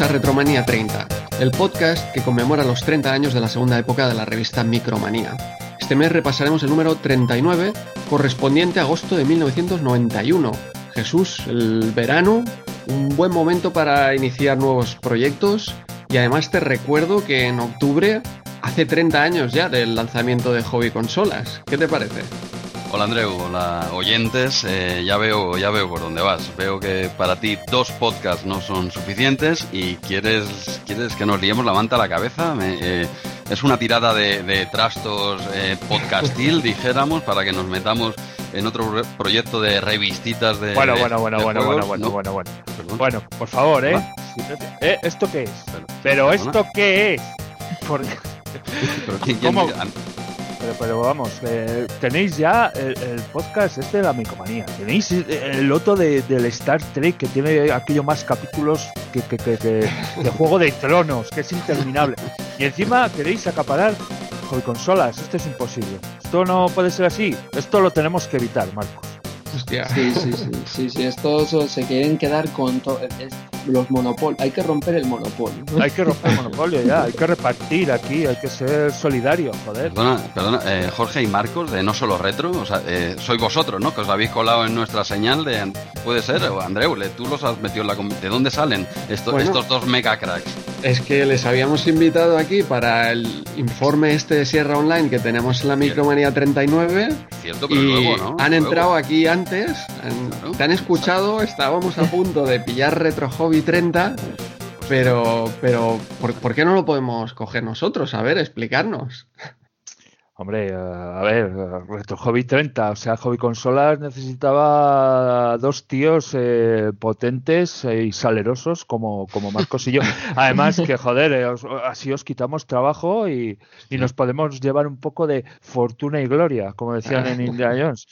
A Retromanía 30, el podcast que conmemora los 30 años de la segunda época de la revista Micromanía. Este mes repasaremos el número 39, correspondiente a agosto de 1991. Jesús, el verano, un buen momento para iniciar nuevos proyectos y además te recuerdo que en octubre hace 30 años ya del lanzamiento de Hobby Consolas. ¿Qué te parece? Hola Andreu, hola oyentes, eh, ya veo, ya veo por dónde vas. Veo que para ti dos podcasts no son suficientes y quieres, quieres que nos liemos la manta a la cabeza. Eh, es una tirada de, trastos eh, podcastil, dijéramos, para que nos metamos en otro proyecto de revistitas de. Bueno, bueno, bueno, bueno, bueno, bueno, bueno, bueno. Bueno, por favor, ¿eh? ¿Eh? ¿Esto qué es? Pero, ¿esto qué es? ¿Pero quién, quién pero, vamos, eh, tenéis ya el, podcast este de la micomanía. Tenéis el otro de, del Star Trek que tiene aquello más capítulos que, que, que, de Juego de Tronos, que es interminable. Y encima queréis acaparar con consolas. Esto es imposible. Esto no puede ser así. Esto lo tenemos que evitar, Marcos. Hostia. Sí, sí, sí, sí, sí. Estos se quieren quedar con todo los monopolios. Hay que romper el monopolio. Hay que romper el monopolio ya, hay que repartir aquí, hay que ser solidario, joder. Perdona, perdona eh, Jorge y Marcos, de No Solo Retro, o sea, eh, sois vosotros, ¿no? Que os habéis colado en nuestra señal de... Puede ser, Andreu, tú los has metido en la... ¿De dónde salen estos, estos dos mega cracks? Es que les habíamos invitado aquí para el informe este de Sierra Online que tenemos en la Micromanía 39. Cierto, pero luego, ¿no? Han entrado aquí antes, te han escuchado, estábamos a punto de pillar Retro Hobby 30, pero, pero ¿por, qué no lo podemos coger nosotros? A ver, explicarnos. Hombre, eh, a ver, Retro Hobby 30, o sea, Hobby Consolas necesitaba dos tíos eh, potentes y salerosos como, como Marcos y yo. Además que, joder, eh, así os quitamos trabajo y, y, nos podemos llevar un poco de fortuna y gloria, como decían en Indiana Jones.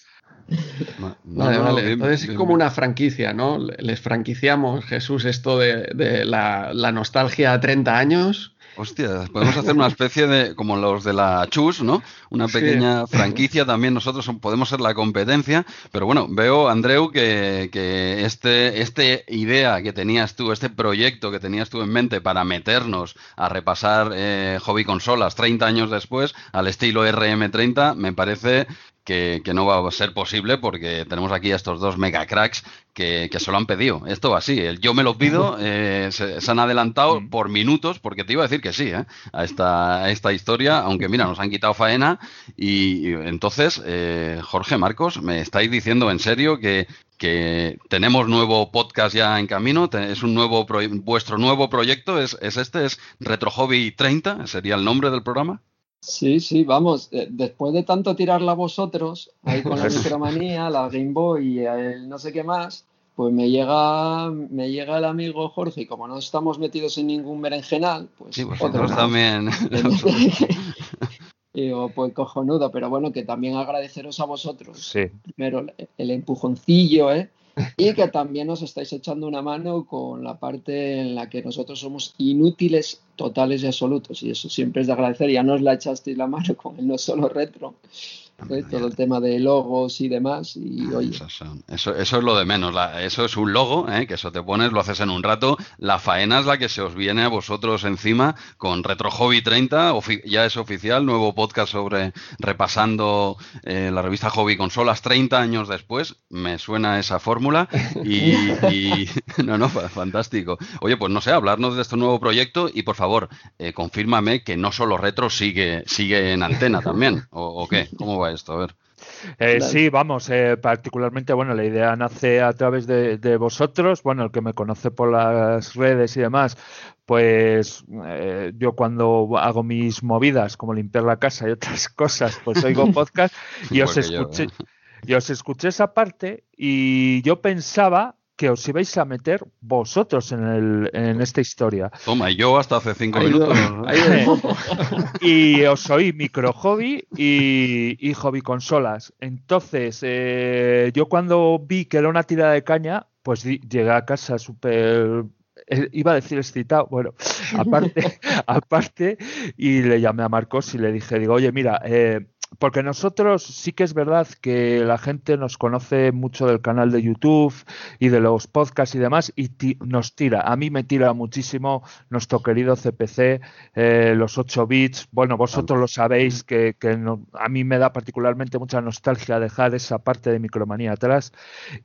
vale, vale. Entonces es como una franquicia, ¿no? Les franquiciamos, Jesús, esto de, la, la, nostalgia a 30 años Hostia, podemos hacer una especie de, como los de la Chus, ¿no? Una pequeña franquicia, también nosotros podemos ser la competencia, pero bueno, veo, Andreu, que, que este, este idea que tenías tú, este proyecto que tenías tú en mente para meternos a repasar eh, hobby consolas 30 años después, al estilo RM30, me parece que, no va a ser posible porque tenemos aquí a estos dos mega cracks que, que se lo han pedido. Esto va así, el yo me lo pido, eh, se, han adelantado por minutos, porque te iba a decir que sí, ¿eh? a, esta, esta historia, aunque mira, nos han quitado faena. Y, entonces, eh, Jorge Marcos, ¿me estáis diciendo en serio que, que tenemos nuevo podcast ya en camino? ¿Es un nuevo vuestro nuevo proyecto? ¿Es, ¿Es este? ¿Es Retro Hobby 30? ¿Sería el nombre del programa? Sí, sí, vamos, eh, después de tanto tirarla a vosotros, ahí con la micromanía, la Game Boy y el no sé qué más, pues me llega, me llega el amigo Jorge y como no estamos metidos en ningún berenjenal, pues... Sí, vosotros también. y digo, pues cojonudo, pero bueno, que también agradeceros a vosotros. Sí. Primero el empujoncillo, ¿eh? y que también nos estáis echando una mano con la parte en la que nosotros somos inútiles totales y absolutos y eso siempre es de agradecer. Ya nos la echasteis la mano con el no solo retro todo el tema de logos y demás. Y, Eso, eso, es lo de menos. eso es un logo, ¿eh? que eso te pones, lo haces en un rato. La faena es la que se os viene a vosotros encima con Retro Hobby 30. Ya es oficial, nuevo podcast sobre repasando eh, la revista Hobby Consolas 30 años después. Me suena esa fórmula y, no, no, fantástico. Oye, pues no sé, hablarnos de este nuevo proyecto y por favor, eh, confírmame que no solo Retro sigue, sigue en antena también, ¿o, o qué? ¿Cómo va? Esto? A ver. Eh, sí, vamos, eh, particularmente, bueno, la idea nace a través de, vosotros, bueno, el que me conoce por las redes y demás, pues eh, yo cuando hago mis movidas, como limpiar la casa y otras cosas, pues oigo podcast y os escuché, y os escuché esa parte y yo pensaba que os ibais a meter vosotros en, el, en esta historia. Toma, y yo hasta hace cinco minutos. y os oí micro hobby y, y hobby consolas. Entonces, eh, yo cuando vi que era una tirada de caña, pues llegué a casa súper eh, iba a decir excitado, bueno, aparte, aparte, y le llamé a Marcos y le dije, digo, oye, mira, eh, porque nosotros sí que es verdad que la gente nos conoce mucho del canal de YouTube y de los podcasts y demás y nos tira. A mí me tira muchísimo nuestro querido CPC, eh, los 8 bits. Bueno, vosotros lo sabéis que, a mí me da particularmente mucha nostalgia dejar esa parte de micromanía atrás.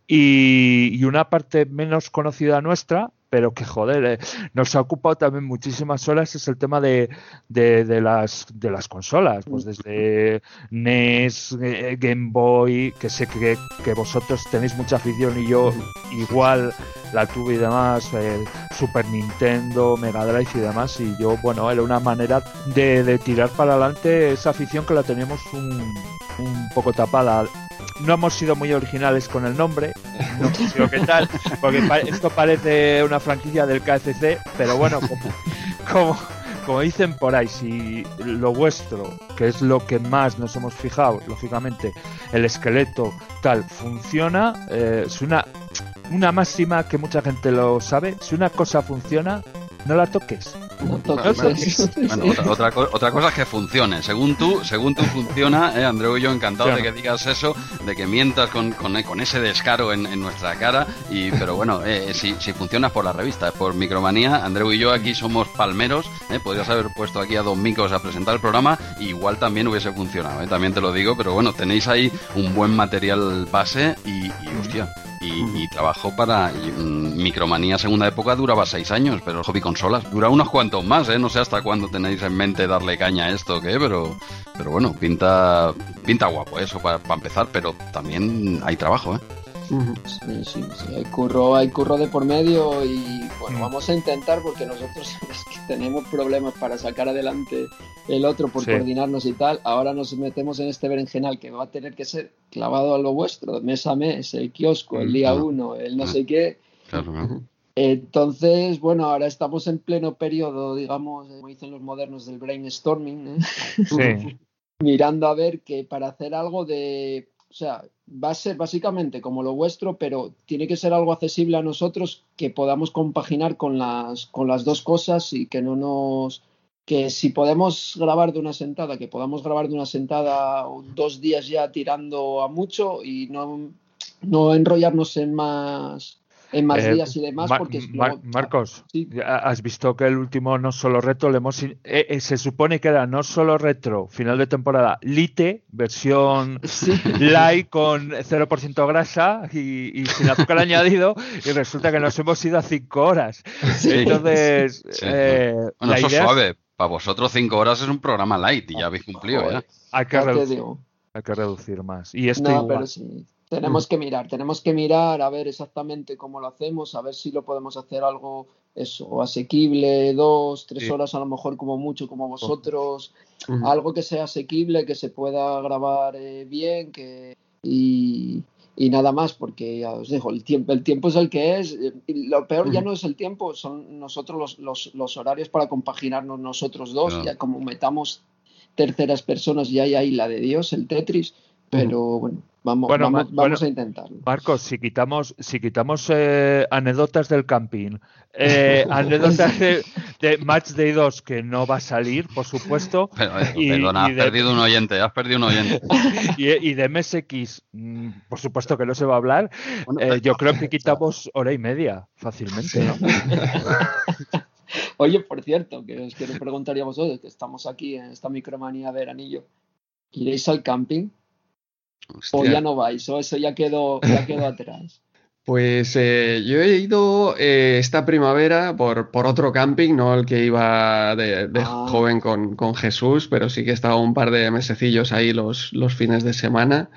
y una parte menos conocida nuestra, pero que joder, eh, nos ha ocupado también muchísimas horas es el tema de, de, las, de las consolas, pues desde NES, eh, Game Boy, que sé que, que, vosotros tenéis mucha afición y yo igual la tuve y demás, Super Nintendo, Mega Drive y demás, y yo, bueno, era una manera de, de tirar para adelante esa afición que la teníamos un, un poco tapada no hemos sido muy originales con el nombre, no qué tal, porque esto parece una franquicia del KFC, pero bueno, como, como, dicen por ahí, si lo vuestro, que es lo que más nos hemos fijado, lógicamente, el esqueleto tal funciona, eh, es una, una máxima que mucha gente lo sabe, si una cosa funciona, no la toques. Bueno, otra, otra, cosa es que funcione. Según tú, según tú funciona, eh, Andreu y yo encantados de que digas eso, de que mientas con, con, ese descaro en, nuestra cara. Y, pero bueno, eh, si, si funcionas por la revista, por Micromanía, Andreu y yo aquí somos palmeros. Eh, podrías haber puesto aquí a dos micos a presentar el programa, igual también hubiese funcionado, eh, también te lo digo. Pero bueno, tenéis ahí un buen material base y, y hostia y, trabajó para mm, Micromanía segunda época duraba seis años, pero el hobby consolas dura unos cuantos más, ¿eh? No sé hasta cuándo tenéis en mente darle caña a esto, ¿qué? Pero, pero bueno, pinta, pinta guapo eso para, para empezar, pero también hay trabajo, ¿eh? Sí, sí, sí, hay curro, hay curro de por medio y bueno, vamos a intentar porque nosotros tenemos problemas para sacar adelante el otro por coordinarnos y tal. Ahora nos metemos en este berenjenal que va a tener que ser clavado a lo vuestro, mes a mes, el kiosco, el día uno, el no sé qué. Entonces, bueno, ahora estamos en pleno periodo, digamos, como dicen los modernos, del brainstorming, ¿eh? mirando a ver que para hacer algo de o sea, va a ser básicamente como lo vuestro, pero tiene que ser algo accesible a nosotros que podamos compaginar con las, con las dos cosas y que no nos. que si podemos grabar de una sentada, que podamos grabar de una sentada dos días ya tirando a mucho y no, no enrollarnos en más en más eh, días y demás. porque Marcos, has visto que el último no solo retro le hemos. Eh, eh, se supone que era no solo retro, final de temporada, Lite, versión light con 0% grasa y, sin azúcar añadido, y resulta que nos hemos ido a 5 horas. Entonces, bueno, eso suave. Para vosotros 5 horas es un programa light y ya habéis cumplido. ¿eh? Hay, que reducir, hay que reducir más. Y esto no, pero sí. Tenemos que mirar, tenemos que mirar a ver exactamente cómo lo hacemos, a ver si lo podemos hacer algo eso, asequible, dos, tres horas a lo mejor como mucho, como vosotros, algo que sea asequible, que se pueda grabar eh, bien, que y, nada más, porque ya os dejo, el tiempo, el tiempo es el que es, y lo peor ya no es el tiempo, son nosotros los, los, horarios para compaginarnos nosotros dos, ya como metamos terceras personas, ya hay ahí la de Dios, el Tetris, pero bueno, Vamos, vamos, a intentarlo. Marcos, si quitamos, si quitamos eh, anécdotas del camping, eh, anécdotas de, Match Day 2 que no va a salir, por supuesto. Pero, eh, perdona, has perdido un oyente, has perdido un oyente. y, de MSX, mm, por supuesto que no se va a hablar. yo creo que quitamos hora y media fácilmente, ¿no? Oye, por cierto, que os quiero preguntar a vosotros, que estamos aquí en esta micromanía veranillo. ¿Iréis al camping? O ya no vais, o eso ya quedó, ya quedó atrás. Pues eh, yo he ido eh, esta primavera por, por, otro camping, no el que iba de, ah. joven con, con, Jesús, pero sí que he estado un par de mesecillos ahí los, los fines de semana.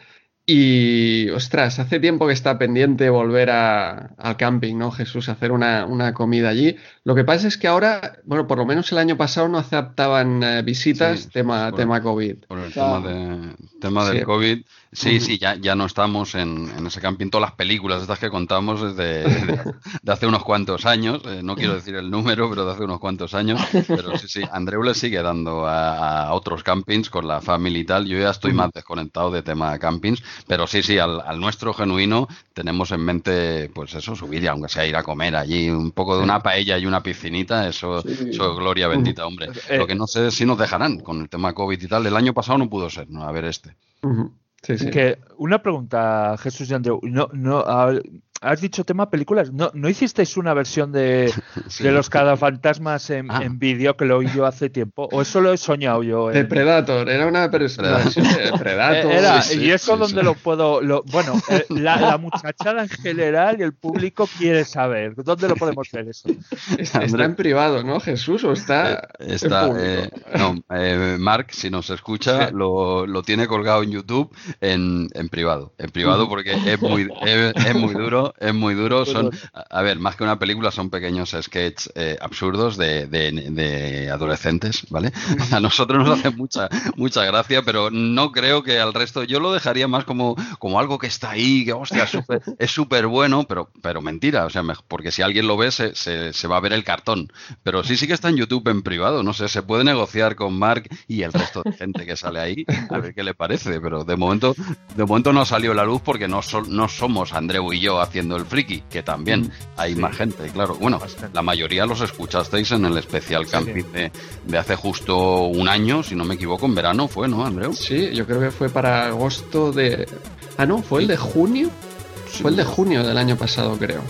Y, ostras, hace tiempo que está pendiente volver a, al camping, ¿no, Jesús? Hacer una, una, comida allí. Lo que pasa es que ahora, bueno, por lo menos el año pasado no aceptaban eh, visitas tema, tema COVID. Por el tema, de, tema del COVID. Sí, sí, ya, ya no estamos en, en, ese camping. Todas las películas estas que contamos desde de, hace unos cuantos años. Eh, no quiero decir el número, pero de hace unos cuantos años. Pero sí, sí, Andreu le sigue dando a, otros campings con la familia y tal. Yo ya estoy más desconectado de tema campings Pero sí, sí, al, nuestro genuino tenemos en mente, pues eso, subir, aunque sea ir a comer allí, un poco de una paella y una piscinita, eso, eso es gloria bendita, hombre. Eh, Lo que no sé es si nos dejarán con el tema COVID y tal. El año pasado no pudo ser, ¿no? A ver este. Que una pregunta, Jesús y Andreu. No, no, has dicho tema películas. ¿No, ¿no hicisteis una versión de, de los cadafantasmas en, ah. en vídeo que lo oí yo hace tiempo? ¿O eso lo he soñado yo? De Predator, era una persona de Predator. y eso donde lo puedo. bueno, eh, la, muchachada en general y el público quiere saber. ¿Dónde lo podemos ver eso? Está, en privado, ¿no, Jesús? ¿O está.? Eh, está eh, no, Mark, si nos escucha, lo, lo, tiene colgado en YouTube en, en privado. En privado porque es muy, es muy duro es muy duro. Son, a ver, más que una película, son pequeños sketches eh, absurdos de, de, adolescentes, ¿vale? A nosotros nos hace mucha, mucha gracia, pero no creo que al resto. Yo lo dejaría más como, como algo que está ahí, que hostia, es súper bueno, pero, pero mentira. O sea, porque si alguien lo ve, se, se, va a ver el cartón. Pero sí, sí que está en YouTube en privado. No sé, se puede negociar con Mark y el resto de gente que sale ahí, a ver qué le parece. Pero de momento, de momento no ha salido la luz porque no, no somos Andreu y yo haciendo el friki, que también mm, hay más gente, claro. Bueno, la mayoría los escuchasteis en el especial camping de, de, hace justo un año, si no me equivoco, en verano fue, ¿no, Andreu? Sí, yo creo que fue para agosto de... Ah, no, fue el de junio. Fue el de junio del año pasado, creo.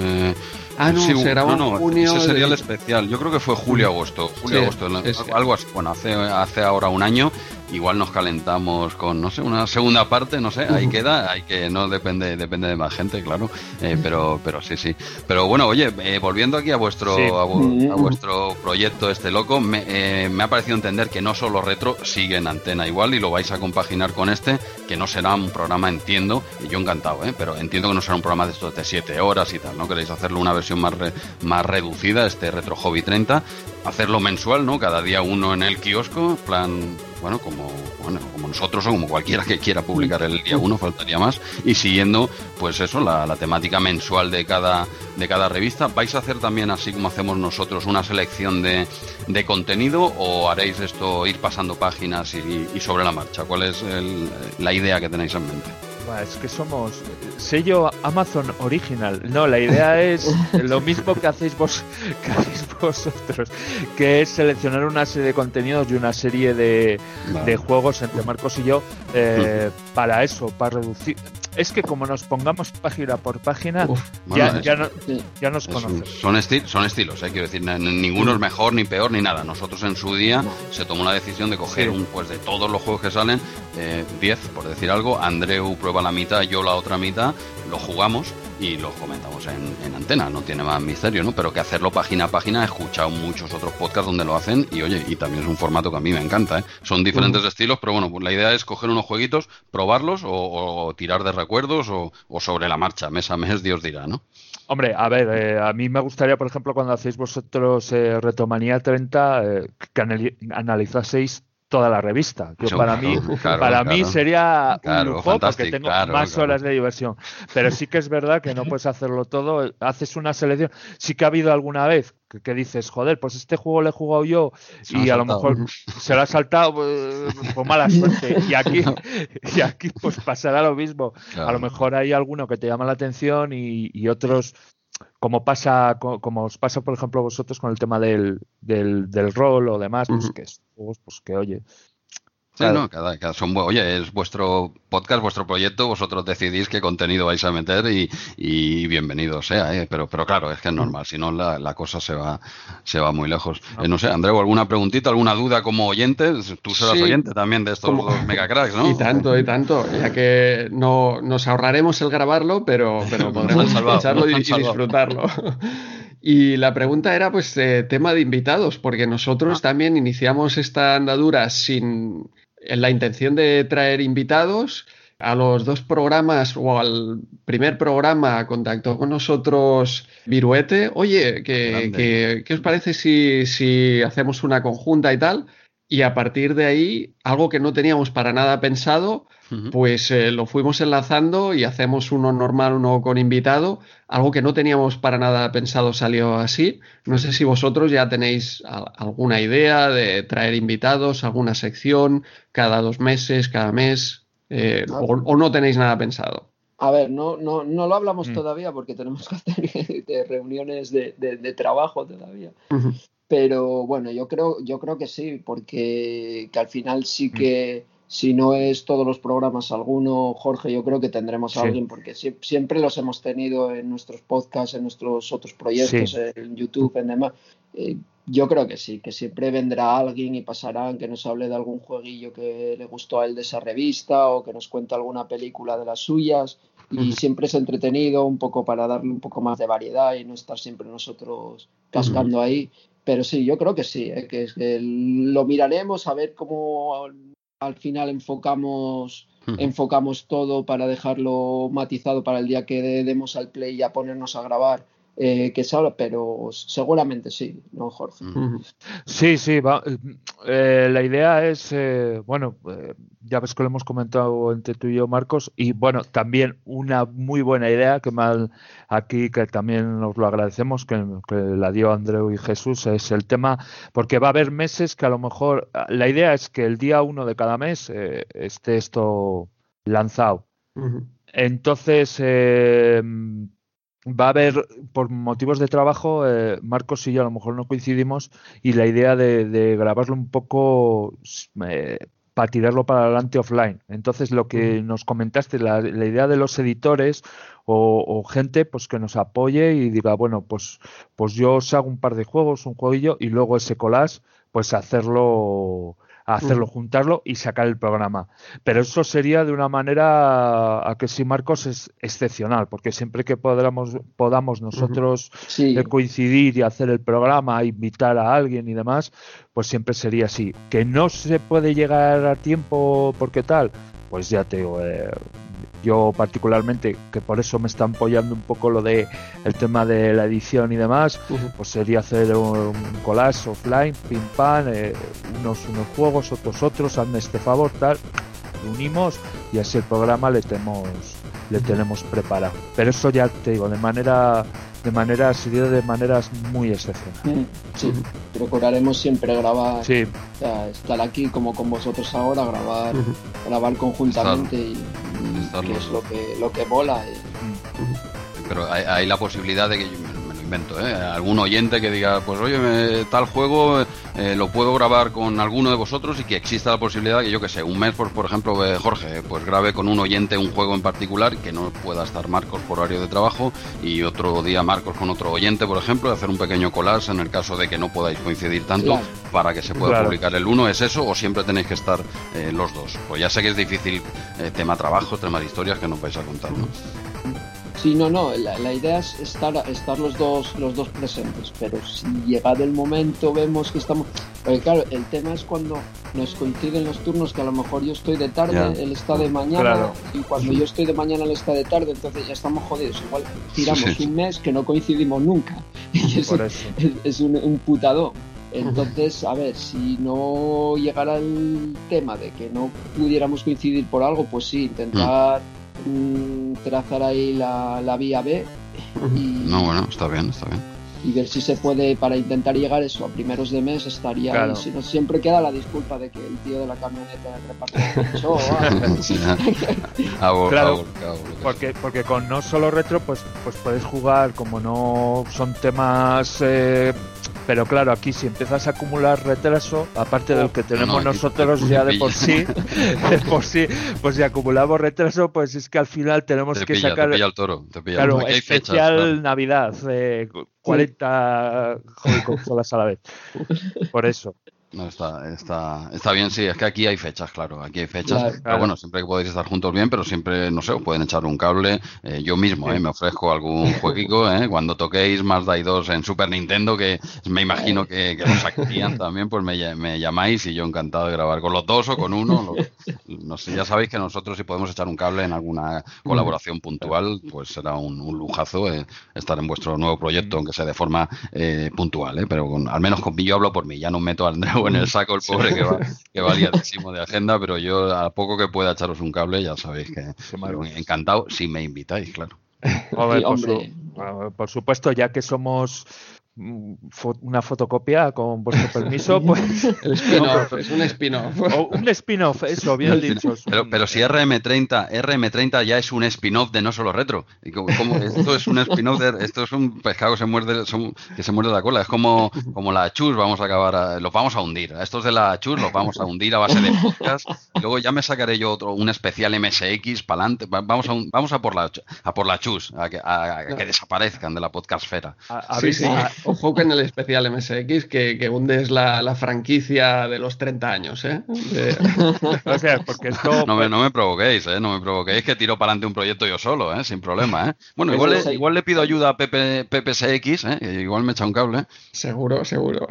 Eh, Ah, no, se grabó no, junio. Ese sería el especial. Yo creo que fue julio-agosto. Julio-agosto. algo así. Bueno, hace, hace ahora un año igual nos calentamos con, no sé, una segunda parte, no sé, ahí queda, hay que, no depende, depende de más gente, claro, eh, pero, pero sí, sí. Pero bueno, oye, eh, volviendo aquí a vuestro, a, vuestro proyecto este loco, eh, me, ha parecido entender que no solo retro sigue en antena igual y lo vais a compaginar con este, que no será un programa, entiendo, y yo encantado, ¿eh? pero entiendo que no será un programa de estos de 7 horas y tal, ¿no? Queréis hacerlo una versión más, más reducida, este Retro Hobby 30, hacerlo mensual, ¿no? Cada día uno en el kiosco, plan, bueno, como, bueno, como nosotros o como cualquiera que quiera publicar el día uno, faltaría más, y siguiendo, pues eso, la, temática mensual de cada, de cada revista. ¿Vais a hacer también, así como hacemos nosotros, una selección de, de contenido o haréis esto, ir pasando páginas y, sobre la marcha? ¿Cuál es la idea que tenéis en mente? Es que somos sello Amazon Original. No, la idea es lo mismo que hacéis, vos, que hacéis vosotros, que es seleccionar una serie de contenidos y una serie de, de juegos entre Marcos y yo eh, para eso, para reducir es que como nos pongamos página por página, ya, ya, nos conocemos. Son, son estilos, ¿eh? quiero decir, ninguno es mejor ni peor ni nada. Nosotros en su día se tomó la decisión de coger un, pues de todos los juegos que salen, 10, eh, por decir algo, Andreu prueba la mitad, yo la otra mitad, lo jugamos y lo comentamos en, antena, no tiene más misterio, ¿no? Pero que hacerlo página a página, he escuchado muchos otros podcasts donde lo hacen y oye, y también es un formato que a mí me encanta, ¿eh? Son diferentes estilos, pero bueno, pues la idea es coger unos jueguitos, probarlos o, tirar de recuerdos o, sobre la marcha, mes a mes, Dios dirá, ¿no? Hombre, a ver, eh, a mí me gustaría, por ejemplo, cuando hacéis vosotros eh, Retomanía 30, eh, que analizaseis toda la revista. Que para mí, para mí sería un lujo porque tengo más horas de diversión. Pero sí que es verdad que no puedes hacerlo todo. Haces una selección. Sí que ha habido alguna vez que, dices, joder, pues este juego lo he jugado yo y a lo mejor se lo ha saltado pues, por mala suerte. Y aquí, y aquí pues pasará lo mismo. A lo mejor hay alguno que te llama la atención y, y otros como pasa, como os pasa, por ejemplo, vosotros con el tema del, del, del rol o demás, pues que es pues que oye, Sí, no, cada, cada son, oye, es vuestro podcast, vuestro proyecto, vosotros decidís qué contenido vais a meter y, y bienvenido sea, ¿eh? pero, pero claro, es que es normal, si no la, la cosa se va, se va muy lejos. Eh, no sé, Andreu, ¿alguna preguntita, alguna duda como oyente? Tú serás oyente también de estos megacracks, ¿no? Y tanto, y tanto, ya que no nos ahorraremos el grabarlo, pero, pero podremos escucharlo y, disfrutarlo. Y la pregunta era, pues, eh, tema de invitados, porque nosotros ah. también iniciamos esta andadura sin en la intención de traer invitados. A los dos programas o al primer programa contactó con nosotros Viruete. Oye, ¿qué, qué, os parece si, si hacemos una conjunta y tal? Y a partir de ahí, algo que no teníamos para nada pensado, pues eh, lo fuimos enlazando y hacemos uno normal, uno con invitado. Algo que no teníamos para nada pensado salió así. No sé si vosotros ya tenéis alguna idea de traer invitados, alguna sección, cada dos meses, cada mes. eh, o, no tenéis nada pensado. A ver, no, no, no lo hablamos mm. todavía porque tenemos que hacer reuniones de, trabajo todavía. Pero bueno, yo creo, yo creo que sí, porque que al final sí mm. que si no es todos los programas, alguno, Jorge, yo creo que tendremos a alguien, porque siempre los hemos tenido en nuestros podcasts, en nuestros otros proyectos, en YouTube, en demás. Eh, yo creo que sí, que siempre vendrá alguien y pasarán que nos hable de algún jueguillo que le gustó a él de esa revista o que nos cuente alguna película de las suyas. Y siempre es entretenido, un poco para darle un poco más de variedad y no estar siempre nosotros cascando ahí. Pero sí, yo creo que sí, ¿eh? que, que lo miraremos a ver cómo al final enfocamos, enfocamos todo para dejarlo matizado para el día que demos al play y a ponernos a grabar eh, que ahora, pero seguramente sí, ¿no, Jorge? Sí, sí, va. Eh, la idea es, eh, bueno, ya ves que lo hemos comentado entre tú y yo, Marcos, y bueno, también una muy buena idea que mal aquí, que también nos lo agradecemos, que, la dio Andreu y Jesús, es el tema, porque va a haber meses que a lo mejor, la idea es que el día uno de cada mes esté esto lanzado. Entonces, va a haber, por motivos de trabajo, eh, Marcos y yo a lo mejor no coincidimos y la idea de, grabarlo un poco eh, para tirarlo para adelante offline. Entonces, lo que nos comentaste, la, idea de los editores o, gente pues que nos apoye y diga, bueno, pues, pues yo os hago un par de juegos, un jueguillo y luego ese collage, pues hacerlo hacerlo, juntarlo y sacar el programa. Pero eso sería de una manera, a que sí, Marcos, es excepcional, porque siempre que podamos, podamos nosotros eh, coincidir y hacer el programa, invitar a alguien y demás, pues siempre sería así. Que no se puede llegar a tiempo porque tal, pues ya te digo, eh, yo particularmente, que por eso me está apoyando un poco lo de el tema de la edición y demás, pues sería hacer un, collage offline, pim pam, eh, unos, unos juegos, otros otros, hazme este favor, tal, unimos y así el programa le tenemos, le tenemos preparado. Pero eso ya te digo, de manera de manera sería de maneras muy excepcionales. Sí, procuraremos siempre grabar, estar aquí como con vosotros ahora, grabar, grabar conjuntamente y, que es lo que lo que mola. Pero hay, la posibilidad de que invento, ¿eh? algún oyente que diga, pues oye, tal juego eh, lo puedo grabar con alguno de vosotros y que exista la posibilidad que yo que sé, un mes, por, por ejemplo, Jorge, pues grabe con un oyente un juego en particular que no pueda estar Marcos por horario de trabajo y otro día Marcos con otro oyente, por ejemplo, y hacer un pequeño collage en el caso de que no podáis coincidir tanto para que se pueda publicar el uno, ¿es eso o siempre tenéis que estar eh, los dos? Pues ya sé que es difícil tema trabajo, tema de historias que nos vais a contar, ¿no? Sí, no, no, la, idea es estar, estar los, dos, los dos presentes, pero si llegado el momento vemos que estamos... Porque claro, el tema es cuando nos coinciden los turnos que a lo mejor yo estoy de tarde, él está de mañana, y cuando yo estoy de mañana él está de tarde, entonces ya estamos jodidos. Igual tiramos un mes que no coincidimos nunca. Y es, es, un, un putadón. Entonces, a ver, si no llegara el tema de que no pudiéramos coincidir por algo, pues sí, intentar trazar ahí la, la vía B. Y, no, bueno, está bien, está bien. Y ver si se puede, para intentar llegar eso, a primeros de mes estaría Si no, siempre queda la disculpa de que el tío de la camioneta reparte claro, porque, porque con no solo retro, pues, pues puedes jugar, como no son temas eh, pero claro, aquí si empiezas a acumular retraso, aparte del que tenemos nosotros ya de por sí, de por sí, pues si acumulamos retraso, pues es que al final tenemos que sacar. Te pilla el toro, te pilla claro, especial Navidad, eh, 40 consolas a la vez. Por eso. No, está, está, está bien, sí, es que aquí hay fechas, claro, aquí hay fechas. Pero bueno, siempre que podéis estar juntos bien, pero siempre, no sé, os pueden echar un cable. Eh, yo mismo, eh, me ofrezco algún jueguico, eh, cuando toquéis más Dai 2 en Super Nintendo, que me imagino que, que los también, pues me, me, llamáis y yo encantado de grabar con los dos o con uno. no sé, ya sabéis que nosotros si podemos echar un cable en alguna colaboración puntual, pues será un, lujazo eh, estar en vuestro nuevo proyecto, aunque sea de forma eh, puntual, eh, pero al menos con, yo hablo por mí, ya no meto a Andreu en el saco el pobre que va, que va de agenda, pero yo a poco que pueda echaros un cable, ya sabéis que encantado si me invitáis, claro. por, por, supuesto, ya que somos una fotocopia con vuestro permiso, pues... El spin-off, es un spin-off. un spin-off, eso, bien dicho. Pero, pero, si RM30, RM30 ya es un spin-off de no solo retro. Y como, esto es un spin-off de, esto es un pescado que se muerde, que se muerde la cola. Es como, como la chus, vamos a acabar, los vamos a hundir. estos de la chus los vamos a hundir a base de podcast. Y luego ya me sacaré yo otro, un especial MSX para adelante. Vamos a, vamos a por la a por la chus, a que, que desaparezcan de la podcastfera. A, sí, sí. Ojo que en el especial MSX que, que hundes la, la, franquicia de los 30 años, ¿eh? o sea, porque esto... no, me, no me provoquéis, ¿eh? No me provoquéis que tiro para adelante un proyecto yo solo, ¿eh? Sin problema, ¿eh? Bueno, igual, le, igual le pido ayuda a Pepe, PPSX, ¿eh? Igual me echa un cable. Seguro, seguro.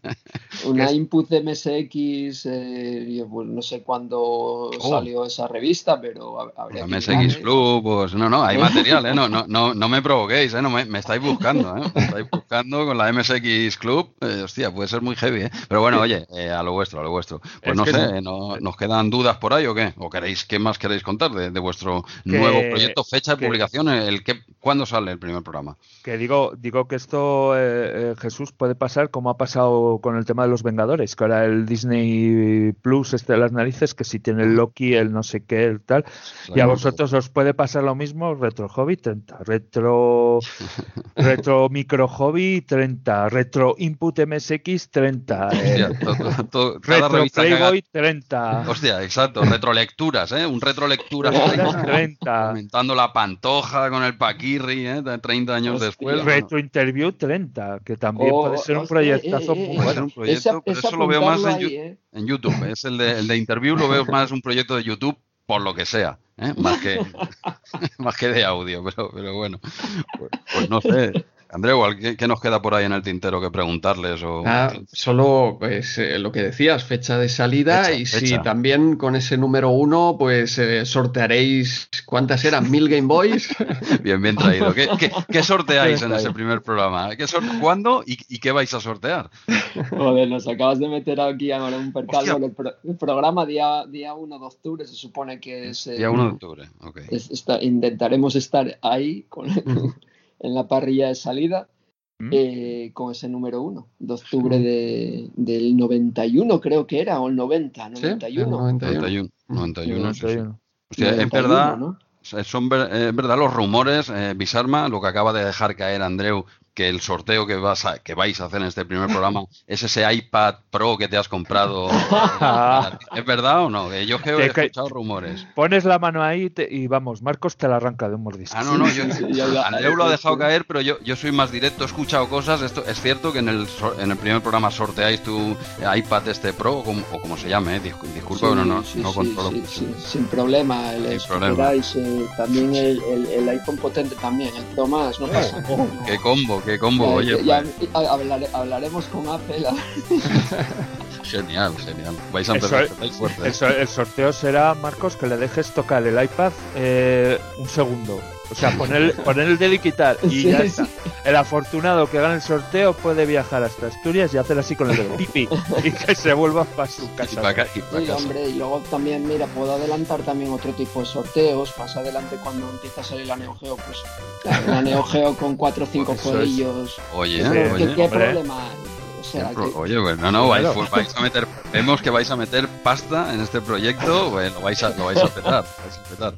Una input de MSX, eh, pues no sé cuándo oh. salió esa revista, pero habría que MSX Club, pues no, no, hay material, ¿eh? No, no, no, no me provoquéis, ¿eh? No me, me estáis buscando, ¿eh? Me estáis buscando con la MSX Club, eh, hostia, puede ser muy heavy, ¿eh? Pero bueno, oye, eh, a lo vuestro, a lo vuestro. Pues no sé, no, ¿nos quedan dudas por ahí o qué? ¿O queréis, qué más queréis contar de, vuestro nuevo proyecto? Fecha de publicación, el que, ¿cuándo sale el primer programa? Que digo, digo que esto, eh, Jesús, puede pasar como ha pasado con el tema de los Vengadores, que ahora el Disney Plus este de las narices, que si tiene el Loki, el no sé qué, el tal, y a vosotros os puede pasar lo mismo, Retro Hobby 30, Retro, retro Micro Hobby 30, Retro Input MSX 30, eh, Retro Playboy 30. Hostia, exacto, retrolecturas, ¿eh? Un retrolecturas 30. 30. Aumentando la pantoja con el Paquirri, ¿eh? 30 años después. Retro Interview 30, que también puede ser un proyectazo. Eh, puede ser un proyecto, pero eso lo veo más en, en, YouTube. Es el de, el de Interview lo veo más un proyecto de YouTube por lo que sea. ¿eh? más, que, más que de audio, pero, pero bueno, pues, pues no sé. Andreu, ¿qué, nos queda por ahí en el tintero que preguntarles? O... Ah, solo pues eh, lo que decías, fecha de salida y si también con ese número uno pues eh, sortearéis, ¿cuántas eran? ¿Mil Game Boys? bien, bien traído. ¿Qué, sorteáis en ese primer programa? ¿Qué ¿Cuándo y, qué vais a sortear? Joder, nos acabas de meter aquí a un percal. El, programa día, día 1 de octubre se supone que es... día 1 de octubre, ok. intentaremos estar ahí con en la parrilla de salida mm. eh, con ese número uno, de octubre de, del 91 creo que era, o el 90, 91. 91, 91, es verdad, son verdad los rumores, eh, Bisarma, lo que acaba de dejar caer Andreu, que el sorteo que, vas a, que vais a hacer en este primer programa es ese iPad Pro que te has comprado. ¿Es verdad o no? Yo que he escuchado rumores. Pones la mano ahí y vamos, Marcos te la arranca de un mordisco. Ah, no, no, yo, Andreu lo ha dejado caer, pero yo, yo soy más directo, he escuchado cosas. Esto, es cierto que en el, en el primer programa sorteáis tu iPad este Pro, o como, se llame, eh, disculpa, no, no, no controlo. sin problema, el, sin problema. Eh, también el, el, iPhone potente también, el Pro más, no pasa. Qué combo, qué combo, oye. Ya, pues. hablaremos con Apple. genial, genial. Vais a empezar fuerte. El, sorteo será, Marcos, que le dejes tocar el iPad eh, un segundo. O sea, poner, poner el dedo y quitar. Y ya está. El afortunado que gane el sorteo puede viajar hasta Asturias y hacer así con el dedo. Pipi. Y que se vuelva para su casa. Y hombre, y luego también, mira, puedo adelantar también otro tipo de sorteos. Más adelante, cuando empieza a salir la Neo Geo, pues la Neo Geo con cuatro o cinco codillos. Oye, ¿Qué, ¿qué problema hay? Oye, bueno, no, vais, vais, a meter, vemos que vais a meter pasta en este proyecto, vais a, lo vais a petar, vais a petar.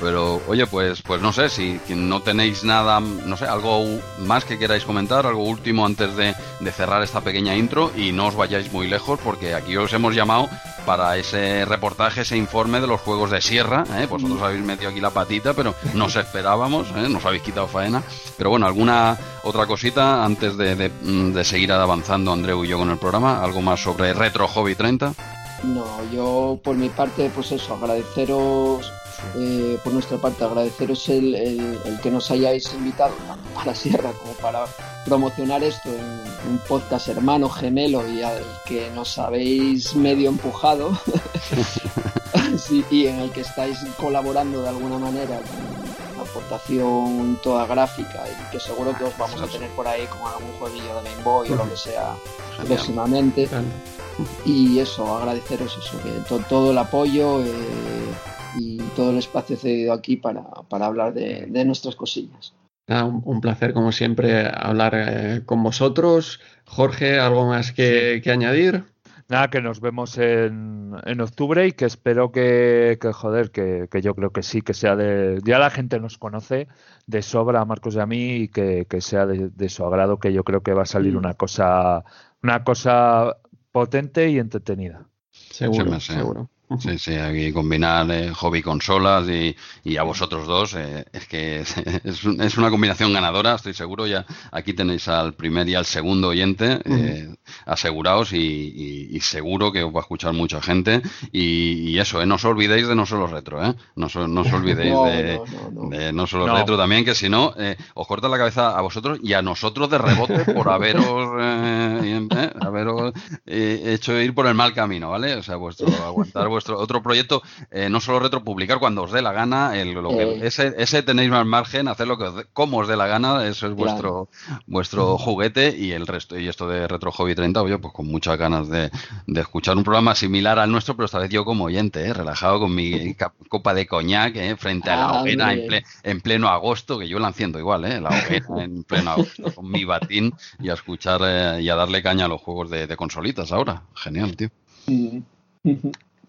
Pero, oye, pues, pues no sé, si no tenéis nada, no sé, algo más que queráis comentar, algo último antes de, de cerrar esta pequeña intro y no os vayáis muy lejos porque aquí os hemos llamado para ese reportaje, ese informe de los juegos de sierra. ¿eh? Vosotros mm. habéis metido aquí la patita, pero nos esperábamos, ¿eh? nos habéis quitado faena. Pero bueno, ¿alguna otra cosita antes de, de, seguir avanzando, Andreu y yo, con el programa? ¿Algo más sobre Retro Hobby 30? No, yo por mi parte, pues eso, agradeceros eh, por nuestra parte agradeceros el, el, que nos hayáis invitado a la Sierra como para promocionar esto en un podcast hermano, gemelo y al que nos habéis medio empujado y en el que estáis colaborando de alguna manera con aportación toda gráfica y que seguro que os vamos a tener por ahí con algún jueguillo de Game Boy o lo que sea próximamente. Y eso, agradeceros eso, que todo el apoyo. Eh, y todo el espacio cedido aquí para, hablar de, nuestras cosillas. un, placer, como siempre, hablar eh, con vosotros. Jorge, ¿algo más que, añadir? Nada, que nos vemos en, en octubre y que espero que, joder, que, yo creo que sí, que sea de... Ya la gente nos conoce de sobra a Marcos y a mí y que, sea de, su agrado, que yo creo que va a salir mm. una cosa, una cosa potente y entretenida. Seguro, seguro. Sí, sí, aquí combinar eh, hobby consolas y, y, a vosotros dos eh, es que es, es, una combinación ganadora, estoy seguro. Ya aquí tenéis al primer y al segundo oyente eh, asegurados y, y, seguro que os va a escuchar mucha gente. Y, eso, no os olvidéis de no solo retro, ¿eh? No, no os olvidéis de, de, no solo retro también, que si no, os corta la cabeza a vosotros y a nosotros de rebote por haberos, haberos hecho ir por el mal camino, ¿vale? O sea, vuestro aguantar vuestro otro proyecto, eh, no solo retropublicar cuando os dé la gana, el, lo que, eh. ese, ese, tenéis más margen, hacer lo que como os dé la gana, eso es vuestro vuestro juguete y el resto, y esto de Retro Hobby 30, oye, pues con muchas ganas de, de escuchar un programa similar al nuestro, pero esta vez yo como oyente, eh, relajado con mi copa de coñac frente a la ah, hoguera en, pleno agosto, que yo la enciendo igual, eh, la hoguera en pleno agosto, con mi batín y a escuchar y a darle caña a los juegos de, de consolitas ahora. Genial, tío. Mm.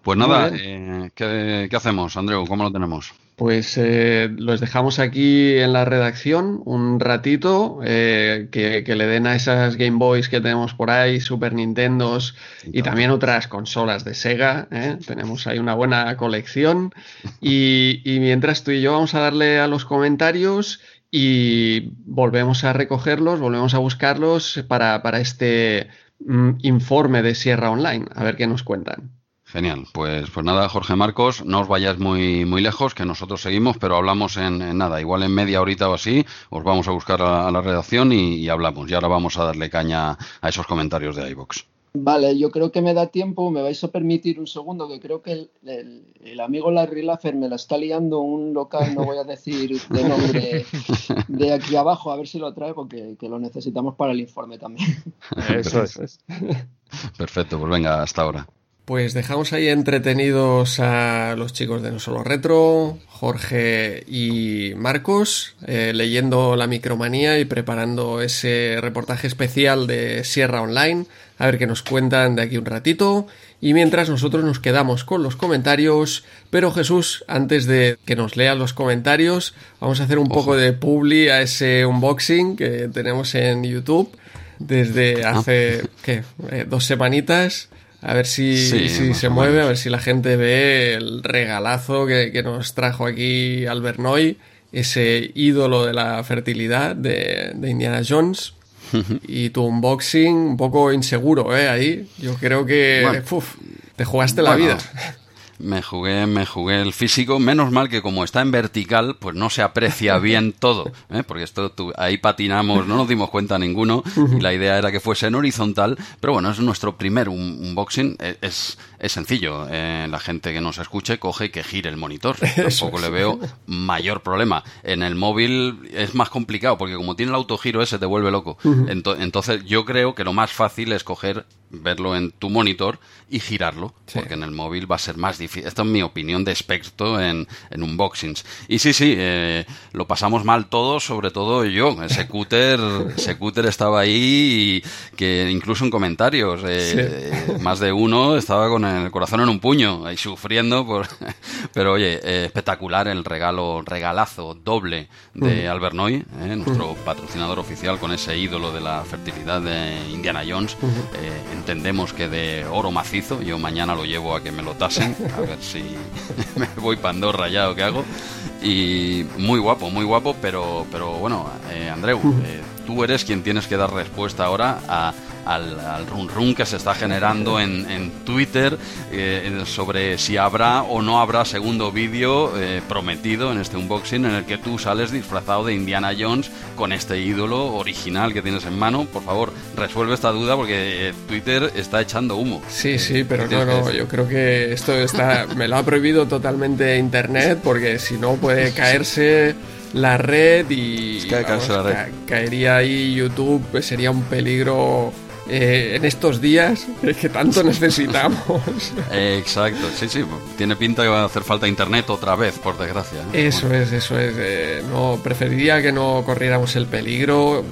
Pues nada, eh, ¿qué, hacemos, Andreu? ¿Cómo lo tenemos? Pues eh, los dejamos aquí en la redacción un ratito, eh, que, le den a esas Game Boys que tenemos por ahí, Super Nintendos y, también otras consolas de Sega. Tenemos ahí una buena colección. Y, mientras tú y yo vamos a darle a los comentarios y volvemos a recogerlos, volvemos a buscarlos para, este mm, informe de Sierra Online, a ver qué nos cuentan. Genial, pues, pues nada, Jorge Marcos, no os vayáis muy, muy lejos, que nosotros seguimos, pero hablamos en, nada, igual en media horita o así, os vamos a buscar a, la redacción y, hablamos. Y ahora vamos a darle caña a esos comentarios de iVox. Vale, yo creo que me da tiempo, me vais a permitir un segundo, que creo que el, amigo Larry Laffer me la está liando un local, no voy a decir de nombre, de aquí abajo, a ver si lo traigo, que, que lo necesitamos para el informe también. Eso es. Perfecto, pues venga, hasta ahora. Pues dejamos ahí entretenidos a los chicos de No Solo Retro, Jorge y Marcos, eh, leyendo la micromanía y preparando ese reportaje especial de Sierra Online, a ver qué nos cuentan de aquí un ratito. Y mientras nosotros nos quedamos con los comentarios, pero Jesús, antes de que nos lean los comentarios, vamos a hacer un poco de publi a ese unboxing que tenemos en YouTube desde ah. hace, ¿qué? Eh, dos semanitas. A ver si, se mueve, a ver si la gente ve el regalazo que, nos trajo aquí Albert Noy, ese ídolo de la fertilidad de, Indiana Jones. y tu unboxing un poco inseguro, ¿eh? Ahí. Yo creo que te jugaste la vida. Me jugué, me jugué el físico, menos mal que como está en vertical, pues no se aprecia bien todo, ¿eh? porque esto ahí patinamos, no nos dimos cuenta ninguno, y la idea era que fuese en horizontal, pero bueno, es nuestro primer unboxing, e, es, es sencillo, eh, la gente que nos escuche coge que gire el monitor, tampoco le veo mayor problema. En el móvil es más complicado, porque como tiene el autogiro ese te vuelve loco. Entonces yo creo que lo más fácil es coger verlo en tu monitor y girarlo, porque en el móvil va a ser más difícil. Esta es mi opinión de experto en, en unboxings. Y sí, sí, eh, lo pasamos mal todos, sobre todo yo. Ese cúter, ese cúter estaba ahí y que incluso en comentarios, eh, eh, más de uno estaba con el corazón en un puño, ahí sufriendo. Por... Pero oye, espectacular el regalo, regalazo doble de mm. Albert Noy, nuestro patrocinador oficial con ese ídolo de la fertilidad de Indiana Jones entendemos que de oro macizo. Yo mañana lo llevo a que me lo tasen, a ver si me voy Pandorra ya o qué hago. Y muy guapo, muy guapo, pero, pero bueno, eh, Andreu, eh, tú eres quien tienes que dar respuesta ahora a al, al run run que se está generando en, en Twitter eh, sobre si habrá o no habrá segundo vídeo eh, prometido en este unboxing en el que tú sales disfrazado de Indiana Jones con este ídolo original que tienes en mano. Por favor, resuelve esta duda porque eh, Twitter está echando humo. Sí, sí, pero no, no, yo creo que esto está, me lo ha prohibido totalmente Internet porque si no puede caerse la red y caerse la red. caería ahí YouTube, pues sería un peligro eh, en estos días que tanto necesitamos. exacto, sí, sí, tiene pinta que va a hacer falta internet otra vez, por desgracia. ¿eh? Eso es, eso es. Eh, no, preferiría que no corriéramos el peligro.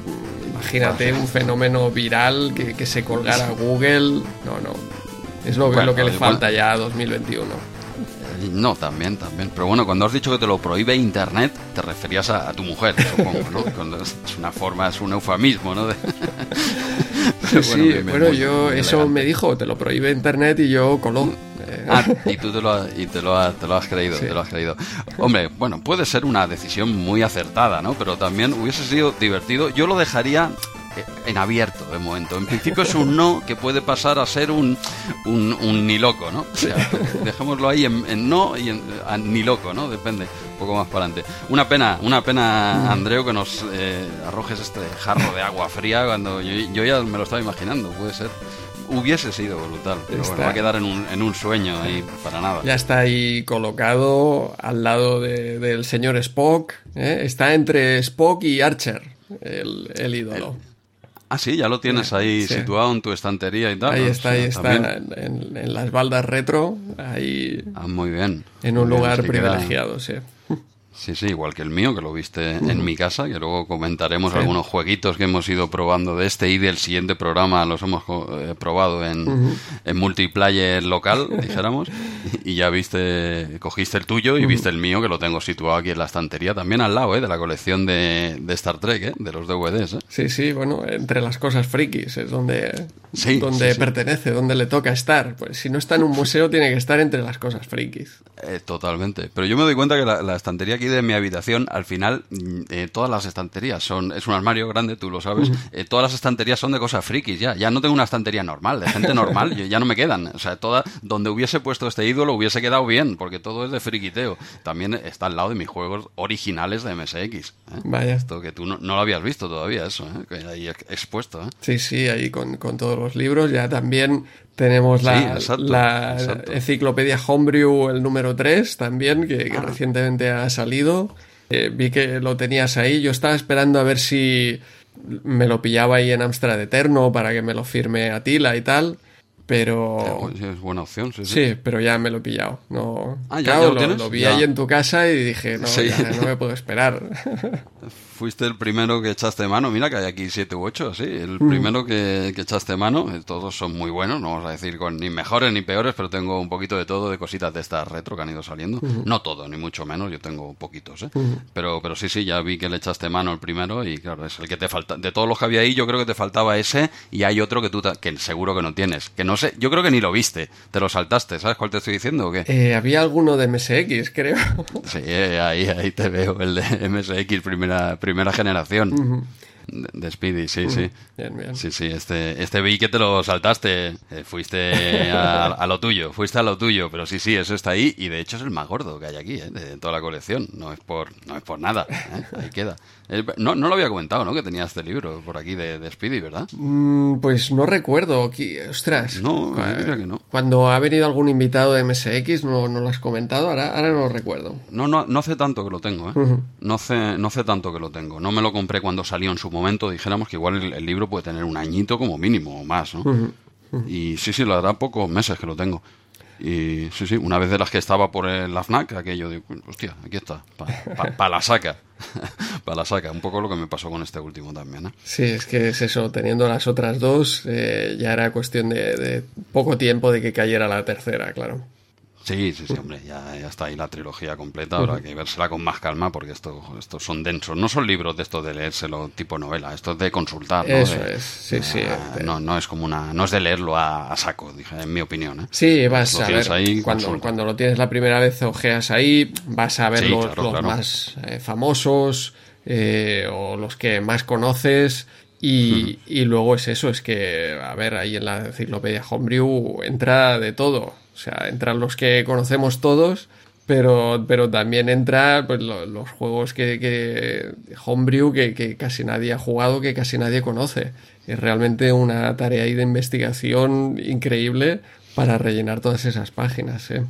Imagínate un fenómeno viral que, se colgara a Google. No, no. Es lo, lo que le falta ya a 2021. No, también, también. Pero bueno, cuando has dicho que te lo prohíbe Internet, te referías a, tu mujer, supongo, ¿no? es una forma, es un eufemismo, ¿no? sí, bueno, yo eso me dijo, te lo prohíbe Internet y yo coló. Ah, y tú te lo, y te lo, has creído, te lo has creído. Hombre, bueno, puede ser una decisión muy acertada, ¿no? Pero también hubiese sido divertido. Yo lo dejaría en abierto de momento. En principio es un no que puede pasar a ser un, un, ni loco, ¿no? O sea, dejémoslo ahí en, no y en ni loco, ¿no? Depende, un poco más para adelante. Una pena, una pena, Andreu, que nos eh, arrojes este jarro de agua fría cuando yo, ya me lo estaba imaginando, puede ser hubiese sido brutal. Pero bueno, va a quedar en un, en un sueño ahí para nada. Ya está ahí colocado al lado del señor Spock. ¿eh? Está entre Spock y Archer, el, el ídolo. Ah, sí, ya lo tienes ahí situado en tu estantería y tal. Ahí está, ahí está, en, las baldas retro, ahí. Ah, muy bien. En un lugar privilegiado, sí. Sí, sí, igual que el mío, que lo viste en mi casa, que luego comentaremos algunos jueguitos que hemos ido probando de este y del siguiente programa, los hemos eh, probado en, en, multiplayer local, dijéramos, y ya viste, cogiste el tuyo y viste el mío, que lo tengo situado aquí en la estantería, también al lado, ¿eh? de la colección de, de Star Trek, ¿eh? de los DVDs. ¿eh? Sí, sí, bueno, entre las cosas frikis es donde, donde pertenece, donde le toca estar. Pues si no está en un museo, tiene que estar entre las cosas frikis. Eh, totalmente, pero yo me doy cuenta que la, la estantería aquí de mi habitación, al final, mm, eh, todas las estanterías son. Es un armario grande, tú lo sabes. Eh, todas las estanterías son de cosas frikis ya. Ya no tengo una estantería normal, de gente normal, ya no me quedan. O sea, toda, donde hubiese puesto este ídolo hubiese quedado bien, porque todo es de friquiteo. También está al lado de mis juegos originales de MSX. Vaya. Esto que tú no, lo habías visto todavía, eso, ahí expuesto. Sí, sí, ahí con, todos los libros. Ya también tenemos la, la enciclopedia Homebrew, el número 3, también, que, ah. recientemente ha salido. Eh, vi que lo tenías ahí. Yo estaba esperando a ver si me lo pillaba ahí en Amstrad Eterno para que me lo firme Atila y tal. Pero. Es buena opción, sí, sí. pero ya me lo he pillado. No... Ah, ¿ya, lo, lo, vi ahí en tu casa y dije, no, no me puedo esperar. fuiste el primero que echaste mano. Mira que hay aquí siete u ocho, así. El mm. primero que, echaste mano. Eh, todos son muy buenos, no vamos a decir con ni mejores ni peores, pero tengo un poquito de todo, de cositas de estas retro que han ido saliendo. No todo, ni mucho menos, yo tengo poquitos, ¿eh? pero, pero sí, sí, ya vi que le echaste mano el primero y claro, es el que te falta. De todos los que había ahí, yo creo que te faltaba ese y hay otro que tú que seguro que no tienes. Que no sé, yo creo que ni lo viste, te lo saltaste, ¿sabes cuál te estoy diciendo o qué? Eh, había alguno de MSX, creo. sí, ahí, ahí te veo, el de MSX primera primera generación. De Speedy, sí, sí. Sí, sí, este, este vi que te lo saltaste, eh, fuiste a, lo tuyo, fuiste a lo tuyo, pero sí, sí, eso está ahí y de hecho es el más gordo que hay aquí, eh, de toda la colección, no es por, no es por nada, eh, ahí queda. No, no lo había comentado, ¿no? Que tenía este libro por aquí de, Speedy, ¿verdad? Mm, pues no recuerdo. Ostras. No, creo que no. Cuando ha venido algún invitado de MSX, no, no lo has comentado. Ahora, ahora no lo recuerdo. No, no, no hace tanto que lo tengo, ¿eh? no, hace, no hace tanto que lo tengo. No me lo compré cuando salió en su momento. Dijéramos que igual el, libro puede tener un añito como mínimo o más, ¿no? Y sí, sí, lo hará pocos meses que lo tengo. Y sí, sí, una vez de las que estaba por el FNAC, aquello de, hostia, aquí está, para la saca. para la saca, un poco lo que me pasó con este último también. ¿eh? Sí, es que es eso, teniendo las otras dos, eh, ya era cuestión de, poco tiempo de que cayera la tercera, claro. Sí, sí, sí, hombre, ya, está ahí la trilogía completa, ahora hay que vérsela con más calma porque estos son densos. No son libros de estos de leérselo tipo novela, esto es de consultar. ¿no? Eso es, sí, sí. no, no es como una, no es de leerlo a, saco, dije, en mi opinión. ¿eh? Sí, vas a ver, cuando, cuando, lo tienes la primera vez, ojeas ahí, vas a ver los, más eh, famosos eh, o los que más conoces. Y, y, luego es eso, es que, a ver, ahí en la enciclopedia Homebrew entra de todo. O sea, entran los que conocemos todos, pero, pero también entra pues, los juegos que, que Homebrew que, que, casi nadie ha jugado, que casi nadie conoce. Es realmente una tarea ahí de investigación increíble para rellenar todas esas páginas. ¿eh?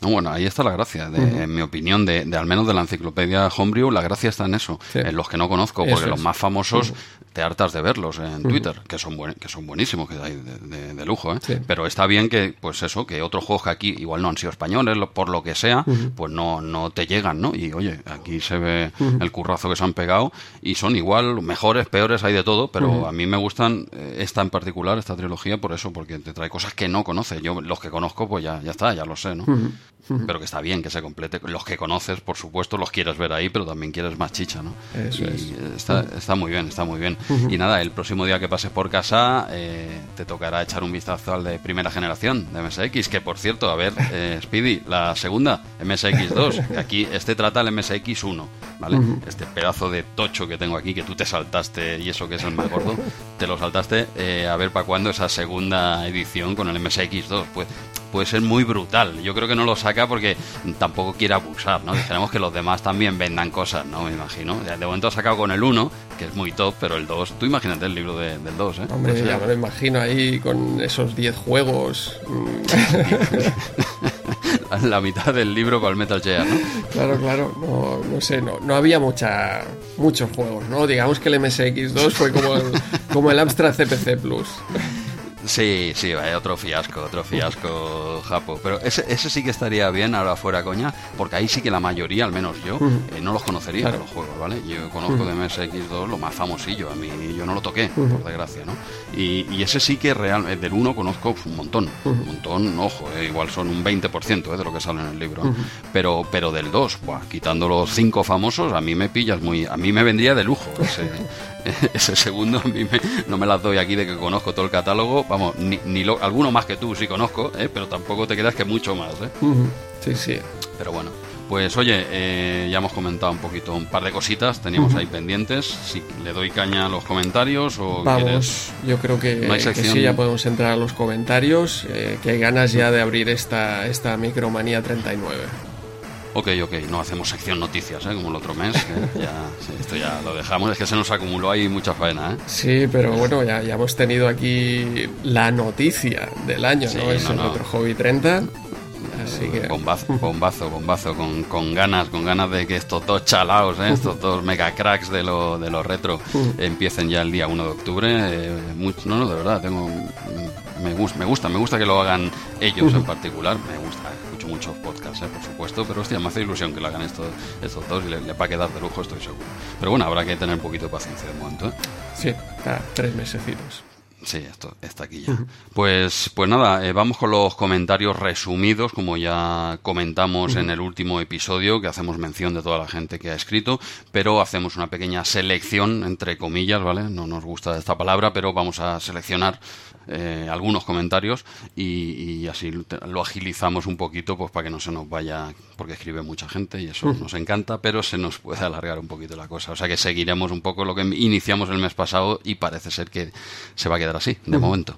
Bueno, ahí está la gracia, en mi opinión, de, al menos de la enciclopedia Homebrew, la gracia está en eso, en los que no conozco, porque los más famosos te hartas de verlos en Twitter, que son que son buenísimos, que hay de, lujo, ¿eh? Pero está bien que, pues eso, que otros juegos que aquí igual no han sido españoles, por lo que sea, pues no, no te llegan, ¿no? Y oye, aquí se ve el currazo que se han pegado y son igual, mejores, peores, hay de todo, pero a mí me gustan eh, esta en particular, esta trilogía, por eso, porque te trae cosas que no conoces. Yo los que conozco, pues ya, ya está, ya lo sé, ¿no? pero que está bien que se complete. Los que conoces, por supuesto, los quieres ver ahí, pero también quieres más chicha, ¿no? Eso es. Está, está, muy bien, está muy bien. Y nada, el próximo día que pases por casa eh, te tocará echar un vistazo al de primera generación de MSX, que por cierto, a ver, eh, Speedy, la segunda, MSX2, que aquí este trata el MSX1, ¿vale? Este pedazo de tocho que tengo aquí, que tú te saltaste y eso que es el más gordo, te lo saltaste eh, a ver para cuándo esa segunda edición con el MSX2. Pues puede ser muy brutal. Yo creo que no lo saca porque tampoco quiere abusar, ¿no? Queremos que los demás también vendan cosas, ¿no? Me imagino. De momento ha sacado con el 1, que es muy top, pero el 2, tú imagínate el libro del 2, ¿eh? Hombre, ya me lo imagino ahí con esos 10 juegos. la mitad del libro para el Metal Gear, ¿no? Claro, claro, no, no sé, no, no había mucha, muchos juegos, ¿no? Digamos que el MSX2 fue como el, como el Amstrad CPC Plus. Sí, sí, otro fiasco, otro fiasco, Japo. Pero ese, ese sí que estaría bien, ahora fuera coña, porque ahí sí que la mayoría, al menos yo, eh, no los conocería los juegos, ¿vale? Yo conozco de MSX2 lo más famosillo, a mí yo no lo toqué, por desgracia, ¿no? Y, y, ese sí que real, eh, del uno conozco un montón, un montón, ojo, eh, igual son un 20% de lo que sale en el libro. Pero, pero del 2, quitando los cinco famosos, a mí me pillas muy, a mí me vendría de lujo ese, ese segundo, a mí no me las doy aquí de que conozco todo el catálogo, vamos, ni, ni lo, alguno más que tú sí conozco, ¿eh? pero tampoco te quedas que mucho más. ¿eh? Sí, sí. Pero bueno. Pues oye, eh, ya hemos comentado un poquito un par de cositas, teníamos ahí pendientes. Si le doy caña a los comentarios o Vamos, yo creo que, sí, ya podemos entrar a los comentarios, eh, que hay ganas ya de abrir esta, esta Micromanía 39. Ok, ok, no hacemos sección noticias, ¿eh? como el otro mes. ya, esto ya lo dejamos, es que se nos acumuló ahí mucha faena. ¿eh? Sí, pero bueno, ya, ya hemos tenido aquí la noticia del año, ¿no? Es el otro Hobby 30. Así que... Bombazo, bombazo, bombazo, con, con, ganas, con ganas de que estos dos chalaos, ¿eh? estos dos mega cracks de lo, de los retro empiecen ya el día 1 de octubre. Eh, no, no, de verdad, tengo, me, gusta, me gusta, me gusta que lo hagan ellos en particular, me gusta muchos podcasts, ¿eh? por supuesto, pero hostia, me hace ilusión que lo hagan estos, estos dos y le, va a quedar de lujo, estoy seguro. Pero bueno, habrá que tener un poquito de paciencia de momento. ¿eh? Sí, tres mesecitos. Sí, esto está aquí ya. Pues, pues nada, eh, vamos con los comentarios resumidos, como ya comentamos en el último episodio, que hacemos mención de toda la gente que ha escrito, pero hacemos una pequeña selección, entre comillas, ¿vale? No nos gusta esta palabra, pero vamos a seleccionar eh, algunos comentarios y, así lo agilizamos un poquito pues para que no se nos vaya, porque escribe mucha gente y eso nos encanta, pero se nos puede alargar un poquito la cosa. O sea que seguiremos un poco lo que iniciamos el mes pasado y parece ser que se va a quedar así, de momento.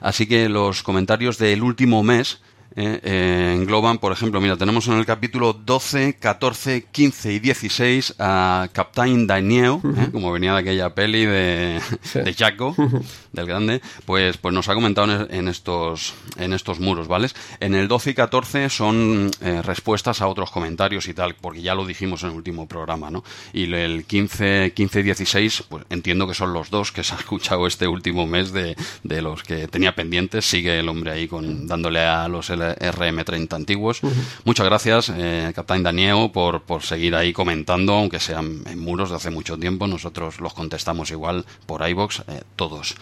Así que los comentarios del último mes eh, eh, engloban, por ejemplo, mira, tenemos en el capítulo 12, 14, 15 y 16 a Captain Daniel, eh, como venía de aquella peli de, de Jaco, del grande, pues, pues nos ha comentado en, estos, en estos muros, ¿vale? En el 12 y 14 son respuestas a otros comentarios y tal, porque ya lo dijimos en el último programa, ¿no? Y el 15, 15 y 16, pues entiendo que son los dos que se ha escuchado este último mes de, de los que tenía pendientes, sigue el hombre ahí con, dándole a los RM30 antiguos. Muchas gracias, eh, Captain Daniel, por, por seguir ahí comentando, aunque sean en muros de hace mucho tiempo. Nosotros los contestamos igual por iBox, eh, todos.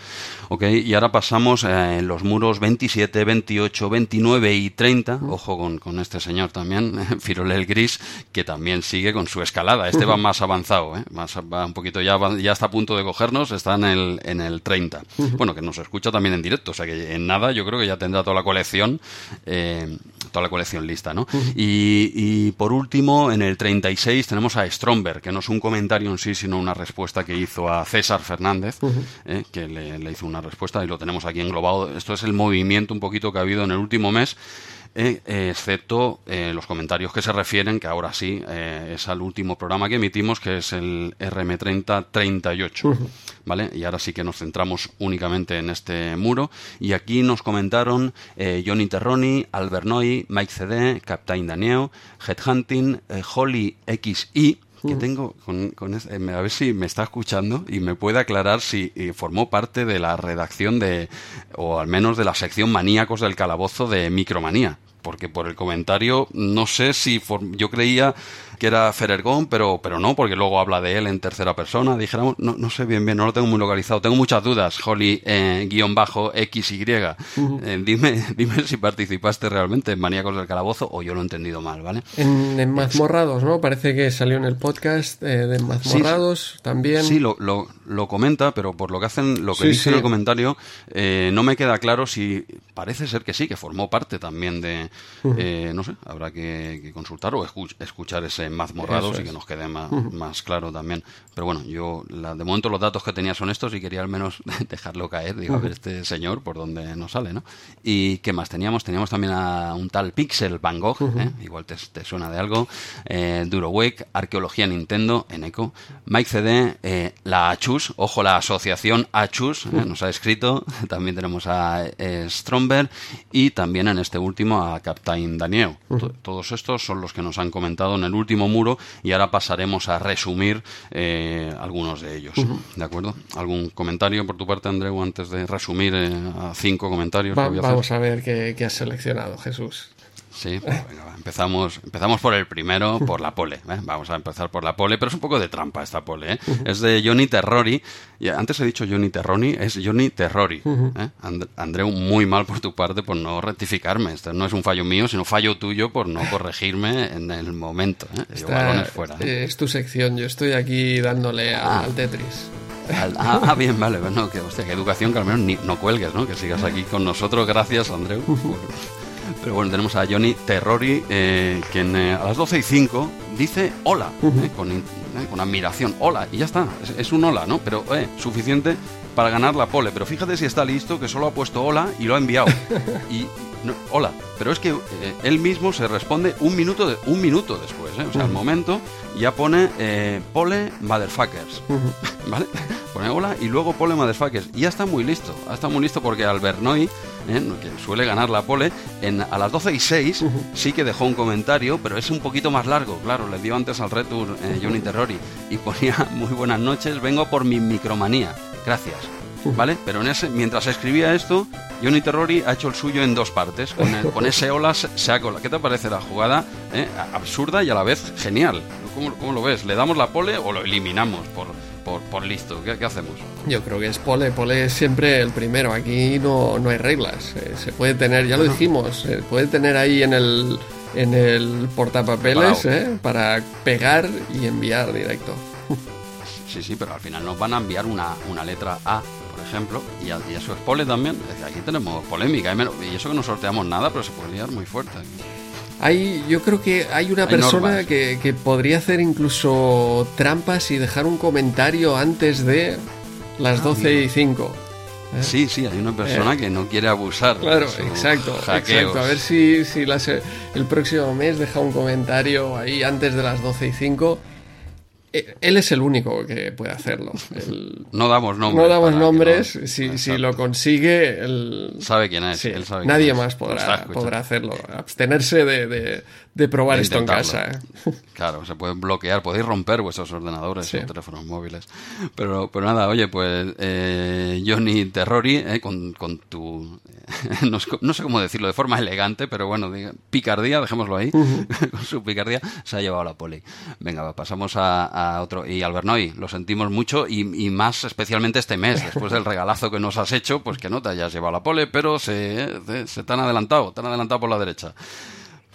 Ok, y ahora pasamos eh, en los muros 27, 28, 29 y 30. Ojo con, con este señor también, Firolel Gris, que también sigue con su escalada. Este va más avanzado, ¿eh? más, va un poquito ya, ya está a punto de cogernos, está en el, en el 30. Bueno, que nos escucha también en directo, o sea que en nada yo creo que ya tendrá toda la colección. Eh, toda la colección lista, ¿no? y, por último, en el 36 tenemos a Stromberg, que no es un comentario en sí, sino una respuesta que hizo a César Fernández, eh, que le, hizo una respuesta y lo tenemos aquí englobado. Esto es el movimiento un poquito que ha habido en el último mes eh, excepto eh, los comentarios que se refieren, que ahora sí es al último programa que emitimos, que es el RM3038. ¿Vale? Y ahora sí que nos centramos únicamente en este muro. Y aquí nos comentaron Johnny Terroni, Albert Noy, Mike CD, Captain Daniel, Headhunting, Holly XI, que tengo con, con a ver si me está escuchando y me puede aclarar si formó parte de la redacción de, o al menos de la sección maníacos del calabozo de Micromanía porque por el comentario no sé si yo creía que era Ferergón, pero, pero no, porque luego habla de él en tercera persona. Dijéramos, no, no sé bien, bien, no lo tengo muy localizado. Tengo muchas dudas, Holly, eh, guion bajo, XY. Eh, dime, dime si participaste realmente en Maníacos del Calabozo o yo lo he entendido mal, ¿vale? En, Mazmorrados, ¿no? Parece que salió en el podcast eh, de Mazmorrados también. Sí, lo, lo, lo, comenta, pero por lo que hacen, lo que dice en el comentario, no me queda claro si parece ser que sí, que formó parte también de, no sé, habrá que, consultar o escuchar ese mazmorrados y que nos quede más, claro también. Pero bueno, yo de momento los datos que tenía son estos y quería al menos dejarlo caer, digo, a ver este señor por dónde nos sale, ¿no? ¿Y qué más teníamos? Teníamos también a un tal Pixel Van Gogh, ¿eh? igual te, suena de algo, eh, Durowek, Arqueología Nintendo, en Eco, Mike CD, eh, la Achus, ojo, la asociación Achus, ¿eh? nos ha escrito, también tenemos a Stromberg y también en este último a Captain Daniel. Todos estos son los que nos han comentado en el último muro y ahora pasaremos a resumir eh, algunos de ellos. ¿De acuerdo? ¿Algún comentario por tu parte, Andreu, antes de resumir eh, a cinco comentarios? vamos a ver qué, qué has seleccionado, Jesús. Sí, pues empezamos, empezamos por el primero, por la pole. ¿eh? Vamos a empezar por la pole, pero es un poco de trampa esta pole. ¿eh? Es de Johnny Terrori. Y antes he dicho Johnny Terroni, es Johnny Terrori. ¿eh? Andreu, muy mal por tu parte por no rectificarme. Este no es un fallo mío, sino fallo tuyo por no corregirme en el momento. ¿eh? fuera. Es tu sección, yo estoy aquí dándole ah. al Tetris. Ah, ah, bien, vale, bueno, que, hostia, educación que al menos no cuelgues, ¿no? Que sigas aquí con nosotros. Gracias, Andreu. Pero bueno, tenemos a Johnny Terrori, eh, quien eh, a las 12 y 5 dice hola, eh, con, admiración, hola, y ya está, es, un hola, ¿no? Pero, suficiente para ganar la pole. Pero fíjate si está listo, que solo ha puesto hola y lo ha enviado. y hola, pero es que él mismo se responde un minuto, de, un minuto después, o sea, al momento ya pone pole motherfuckers, ¿vale? Pone hola y luego pole motherfuckers. Y ya está muy listo, ya está muy listo porque Albernoy ¿eh? que suele ganar la pole, en, a las 12 y 6 sí que dejó un comentario, pero es un poquito más largo, claro, le dio antes al Retour eh, Johnny Terrori y ponía muy buenas noches, vengo por mi micromanía, gracias. ¿Vale? Pero en ese, mientras escribía esto, Johnny Terrori ha hecho el suyo en dos partes. Con, con ese ola se ha colado. ¿Qué te parece la jugada? Eh, absurda y a la vez genial. ¿Cómo, ¿Cómo, lo ves? ¿Le damos la pole o lo eliminamos por, por, listo. ¿Qué, hacemos? Yo creo que es pole. Pole es siempre el primero. Aquí no, no hay reglas. Eh, se puede tener, ya lo dijimos, se puede tener ahí en el, en el portapapeles eh, para pegar y enviar directo. Sí, sí, pero al final nos van a enviar una, una letra A, por ejemplo, y, eso es pole también. Aquí tenemos polémica, y eso que no sorteamos nada, pero se puede liar muy fuerte. Hay, yo creo que hay una persona que, podría hacer incluso trampas y dejar un comentario antes de las 12 ah, y 5. ¿eh? Sí, sí, hay una persona eh. que no quiere abusar. Claro, exacto, exacto. A ver si, si el próximo mes deja un comentario ahí antes de las 12 y 5 eh, él es el único que puede hacerlo. no damos nombres. No damos nombres. si, si, lo consigue, él sabe quién es. nadie más podrá, podrá hacerlo. Abstenerse de, de probar esto en casa. ¿eh? Claro, se pueden bloquear, podéis romper vuestros ordenadores o teléfonos móviles. Pero, pero nada, oye, pues eh, Johnny Terrori, eh, con, con, tu, no, sé cómo decirlo de forma elegante, pero bueno, picardía, dejémoslo ahí, con su picardía, se ha llevado la poli. Venga, pasamos a, otro. Y Albernoy, lo sentimos mucho y, y, más especialmente este mes, después del regalazo que nos has hecho, pues que no te hayas llevado la pole, pero se, se te han adelantado, te han adelantado por la derecha.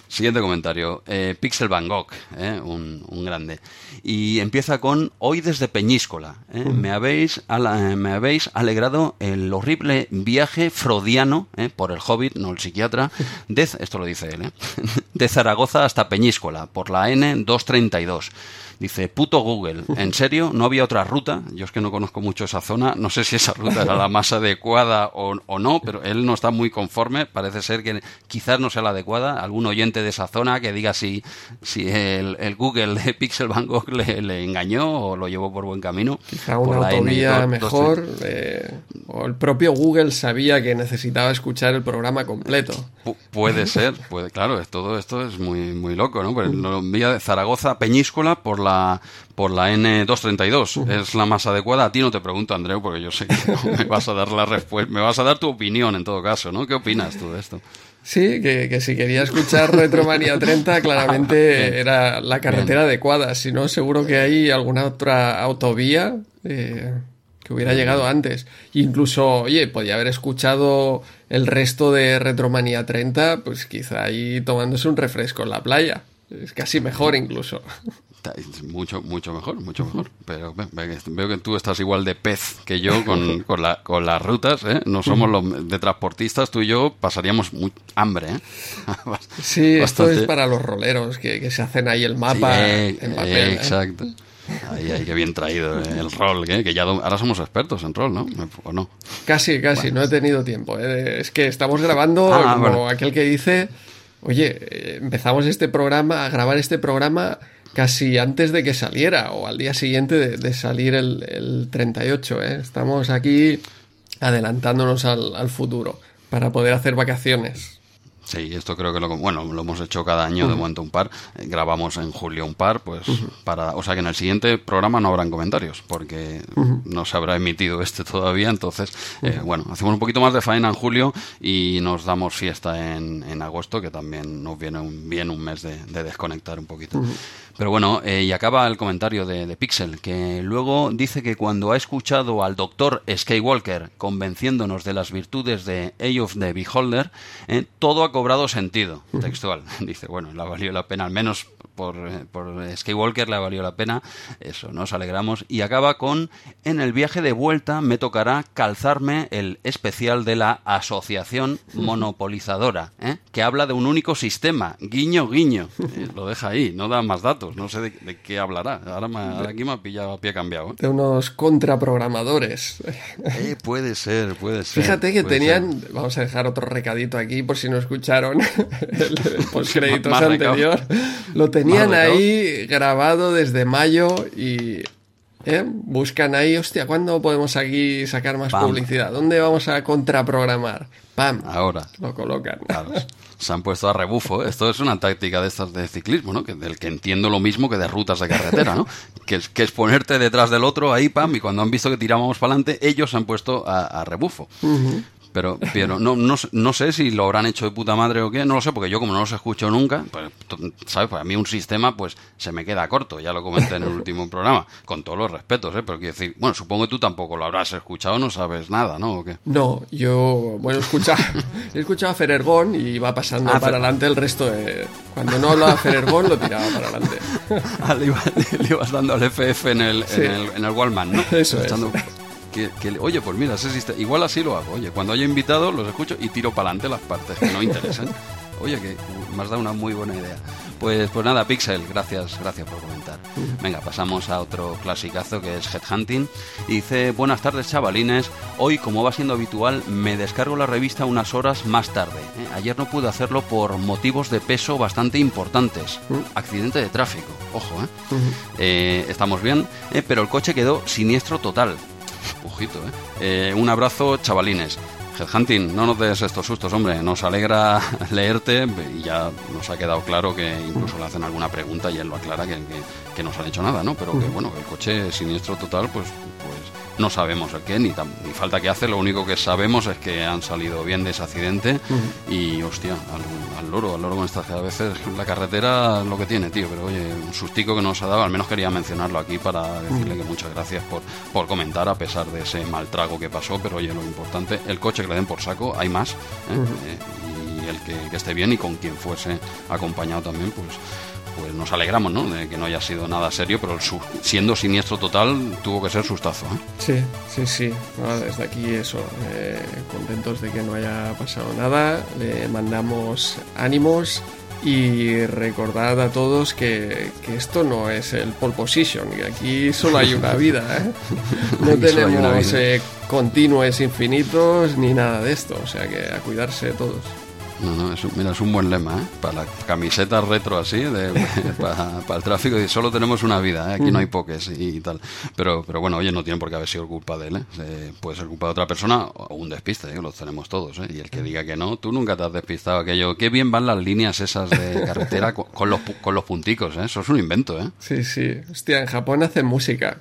Siguiente comentario. Eh, Pixel Van Gogh, eh, un, grande. Y empieza con Hoy desde Peñíscola. Eh, me, habéis me habéis alegrado el horrible viaje freudiano, por el hobbit, no el psiquiatra, de, esto lo dice él, de Zaragoza hasta Peñíscola, por la N232. Dice, puto Google, ¿en serio? ¿No había otra ruta? Yo es que no conozco mucho esa zona, no sé si esa ruta era la más adecuada o, no, pero él no está muy conforme, parece ser que quizás no sea la adecuada. Algún oyente de esa zona que diga si, si el, Google de Pixel Van Gogh le, engañó o lo llevó por buen camino. Quizá una autovía mejor, eh, o el propio Google sabía que necesitaba escuchar el programa completo. puede ser, puede, claro, todo esto es muy, muy loco, ¿no? Pues lo envía de Zaragoza Peñíscola por la por la N232. Es la más adecuada. A ti no te pregunto, Andreu, porque yo sé que me vas a dar la respuesta, me vas a dar tu opinión en todo caso, ¿no? ¿Qué opinas tú de esto? Sí, que, si quería escuchar Retromanía 30, claramente era la carretera adecuada. Si no, seguro que hay alguna otra autovía eh, que hubiera llegado antes. Incluso, oye, podía haber escuchado el resto de Retromanía 30, pues quizá ahí tomándose un refresco en la playa. Es casi mejor incluso. Mucho, mucho mejor, mucho mejor. Pero veo que tú estás igual de pez que yo con, con, la, con las rutas. ¿eh? No somos los de transportistas, tú y yo pasaríamos muy hambre. ¿eh? sí, esto es para los roleros que, se hacen ahí el mapa en papel. ¿eh? exacto. Ahí, ahí, que bien traído el rol, que ya ahora somos expertos en rol, ¿no? ¿O no? Casi, casi, no he tenido tiempo. Es que estamos grabando ah, como aquel que dice, oye, empezamos este programa, a grabar este programa casi antes de que saliera o al día siguiente de, salir el, el 38. ¿eh? Estamos aquí adelantándonos al futuro para poder hacer vacaciones. Sí, esto creo que lo, bueno, lo hemos hecho cada año de momento un par. Eh, grabamos en julio un par, pues para, o sea que en el siguiente programa no habrán comentarios porque no se habrá emitido este todavía. Entonces, eh, bueno, hacemos un poquito más de faena en julio y nos damos fiesta en, en agosto, que también nos viene un, bien un mes de, de desconectar un poquito. Pero bueno, eh, y acaba el comentario de, Pixel, que luego dice que cuando ha escuchado al doctor Skywalker convenciéndonos de las virtudes de Age of the Beholder, eh, todo ha cobrado sentido, textual. Dice, bueno, la valió la pena, al menos por, eh, por Skywalker le ha valido la pena, eso, nos alegramos. Y acaba con, en el viaje de vuelta me tocará calzarme el especial de la Asociación Monopolizadora, ¿eh? que habla de un único sistema, guiño, guiño. Eh, lo deja ahí, no da más datos, no sé de, qué hablará. Ahora, aquí me ha pillado a pie cambiado. De unos contraprogramadores. puede ser, puede ser. Fíjate que tenían, vamos a dejar otro recadito aquí por si no escucharon el, postcréditos anterior, lo tenían tenían ahí grabado desde mayo y ¿eh? buscan ahí, hostia, ¿cuándo podemos aquí sacar más publicidad? ¿Dónde vamos a contraprogramar? ¡Pam! Ahora. Lo colocan. Se han puesto a rebufo. Esto es una táctica de estas de ciclismo, ¿no? Que, del que entiendo lo mismo que de rutas de carretera, ¿no? que, es, que es ponerte detrás del otro ahí, pam, y cuando han visto que tirábamos para adelante, ellos se han puesto a, rebufo. Pero, pero no, no, no, sé si lo habrán hecho de puta madre o qué, no lo sé, porque yo como no los escucho nunca, pues, ¿sabes? Para mí un sistema pues se me queda corto, ya lo comenté en el último programa, con todos los respetos, ¿eh? Pero quiero decir, bueno, supongo que tú tampoco lo habrás escuchado, no sabes nada, ¿no? ¿O qué? No, yo, bueno, escucha, he escuchado a Ferergón y va pasando ah, para adelante el resto de... Cuando no hablaba Ferergón lo tiraba para adelante. Ah, le, ibas dando al FF en el, en el, en el Wallman, ¿no? Eso es que, oye, pues mira, igual así lo hago. Oye, cuando haya invitado los escucho y tiro para adelante las partes que no interesan. Oye, que me has dado una muy buena idea. Pues, pues nada, Pixel, gracias, gracias por comentar. Venga, pasamos a otro clasicazo que es Headhunting. Y dice, buenas tardes chavalines, hoy como va siendo habitual me descargo la revista unas horas más tarde. ¿eh? Ayer no pude hacerlo por motivos de peso bastante importantes. Accidente de tráfico, ojo, ¿eh? eh estamos bien, eh, pero el coche quedó siniestro total. Ojito, ¿eh? ¿eh? Un abrazo, chavalines. Headhunting, no nos des estos sustos, hombre. Nos alegra leerte y ya nos ha quedado claro que incluso le hacen alguna pregunta y él lo aclara que, que, no se han hecho nada, ¿no? Pero que, bueno, el coche siniestro total, pues, pues no sabemos el qué, ni, ni falta que hace. Lo único que sabemos es que han salido bien de ese accidente y, hostia, al, loro, al loro con estas a veces la carretera lo que tiene, tío. Pero oye, un sustico que nos ha dado, al menos quería mencionarlo aquí para decirle que muchas gracias por, por comentar a pesar de ese mal trago que pasó. Pero oye, lo importante, el coche que le den por saco, hay más. ¿eh? Eh, y el que, que esté bien y con quien fuese acompañado también, pues pues nos alegramos, ¿no? De que no haya sido nada serio, pero siendo siniestro total tuvo que ser sustazo. ¿eh? Sí, sí, sí. desde aquí eso, eh, contentos de que no haya pasado nada. Le mandamos ánimos Y recordad a todos que, que, esto no es el pole position, y aquí solo hay una vida. ¿eh? No tenemos eh, continuos infinitos ni nada de esto, o sea que a cuidarse todos. No, no, es un, mira, es un buen lema, ¿eh? Para la camiseta retro así, de, para, el tráfico, y solo tenemos una vida, ¿eh? aquí no hay pokés y, tal. Pero, pero bueno, oye, no tiene por qué haber sido culpa de él, ¿eh? puede ser culpa de otra persona o un despiste, ¿eh? los tenemos todos, ¿eh? Y el que diga que no, tú nunca te has despistado aquello. Qué bien van las líneas esas de carretera con, los, con los punticos, ¿eh? Eso es un invento, ¿eh? Sí, sí. Hostia, en Japón hacen música.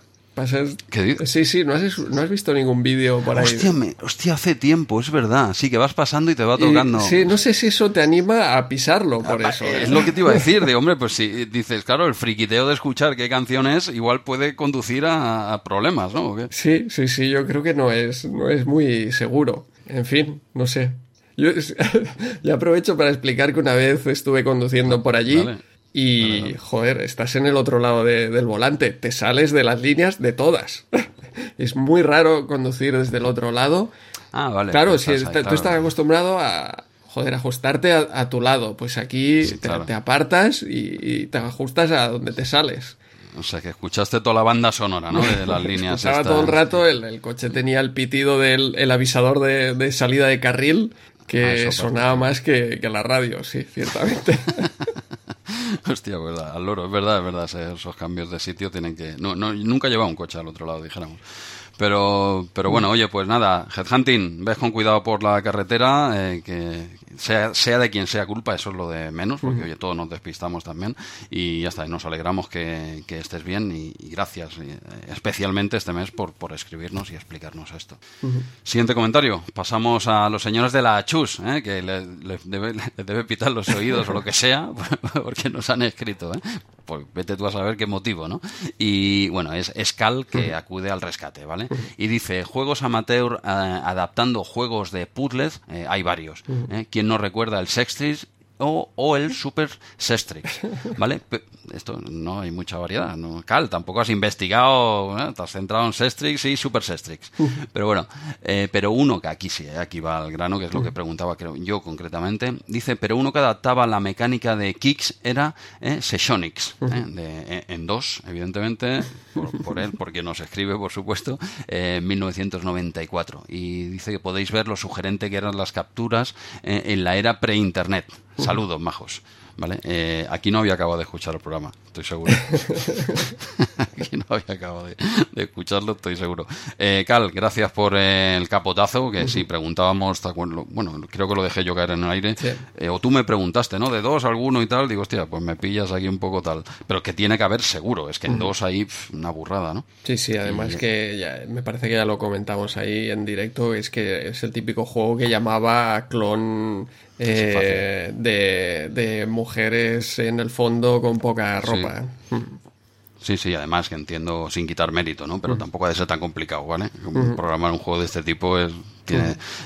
¿Qué dices? Sí, sí, no has, no has visto ningún vídeo por ahí. Hostia, hostia, hace tiempo, es verdad. Sí, que vas pasando y te va tocando. sí, no sé si eso te anima a pisarlo por ah, eso. Es ¿eh? lo que te iba a decir, de hombre, pues si dices, claro, el friquiteo de escuchar qué canción es, igual puede conducir a, problemas, ¿no? Sí, sí, sí, yo creo que no es, no es muy seguro. En fin, no sé. Yo ya aprovecho para explicar que una vez estuve conduciendo por allí y, joder, estás en el otro lado del volante, te sales de las líneas de todas. es muy raro conducir desde el otro lado. Ah, vale. Claro, pues si tú estás acostumbrado a, joder, ajustarte a, tu lado, pues aquí te, apartas y, te ajustas a donde te sales. O sea, que escuchaste toda la banda sonora, ¿no? De las líneas. Estaba todo el rato, el, coche tenía el pitido del el avisador de, salida de carril que ah, sonaba más que, que la radio, sí, ciertamente. Hostia, verdad, al loro, es verdad, es verdad, esos cambios de sitio tienen que... No, no, nunca llevaba un coche al otro lado, dijéramos. Pero, pero bueno, oye, pues nada, Headhunting, ves con cuidado por la carretera, eh, que sea, sea de quien sea culpa, eso es lo de menos, porque oye, todos nos despistamos también y ya está, y nos alegramos que, estés bien y, gracias eh, especialmente este mes por, por escribirnos y explicarnos esto. Siguiente comentario, pasamos a los señores de la Chus, eh, que le, debe, debe, pitar los oídos o lo que sea, porque nos han escrito, pues vete tú a saber qué motivo, ¿no? Y bueno, es Scal que acude al rescate, ¿vale? Y dice, juegos amateur eh, adaptando juegos de puzzles, eh, hay varios. ¿eh? ¿Quién no recuerda el Sextris o, el Super Sestrix, ¿vale? Esto no hay mucha variedad. ¿no? Cal, tampoco has investigado, ¿eh? te has centrado en Sestrix y Super Sestrix. Pero bueno, eh, pero uno que aquí sí, eh, aquí va al grano, que es lo que preguntaba creo, yo concretamente, dice, pero uno que adaptaba la mecánica de Kicks era eh, Sessionix, en dos, evidentemente, por, él, porque nos escribe, por supuesto, en 1994. Y dice que podéis ver lo sugerente que eran las capturas en la era pre-internet. Saludos, majos. ¿Vale? Eh, aquí no había acabado de escuchar el programa, estoy seguro. aquí no había acabado de, escucharlo, estoy seguro. Eh, Cal, gracias por el capotazo, que si preguntábamos, bueno, creo que lo dejé yo caer en el aire, eh, o tú me preguntaste, ¿no? De dos, alguno y tal, digo, hostia, pues me pillas aquí un poco tal. Pero que tiene que haber seguro, es que en dos ahí una burrada, ¿no? Sí, sí, además que ya, me parece que ya lo comentamos ahí en directo, es que es el típico juego que llamaba clon eh, de, de, mujeres en el fondo con poca ropa. Sí. Sí, además que entiendo sin quitar mérito, ¿no? Pero tampoco ha de ser tan complicado, ¿vale? Programar un juego de este tipo es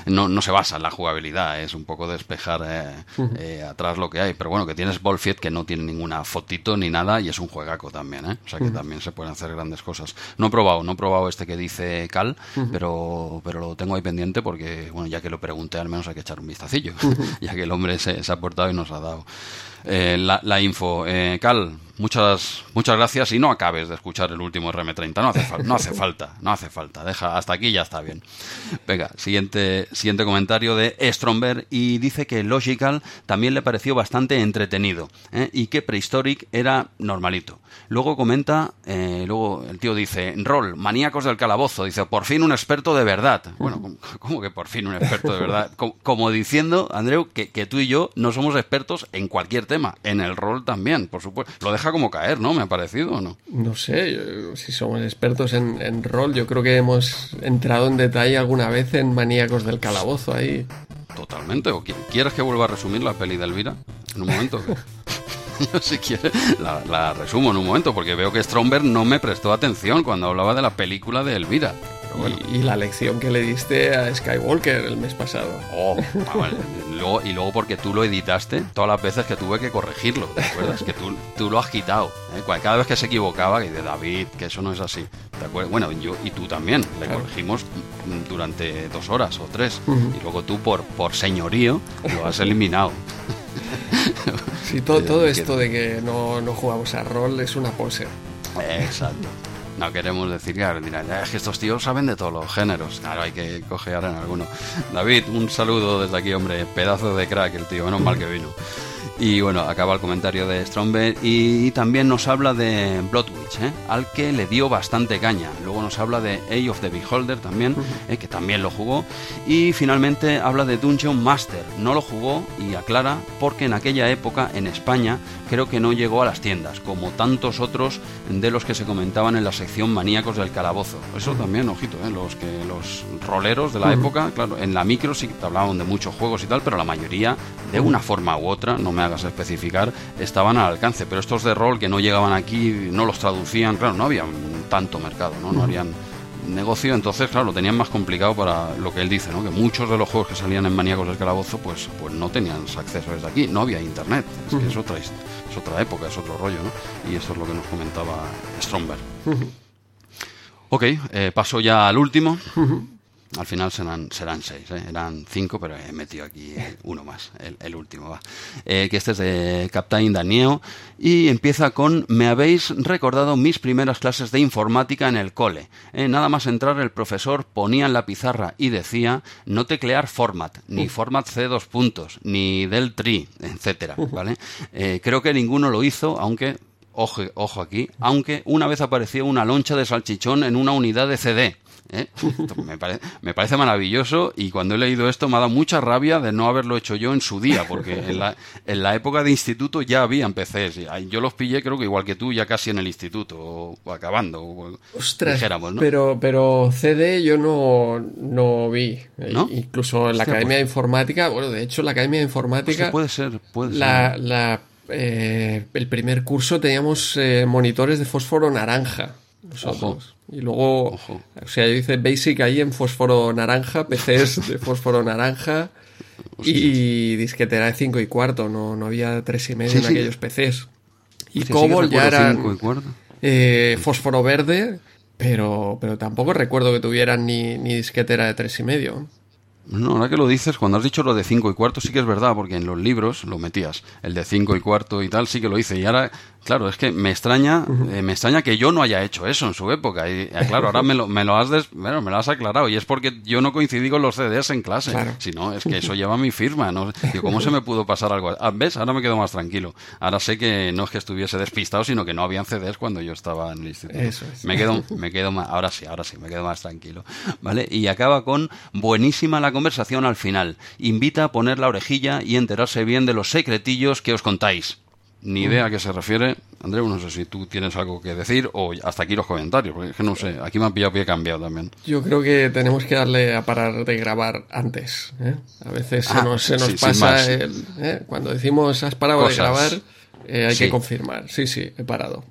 no, no, se basa en la jugabilidad, es un poco despejar eh, eh, atrás lo que hay. Pero bueno, que tienes Bolfiet que no tiene ninguna fotito ni nada y es un juegaco también, ¿eh? O sea que también se pueden hacer grandes cosas. No he probado, no he probado este que dice Cal, pero, pero lo tengo ahí pendiente porque, bueno, ya que lo pregunté, al menos hay que echar un vistacillo, ya que el hombre se, se ha portado y nos ha dado. Eh, la, info. Eh, Cal, muchas, muchas gracias y no acabes de escuchar el último RM30. No hace, no hace falta, no hace falta. Deja, hasta aquí ya está bien. Venga, siguiente, siguiente comentario de Stromberg y dice que Logical también le pareció bastante entretenido ¿eh? y que Prehistoric era normalito. Luego comenta, luego el tío dice, Roll, maníacos del calabozo, dice, por fin un experto de verdad. Bueno, ¿cómo que por fin un experto de verdad? Como, diciendo, Andreu, que, que tú y yo no somos expertos en cualquier tema en el rol también, por supuesto. Lo deja como caer, ¿no? Me ha parecido, ¿o no? No sé, si somos expertos en, rol, yo creo que hemos entrado en detalle alguna vez en Maníacos del Calabozo ahí. Totalmente. ¿O quieres que vuelva a resumir la peli de Elvira? En un momento. yo si quieres la, resumo en un momento, porque veo que Stromberg no me prestó atención cuando hablaba de la película de Elvira. Y, la lección que le diste a Skywalker el mes pasado. Oh, ah, y luego porque tú lo editaste todas las veces que tuve que corregirlo, ¿te acuerdas? que tú, tú lo has quitado. ¿eh? Cada vez que se equivocaba, que de David, que eso no es así. ¿te acuerdas? Bueno, yo y tú también, le corregimos durante dos horas o tres. Y luego tú, por, por señorío, lo has eliminado. Sí, todo, todo esto de que no, no jugamos a rol es una pose. Exacto. No queremos decir, claro, dirán, es que estos tíos saben de todos los géneros. Claro, hay que cojear en alguno. David, un saludo desde aquí, hombre. Pedazo de crack el tío, menos mal que vino. Y bueno, acaba el comentario de Stromberg y, también nos habla de Bloodwitch, ¿eh? al que le dio bastante caña. Luego nos habla de Age of the Beholder también, ¿eh? que también lo jugó. Y finalmente habla de Dungeon Master. No lo jugó y aclara porque en aquella época en España creo que no llegó a las tiendas, como tantos otros de los que se comentaban en la sección maníacos del calabozo. Eso también, ojito, ¿eh? los que los roleros de la época, claro, en la micro sí te hablaban de muchos juegos y tal, pero la mayoría, de una forma u otra, no me hagas especificar, estaban al alcance. Pero estos de rol que no llegaban aquí, no los traducían, claro, no había tanto mercado, ¿no? No habían negocio, entonces, claro, lo tenían más complicado para lo que él dice, ¿no? Que muchos de los juegos que salían en Maníacos del Calabozo, pues, pues no tenían acceso desde aquí, no había internet, es que es otra, es otra época, es otro rollo, ¿no? Y eso es lo que nos comentaba Stromberg. Ok, eh, paso ya al último. Al final serán, serán seis, ¿eh? eran cinco, pero he metido aquí uno más, el, último va. Eh, que este es de Captain Daniel y empieza con Me habéis recordado mis primeras clases de informática en el cole. Eh, nada más entrar el profesor ponía en la pizarra y decía no teclear format, ni format C dos puntos, ni del tree, etcétera, ¿vale? creo que ninguno lo hizo, aunque Ojo, ojo, aquí, aunque una vez apareció una loncha de salchichón en una unidad de CD. ¿eh? Me, parece maravilloso y cuando he leído esto me ha dado mucha rabia de no haberlo hecho yo en su día, porque en la, en la época de instituto ya había PCs. Yo los pillé creo que igual que tú, ya casi en el instituto, o, acabando, Ostras, pero, pero CD yo no, no vi. Incluso en la Academia de Informática, bueno, de hecho la Academia de Informática... puede ser, puede la, La, eh, el primer curso teníamos eh, monitores de fósforo naranja. Nosotros. Y luego, o sea, dice Basic ahí en fósforo naranja, PCs de fósforo naranja y disquetera de 5 y cuarto, no, no había 3 y medio en aquellos PCs. Y Cobol ya era eh, fósforo verde, pero, pero tampoco recuerdo que tuvieran ni, ni disquetera de 3 y medio. No, ahora que lo dices, cuando has dicho lo de 5 y cuarto sí que es verdad, porque en los libros lo metías, el de 5 y cuarto y tal, sí que lo hice. Y ahora Claro, es que me extraña, eh, me extraña que yo no haya hecho eso en su época. Y eh, claro, ahora me lo, me lo has bueno, me lo has aclarado. Y es porque yo no coincidí con los CDs en clase. Si no, es que eso lleva mi firma. ¿no? ¿Cómo se me pudo pasar algo? Ah, ¿Ves? Ahora me quedo más tranquilo. Ahora sé que no es que estuviese despistado, sino que no habían CDs cuando yo estaba en el instituto. Me quedo, me quedo más, ahora sí, ahora sí, me quedo más tranquilo. ¿Vale? Y acaba con buenísima la conversación al final. Invita a poner la orejilla y enterarse bien de los secretillos que os contáis ni idea a qué se refiere. Andreu, no sé si tú tienes algo que decir o hasta aquí los comentarios, porque es que no sé, aquí me han pillado pie cambiado también. Yo creo que tenemos que darle a parar de grabar antes. ¿eh? A veces se ah, nos, se nos pasa el, ¿eh? cuando decimos has parado de grabar, eh, hay que confirmar. Sí, sí, he parado.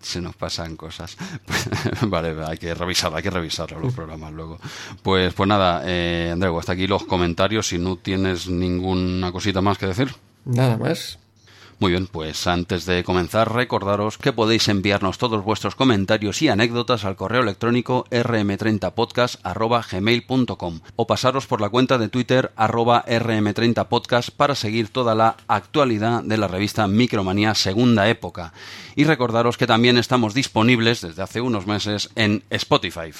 Se nos pasan cosas. vale, hay que revisar, hay que revisar los programas luego. Pues, pues nada, eh, Andreu, hasta aquí los comentarios. Si no tienes ninguna cosita más que decir. Nada más. Muy bien, pues antes de comenzar, recordaros que podéis enviarnos todos vuestros comentarios y anécdotas al correo electrónico rm30podcast.gmail.com o pasaros por la cuenta de Twitter arroba rm30podcast para seguir toda la actualidad de la revista Micromanía Segunda Época. Y recordaros que también estamos disponibles desde hace unos meses en Spotify.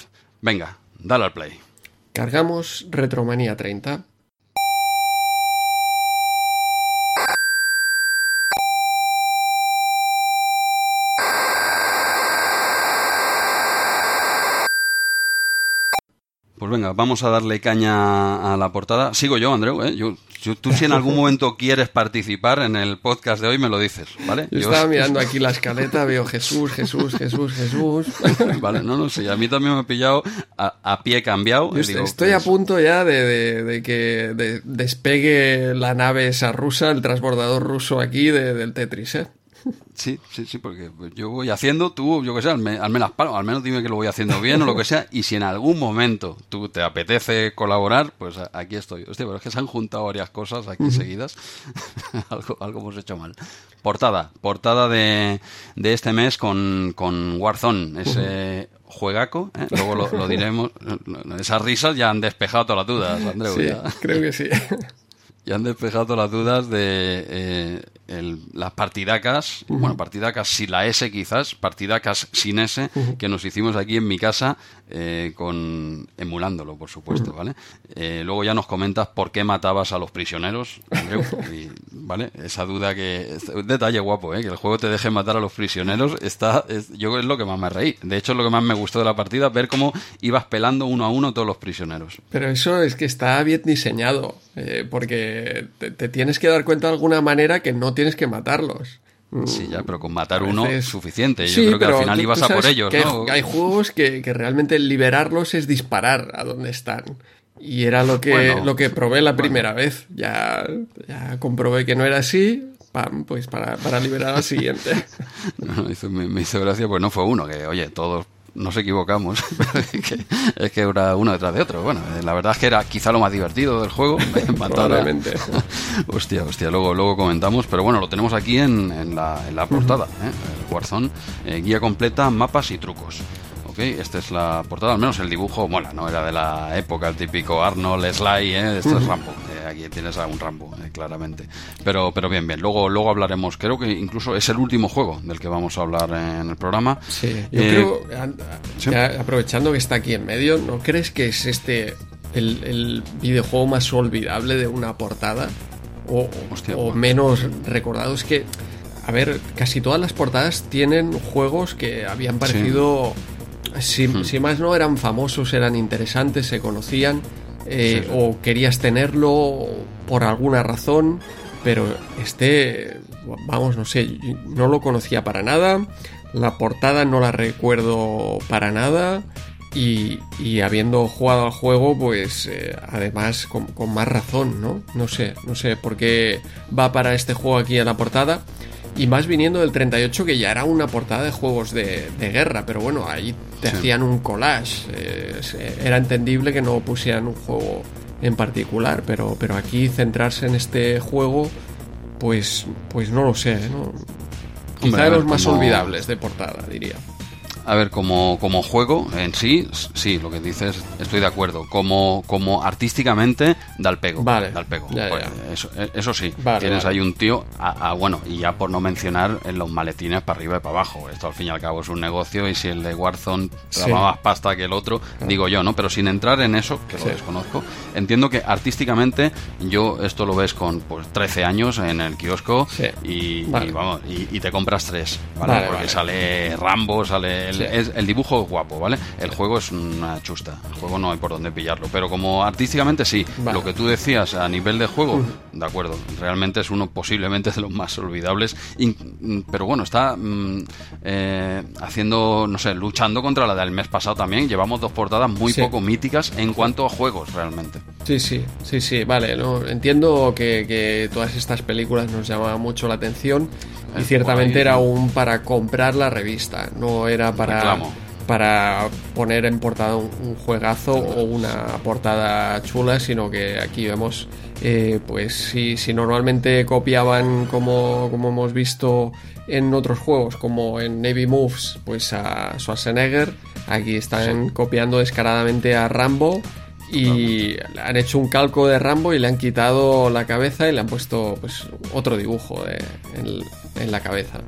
Venga, dale al play. Cargamos Retromanía 30. Pues venga, vamos a darle caña a la portada. Sigo yo, Andreu, ¿eh? Yo, tú si en algún momento quieres participar en el podcast de hoy, me lo dices, ¿vale? Yo, estaba mirando aquí la escaleta, veo Jesús, Jesús, Jesús, Jesús. vale, no, no sé, a mí también me ha pillado a, pie cambiado. estoy, a pues punto ya de, que despegue la nave esa rusa, el transbordador ruso aquí del Tetris, ¿eh? Sí, sí, sí, porque yo voy haciendo, tú, yo que sé, al, menos, al menos dime que lo voy haciendo bien o lo que sea, y si en algún momento tú te apetece colaborar, pues aquí estoy. Hostia, pero es que se han juntado varias cosas aquí seguidas, algo, algo hemos hecho mal. Portada, portada de, de este mes con, con Warzone, ese juegaco, ¿eh? luego lo, diremos, esas risas ya han despejado todas las dudas, Andreu. Sí, creo que sí. Ya han despejado las dudas de... Eh, las partidacas, bueno, partidacas sin la S quizás, partidacas sin S, que nos hicimos aquí en mi casa eh, con emulándolo, por supuesto, ¿vale? Eh, luego ya nos comentas por qué matabas a los prisioneros, ¿vale? Esa duda que... Un detalle guapo, ¿eh? Que el juego te deje matar a los prisioneros, está... yo es lo que más me reí. De hecho, es lo que más me gustó de la partida, ver cómo ibas pelando uno a uno todos los prisioneros. Pero eso es que está bien diseñado, eh, porque te, tienes que dar cuenta de alguna manera que no tienes que matarlos. Sí, ya, pero con matar uno es suficiente. Yo creo que al final ibas a por ellos, ¿no? Hay juegos que, realmente liberarlos es disparar a donde están. Y era lo que, lo que probé la primera vez. Ya, ya comprobé que no era así. Pam, pues para, para liberar al siguiente. me, me, hizo gracia, pues no fue uno, que oye, todos nos equivocamos, es, que, era uno detrás de otro. Bueno, eh, la verdad es que era quizá lo más divertido del juego. Probablemente. hostia, hostia, luego, luego comentamos, pero bueno, lo tenemos aquí en, en, la, en la, portada, ¿eh? el Warzone, eh, guía completa, mapas y trucos. Esta es la portada, al menos el dibujo mola, no era de la época, el típico Arnold Sly, ¿eh? esto es Rambo, aquí tienes a un Rambo, eh, claramente. Pero, pero bien, bien, luego, luego hablaremos, creo que incluso es el último juego del que vamos a hablar en el programa. Sí, yo creo, eh, aprovechando que está aquí en medio, ¿no crees que es este el, el videojuego más olvidable de una portada? O, o menos recordado, es que a ver, casi todas las portadas tienen juegos que habían parecido Hmm. Si, más no eran famosos, eran interesantes, se conocían, eh, o querías tenerlo por alguna razón, pero este, vamos, no sé, no lo conocía para nada, la portada no la recuerdo para nada. Y, habiendo jugado al juego, pues eh, además con, con, más razón, ¿no? No sé, no sé por qué va para este juego aquí en la portada. Y más viniendo del 38, que ya era una portada de juegos de, guerra, pero bueno, ahí te hacían un collage. Eh, era entendible que no pusieran un juego en particular, pero, pero aquí centrarse en este juego, pues, pues no lo sé, ¿no? Quizá de los más olvidables de portada, diría. A ver, como, como juego en sí, sí, lo que dices, estoy de acuerdo. Como, como artísticamente, da el pego. Vale. Da el pego. Pues, eh, eso, sí. Tienes ahí un tío, a, bueno, y ya por no mencionar en los maletines para arriba y para abajo. Esto al fin y al cabo es un negocio y si el de Warzone daba más pasta que el otro, digo yo, ¿no? Pero sin entrar en eso, que lo desconozco, entiendo que artísticamente yo esto lo ves con pues 13 años en el kiosco y, vamos, y, te compras tres, ¿vale? Porque sale Rambo, sale el, dibujo es guapo, ¿vale? El juego es una chusta. El juego no hay por dónde pillarlo. Pero como artísticamente sí. Lo que tú decías a nivel de juego, de acuerdo. Realmente es uno posiblemente de los más olvidables. pero bueno, está mm, eh, haciendo, no sé, luchando contra la del mes pasado también. Llevamos dos portadas muy poco míticas en cuanto a juegos, realmente. Sí, sí, sí, sí, vale. Entiendo que, que todas estas películas nos llamaban mucho la atención y ciertamente era un para comprar la revista, no era para, para poner en portada un, juegazo o una portada chula, sino que aquí vemos, eh, pues si, si normalmente copiaban como, como hemos visto en otros juegos, como en Navy Moves, pues a Schwarzenegger, aquí están copiando descaradamente a Rambo y han hecho un calco de Rambo y le han quitado la cabeza y le han puesto pues otro dibujo en, la cabeza.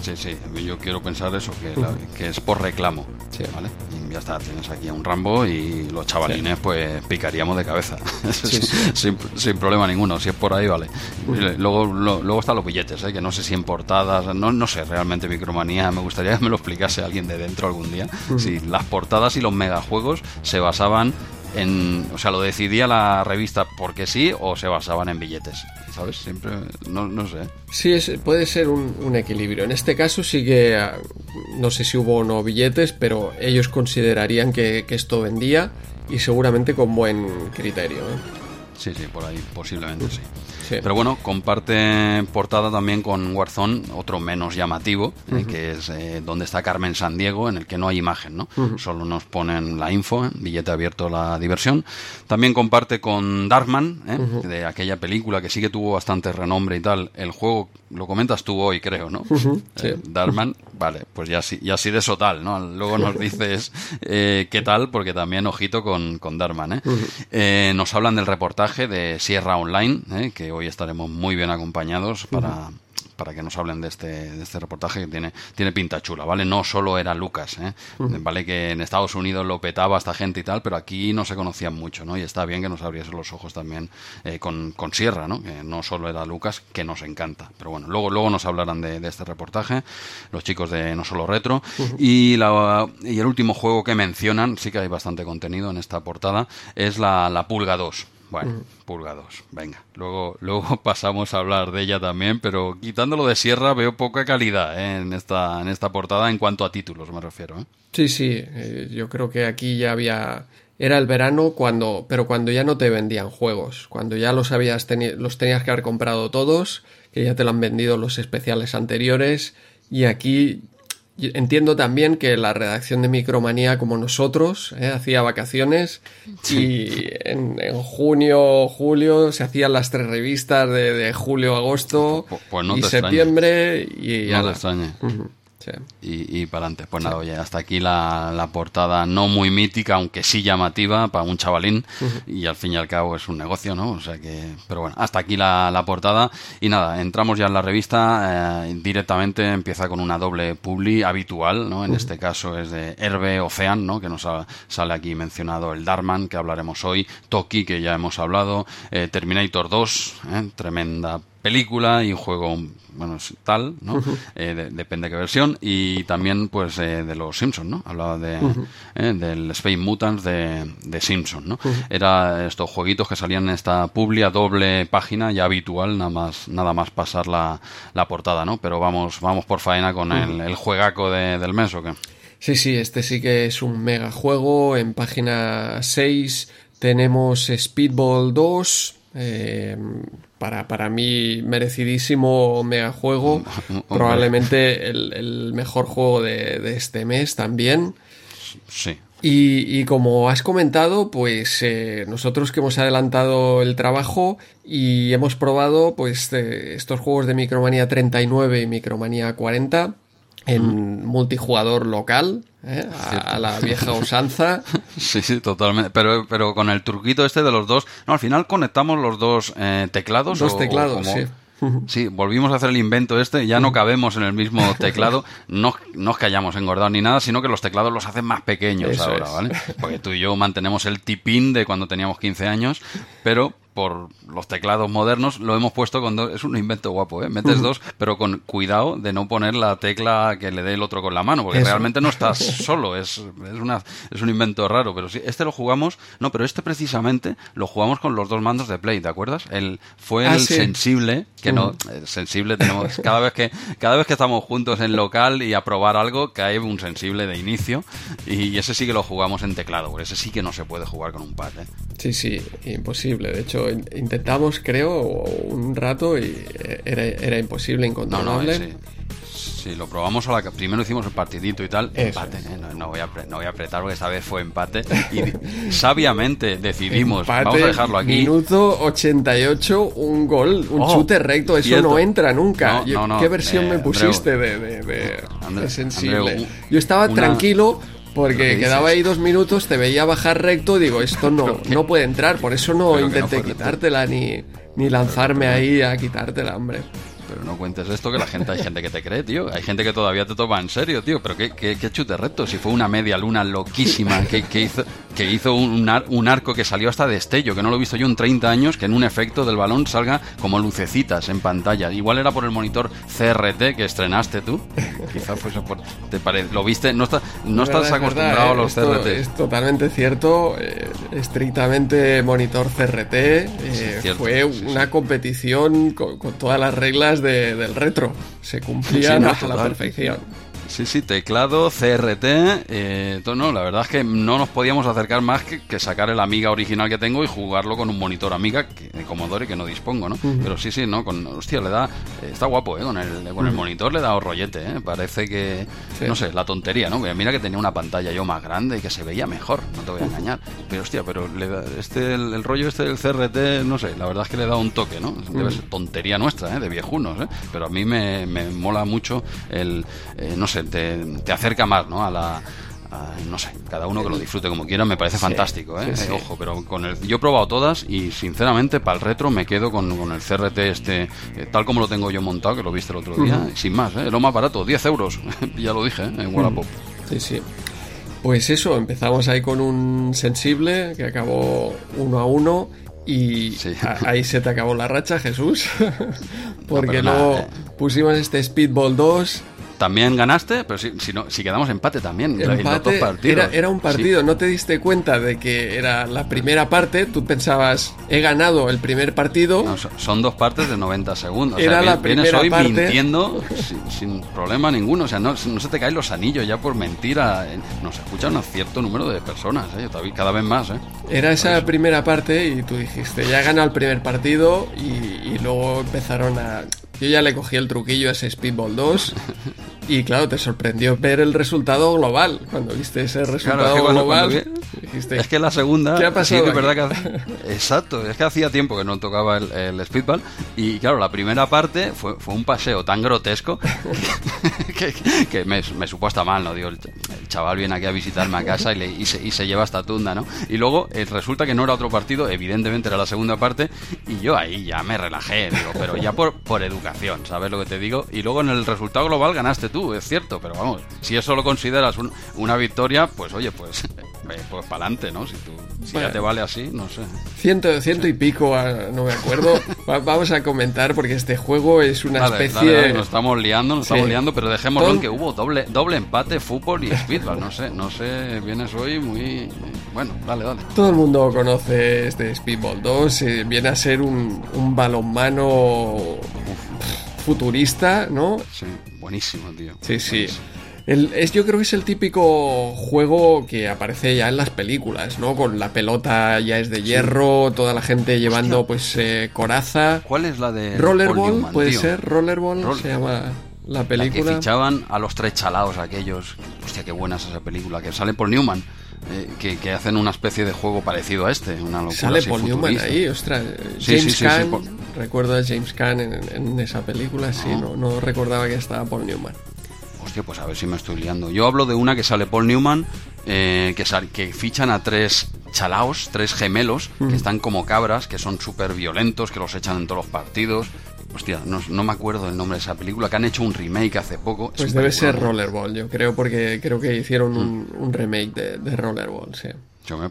Sí, sí, yo quiero pensar eso, que, es por reclamo, ¿vale? Y ya está, tienes aquí a un Rambo y los chavalines pues picaríamos de cabeza, sin, problema ninguno, si es por ahí, vale. Luego, luego están los billetes, ¿eh? que no sé si en portadas, no, no sé realmente Micromanía, me gustaría que me lo explicase alguien de dentro algún día, si las portadas y los megajuegos se basaban o sea, lo decidía la revista porque sí o se basaban en billetes, ¿sabes? Siempre, no, no sé. Sí, es, puede ser un, equilibrio. En este caso sí que, ah, no sé si hubo o no billetes, pero ellos considerarían que, esto vendía y seguramente con buen criterio. ¿eh? Sí, sí, por ahí posiblemente sí. Pero bueno, comparte portada también con Warzone, otro menos llamativo, eh, que es eh, donde está Carmen San Diego, en el que no hay imagen, ¿no? Solo nos ponen la info, ¿eh? billete abierto la diversión. También comparte con Darkman, de aquella película que sí que tuvo bastante renombre y tal. El juego, lo comentas tú hoy, creo, ¿no? Darkman, vale, pues ya sí, ya sí de eso tal, ¿no? Luego nos dices qué tal, porque también ojito con, con Darkman, ¿eh? Nos hablan del reportaje de Sierra Online, que hoy estaremos muy bien acompañados para, para que nos hablen de este, de este reportaje que tiene, tiene pinta chula, ¿vale? No solo era Lucas, ¿eh? Vale que en Estados Unidos lo petaba esta gente y tal, pero aquí no se conocían mucho, ¿no? Y está bien que nos abriese los ojos también eh, con, con, Sierra, ¿no? Que no solo era Lucas, que nos encanta. Pero bueno, luego, luego nos hablarán de, este reportaje, los chicos de No Solo Retro. y, la, y el último juego que mencionan, sí que hay bastante contenido en esta portada, es la, la Pulga 2. Bueno, Pulga 2, venga. Luego, luego pasamos a hablar de ella también, pero quitándolo de Sierra veo poca calidad ¿eh? en, esta, en esta portada en cuanto a títulos me refiero. ¿eh? Sí, sí, eh, yo creo que aquí ya había... Era el verano cuando, pero cuando ya no te vendían juegos, cuando ya los habías los tenías que haber comprado todos, que ya te lo han vendido los especiales anteriores, y aquí Entiendo también que la redacción de Micromanía, como nosotros, ¿eh? hacía vacaciones y en, junio, julio se hacían las tres revistas de, julio, agosto pues y septiembre y no te y, para adelante. Pues nada, oye, hasta aquí la, portada no muy mítica, aunque sí llamativa para un chavalín. Y al fin y al cabo es un negocio, ¿no? O sea que, pero bueno, hasta aquí la, portada. Y nada, entramos ya en la revista. Eh, directamente empieza con una doble publi habitual, ¿no? En este caso es de Herbe Ocean, ¿no? Que nos sale aquí mencionado el Darman, que hablaremos hoy. Toki, que ya hemos hablado. Eh, Terminator 2, ¿eh? tremenda película y un juego, bueno, tal, ¿no? Eh, depende de qué versión. Y también, pues, eh, de los Simpsons, ¿no? Hablaba de, eh, del Space Mutants de, de Simpsons, ¿no? Era estos jueguitos que salían en esta publia doble página ya habitual, nada más, nada más pasar la, la portada, ¿no? Pero vamos, vamos por faena con el, el juegaco del mes, ¿o qué? Sí, sí, este sí que es un mega juego. En página 6 tenemos Speedball 2, eh, para, para mí merecidísimo mega juego, probablemente el, mejor juego de, este mes también. Sí. Y, como has comentado, pues eh, nosotros que hemos adelantado el trabajo y hemos probado pues eh, estos juegos de Micromanía 39 y Micromanía 40 en multijugador local, ¿eh? a, la vieja usanza. Sí, sí, totalmente. Pero, pero con el truquito este de los dos. No, al final conectamos los dos eh, teclados. Dos teclados, sí. Sí, volvimos a hacer el invento este, ya no cabemos en el mismo teclado, no, no es que hayamos engordado ni nada, sino que los teclados los hacen más pequeños ahora, ¿vale? Porque tú y yo mantenemos el tipín de cuando teníamos 15 años, pero por los teclados modernos, lo hemos puesto con dos. Es un invento guapo, ¿eh? Metes dos, pero con cuidado de no poner la tecla que le dé el otro con la mano, porque realmente no estás solo. Es, es, una, es un invento raro. Pero sí, este lo jugamos. No, pero este precisamente lo jugamos con los dos mandos de Play, ¿te acuerdas? El, fue ah, el sensible, que no. sensible tenemos. Cada vez, que, cada vez que estamos juntos en local y a probar algo, cae un sensible de inicio. Y ese sí que lo jugamos en teclado, porque ese sí que no se puede jugar con un pad, ¿eh? Sí, sí, imposible. De hecho, intentamos, creo, un rato y era, era imposible, incontrolable. No, sí. lo probamos a la primero hicimos el partidito y tal, empate, ¿eh? no, voy a, no voy a apretar porque esta vez fue empate y sabiamente decidimos, vamos a dejarlo aquí. Minuto 88, un gol, un oh, chute recto, eso no entra nunca. ¿Qué versión eh, me pusiste de, sensible? Yo estaba tranquilo porque quedaba ahí dos minutos, te veía bajar recto, digo, esto no, no puede entrar, por eso no intenté quitártela ni, ni lanzarme ahí a quitártela, hombre. Pero no cuentes esto, que la gente, hay gente que te cree, tío. Hay gente que todavía te toma en serio, tío. Pero qué, qué, qué chute recto. Si fue una media luna loquísima que, que hizo, que hizo un, un, arco que salió hasta destello, que no lo he visto yo en 30 años, que en un efecto del balón salga como lucecitas en pantalla. Igual era por el monitor CRT que estrenaste tú. Quizás fuese por. ¿Te parece? ¿Lo viste? No, no estás acostumbrado a los CRT. Es totalmente cierto. Eh, estrictamente monitor CRT. Eh, fue una competición con, todas las reglas del retro. Se cumplían a la perfección. Sí, sí, teclado, CRT, eh, no, la verdad es que no nos podíamos acercar más que, sacar el Amiga original que tengo y jugarlo con un monitor Amiga que, de Commodore que no dispongo, ¿no? Pero sí, sí, no, con, hostia, le da, eh, está guapo, ¿eh? Con el, con el monitor le da rollete, ¿eh? Parece que, no sé, la tontería, ¿no? Mira que tenía una pantalla yo más grande y que se veía mejor, no te voy a engañar. Pero hostia, pero le da, este, el, rollo este del CRT, no sé, la verdad es que le da un toque, ¿no? Debe ser tontería nuestra, ¿eh? De viejunos, ¿eh? Pero a mí me, me mola mucho el, no sé, te, acerca más ¿no? a, la, no sé, cada uno que lo disfrute como quiera, me parece fantástico, ¿eh? Ojo, pero con el, yo he probado todas y sinceramente para el retro me quedo con, el CRT este, eh, tal como lo tengo yo montado, que lo viste el otro día, sin más, ¿eh? lo más barato, 10 euros, ya lo dije, ¿eh? en Wallapop. Sí, sí. Pues eso, empezamos ahí con un sensible que acabó uno a uno y ahí se te acabó la racha, Jesús. Porque luego pusimos este Speedball 2 también ganaste, pero si, si, no, si quedamos empate también. Empate era, era, un partido, no te diste cuenta de que era la primera parte, tú pensabas, he ganado el primer partido. son dos partes de 90 segundos. Era la primera vienes hoy mintiendo sin, problema ninguno, o sea, no, no, se te caen los anillos ya por mentira. Nos escucha un cierto número de personas, ¿eh? cada vez más. ¿eh? Era esa primera parte y tú dijiste, ya he ganado el primer partido y, y luego empezaron a yo ya le cogí el truquillo a ese Speedball 2 y claro, te sorprendió ver el resultado global. Cuando viste ese resultado global, es que la segunda, ¿qué ha pasado? Sí, verdad que, exacto, es que hacía tiempo que no tocaba el, Speedball y claro, la primera parte fue, fue un paseo tan grotesco que, me, me, supo hasta mal, ¿no? Digo, el, chaval viene aquí a visitarme a casa y, le, y, se, y se, lleva esta tunda, ¿no? Y luego eh, resulta que no era otro partido, evidentemente era la segunda parte y yo ahí ya me relajé, digo, pero ya por, por educación ¿sabes lo que te digo? Y luego en el resultado global ganaste tú, es cierto, pero vamos, si eso lo consideras una victoria, pues oye, pues, pues para adelante, ¿no? Si, tú, ya te vale así, no sé. Ciento, ciento y pico, ah, no me acuerdo. vamos a comentar porque este juego es una especie... nos estamos liando, nos estamos liando, pero dejémoslo en que hubo doble, doble empate, fútbol y speedball, no sé, no sé, vienes hoy muy... Bueno, dale, dale. Todo el mundo conoce este Speedball 2, eh, viene a ser un, un balonmano futurista, ¿no? Sí, buenísimo, tío. Sí, sí. es, yo creo que es el típico juego que aparece ya en las películas, ¿no? Con la pelota ya es de hierro, toda la gente llevando pues eh, coraza. ¿Cuál es la de Rollerball? Puede ser Rollerball, se llama la película. que fichaban a los tres chalados aquellos. Hostia, qué buena es esa película, que sale Paul Newman. Eh, que, hacen una especie de juego parecido a este, una locura Sale Paul Newman ahí, ostras. James Caan, recuerdo a James Caan en, esa película, sí, no, no recordaba que estaba Paul Newman. Hostia, pues a ver si me estoy liando. Yo hablo de una que sale Paul Newman, eh, que, que fichan a tres chalaos, tres gemelos, que están como cabras, que son súper violentos, que los echan en todos los partidos. Hostia, no, me acuerdo el nombre de esa película, que han hecho un remake hace poco. Pues debe ser Rollerball, yo creo, porque creo que hicieron un, mm. remake de, Rollerball, sí.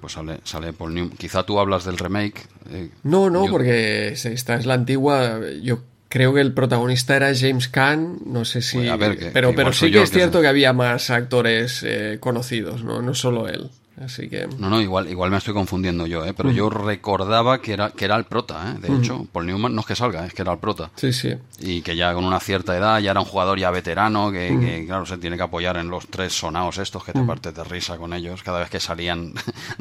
pues sale, sale New... Quizá tú hablas del remake. Eh, no, no, porque esta es la antigua. Yo creo que el protagonista era James Caan, no sé si... Pues pero pero sí que es cierto que había más actores eh, conocidos, ¿no? No solo él. Así que... No, no, igual, igual me estoy confundiendo yo, ¿eh? pero yo recordaba que era, que era el prota, ¿eh? de hecho. Paul Newman no es que salga, es que era el prota. Sí, sí. Y que ya con una cierta edad ya era un jugador ya veterano, que, claro, se tiene que apoyar en los tres sonados estos, que te partes de risa con ellos. Cada vez que salían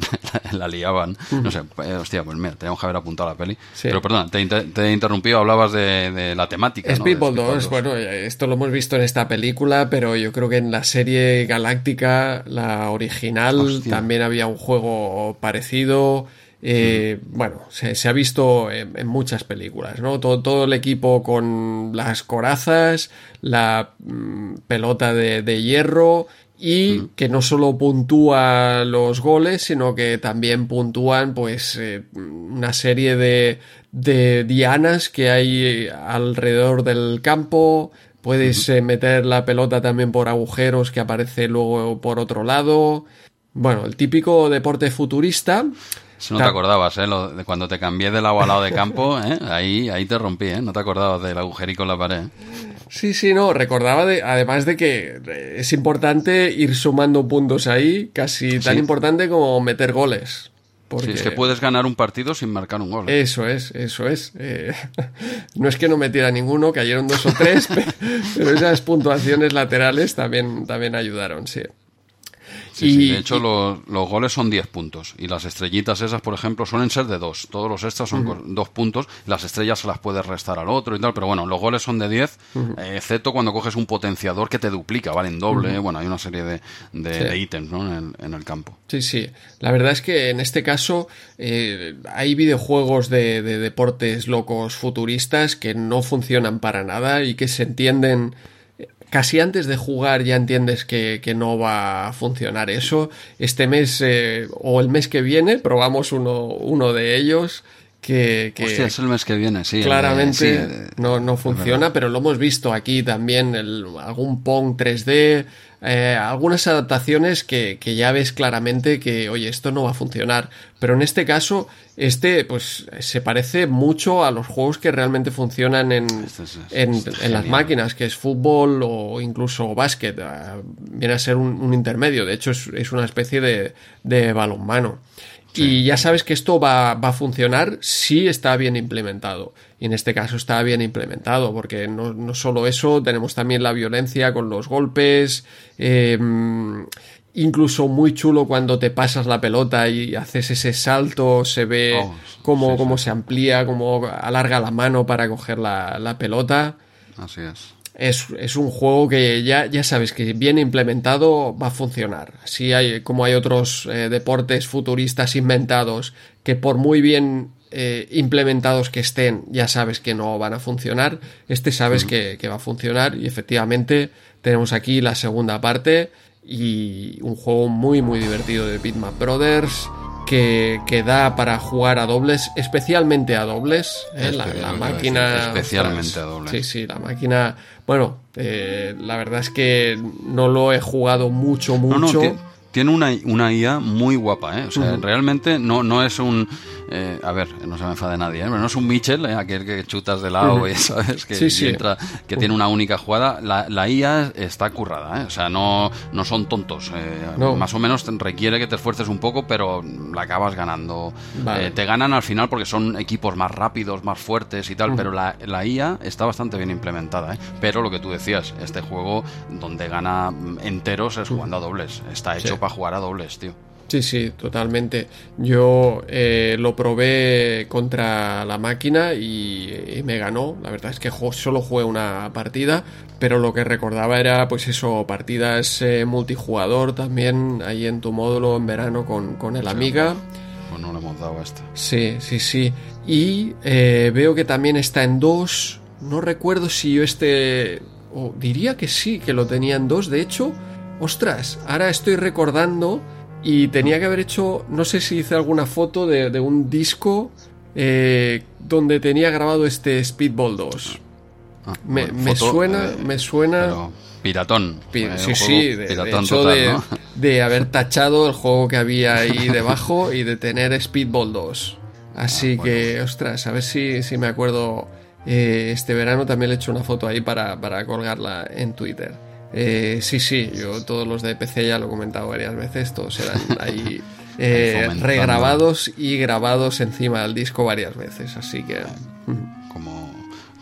la, liaban. No sé, pues, hostia, pues mira, tenemos que haber apuntado la peli. Pero perdón, te, te, he interrumpido, hablabas de, la temática. Speedball, 2, bueno, esto lo hemos visto en esta película, pero yo creo que en la serie Galáctica, la original, también también había un juego parecido. Eh, bueno, se, ha visto en, muchas películas, ¿no? Todo, todo, el equipo con las corazas, la mm, pelota de, hierro y que no solo puntúa los goles, sino que también puntúan pues eh, una serie de, de dianas que hay alrededor del campo, Puedes eh, meter la pelota también por agujeros que aparece luego por otro lado. Bueno, el típico deporte futurista. Si no te acordabas, ¿eh? de cuando te cambié del agua al lado de campo, ¿eh? ahí, ahí te rompí, ¿eh? No te acordabas del agujerico en la pared. Sí, sí, no, recordaba de, además de que es importante ir sumando puntos ahí, casi tan importante como meter goles. Porque... es que puedes ganar un partido sin marcar un gol. ¿eh? Eso es, eso es. Eh, no es que no metiera ninguno, cayeron dos o tres, pero esas puntuaciones laterales también, también ayudaron, sí. Sí, de hecho los, goles son 10 puntos y las estrellitas esas, por ejemplo, suelen ser de 2. Todos los extras son 2 puntos, las estrellas se las puedes restar al otro y tal, pero bueno, los goles son de 10, eh, excepto cuando coges un potenciador que te duplica, ¿vale? En doble, bueno, hay una serie de, de, ítems ¿no? en, el, campo. Sí, sí. La verdad es que en este caso eh, hay videojuegos de, de deportes locos futuristas que no funcionan para nada y que se entienden casi antes de jugar ya entiendes que, no va a funcionar eso. Este mes eh, o el mes que viene probamos uno, uno de ellos que, es el mes que viene, sí. Claramente no, no funciona, pero lo hemos visto aquí también, el, algún Pong 3D, eh, algunas adaptaciones que, ya ves claramente que, oye, esto no va a funcionar. Pero en este caso, este, pues, se parece mucho a los juegos que realmente funcionan en, en, las máquinas, que es fútbol o incluso básquet. Ah, viene a ser un, intermedio, de hecho es, una especie de, de balonmano. Y ya sabes que esto va, a funcionar si está bien implementado. Y en este caso está bien implementado, porque no, no solo eso, tenemos también la violencia con los golpes. Em, incluso muy chulo cuando te pasas la pelota y haces ese salto, se ve oh, cómo, se amplía, cómo alarga la mano para coger la, la pelota. Así es es, un juego que ya, ya sabes que bien implementado va a funcionar. Si hay, como hay otros eh, deportes futuristas inventados que por muy bien eh, implementados que estén, ya sabes que no van a funcionar. Este sabes que, va a funcionar y efectivamente tenemos aquí la segunda parte y un juego muy muy divertido de Bitmap Brothers que, que, da para jugar a dobles, especialmente a dobles. ¿eh? La, máquina. Especialmente a dobles. Sí, sí, la máquina. Bueno, eh, la verdad es que no lo he jugado mucho, mucho tiene una, una IA muy guapa, ¿eh? O sea, realmente no, no es un... Eh, a ver, no se me enfade nadie, ¿eh? Pero no es un Mitchell, ¿eh? aquel que chutas de lado, ¿sabes? Que, Entra, que tiene una única jugada. La, la, IA está currada, ¿eh? O sea, no, no son tontos. Eh, más o menos requiere que te esfuerces un poco, pero la acabas ganando. te ganan al final porque son equipos más rápidos, más fuertes y tal, pero la, la IA está bastante bien implementada, ¿eh? Pero lo que tú decías, este juego donde gana enteros es jugando a dobles. Está hecho para jugar a dobles, tío. Sí, sí, totalmente. Yo eh, lo probé contra la máquina y, me ganó. La verdad es que solo jugué una partida, pero lo que recordaba era, pues eso, partidas eh, multijugador también ahí en tu módulo en verano con, el Amiga. Pues no le hemos dado a esta. Sí, sí, sí. Y eh, veo que también está en dos. No recuerdo si yo este. O diría que sí, que lo tenía en dos. De hecho, ostras, ahora estoy recordando y tenía que haber hecho, no sé si hice alguna foto de, un disco eh, donde tenía grabado este Speedball 2. Ah, me, suena, eh, me suena... piratón. Eh, sí, sí, de, de, de, haber tachado el juego que había ahí debajo y de tener Speedball 2. Así ah, que, ostras, a ver si, si me acuerdo. este verano también le he hecho una foto ahí para, para colgarla en Twitter. Eh, sí, sí, yo todos los de PC ya lo he comentado varias veces, todos eran ahí eh, regrabados y grabados encima del disco varias veces, así que... Como,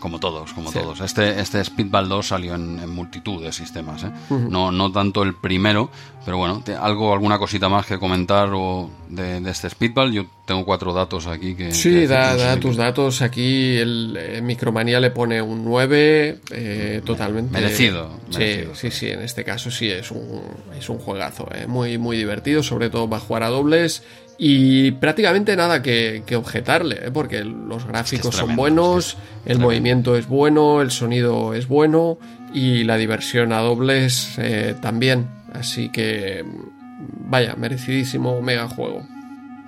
como todos, como todos. Este, este Speedball 2 salió en, multitud de sistemas, ¿eh? no, no tanto el primero, pero bueno, algo, alguna cosita más que comentar o de, este Speedball. Yo tengo cuatro datos aquí que. Sí, da, tus datos. Aquí el eh, Micromanía le pone un 9, eh, totalmente. Merecido, Sí, sí, sí, en este caso sí es un, es un juegazo. Eh, muy, muy divertido, sobre todo para jugar a dobles. Y prácticamente nada que, objetarle, porque los gráficos son buenos, el movimiento es bueno, el sonido es bueno y la diversión a dobles también. Así que, vaya, merecidísimo mega juego.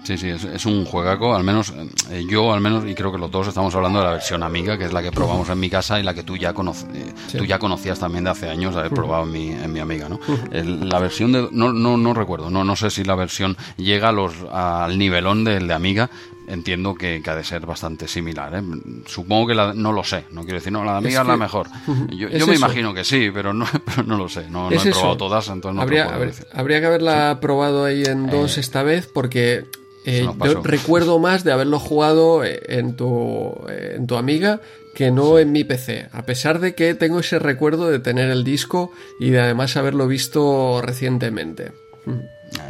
Sí, sí, es, un juegaco, al menos eh, yo, al menos, y creo que los dos estamos hablando de la versión amiga, que es la que probamos en mi casa y la que tú ya, eh, tú ya conocías también de hace años, haber probado en mi, en mi amiga, ¿no? la versión de... No, no, no recuerdo, no, no sé si la versión llega a los, al nivelón del de amiga, entiendo que, ha de ser bastante similar. ¿eh? Supongo que la, no lo sé, no quiero decir, no, la de amiga es, la mejor. Yo, me imagino que sí, pero no, no lo sé, no, he probado todas, entonces no habría, habría que haberla probado ahí en dos eh, esta vez porque eh, yo recuerdo más de haberlo jugado en tu, en tu amiga que no en mi PC, a pesar de que tengo ese recuerdo de tener el disco y de además haberlo visto recientemente.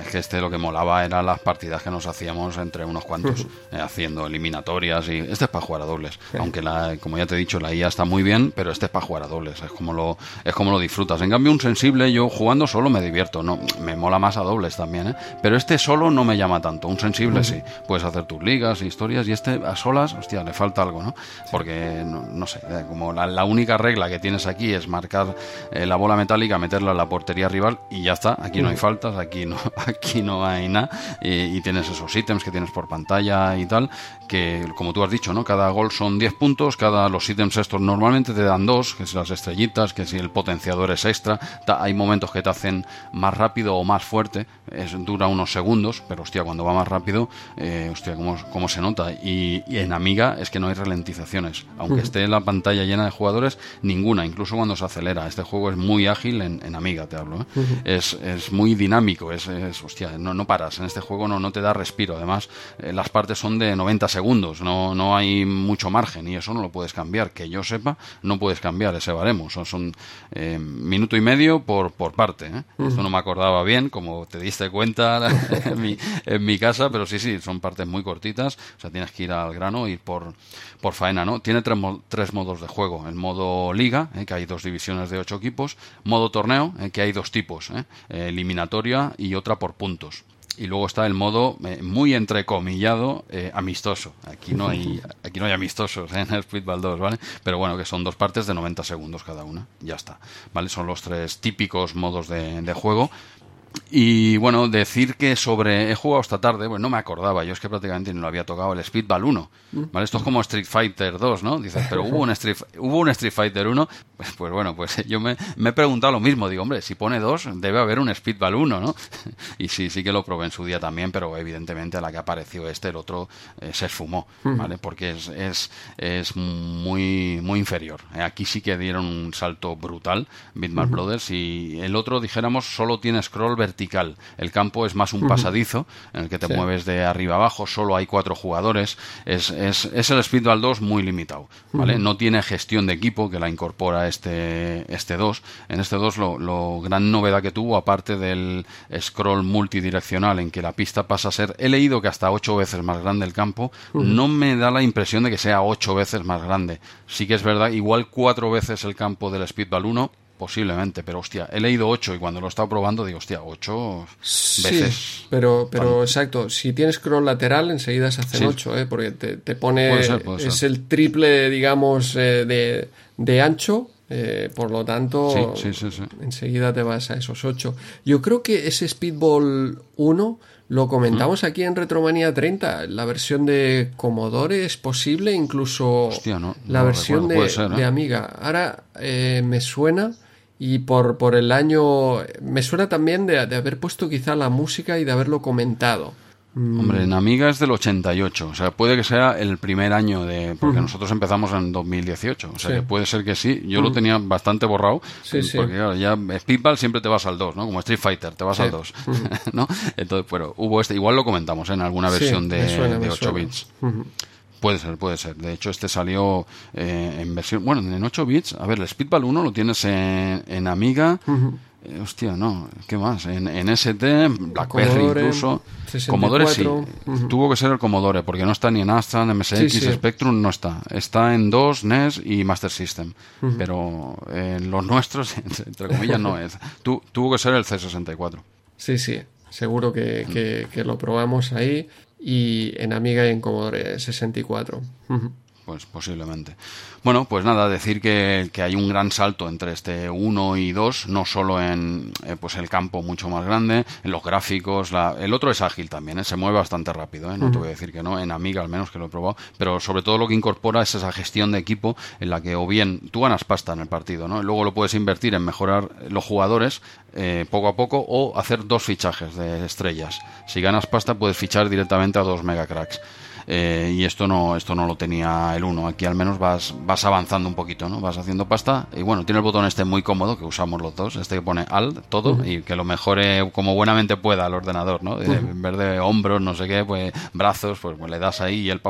Es que este lo que molaba eran las partidas que nos hacíamos entre unos cuantos, eh, haciendo eliminatorias y este es para jugar a dobles. Aunque la, como ya te he dicho, la IA está muy bien, pero este es para jugar a dobles, es como lo, es como lo disfrutas. En cambio, un sensible, yo jugando solo me divierto, no, me mola más a dobles también, ¿eh? Pero este solo no me llama tanto. Un sensible sí, puedes hacer tus ligas, historias, y este a solas, hostia, le falta algo, ¿no? Porque no, sé, eh, como la, única regla que tienes aquí es marcar eh, la bola metálica, meterla en la portería rival y ya está. Aquí no hay faltas, aquí no, aquí no hay nada. Y, tienes esos ítems que tienes por pantalla y tal, que como tú has dicho, ¿no? Cada gol son 10 puntos, cada los ítems estos normalmente te dan dos, que si las estrellitas, que si el potenciador es extra, hay momentos que te hacen más rápido o más fuerte, es, dura unos segundos, pero hostia, cuando va más rápido, eh, hostia, cómo, cómo se nota. Y, en Amiga es que no hay ralentizaciones, aunque esté la pantalla llena de jugadores, ninguna, incluso cuando se acelera. Este juego es muy ágil en, Amiga, te hablo. ¿eh? es, es, muy dinámico, es, es hostia, no, no, paras. En este juego no, no te da respiro. Además, eh, las partes son de 90 segundos, no, no hay mucho margen y eso no lo puedes cambiar. Que yo sepa, no puedes cambiar ese baremo. Son, son eh, minuto y medio por, por parte. Esto no me acordaba bien, como te diste cuenta en, mi, en mi casa, pero sí, sí, son partes muy cortitas. O sea, tienes que ir al grano, ir por, por faena, ¿no? Tiene tres, tres modos de juego. El modo liga, que hay dos divisiones de ocho equipos. Modo torneo, que hay dos tipos, eliminatoria y otra por puntos y luego está el modo eh, muy entrecomillado eh, amistoso. Aquí no hay aquí no hay amistosos ¿eh? en el Speedball 2, ¿vale? Pero bueno, que son dos partes de 90 segundos cada una. Ya está. ¿Vale? Son los tres típicos modos de, de juego y bueno, decir que sobre. He jugado esta tarde, bueno, no me acordaba, yo es que prácticamente no lo había tocado el Speedball 1. Mm. ¿vale? Esto es como Street Fighter 2, ¿no? Dices, pero hubo un Street, hubo un Street Fighter 1. Pues, pues, bueno, pues yo me, he preguntado lo mismo. Digo, hombre, si pone 2, debe haber un Speedball 1, ¿no? Y sí, sí que lo probé en su día también, pero evidentemente a la que apareció este, el otro eh, se esfumó, mm. ¿vale? Porque es, es, es muy, muy inferior. Eh, aquí sí que dieron un salto brutal, Bitmap Brothers, y el otro, dijéramos, solo tiene scroll vertical. El campo es más un pasadizo en el que te mueves de arriba abajo, solo hay cuatro jugadores. Es, es, es el Speedball 2 muy limitado, ¿vale? No tiene gestión de equipo que la incorpora este, este 2. En este 2 lo, lo gran novedad que tuvo, aparte del scroll multidireccional en que la pista pasa a ser, he leído que hasta ocho veces más grande el campo, no me da la impresión de que sea ocho veces más grande. Sí que es verdad, igual cuatro veces el campo del Speedball 1, Posiblemente, pero hostia, he leído 8 y cuando lo he estado probando digo, hostia, 8 veces. Sí, pero, pero exacto, si tienes scroll lateral enseguida se hacen 8, ¿eh? porque te, te pone, es el triple, digamos, eh, de, de, ancho, eh, por lo tanto, enseguida te vas a esos 8. Yo creo que ese Speedball 1 lo comentamos aquí en Retromanía 30, la versión de Commodore es posible, incluso la versión de, ¿eh? de, Amiga. Ahora me suena y por, por el año, me suena también de, haber puesto quizá la música y de haberlo comentado. Mm. Hombre, en Amiga es del 88, o sea, puede que sea el primer año de... porque nosotros empezamos en 2018, o sea, que puede ser que sí, yo lo tenía bastante borrado, sí, porque claro, ya Speedball siempre te vas al 2, ¿no? Como Street Fighter, te vas al 2, ¿no? Entonces, pero hubo este, igual lo comentamos ¿eh? en alguna versión de, de 8 bits. Puede ser, puede ser. De hecho, este salió eh, en versión. Bueno, en 8 bits. A ver, el Speedball 1 lo tienes en, en Amiga. Eh, hostia, no. ¿Qué más? En, en ST, Blackberry incluso. Commodore sí. Tuvo que ser el Commodore, porque no está ni en Astra, en MSX, Spectrum, no está. Está en 2, NES y Master System. Pero en los nuestros, entre comillas, no es. tuvo que ser el C64. Sí, sí. Seguro que, que, que, lo probamos ahí y en Amiga y en Commodore 64 pues posiblemente. Bueno, pues nada, decir que, hay un gran salto entre este 1 y 2, no solo en eh, pues el campo mucho más grande, en los gráficos, el otro es ágil también, ¿eh? se mueve bastante rápido, ¿eh? no te voy a decir que no, en Amiga al menos que lo he probado, pero sobre todo lo que incorpora es esa gestión de equipo en la que o bien tú ganas pasta en el partido, ¿no? luego lo puedes invertir en mejorar los jugadores poco a poco o hacer dos fichajes de estrellas. Si ganas pasta puedes fichar directamente a dos mega cracks. Eh, y esto no, esto no lo tenía el 1. Aquí al menos vas, vas avanzando un poquito, ¿no? Vas haciendo pasta. Y bueno, tiene el botón este muy cómodo que usamos los dos. Este que pone Alt, todo, y que lo mejore como buenamente pueda al ordenador, ¿no? En vez de hombros, no sé qué, pues brazos, pues, le das ahí y él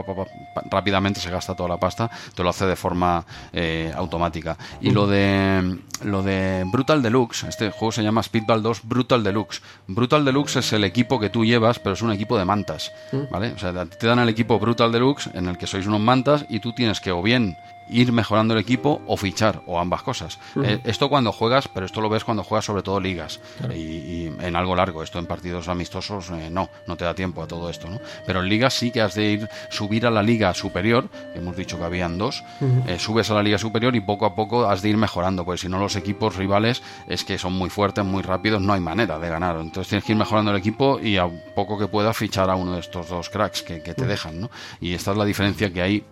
rápidamente se gasta toda la pasta. Te lo hace de forma eh, automática. Y lo de lo de Brutal Deluxe, este juego se llama Speedball 2 Brutal Deluxe. Brutal Deluxe es el equipo que tú llevas, pero es un equipo de mantas, ¿vale? O sea, te dan el equipo Brutal Deluxe en el que sois unos mantas y tú tienes que o bien ir mejorando el equipo o fichar, o ambas cosas. Eh, esto cuando juegas, pero esto lo ves cuando juegas sobre todo ligas y, en algo largo. Esto en partidos amistosos eh, no, no te da tiempo a todo esto, ¿no? Pero en ligas sí que has de ir, subir a la liga superior, hemos dicho que habían dos, eh, subes a la liga superior y poco a poco has de ir mejorando, porque si no los equipos rivales es que son muy fuertes, muy rápidos, no hay manera de ganar. Entonces tienes que ir mejorando el equipo y a poco que puedas fichar a uno de estos dos cracks que, que te dejan, ¿no? Y esta es la diferencia que hay,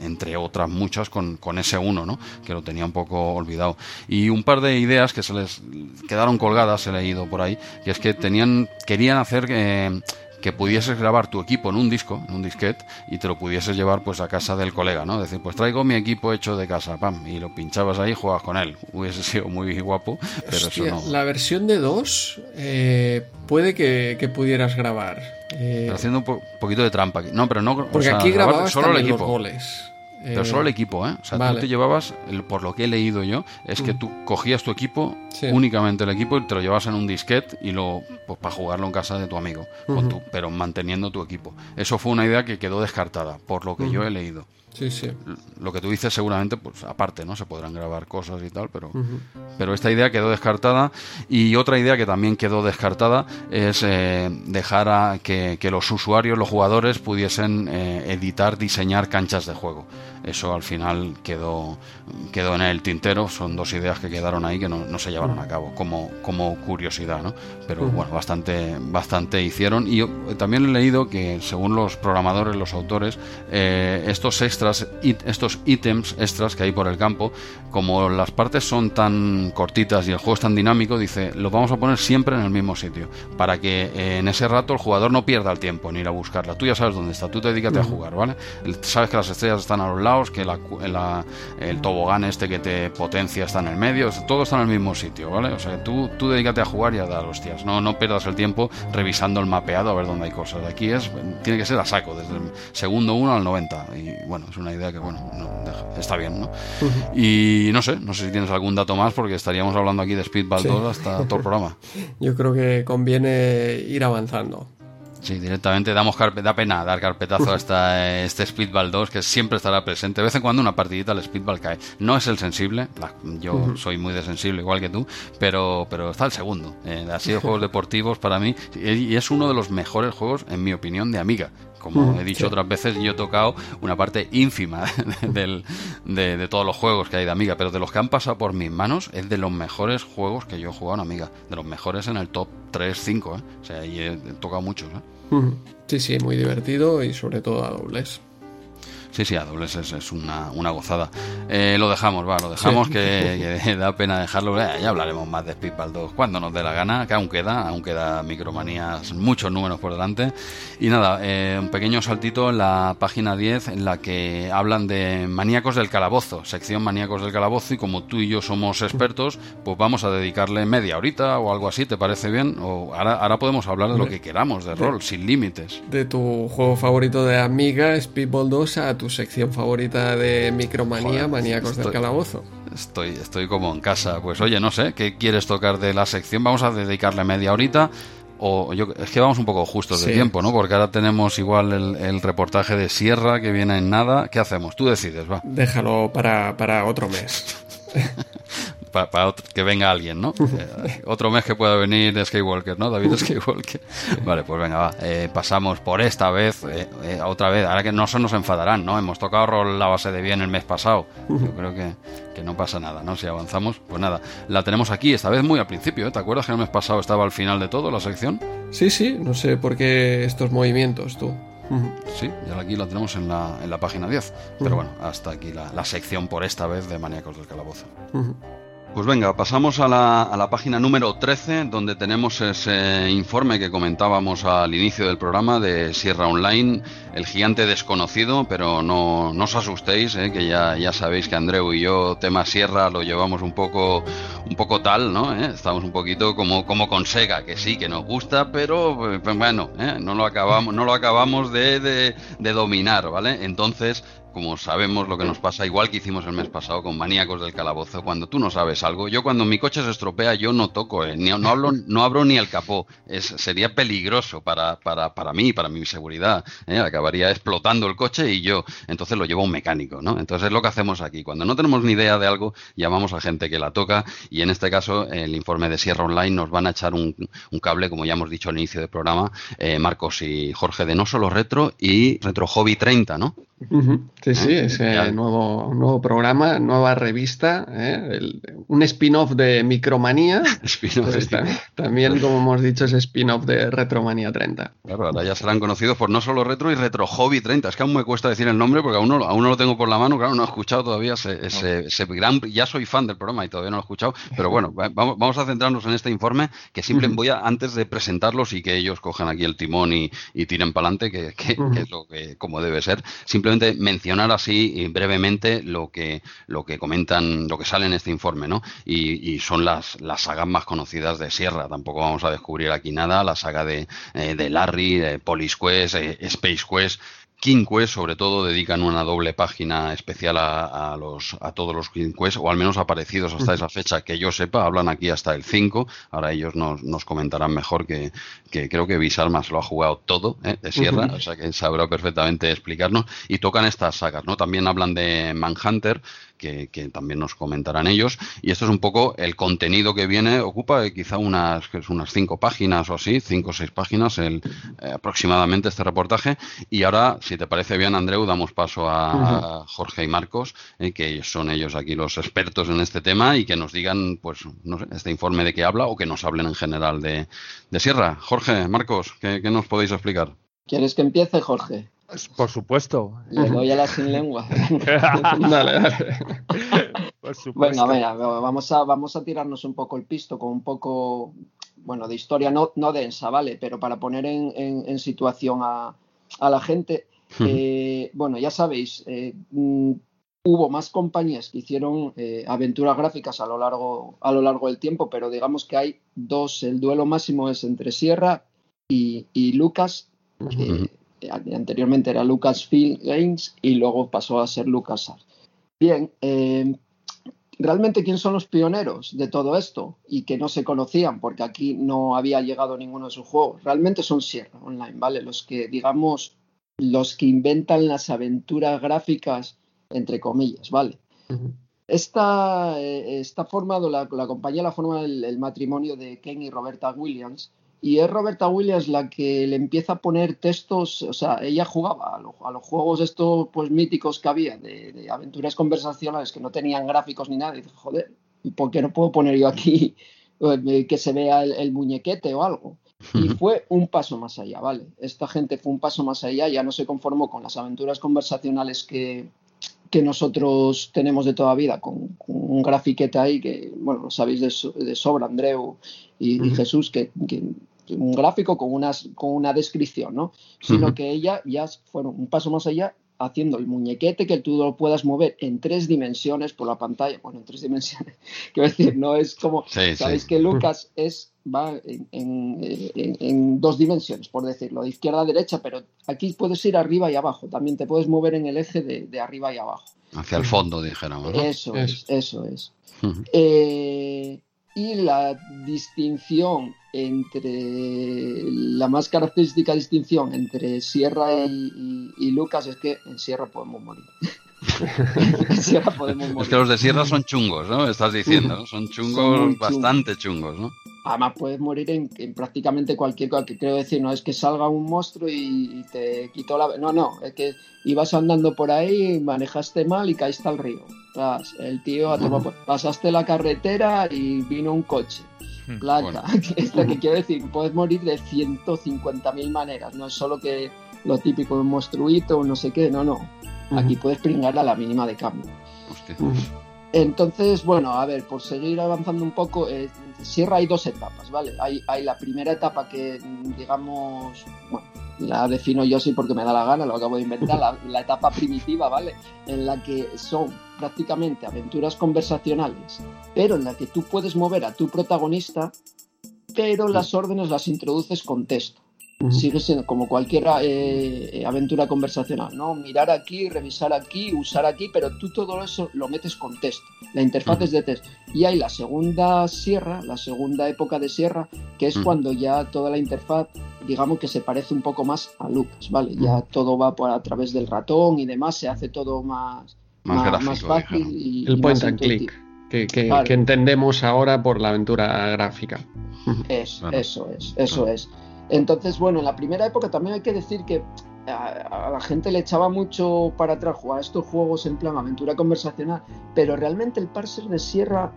entre otras muchas, con con, ese uno, ¿no? que lo tenía un poco olvidado. Y un par de ideas que se les quedaron colgadas, he leído por ahí, que es que tenían, querían hacer... Eh, que pudieses grabar tu equipo en un disco, en un disquete, y te lo pudieses llevar pues a casa del colega, ¿no? Decir, pues traigo mi equipo hecho de casa, pam, y lo pinchabas ahí y jugabas con él. Hubiese sido muy guapo, pero eso no. La versión de 2 eh, puede que, pudieras grabar. Eh, haciendo un poquito de trampa. No, pero no. Porque aquí grababas solo el equipo. Los goles. Pero solo el eh, equipo, ¿eh? O sea, tú te llevabas, por lo que he leído yo, es que mm. tú cogías tu equipo, únicamente el equipo, y te lo llevabas en un disquete y lo, pues para jugarlo en casa de tu amigo, pero manteniendo tu equipo. Eso fue una idea que quedó descartada, por lo que yo he leído. Sí, sí. Lo que tú dices seguramente, pues aparte, ¿no? Se podrán grabar cosas y tal, pero, pero esta idea quedó descartada. Y otra idea que también quedó descartada es eh, dejar a que, los usuarios, los jugadores, pudiesen eh, editar, diseñar canchas de juego. Eso al final quedó, quedó en el tintero. Son dos ideas que quedaron ahí que no, se llevaron a cabo, como, como curiosidad, ¿no? Pero bueno, bastante, bastante hicieron. Y yo también he leído que, según los programadores, los autores, eh, estos extras, estos ítems extras que hay por el campo, como las partes son tan cortitas y el juego es tan dinámico, dice, los vamos a poner siempre en el mismo sitio, para que eh, en ese rato el jugador no pierda el tiempo en ir a buscarla. Tú ya sabes dónde está, tú te dedícate a jugar, ¿vale? Sabes que las estrellas están a los lados que el tobogán este que te potencia está en el medio, todo está en el mismo sitio, ¿vale? O sea, tú, tú dedícate a jugar y a dar hostias, no, no pierdas el tiempo revisando el mapeado a ver dónde hay cosas. Aquí es, tiene que ser a saco, desde el segundo 1 al 90. Y bueno, es una idea que, bueno, está bien, ¿no? Y no sé, no sé si tienes algún dato más porque estaríamos hablando aquí de Speedball 2 hasta todo el programa. Yo creo que conviene ir avanzando. Sí, directamente damos da pena dar carpetazo a esta, este Speedball 2 que siempre estará presente. De vez en cuando una partidita al Speedball cae. No es el sensible, yo soy muy desensible igual que tú, pero, pero está el segundo. Eh, ha sido juegos deportivos para mí y es uno de los mejores juegos, en mi opinión, de Amiga como he dicho otras veces, yo he tocado una parte ínfima del, de, de, todos los juegos que hay de Amiga, pero de los que han pasado por mis manos, es de los mejores juegos que yo he jugado en Amiga. De los mejores en el top 3, 5, ¿eh? O sea, y he, tocado muchos, ¿eh? Sí, sí, muy divertido y sobre todo a dobles. Sí, sí, a dobles es, una, una, gozada. Eh, lo dejamos, va, lo dejamos, que, da pena dejarlo. Eh, ya hablaremos más de Speedball 2 cuando nos dé la gana, que aún queda, aún queda Micromanías, muchos números por delante. Y nada, eh, un pequeño saltito en la página 10 en la que hablan de Maníacos del Calabozo, sección Maníacos del Calabozo, y como tú y yo somos expertos, pues vamos a dedicarle media horita o algo así, ¿te parece bien? O ahora, ahora podemos hablar de lo que queramos, de rol, sin límites. De tu juego favorito de Amiga, Speedball 2, a tu tu sección favorita de Micromanía, Maníacos del Calabozo. Estoy, estoy como en casa. Pues oye, no sé, ¿qué quieres tocar de la sección? Vamos a dedicarle media horita. O yo, es que vamos un poco justos de tiempo, ¿no? Porque ahora tenemos igual el, reportaje de Sierra que viene en nada. ¿Qué hacemos? Tú decides, va. Déjalo para, para otro mes. para, que venga alguien, ¿no? Eh, otro mes que pueda venir Skywalker, ¿no? David Skywalker. Vale, pues venga, va. Eh, pasamos por esta vez, eh, otra vez. Ahora que no se nos enfadarán, ¿no? Hemos tocado rol la base de bien el mes pasado. Yo creo que, que, no pasa nada, ¿no? Si avanzamos, pues nada. La tenemos aquí, esta vez muy al principio, ¿Te acuerdas que el mes pasado estaba al final de todo la sección? Sí, sí, no sé por qué estos movimientos, tú. Sí, ya aquí la tenemos en la, en la página 10. Pero bueno, hasta aquí la, la, sección por esta vez de Maníacos del Calabozo. Pues venga, pasamos a la, a la, página número 13, donde tenemos ese informe que comentábamos al inicio del programa de Sierra Online, el gigante desconocido, pero no, no os asustéis, eh, que ya, ya sabéis que Andreu y yo, tema Sierra, lo llevamos un poco, un poco tal, ¿no? Eh, estamos un poquito como, como con Sega, que sí, que nos gusta, pero pues, bueno, eh, no lo acabamos, no lo acabamos de, de dominar, ¿vale? Entonces, como sabemos lo que nos pasa, igual que hicimos el mes pasado con Maníacos del Calabozo, cuando tú no sabes algo, yo cuando mi coche se estropea, yo no toco, eh, ni, no, hablo, no abro ni el capó, es, sería peligroso para, para, para mí, para mi seguridad, eh, acabaría explotando el coche y yo, entonces lo llevo a un mecánico, ¿no? Entonces es lo que hacemos aquí, cuando no tenemos ni idea de algo, llamamos a gente que la toca y en este caso el informe de Sierra Online nos van a echar un, cable, como ya hemos dicho al inicio del programa, eh, Marcos y Jorge de No Solo Retro y Retro Hobby 30, ¿no? Uh -huh. Sí, sí, ese nuevo, nuevo programa, nueva revista, ¿eh? El, un spin-off de Micromanía. también, también, como hemos dicho, es spin-off de Retromanía 30. Claro, ahora ya serán conocidos por no solo Retro y Retro Hobby 30. Es que aún me cuesta decir el nombre porque aún no, aún no lo tengo por la mano, claro, no he escuchado todavía ese, ese, ese, gran. Ya soy fan del programa y todavía no lo he escuchado, pero bueno, vamos, vamos a centrarnos en este informe que simplemente voy a, antes de presentarlos y que ellos cojan aquí el timón y, y tiren para adelante, que, que, -huh. que, es lo que como debe ser, simplemente mencionar así brevemente lo que, lo que comentan, lo que sale en este informe, ¿no? Y, y son las, las sagas más conocidas de Sierra. Tampoco vamos a descubrir aquí nada. La saga de, eh, de Larry, de Police Quest, eh, Space Quest. King Quest, sobre todo, dedican una doble página especial a, a, los, a todos los King Quest, o al menos aparecidos hasta esa fecha, que yo sepa, hablan aquí hasta el 5. Ahora ellos nos, nos comentarán mejor que, que, creo que Bisarmas lo ha jugado todo ¿eh? de Sierra, uh -huh. o sea que sabrá perfectamente explicarnos. Y tocan estas sagas, ¿no? También hablan de Manhunter, que, que, también nos comentarán ellos. Y esto es un poco el contenido que viene, ocupa quizá unas, que es unas cinco páginas o así, cinco o seis páginas el, eh, aproximadamente este reportaje. Y ahora, si te parece bien, Andreu, damos paso a, uh -huh. a Jorge y Marcos, eh, que son ellos aquí los expertos en este tema y que nos digan, pues, no sé, este informe de qué habla o que nos hablen en general de, de Sierra. Jorge, Marcos, ¿qué, ¿qué nos podéis explicar? ¿Quieres que empiece, Jorge? Por supuesto. Le doy a la sin lengua. dale, dale. Por supuesto. Venga, venga, vamos a, vamos a tirarnos un poco el pisto con un poco, bueno, de historia no, no densa, ¿vale? Pero para poner en, en, en situación a, a, la gente, eh, bueno, ya sabéis, eh, mm, hubo más compañías que hicieron eh, aventuras gráficas a lo, largo, a lo largo del tiempo, pero digamos que hay dos, el duelo máximo es entre Sierra y, y Lucas, anteriormente era Lucasfilm Games y luego pasó a ser LucasArts. Bien, eh, realmente quién son los pioneros de todo esto y que no se conocían porque aquí no había llegado ninguno de sus juegos. Realmente son Sierra Online, ¿vale? Los que, digamos, los que inventan las aventuras gráficas, entre comillas, ¿vale? Uh -huh. Esta, eh, está formado, la, la compañía la forma el, el matrimonio de Ken y Roberta Williams, y es Roberta Williams la que le empieza a poner textos, o sea, ella jugaba a, lo, a los juegos estos pues míticos que había, de, de, aventuras conversacionales que no tenían gráficos ni nada, y dice, joder, ¿por qué no puedo poner yo aquí eh, que se vea el, el muñequete o algo? Y fue un paso más allá, ¿vale? Esta gente fue un paso más allá, ya no se conformó con las aventuras conversacionales que, que nosotros tenemos de toda vida, con, con, un grafiquete ahí que, bueno, lo sabéis de, de sobra, Andreu y, y Jesús, que, que, un gráfico con, unas, con una descripción, ¿no? Sino uh -huh. que ella ya fueron un paso más allá haciendo el muñequete que tú lo puedas mover en tres dimensiones por la pantalla. Bueno, en tres dimensiones. Quiero decir, no es como. Sí, Sabéis sí. que Lucas es va en, en, en, en, dos dimensiones, por decirlo, de izquierda a derecha, pero aquí puedes ir arriba y abajo. También te puedes mover en el eje de, de arriba y abajo. Hacia el fondo, dijéramos. ¿no? Eso es, eso es. Uh -huh. eh, y la distinción entre la más característica distinción entre Sierra y, y, y Lucas es que en Sierra podemos morir. en Sierra podemos morir. Es que los de Sierra son chungos, ¿no? Estás diciendo, ¿no? Son chungos, son bastante chungos, ¿no? Además puedes morir en, en, prácticamente cualquier cosa, que quiero decir, no es que salga un monstruo y, y, te quitó la... No, no, es que ibas andando por ahí, manejaste mal y caíste al río. El tío a tomar, pasaste la carretera y vino un coche. Placa. Bueno. Esto que quiero decir, puedes morir de 150.000 maneras, no es solo que lo típico de un monstruito o no sé qué, no, no. Aquí puedes pringar a la mínima de cambio. Hostia. Entonces, bueno, a ver, por seguir avanzando un poco, eh, Sierra hay dos etapas, ¿vale? Hay, hay la primera etapa que, digamos, bueno, la defino yo así porque me da la gana, lo acabo de inventar, la, la, etapa primitiva, ¿vale? En la que son prácticamente aventuras conversacionales, pero en la que tú puedes mover a tu protagonista, pero las órdenes las introduces con texto. Sigue siendo como cualquier eh, aventura conversacional, ¿no? Mirar aquí, revisar aquí, usar aquí, pero tú todo eso lo metes con texto. La interfaz es de texto. Y hay la segunda sierra, la segunda época de sierra, que es cuando ya toda la interfaz, digamos que se parece un poco más a Lucas, ¿vale? Ya todo va por a través del ratón y demás, se hace todo más, más, gráfico, más fácil. Y, El y point más and click. Que, que- Claro. que entendemos ahora por la aventura gráfica. Es, Claro. Eso es, eso es. Entonces, bueno, en la primera época también hay que decir que a, la gente le echaba mucho para atrás jugar estos juegos en plan aventura conversacional, pero realmente el parser de Sierra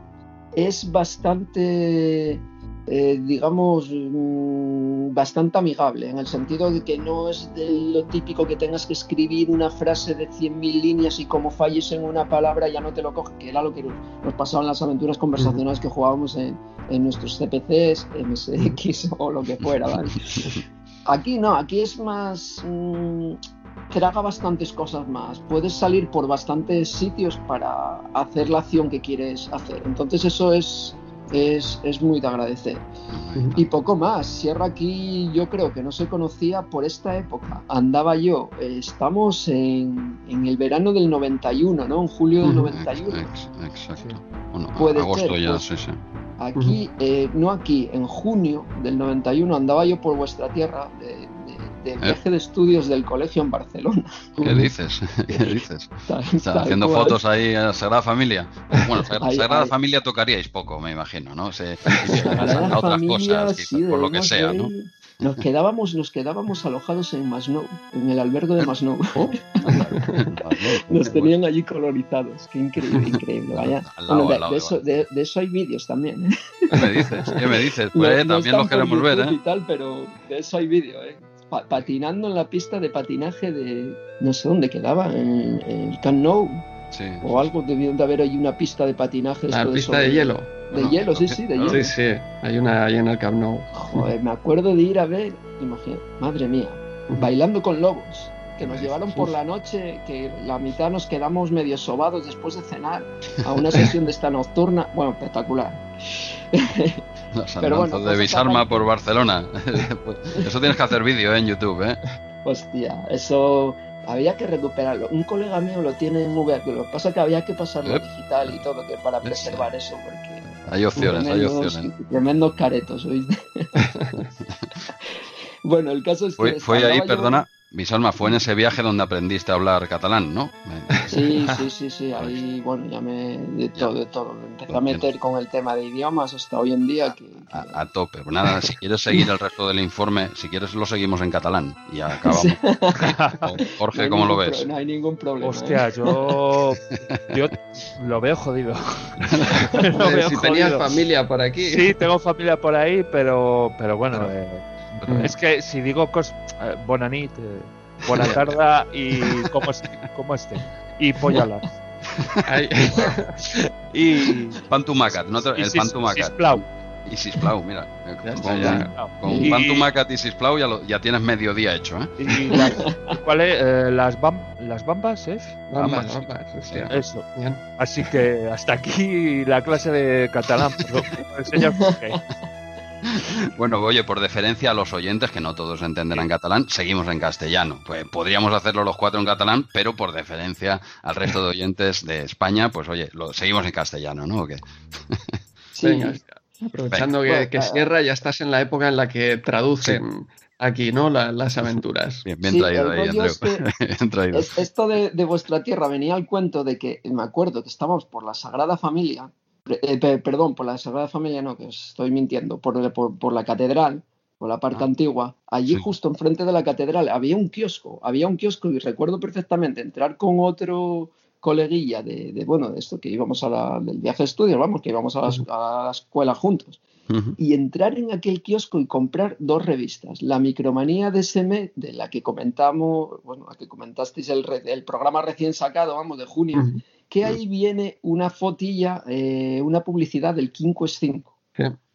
es bastante, eh, digamos, mm, bastante amigable, en el sentido de que no es de lo típico que tengas que escribir una frase de 100.000 líneas y como falles en una palabra ya no te lo coge, que era lo que nos pasaba en las aventuras conversacionales que jugábamos en, en nuestros CPCs, MSX o lo que fuera, ¿vale? Aquí no, aquí es más... mm, traga bastantes cosas más. Puedes salir por bastantes sitios para hacer la acción que quieres hacer. Entonces eso es, es, es muy de agradecer. Y poco más. Sierra aquí yo creo que no se conocía por esta época. Andaba yo, eh, estamos en, en el verano del 91, ¿no? En julio del Ujú. 91. Ex- Exacto. Bueno, Puede agosto ser, ya, pues. sí, sí. Aquí, eh, no aquí, en junio del 91 andaba yo por vuestra tierra de, de- de ¿Eh? viaje de estudios del colegio en Barcelona. ¿Qué dices? ¿Qué dices? Tal- haciendo cual. fotos ahí a Sagrada Familia. Bueno, Ahí- Sagrada ahí. Familia tocaríais poco, me imagino, ¿no? Se, Sagrada a otras Familia, cosas, sí, por lo que sea, de- ¿no? Nos quedábamos, nos quedábamos alojados en Masnou, en el albergue de Masnou. Nos tenían allí colorizados. Qué increíble, increíble. Vaya. Al lado, Bueno, de, lado eso, de, de eso hay vídeos también. ¿eh? ¿Qué me dices? ¿Qué me dices? No- Pues eh, también los queremos ver, ¿eh? y tal, pero de eso hay vídeo, ¿eh? Pa- patinando en la pista de patinaje de no sé dónde quedaba, en, en el Camp Nou Sí. o algo, debieron de haber ahí una pista de patinaje. La pista de hielo. De hielo, sí, sí, de claro. hielo. Sí, sí. Hay una ahí en el Camp Nou. Joder, me acuerdo de ir a ver, imagínate, madre mía, bailando con lobos, que nos llevaron por la noche, que la mitad nos quedamos medio sobados después de cenar a una sesión de esta nocturna, bueno, espectacular. Las Pero bueno, andanzas de cosas Bisarma por Barcelona. Pues eso tienes que hacer vídeo ¿eh? en YouTube, ¿eh? Hostia, eso había que recuperarlo. Un colega mío lo tiene en VHS, lo que pasa es que había que pasarlo Ep. digital y todo, que para preservar eso, porque Hay opciones, hay tremendos, opciones. tremendos caretos, ¿oíste? bueno, el caso es que... Fue, fue ahí, yo- perdona, Bisalma, fue en ese viaje donde aprendiste a hablar catalán, ¿no? Sí, sí, sí, sí, ahí, bueno, ya me... de todo, de todo. Me empecé a meter con el tema de idiomas hasta hoy en día, que... que- A, a tope. Pues nada, si quieres seguir el resto del informe, si quieres lo seguimos en catalán y acabamos. Sí. Jorge, no ¿cómo lo ves? pro- no hay ningún problema. ¿eh? Hostia, yo, yo lo veo jodido. Lo veo si tenías familia por aquí. Sí, tengo familia por ahí, pero, pero bueno, Pero- eh, es que si digo cos, eh, bona nit, eh, buena tarde y cómo, est cómo esté, y pollalas. Y, Pan tumacat, no te- el sis- pan tumacat. sisplau. Y sisplau, mira. eh, Ya con, con Y- sisplau ya, lo- ya tienes medio día hecho, ¿eh? Y las, ¿cuál es? Eh, las, bam- las bambas, ¿es? Vamos, Ambas. vamos, hostia. Eso. Bien. Así que hasta aquí la clase de catalán. Pero, el señor Jorge. Bueno, oye, por deferencia a los oyentes, que no todos entenderán catalán, seguimos en castellano. Pues podríamos hacerlo los cuatro en catalán, pero por deferencia al resto de oyentes de España, pues oye, lo seguimos en castellano, ¿no? ¿O qué? Sí, Venga, aprovechando que, que Sierra ya estás en la época en la que traducen aquí, ¿no? La- las aventuras. Bien, bien traído ahí, Andreu. es que- Bien traído. Es- esto de, de vuestra tierra venía al cuento de que me acuerdo que estábamos por la Sagrada Familia, eh, pe- perdón, por la Sagrada Familia no, que os estoy mintiendo, por, por, por la catedral, por la parte Ah. antigua. Allí Sí. justo enfrente de la catedral había un kiosco, había un kiosco y recuerdo perfectamente entrar con otro coleguilla de, de, bueno, de esto que íbamos a la, del viaje de estudios, vamos, que íbamos a la, a la escuela juntos y entrar en aquel kiosco y comprar dos revistas. La Micromanía de Seme, de la que comentamos, bueno, la que comentasteis el, programa recién sacado, vamos, de junio. Que ahí viene una fotilla, eh, una publicidad del King Quest 5.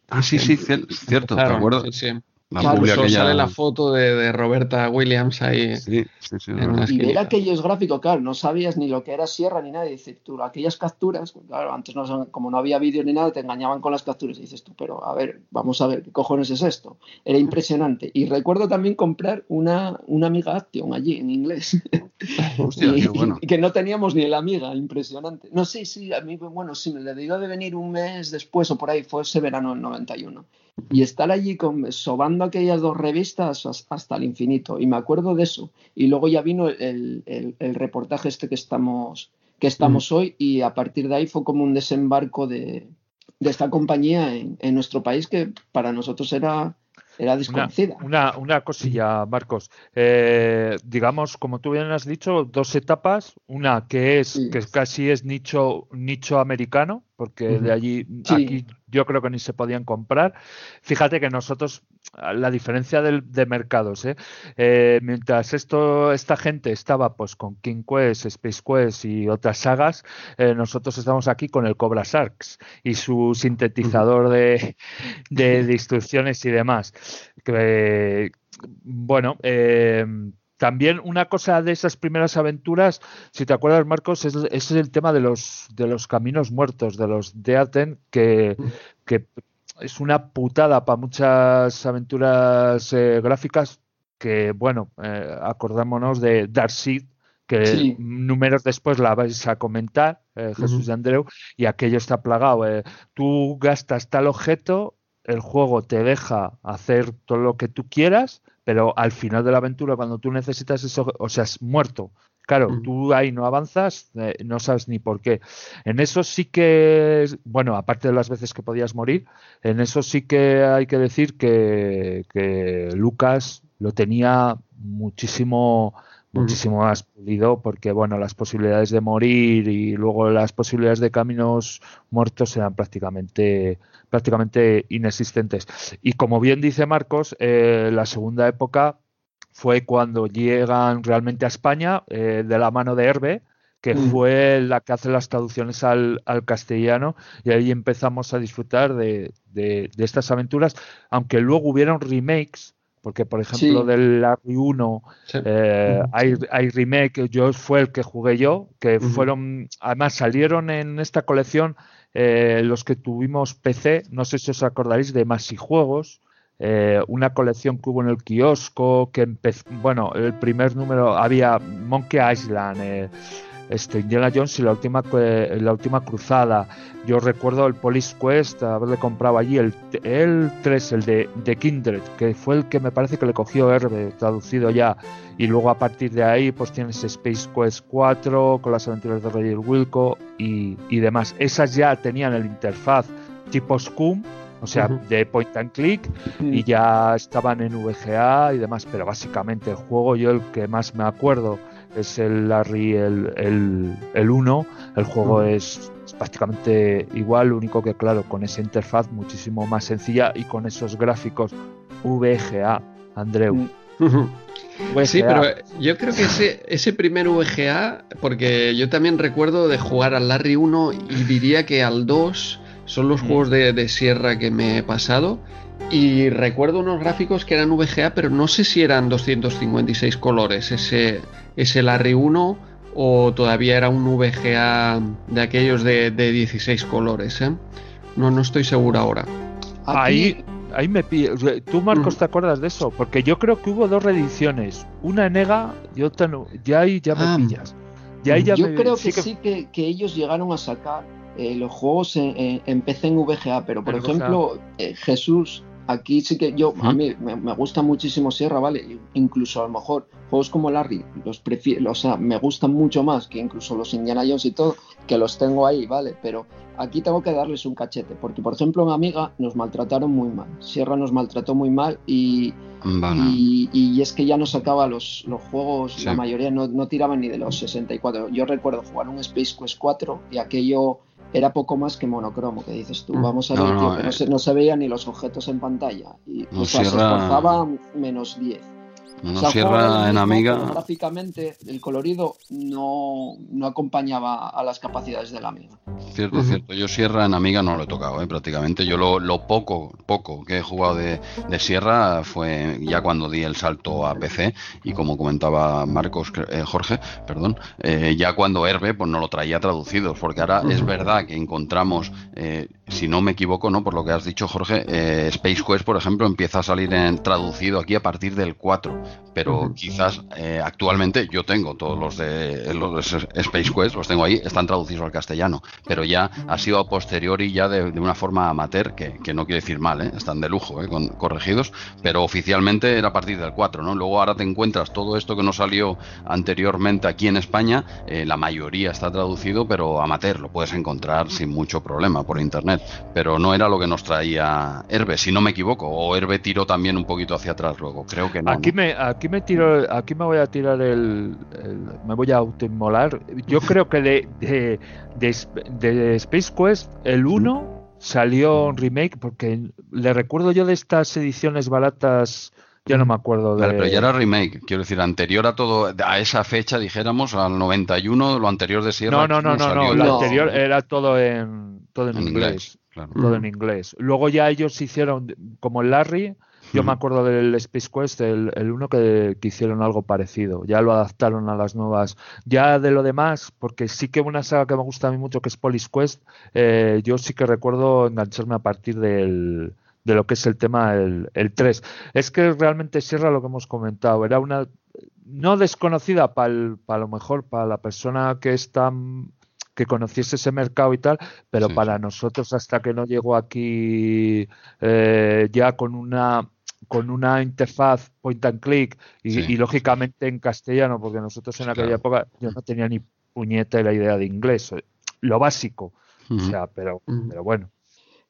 Ah, sí, sí, cierto, ¿te acuerdas? Sí, sí. La sale la foto de, Roberta Williams ahí. Sí, sí, sí. y ver aquellos gráficos, claro, no sabías ni lo que era sierra ni nada. Y dices tú, aquellas capturas, claro, antes no, como no había vídeo ni nada, te engañaban con las capturas. Y dices tú, pero a ver, vamos a ver, ¿qué cojones es esto? Era impresionante. Y recuerdo también comprar una, una Amiga Action allí en inglés. Hostia, y, bueno. y, que no teníamos ni la amiga, impresionante. No, sí, sí, a mí, bueno, sí, me le dio de venir un mes después o por ahí, fue ese verano del 91 y estar allí con, sobando aquellas dos revistas hasta el infinito. Y me acuerdo de eso. Y luego ya vino el, reportaje este que estamos, que estamos hoy y a partir de ahí fue como un desembarco de, esta compañía en, nuestro país que para nosotros era era desconocida. Una, una, cosilla, Marcos. Eh, digamos, como tú bien has dicho, dos etapas. Una que es que casi es nicho nicho americano, porque de allí aquí yo creo que ni se podían comprar. Fíjate que nosotros, la diferencia de mercados, ¿eh? ¿eh? mientras esto, esta gente estaba pues con King Quest, Space Quest y otras sagas, eh, nosotros estamos aquí con el Cobra Sharks y su sintetizador de, de, instrucciones y demás. Que, bueno, eh, también una cosa de esas primeras aventuras, si te acuerdas, Marcos, es, el tema de los, de los caminos muertos, de los Deaten, que, que es una putada para muchas aventuras eh, gráficas que, bueno, eh, acordámonos de Darkseid, que números después la vais a comentar, eh, Jesús de Andreu, y aquello está plagado. tú gastas tal objeto, el juego te deja hacer todo lo que tú quieras, pero al final de la aventura, cuando tú necesitas eso, o sea, es muerto. Claro, mm. tú ahí no avanzas, eh, no sabes ni por qué. En eso sí que, bueno, aparte de las veces que podías morir, en eso sí que hay que decir que, que Lucas lo tenía muchísimo muchísimo más pulido porque bueno las posibilidades de morir y luego las posibilidades de caminos muertos eran prácticamente prácticamente inexistentes y como bien dice Marcos eh, la segunda época fue cuando llegan realmente a España eh, de la mano de Herbe que mm. fue la que hace las traducciones al, al, castellano y ahí empezamos a disfrutar de, de, de estas aventuras aunque luego hubieron remakes porque por ejemplo del Larry 1 eh, hay, hay, remake, yo fue el que jugué yo, que fueron, además salieron en esta colección eh, los que tuvimos PC, no sé si os acordaréis de Masi Juegos, eh, una colección que hubo en el kiosco, que empezó, bueno, el primer número había Monkey Island, este, Indiana Jones y la última, la última cruzada. Yo recuerdo el Police Quest, haberle comprado allí el, el 3, el de, de Kindred, que fue el que me parece que le cogió Herbe, traducido ya. Y luego a partir de ahí, pues tienes Space Quest 4 con las aventuras de Roger Wilco y, y demás. Esas ya tenían el interfaz tipo Scum, o sea, de point and click y ya estaban en VGA y demás, pero básicamente el juego yo el que más me acuerdo es el Larry el, el, el 1, el juego es, prácticamente igual, lo único que claro, con esa interfaz muchísimo más sencilla y con esos gráficos VGA, Andreu. Mm. Sí, pero yo creo que ese, ese primer VGA, porque yo también recuerdo de jugar al Larry 1 y diría que al 2 son los mm. juegos de, de, sierra que me he pasado. Y recuerdo unos gráficos que eran VGA, pero no sé si eran 256 colores ese, ese Larry 1 o todavía era un VGA de aquellos de, 16 colores. ¿eh? No, no estoy seguro ahora. Ahí, ahí me ¿Tú, Marcos, te acuerdas de eso? Porque yo creo que hubo dos reediciones. Una en EGA y otra no. Ya ahí ya me ah. pillas. Ya yo creo que sí que, ellos llegaron a sacar eh, los juegos en, PC en VGA, pero por ejemplo, eh, Jesús aquí sí que yo, a mí me, gusta muchísimo Sierra, ¿vale? Incluso a lo mejor juegos como Larry, los prefiero, o sea, me gustan mucho más que incluso los Indiana Jones y todo, que los tengo ahí, ¿vale? Pero aquí tengo que darles un cachete, porque por ejemplo en Amiga nos maltrataron muy mal, Sierra nos maltrató muy mal y, y, es que ya no sacaba los, los juegos, la mayoría no, no tiraban ni de los 64. Yo recuerdo jugar un Space Quest 4 y aquello era poco más que monocromo, que dices tú, mm. vamos a ver, no, eh. se, no, se, veían ni los objetos en pantalla y o sea, se esforzaba menos 10. Una sierra en Amiga. Gráficamente, el colorido no, no, acompañaba a las capacidades de la Amiga. Cierto, cierto. Yo Sierra en Amiga no lo he tocado, ¿eh? prácticamente. Yo lo, lo, poco, poco que he jugado de, de, Sierra fue ya cuando di el salto a PC y como comentaba Marcos, eh, Jorge, perdón, eh, ya cuando Herbe pues no lo traía traducido, porque ahora es verdad que encontramos, eh, si no me equivoco, no por lo que has dicho Jorge, eh, Space Quest, por ejemplo, empieza a salir en traducido aquí a partir del 4 pero quizás eh, actualmente yo tengo todos los de los Space Quest, los tengo ahí, están traducidos al castellano, pero ya ha sido a posteriori ya de, una forma amateur, que, que, no quiere decir mal, ¿eh? están de lujo, ¿eh? Con, corregidos, pero oficialmente era a partir del 4, ¿no? Luego ahora te encuentras todo esto que no salió anteriormente aquí en España, eh, la mayoría está traducido, pero amateur, lo puedes encontrar sin mucho problema por internet, pero no era lo que nos traía Herbe, si no me equivoco, o Herbe tiró también un poquito hacia atrás luego, creo que no. Aquí ¿no? me aquí me tiro, aquí me voy a tirar el, el me voy a autoinmolar. Yo creo que de, de, de, de Space Quest el 1 salió un remake porque le recuerdo yo de estas ediciones baratas ya no me acuerdo de... Pero ya era remake, quiero decir, anterior a todo, a esa fecha, dijéramos, al 91, lo anterior de Sierra. No, no, no, no, no, lo anterior era todo en, todo en, en inglés. inglés claro. Todo en inglés. Luego ya ellos hicieron, como el Larry, yo me acuerdo del Space Quest, el, el uno que, que, hicieron algo parecido. Ya lo adaptaron a las nuevas. Ya de lo demás, porque sí que una saga que me gusta a mí mucho, que es Police Quest, eh, yo sí que recuerdo engancharme a partir del, de lo que es el tema el, el 3. Es que realmente Sierra lo que hemos comentado, era una no desconocida para pa lo mejor para la persona que está que conociese ese mercado y tal, pero sí, para sí. nosotros hasta que no llegó aquí eh, ya con una con una interfaz point and click y, sí. y, lógicamente en castellano, porque nosotros en aquella claro. época yo no tenía ni puñeta la idea de inglés, lo básico, uh -huh. o sea, pero, uh -huh. pero bueno.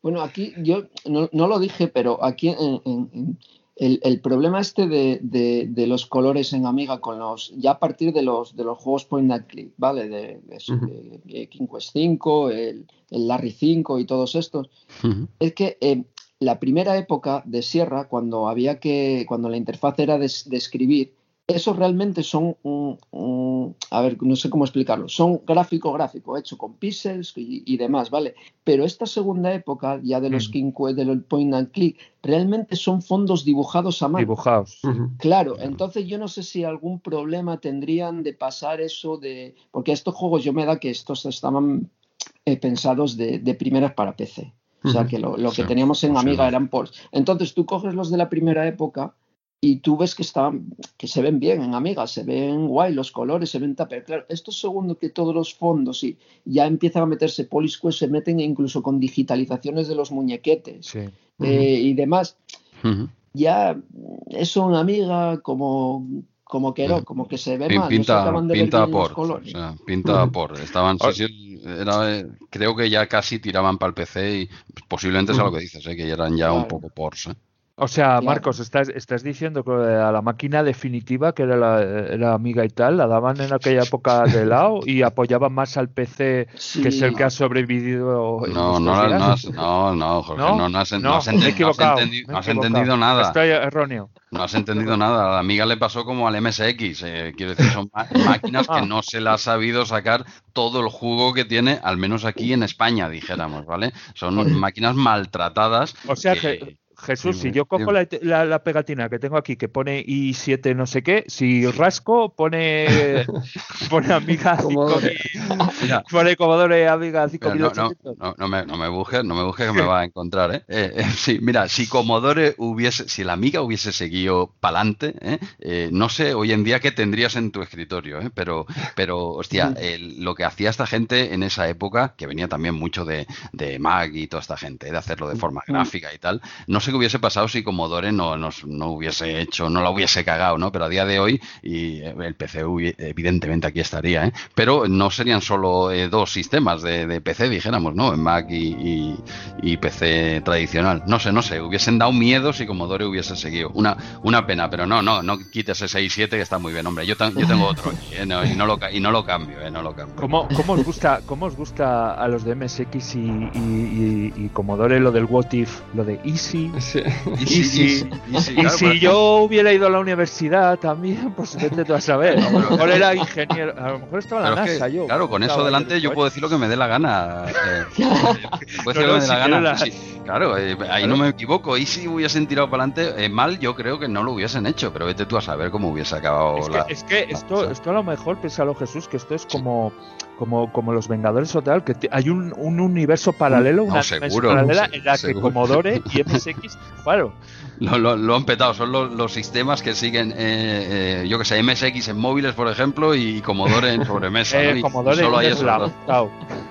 Bueno, aquí yo no, no, lo dije, pero aquí en, en, el, el, problema este de, de, de, los colores en Amiga con los ya a partir de los de los juegos point and click, ¿vale? De, de, uh -huh. de King Quest 5, el, el, Larry 5 y todos estos, uh -huh. es que eh, la primera época de Sierra, cuando había que, cuando la interfaz era de, de escribir, esos realmente son, un, un, a ver, no sé cómo explicarlo, son gráfico gráfico, hecho con píxeles y, y, demás, ¿vale? Pero esta segunda época, ya de los mm. King de los point and click, realmente son fondos dibujados a mano. Dibujados. Claro, entonces yo no sé si algún problema tendrían de pasar eso de... Porque estos juegos yo me da que estos estaban eh, pensados de, de primeras para PC. O sea, que lo, lo que sí, teníamos en Amiga sí. eran ports. Entonces tú coges los de la primera época y tú ves que están, que se ven bien en Amiga, se ven guay los colores, se ven pero claro, esto segundo que todos los fondos y ya empiezan a meterse Polisquest, se meten incluso con digitalizaciones de los muñequetes sí. uh -huh. eh, y demás. Uh -huh. Ya eso en Amiga como como que no, como que se ve mal, pinta, no se pinta por, o sea, pinta por, estaban sí, sí, era, eh, creo que ya casi tiraban para el PC y posiblemente es lo que dices, ¿eh? que ya eran ya claro. un poco por ¿eh? O sea, Marcos, estás, estás diciendo que a la máquina definitiva, que era la, era amiga y tal, la daban en aquella época de lado y apoyaban más al PC, sí. que es el que ha sobrevivido. No, no, no, has, no, no, Jorge, no, no, no has, no, has, no has, entendido, no has entendido nada. Estoy erróneo. No has entendido nada. A la amiga le pasó como al MSX. Eh, quiero decir, son máquinas que no se le ha sabido sacar todo el jugo que tiene, al menos aquí en España, dijéramos, ¿vale? Son máquinas maltratadas. O sea que, que Jesús, si yo cojo la, la, la, pegatina que tengo aquí que pone i7 no sé qué, si rasco pone pone amiga 5000, pone Commodore amiga 5800. No, no, no, me, no me busques, no me busques que me va a encontrar, ¿eh? Eh, eh, sí, mira, si Commodore hubiese, si la amiga hubiese seguido para adelante, ¿eh? ¿eh? no sé hoy en día qué tendrías en tu escritorio, ¿eh? pero, pero hostia, el, lo que hacía esta gente en esa época, que venía también mucho de, de Mac y toda esta gente, de hacerlo de forma gráfica y tal, no sé qué hubiese pasado si Commodore no, no, no, hubiese hecho, no la hubiese cagado, ¿no? Pero a día de hoy, y el PC evidentemente aquí estaría, ¿eh? Pero no serían solo eh, dos sistemas de, de, PC, dijéramos, ¿no? Mac y, y, PC tradicional. No sé, no sé, hubiesen dado miedo si Commodore hubiese seguido. Una, una pena, pero no, no, no quites ese 6.7 que está muy bien, hombre. Yo, yo tengo otro ¿eh? no, y, no lo, y no lo cambio, ¿eh? No lo cambio. ¿Cómo, cómo, os gusta, ¿Cómo os gusta a los de MSX y, y, y Commodore lo del What If, lo de Easy? Y, si, si yo hubiera ido a la universidad también, pues vete tú a saber. A lo mejor era ingeniero, a lo mejor estaba en la NASA yo. Claro, con eso delante yo puedo decir lo que me dé la gana. Eh, puedo decir lo que me dé la gana. claro, eh, ahí no me equivoco. Y si hubiesen tirado para adelante, eh, mal yo creo que no lo hubiesen hecho, pero vete tú a saber cómo hubiese acabado es que, la, Es que esto, esto a lo mejor, piénsalo Jesús, que esto es como como, como los Vengadores o tal, que hay un, un universo paralelo, una seguro, paralela en la que Commodore y MSX claro. Lo, lo, lo, han petado, son los, los sistemas que siguen, eh, eh, yo que sé, MSX en móviles, por ejemplo, y Commodore en sobremesa. eh, Commodore solo hay eso.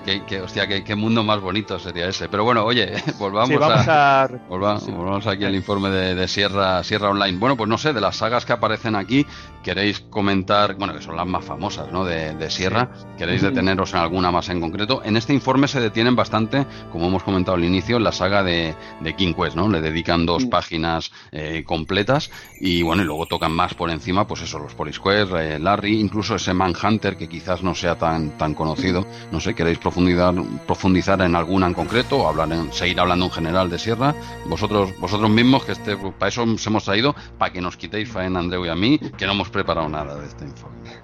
Que, que, hostia, qué, mundo más bonito sería ese. Pero bueno, oye, volvamos a, volvamos, aquí al informe de, de, Sierra, Sierra Online. Bueno, pues no sé, de las sagas que aparecen aquí, queréis comentar, bueno, que son las más famosas, ¿no? De, de Sierra, queréis deteneros en alguna más en concreto. En este informe se detienen bastante, como hemos comentado al inicio, en la saga de, de King Quest, ¿no? Le dedican dos páginas eh, completas y bueno, y luego tocan más por encima, pues eso, los Polisquare, eh, Larry, incluso ese Manhunter que quizás no sea tan, tan conocido. No sé, ¿queréis profundizar, profundizar en alguna en concreto o hablar en, seguir hablando en general de Sierra? Vosotros, vosotros mismos, que este, para eso os hemos traído, para que nos quitéis faena Andreu y a mí, que no hemos preparado nada de este informe.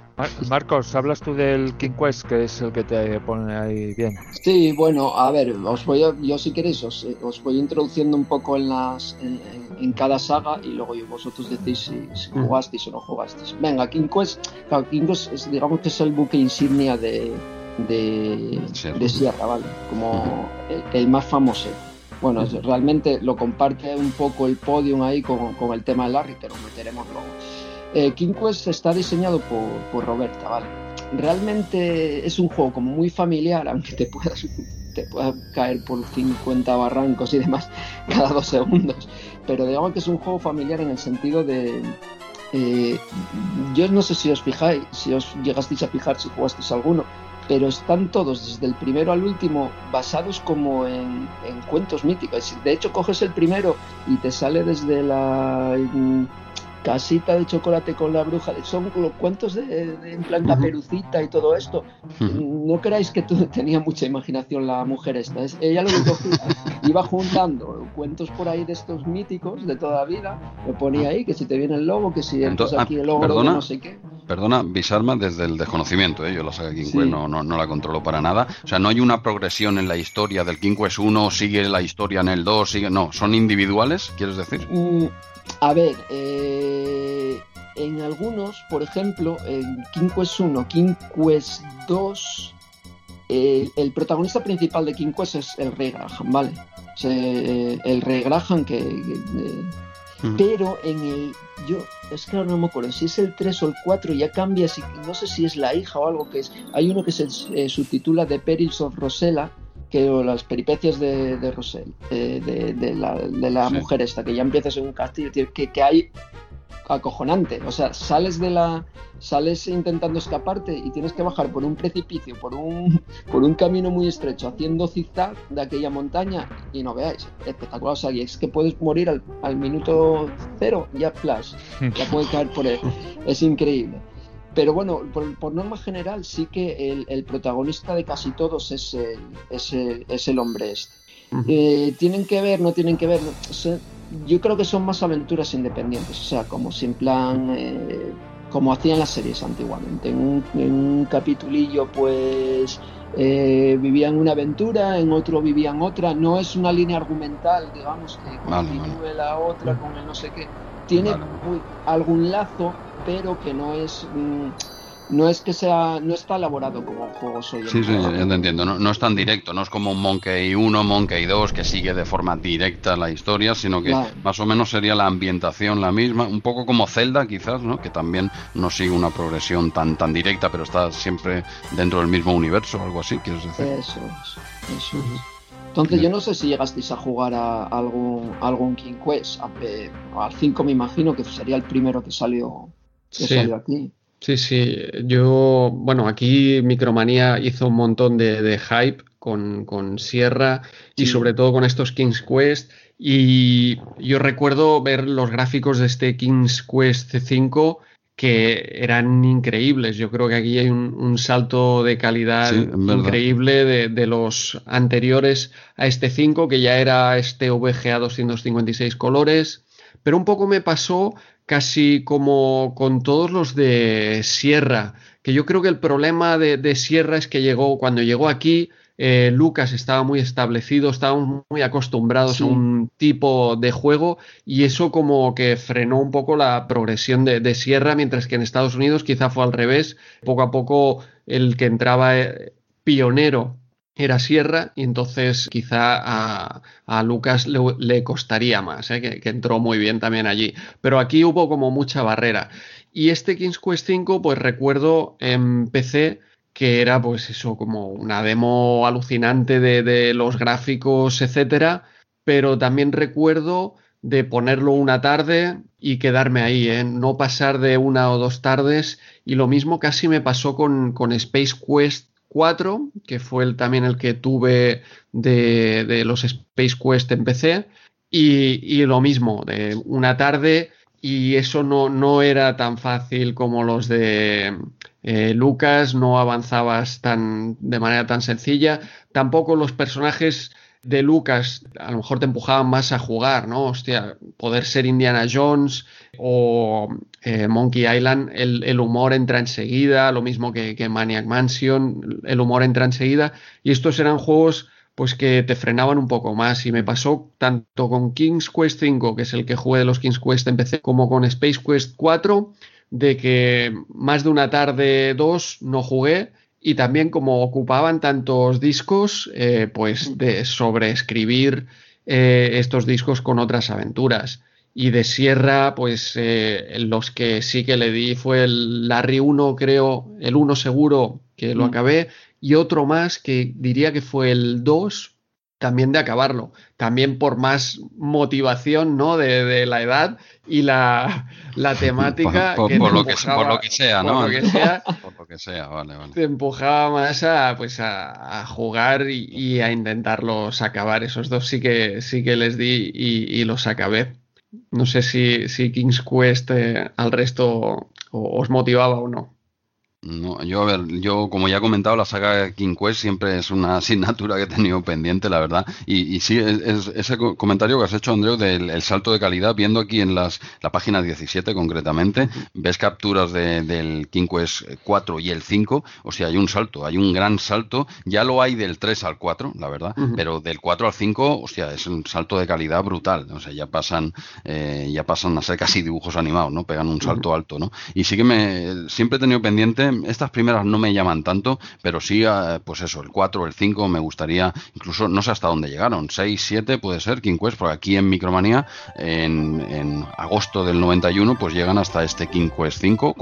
Marcos, hablas tú del King Quest, que es el que te pone ahí bien. Sí, bueno, a ver, os voy yo si queréis, os, voy introduciendo un poco en las en, cada saga y luego vosotros decís si, jugasteis o no jugasteis. Venga, King Quest, King Quest es, digamos que es el buque insignia de, de, Sierra, ¿vale? Como el, más famoso. Bueno, realmente lo comparte un poco el podium ahí con, con el tema de Larry, pero meteremos luego. Eh, King Quest está diseñado por, Roberta, ¿vale? Realmente es un juego como muy familiar, aunque te puedas te pueda caer por 50 barrancos y demás cada dos segundos. Pero digamos que es un juego familiar en el sentido de. Eh, yo no sé si os fijáis, si os llegasteis a fijar si jugasteis alguno, pero están todos, desde el primero al último, basados como en, en cuentos míticos. De hecho, coges el primero y te sale desde la casita de chocolate con la bruja, son los cuentos de, en plan caperucita y todo esto. No creáis que tenía mucha imaginación la mujer esta. Es, ella lo que iba juntando cuentos por ahí de estos míticos de toda la vida, lo ponía ahí, que si te viene el lobo, que si entonces aquí el lobo perdona, no sé qué. Perdona, Bisarma desde el desconocimiento, ¿eh? yo la saga King Quest no, no, no, la controlo para nada. O sea, no hay una progresión en la historia del King Quest 1, sigue la historia en el 2, sigue... No, son individuales, ¿quieres decir? Mm, a ver, eh, en algunos, por ejemplo, en King Quest 1, King Quest 2, eh, el protagonista principal de King Quest es el Rey Graham, ¿vale? Eh, el Rey Graham que... Pero en el... Yo, es que ahora no me acuerdo si es el 3 o el 4, ya cambia, si, no sé si es la hija o algo que es... Hay uno que se subtitula The Perils of Rosella, que las peripecias de, de Rosell, de, la, mujer esta, que ya empiezas en un castillo, que, que hay acojonante. O sea, sales de la. sales intentando escaparte y tienes que bajar por un precipicio, por un, por un camino muy estrecho, haciendo zigzag de aquella montaña y no veáis. Espectacular. O sea, es que puedes morir al, al minuto cero, ya flash. Ya puedes caer por él. Es increíble. Pero bueno, por, norma general sí que el, protagonista de casi todos es el, es es el hombre este. Eh, ¿Tienen que ver? ¿No tienen que ver? yo creo que son más aventuras independientes, o sea, como sin plan, eh, como hacían las series antiguamente. En un, en capitulillo pues eh, vivían una aventura, en otro vivían otra. No es una línea argumental, digamos, que continúe la otra con el no sé qué. Tiene algún lazo, pero que no es mm, no es que sea no está elaborado como un juego soy sí sí yo te entiendo. No, es tan directo no es como un Monkey 1 Monkey 2 que sigue de forma directa la historia sino que más o menos sería la ambientación la misma un poco como Zelda quizás no que también no sigue una progresión tan tan directa pero está siempre dentro del mismo universo algo así quieres decir. Eso es eso entonces yo no sé si llegasteis a jugar a algún, algún King Quest, al 5 me imagino que sería el primero que salió, que salió aquí. Sí, sí. Yo, bueno, aquí Micromanía hizo un montón de, hype con, Sierra y sobre todo con estos King's Quest. Y yo recuerdo ver los gráficos de este King's Quest C5 que eran increíbles. Yo creo que aquí hay un, salto de calidad increíble de, los anteriores a este 5, que ya era este VGA 256 colores. Pero un poco me pasó casi como con todos los de Sierra, que yo creo que el problema de, de Sierra es que llegó, cuando llegó aquí, eh, Lucas estaba muy establecido, estábamos muy acostumbrados a un tipo de juego y eso como que frenó un poco la progresión de, Sierra, mientras que en Estados Unidos quizá fue al revés, poco a poco el que entraba eh, pionero era Sierra y entonces quizá a, Lucas le, costaría más, ¿eh? que, entró muy bien también allí. Pero aquí hubo como mucha barrera. Y este King's Quest 5, pues recuerdo en PC que era pues eso, como una demo alucinante de, los gráficos, etcétera, pero también recuerdo de ponerlo una tarde y quedarme ahí, ¿eh? no pasar de una o dos tardes y lo mismo casi me pasó con, con Space Quest 4, que fue el, también el que tuve de, los Space Quest en PC, y, y, lo mismo, de una tarde y eso no, no era tan fácil como los de eh, Lucas, no avanzabas tan, de manera tan sencilla. Tampoco los personajes de Lucas a lo mejor te empujaban más a jugar, ¿no? Hostia, poder ser Indiana Jones o eh, Monkey Island, el, humor entra enseguida, lo mismo que, Maniac Mansion, el humor entra enseguida. Y estos eran juegos pues que te frenaban un poco más. Y me pasó tanto con King's Quest 5, que es el que jugué de los King's Quest en PC, como con Space Quest 4 de que más de una tarde, dos, no jugué. Y también como ocupaban tantos discos, eh, pues de sobreescribir eh, estos discos con otras aventuras. Y de Sierra, pues eh, los que sí que le di fue el Larry 1, creo, el 1 seguro que lo mm. acabé, y otro más que diría que fue el 2, también de acabarlo, también por más motivación ¿no? de, la edad y la, temática. Por, lo que, por, lo que, sea, ¿no? Por lo que sea, por lo que sea vale, vale. Te empujaba más a, pues a, jugar y, a intentarlos acabar. Esos dos sí que, sí que les di y, los acabé. No sé si, si King's Quest eh, al resto os motivaba o no. No, yo, a ver, yo como ya he comentado, la saga King Quest siempre es una asignatura que he tenido pendiente, la verdad. Y, y sí, es, ese comentario que has hecho, Andreu, del salto de calidad, viendo aquí en las, la página 17 concretamente, ves capturas del King Quest 4 y el 5, o sea, hay un salto, hay un gran salto. Ya lo hay del 3 al 4, la verdad, pero del 4 al 5, o sea, es un salto de calidad brutal. O sea, ya pasan, eh, ya pasan a ser casi dibujos animados, ¿no? Pegan un salto alto, ¿no? Y sí que me, siempre he tenido pendiente estas primeras no me llaman tanto, pero sí, eh, pues eso, el 4 o el 5 me gustaría, incluso no sé hasta dónde llegaron, 6, 7 puede ser, King Quest, porque aquí en Micromanía, en, agosto del 91, pues llegan hasta este King Quest 5.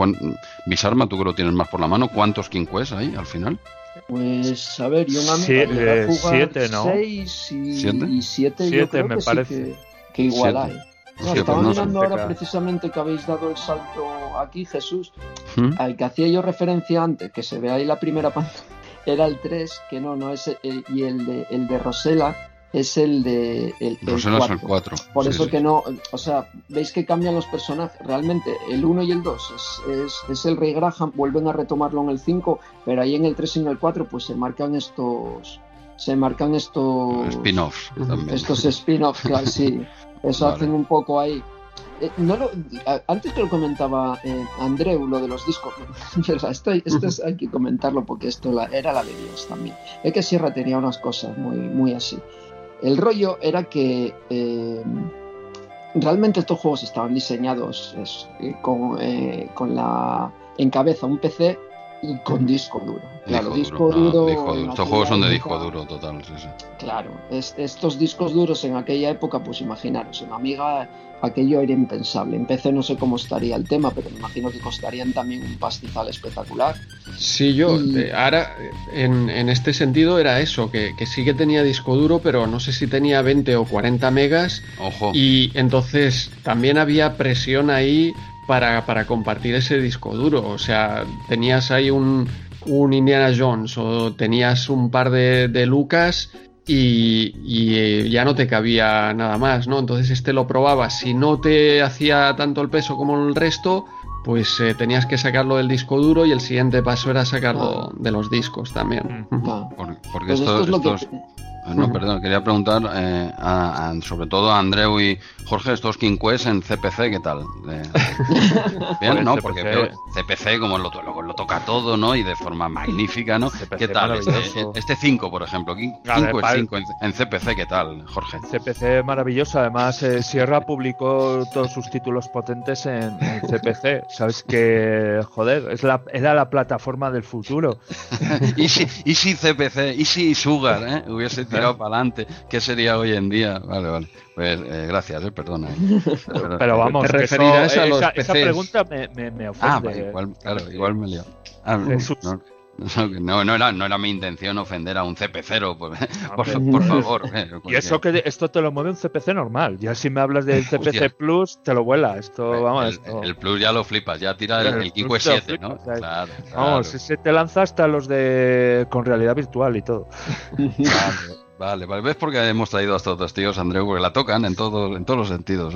Bisarma, tú que lo tienes más por la mano, ¿cuántos King Quest hay al final? Pues a ver, yo una amigo siete, ¿no? 6 y 7 yo creo me que parece. que, igual hay. No, estaba mirando ahora precisamente que habéis dado el salto aquí, Jesús, ¿Mm? al que hacía yo referencia antes, que se ve ahí la primera pantalla, era el 3, que no, no es, el, y el de, el de Rosela es el de el, Rosela es el 4. Por eso que no, o sea, veis que cambian los personajes. Realmente el 1 y el 2 es, es, es, el Rey Graham, vuelven a retomarlo en el 5, pero ahí en el 3 y en el 4 pues se marcan estos se marcan estos spin-offs estos spin-offs claro, sí Eso hacen un poco ahí. Eh, no antes que lo comentaba eh, Andreu, lo de los discos, esto, esto hay que comentarlo porque esto era la de Dios también. Es que Sierra tenía unas cosas muy, muy así. El rollo era que eh, realmente estos juegos estaban diseñados con, con la en cabeza un PC y con disco duro. Claro, disco duro. Estos juegos son de disco duro total, sí, sí. Claro, estos discos duros en aquella época, pues imaginaros, en Amiga aquello era impensable. En PC no sé cómo estaría el tema, pero me imagino que costarían también un pastizal espectacular. Sí, yo, ahora, en, este sentido era eso, que, que, sí que tenía disco duro, pero no sé si tenía 20 o 40 megas. Ojo. Y entonces también había presión ahí para, compartir ese disco duro. O sea, tenías ahí un, Indiana Jones o tenías un par de, Lucas y, eh, ya no te cabía nada más, ¿no? Entonces este lo probabas. Si no te hacía tanto el peso como el resto, pues eh, tenías que sacarlo del disco duro y el siguiente paso era sacarlo de los discos también. porque pues esto, es no, perdón, quería preguntar eh, sobre todo a Andreu y Jorge, estos King Quest en CPC, ¿qué tal? bien, ¿no? Porque CPC como lo, lo, toca todo, ¿no? Y de forma magnífica, ¿no? ¿Qué tal? Este 5, este por ejemplo, King, Quest 5 en, CPC, ¿qué tal, Jorge? CPC maravilloso, además eh, Sierra publicó todos sus títulos potentes en, CPC, sabes que, joder, es la, era la plataforma del futuro. y, si, y si CPC, y si Sugar, ¿eh? Hubiese tirado para adelante, ¿qué sería hoy en día? Vale, vale. Pues eh, gracias, eh, perdona. Eh. Pero, vamos, te referirás a los esa, esa, pregunta me, me, me ah, ofende. Ah, igual, claro, igual me lío. Ah, no, no, era, no era mi intención ofender a un CP0, por, por, favor. y eso que esto te lo mueve un CPC normal. Ya si me hablas del CPC Plus, te lo vuela. Esto, vamos, el, Plus ya lo flipas, ya tira el, el, 7, ¿no? Claro, claro, Vamos, ese te lanza hasta los de con realidad virtual y todo. Vale, vale. ¿Ves por qué hemos traído a estos dos tíos, Andreu? Porque la tocan en, todo, en todos los sentidos.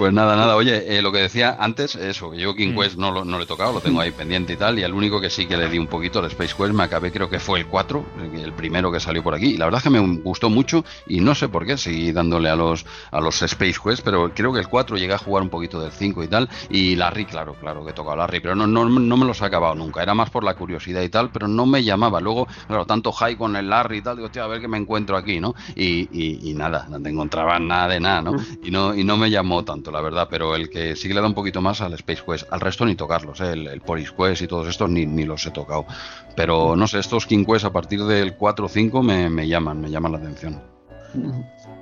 Pues nada, nada. Oye, eh, lo que decía antes, eso, yo King mm. Quest no, lo, no le he tocado, lo tengo ahí pendiente y tal. Y el único que sí que le di un poquito al Space Quest me acabé, creo que fue el 4, el primero que salió por aquí. Y la verdad es que me gustó mucho y no sé por qué seguí dándole a los, a los Space Quest, pero creo que el 4 llegué a jugar un poquito del 5 y tal. Y Larry, claro, claro que he tocado Larry, pero no, no, no me los he acabado nunca. Era más por la curiosidad y tal, pero no me llamaba. Luego, claro, tanto high con el Larry y tal, digo, tío, a ver qué me encuentro aquí, ¿no? Y, y, y nada, no te encontraba nada de nada, ¿no? Y no, y no me llamó tanto, la verdad, pero el que sí que le da un poquito más al Space Quest. Al resto ni tocarlos, ¿eh? el, el Quest y todos estos ni, ni, los he tocado. Pero no sé, estos King Quest a partir del 4 o 5 me, me llaman, me llaman la atención.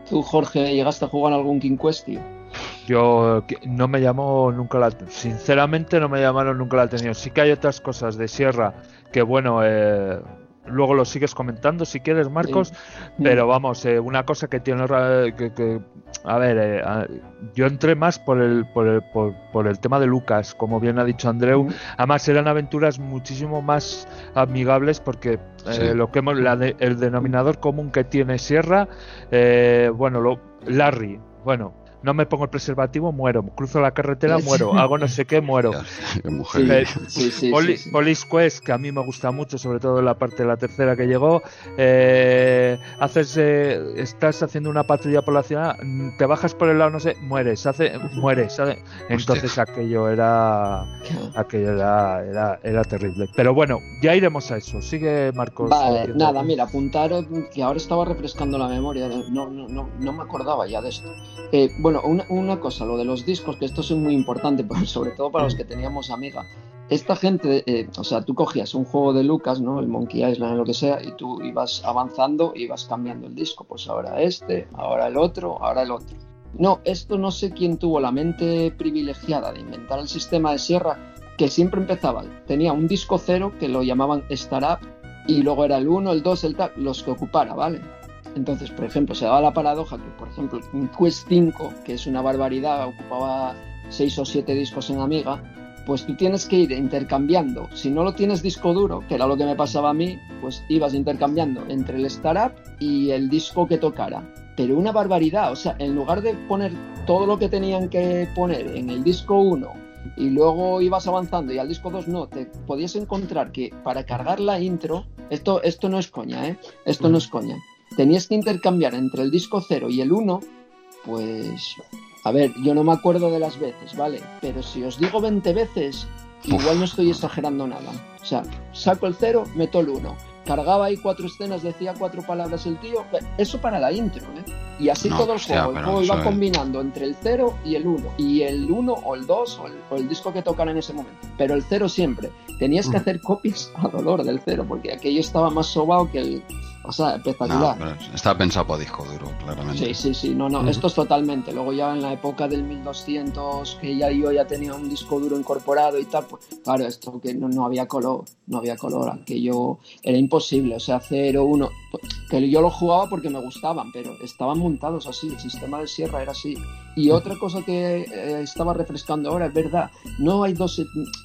¿Tú, Jorge, llegaste a jugar algún King Quest, tío? Yo no me llamó nunca la sinceramente no me llamaron nunca la atención. Sí que hay otras cosas de Sierra que bueno, eh, luego lo sigues comentando si quieres, Marcos. Pero vamos, eh, una cosa que tiene que, a ver, eh, yo entré más por el, por el, por, el tema de Lucas, como bien ha dicho Andreu. Además eran aventuras muchísimo más amigables porque eh, lo que hemos, el denominador común que tiene Sierra, bueno, lo, Larry, bueno, no me pongo el preservativo, muero. Cruzo la carretera, muero. Hago no sé qué, muero. Police Quest, que a mí me gusta mucho, sobre todo la parte de la tercera que llegó. Eh, haces, eh, estás haciendo una patrulla por la ciudad, te bajas por el lado, no sé, mueres, hace, mueres. Entonces aquello era, aquello era, era, era, terrible. Pero bueno, ya iremos a eso. Sigue Marcos. Vale, nada, mira, apuntar que ahora estaba refrescando la memoria, no, no, no, no me acordaba ya de esto. Eh, bueno, una, cosa, lo de los discos, que esto es muy importante, sobre todo para los que teníamos amiga. Esta gente, eh, o sea, tú cogías un juego de Lucas, ¿no? El Monkey Island, lo que sea, y tú ibas avanzando, ibas cambiando el disco. Pues ahora este, ahora el otro, ahora el otro. No, esto no sé quién tuvo la mente privilegiada de inventar el sistema de sierra, que siempre empezaba. Tenía un disco cero que lo llamaban Startup, y luego era el 1, el 2, el tal, los que ocupara, ¿vale? Entonces, por ejemplo, se daba la paradoja que, por ejemplo, un Quest 5, que es una barbaridad, ocupaba 6 o 7 discos en Amiga, pues tú tienes que ir intercambiando. Si no lo tienes disco duro, que era lo que me pasaba a mí, pues ibas intercambiando entre el startup y el disco que tocara. Pero una barbaridad, o sea, en lugar de poner todo lo que tenían que poner en el disco 1 y luego ibas avanzando y al disco 2 no, te podías encontrar que para cargar la intro, esto, esto no es coña, ¿eh? Esto no es coña tenías que intercambiar entre el disco 0 y el 1, pues, a ver, yo no me acuerdo de las veces, ¿vale? Pero si os digo 20 veces, igual no estoy exagerando nada. O sea, saco el 0, meto el 1. Cargaba ahí cuatro escenas, decía cuatro palabras el tío. Eso para la intro, ¿eh? Y así todo el juego. el juego iba combinando entre el 0 y el 1. Y el 1 o el 2 o el, disco que tocara en ese momento. Pero el 0 siempre. Tenías que mm. hacer copias a dolor del 0, porque aquello estaba más sobado que el, o sea, espectacular. está pensado para disco duro, claramente. Sí, sí, sí. No, no, esto es totalmente. Luego ya en la época del 1200, que ya yo ya tenía un disco duro incorporado y tal, pues claro, esto que no, había color, no había color, aquello era imposible. O sea, 0, 1, que yo lo jugaba porque me gustaban, pero estaban montados así, el sistema de sierra era así. Y otra cosa que eh, estaba refrescando ahora, es verdad, no hay dos,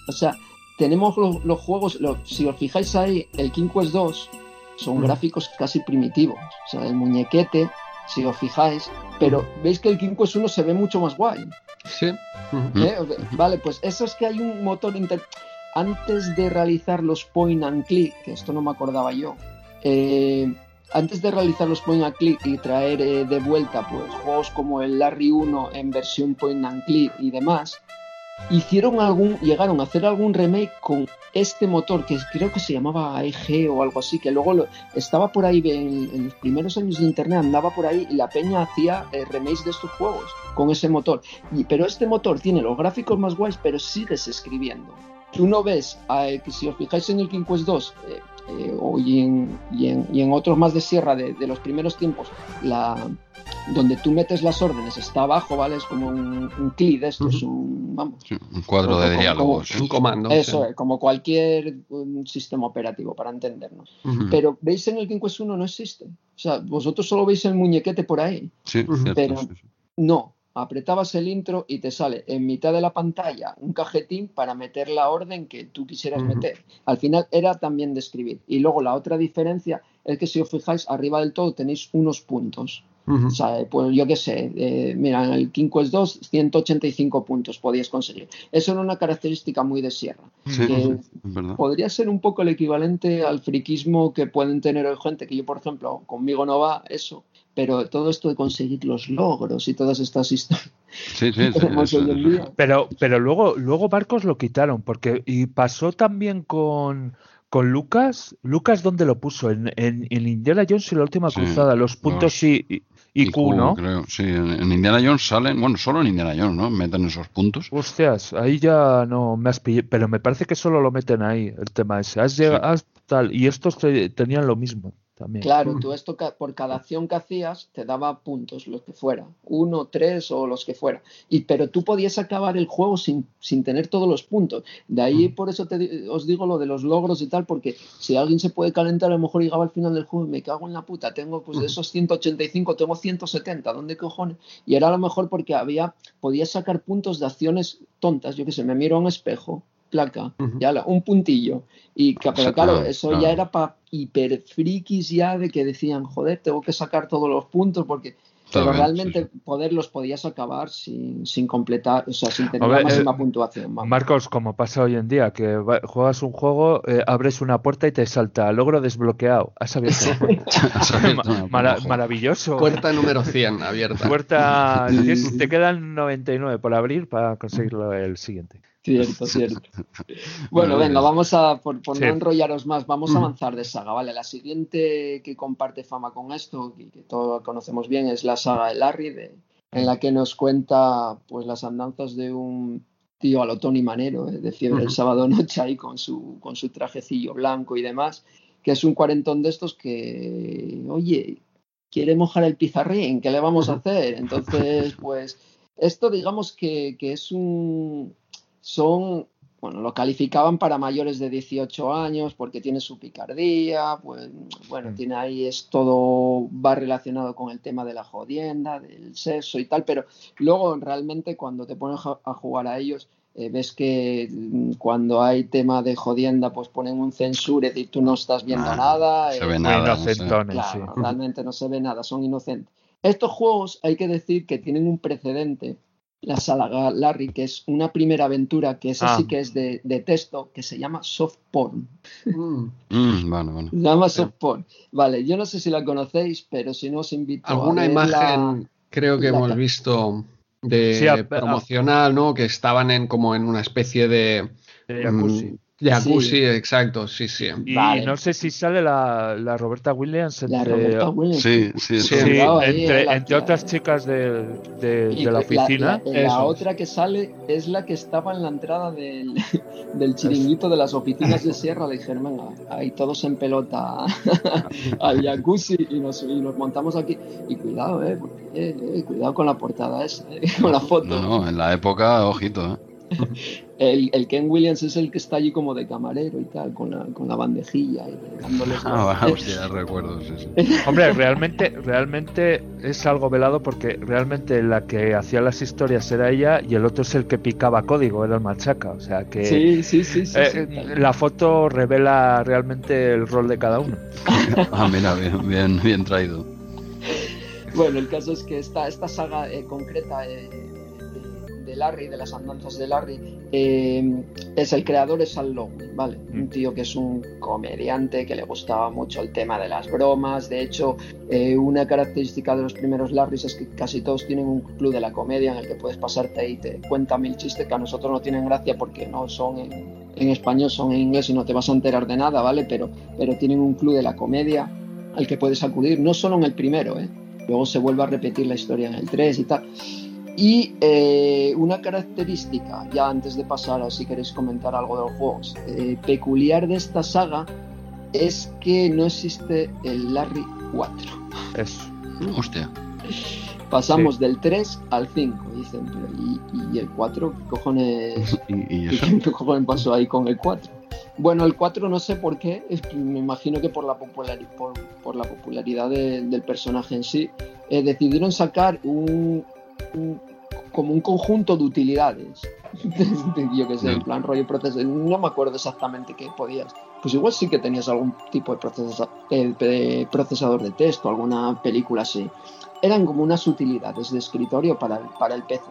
o sea, tenemos los, juegos, si os fijáis ahí, el King Quest 2 son gráficos casi primitivos. O sea, el muñequete si os fijáis, pero veis que el King Quest 1 se ve mucho más guay. Sí. ¿Eh? Vale, pues eso es que hay un motor inter... Antes de realizar los point and click, que esto no me acordaba yo, eh, antes de realizar los point and click y traer eh, de vuelta pues juegos como el Larry 1 en versión point and click y demás, hicieron algún, llegaron a hacer algún remake con este motor que creo que se llamaba EG o algo así, que luego estaba por ahí en, los primeros años de internet, andaba por ahí y la peña hacía eh, remakes de estos juegos con ese motor. Y, pero este motor tiene los gráficos más guays, pero sigues escribiendo. Tú no ves, eh, que si os fijáis en el King Quest 2 eh, y, en, y, en, otros más de sierra de, de los primeros tiempos, la, donde tú metes las órdenes está abajo, ¿vale? Es como un, un CLI esto, es un, vamos, un cuadro de diálogos. un comando. Eso es, como cualquier sistema operativo, para entendernos. Pero veis en el King Quest 1 no existe. O sea, vosotros solo veis el muñequete por ahí. Sí, pero no, apretabas el intro y te sale en mitad de la pantalla un cajetín para meter la orden que tú quisieras meter. Al final era también de escribir. Y luego la otra diferencia es que si os fijáis, arriba del todo tenéis unos puntos. O sea, pues yo qué sé, eh, mira, en el King Quest 2, 185 puntos podías conseguir. Eso era una característica muy de Sierra. podría ser un poco el equivalente al friquismo que pueden tener hoy gente, que yo, por ejemplo, conmigo no va eso, pero todo esto de conseguir los logros y todas estas historias. Sí, sí, sí, pero, pero luego, luego Barcos lo quitaron, porque y pasó también con con Lucas, Lucas ¿dónde lo puso? En, en, Indiana Jones y la última cruzada, los puntos y, y, Q, ¿no? Creo, sí, en, Indiana Jones salen, bueno, solo en Indiana Jones, ¿no? Meten esos puntos. Hostias, ahí ya no me has pillado, pero me parece que solo lo meten ahí, el tema ese. Has llegado, tal, y estos tenían lo mismo. Claro, tú esto por cada acción que hacías te daba puntos, los que fuera, uno, tres o los que fuera. Y, pero tú podías acabar el juego sin, sin tener todos los puntos. De ahí por eso te, os digo lo de los logros y tal, porque si alguien se puede calentar, a lo mejor llegaba al final del juego y me cago en la puta, tengo pues de esos 185, tengo 170, ¿dónde cojones? Y era a lo mejor porque había, podías sacar puntos de acciones tontas, yo que sé, me miro a un espejo placa, ya un puntillo. Y pero claro, eso ya era para hiper frikis ya de que decían, joder, tengo que sacar todos los puntos porque pero realmente poderlos podías acabar sin, sin, completar, o sea, sin tener la máxima eh, puntuación. Marcos, como pasa hoy en día, que juegas un juego, eh, abres una puerta y te salta logro desbloqueado. Has abierto maravilloso. Puerta número 100 abierta. Puerta, te quedan 99 por abrir para conseguirlo el siguiente. Cierto, cierto. Bueno, venga, vamos a, por, no enrollaros más, vamos a avanzar de saga, ¿vale? La siguiente que comparte fama con esto, y que todos conocemos bien, es la saga de Larry, de, en la que nos cuenta pues las andanzas de un tío a lo Tony Manero, ¿eh? de fiebre el sábado noche ahí con su, con su trajecillo blanco y demás, que es un cuarentón de estos que, oye, quiere mojar el pizarrín, ¿qué le vamos a hacer? Entonces, pues, esto digamos que, que es un son, bueno, lo calificaban para mayores de 18 años porque tiene su picardía, pues, bueno, mm. tiene ahí es todo, va relacionado con el tema de la jodienda, del sexo y tal, pero luego realmente cuando te pones a jugar a ellos, eh, ves que mm, cuando hay tema de jodienda, pues ponen un censure y tú no estás viendo ah, nada. Se ve eh, nada. Claro, realmente no se ve nada, son inocentes. Estos juegos hay que decir que tienen un precedente la saga Larry, que es una primera aventura que es así ah. que es de, texto, que se llama Soft Porn. Mm. Mm, bueno, bueno. Se llama Soft Porn. Vale, yo no sé si la conocéis, pero si no os invito Alguna a Alguna imagen creo que hemos visto de promocional, ¿no? Que estaban en como en una especie de... de Jacuzzi, exacto, sí, sí. Y no sé si sale la, la Roberta Williams. Entre, la Roberta Williams. Sí, sí, sí. entre, entre otras chicas de, de, la oficina. La, otra que sale es la que estaba en la entrada del, del chiringuito de las oficinas de Sierra de Germán. Ahí todos en pelota al jacuzzi y nos, y nos montamos aquí. Y cuidado, eh, eh, eh cuidado con la portada esa, eh, con la foto. No, no, en la época, ojito, eh. El, el, Ken Williams es el que está allí como de camarero y tal, con la, con la bandejilla y dándole. Ah, hostia, recuerdo, Hombre, realmente, realmente es algo velado porque realmente la que hacía las historias era ella y el otro es el que picaba código, era el machaca. O sea que. Sí, sí, sí. sí, eh, la foto revela realmente el rol de cada uno. ah, mira, bien, bien, bien traído. bueno, el caso es que esta, esta saga eh, concreta eh, de, Larry, de las andanzas de Larry, eh, es el creador es Al Lowe, ¿vale? Un tío que es un comediante que le gustaba mucho el tema de las bromas. De hecho, una característica de los primeros Larrys es que casi todos tienen un club de la comedia en el que puedes pasarte y te cuenta mil chistes que a nosotros no tienen gracia porque no son en, en español, son en inglés y no te vas a enterar de nada, ¿vale? Pero, pero tienen un club de la comedia al que puedes acudir, no solo en el primero, ¿eh? luego se vuelve a repetir la historia en el 3 y tal. Y eh, una característica, ya antes de pasar a si queréis comentar algo de los juegos, eh, peculiar de esta saga es que no existe el Larry 4. Eso. Hostia. Pasamos del 3 al 5, dicen, ¿y, el 4? ¿Qué cojones, ¿Y, ¿Qué cojones pasó ahí con el 4? Bueno, el 4 no sé por qué, me imagino que por la, por, la popularidad del personaje en sí, eh, decidieron sacar un, como un conjunto de utilidades. Yo que sé, en plan rollo proceso, no me acuerdo exactamente qué podías. Pues igual sí que tenías algún tipo de, de procesador de texto, alguna película así. Eran como unas utilidades de escritorio para, para el PC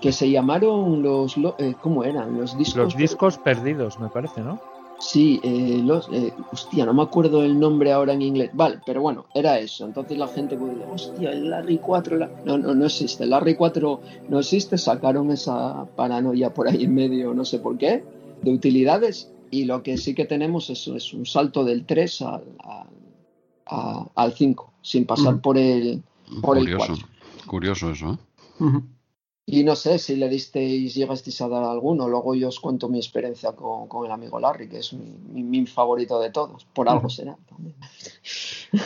que se llamaron los, eh, ¿cómo eran? Los discos. Los discos perdidos, me parece, ¿no? Sí, eh, los, eh, hostia, no me acuerdo el nombre ahora en inglés. Vale, pero bueno, era eso. Entonces la gente puede decir, hostia, el Larry 4, no, no, no existe. El Larry 4 no existe. Sacaron esa paranoia por ahí en medio, no sé por qué, de utilidades. Y lo que sí que tenemos es, es un salto del 3 al, al, 5, sin pasar por el, por curioso, el 4. Curioso eso, ¿eh? Y no sé si le disteis, llegasteis a dar alguno. Luego yo os cuento mi experiencia con, el amigo Larry, que es mi, favorito de todos. Por algo será también.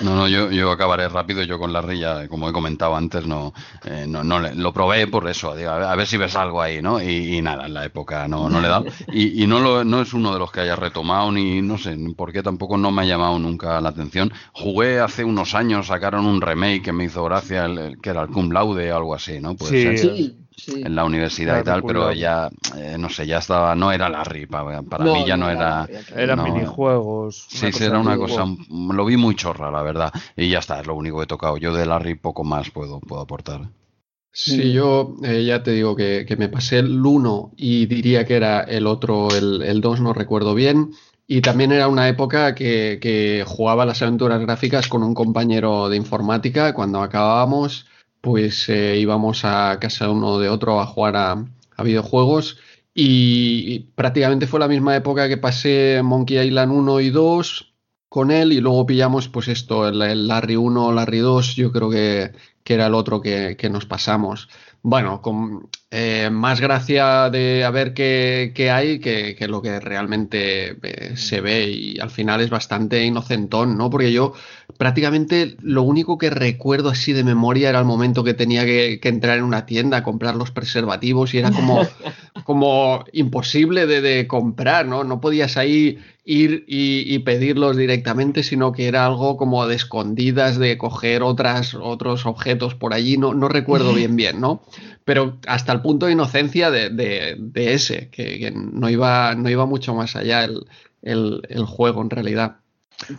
No, no, yo, yo acabaré rápido. Yo con Larry ya, como he comentado antes, no, eh, no, no lo probé por eso. a ver si ves algo ahí, ¿no? Y, nada, en la época no, no le da. Y, y no, lo, no es uno de los que haya retomado, ni no sé por qué tampoco no me ha llamado nunca la atención. Jugué hace unos años, sacaron un remake que me hizo gracia, el, que era el Cum Laude o algo así, ¿no? sí, sí en la universidad y tal, pero ya, eh, no sé, ya estaba, no era Larry, para, para mí ya no, era... Eran minijuegos. Sí, sí, era una cosa, lo vi muy chorra, la verdad, y ya está, es lo único que he tocado. Yo de Larry poco más puedo, puedo aportar. Sí, yo eh, ya te digo que, me pasé el 1 y diría que era el otro, el 2, no recuerdo bien. Y también era una época que, que, jugaba las aventuras gráficas con un compañero de informática. Cuando acabábamos, pues eh, íbamos a casa uno de otro a jugar a, videojuegos y, prácticamente fue la misma época que pasé Monkey Island 1 y 2 con él y luego pillamos pues esto, el, Larry 1, Larry 2, yo creo que, que era el otro que, que nos pasamos. Bueno, con eh, más gracia de a ver qué, qué hay que, que, lo que realmente eh, se ve y al final es bastante inocentón, ¿no? Porque yo prácticamente lo único que recuerdo así de memoria era el momento que tenía que, que entrar en una tienda a comprar los preservativos y era como, como imposible de, de, comprar, ¿no? No podías ahí ir y, y, pedirlos directamente, sino que era algo como de escondidas, de coger otras, otros objetos por allí, no, no recuerdo bien bien, ¿no? Pero hasta el punto de inocencia de, de, ese, que, no, iba, no iba mucho más allá el, el, juego en realidad.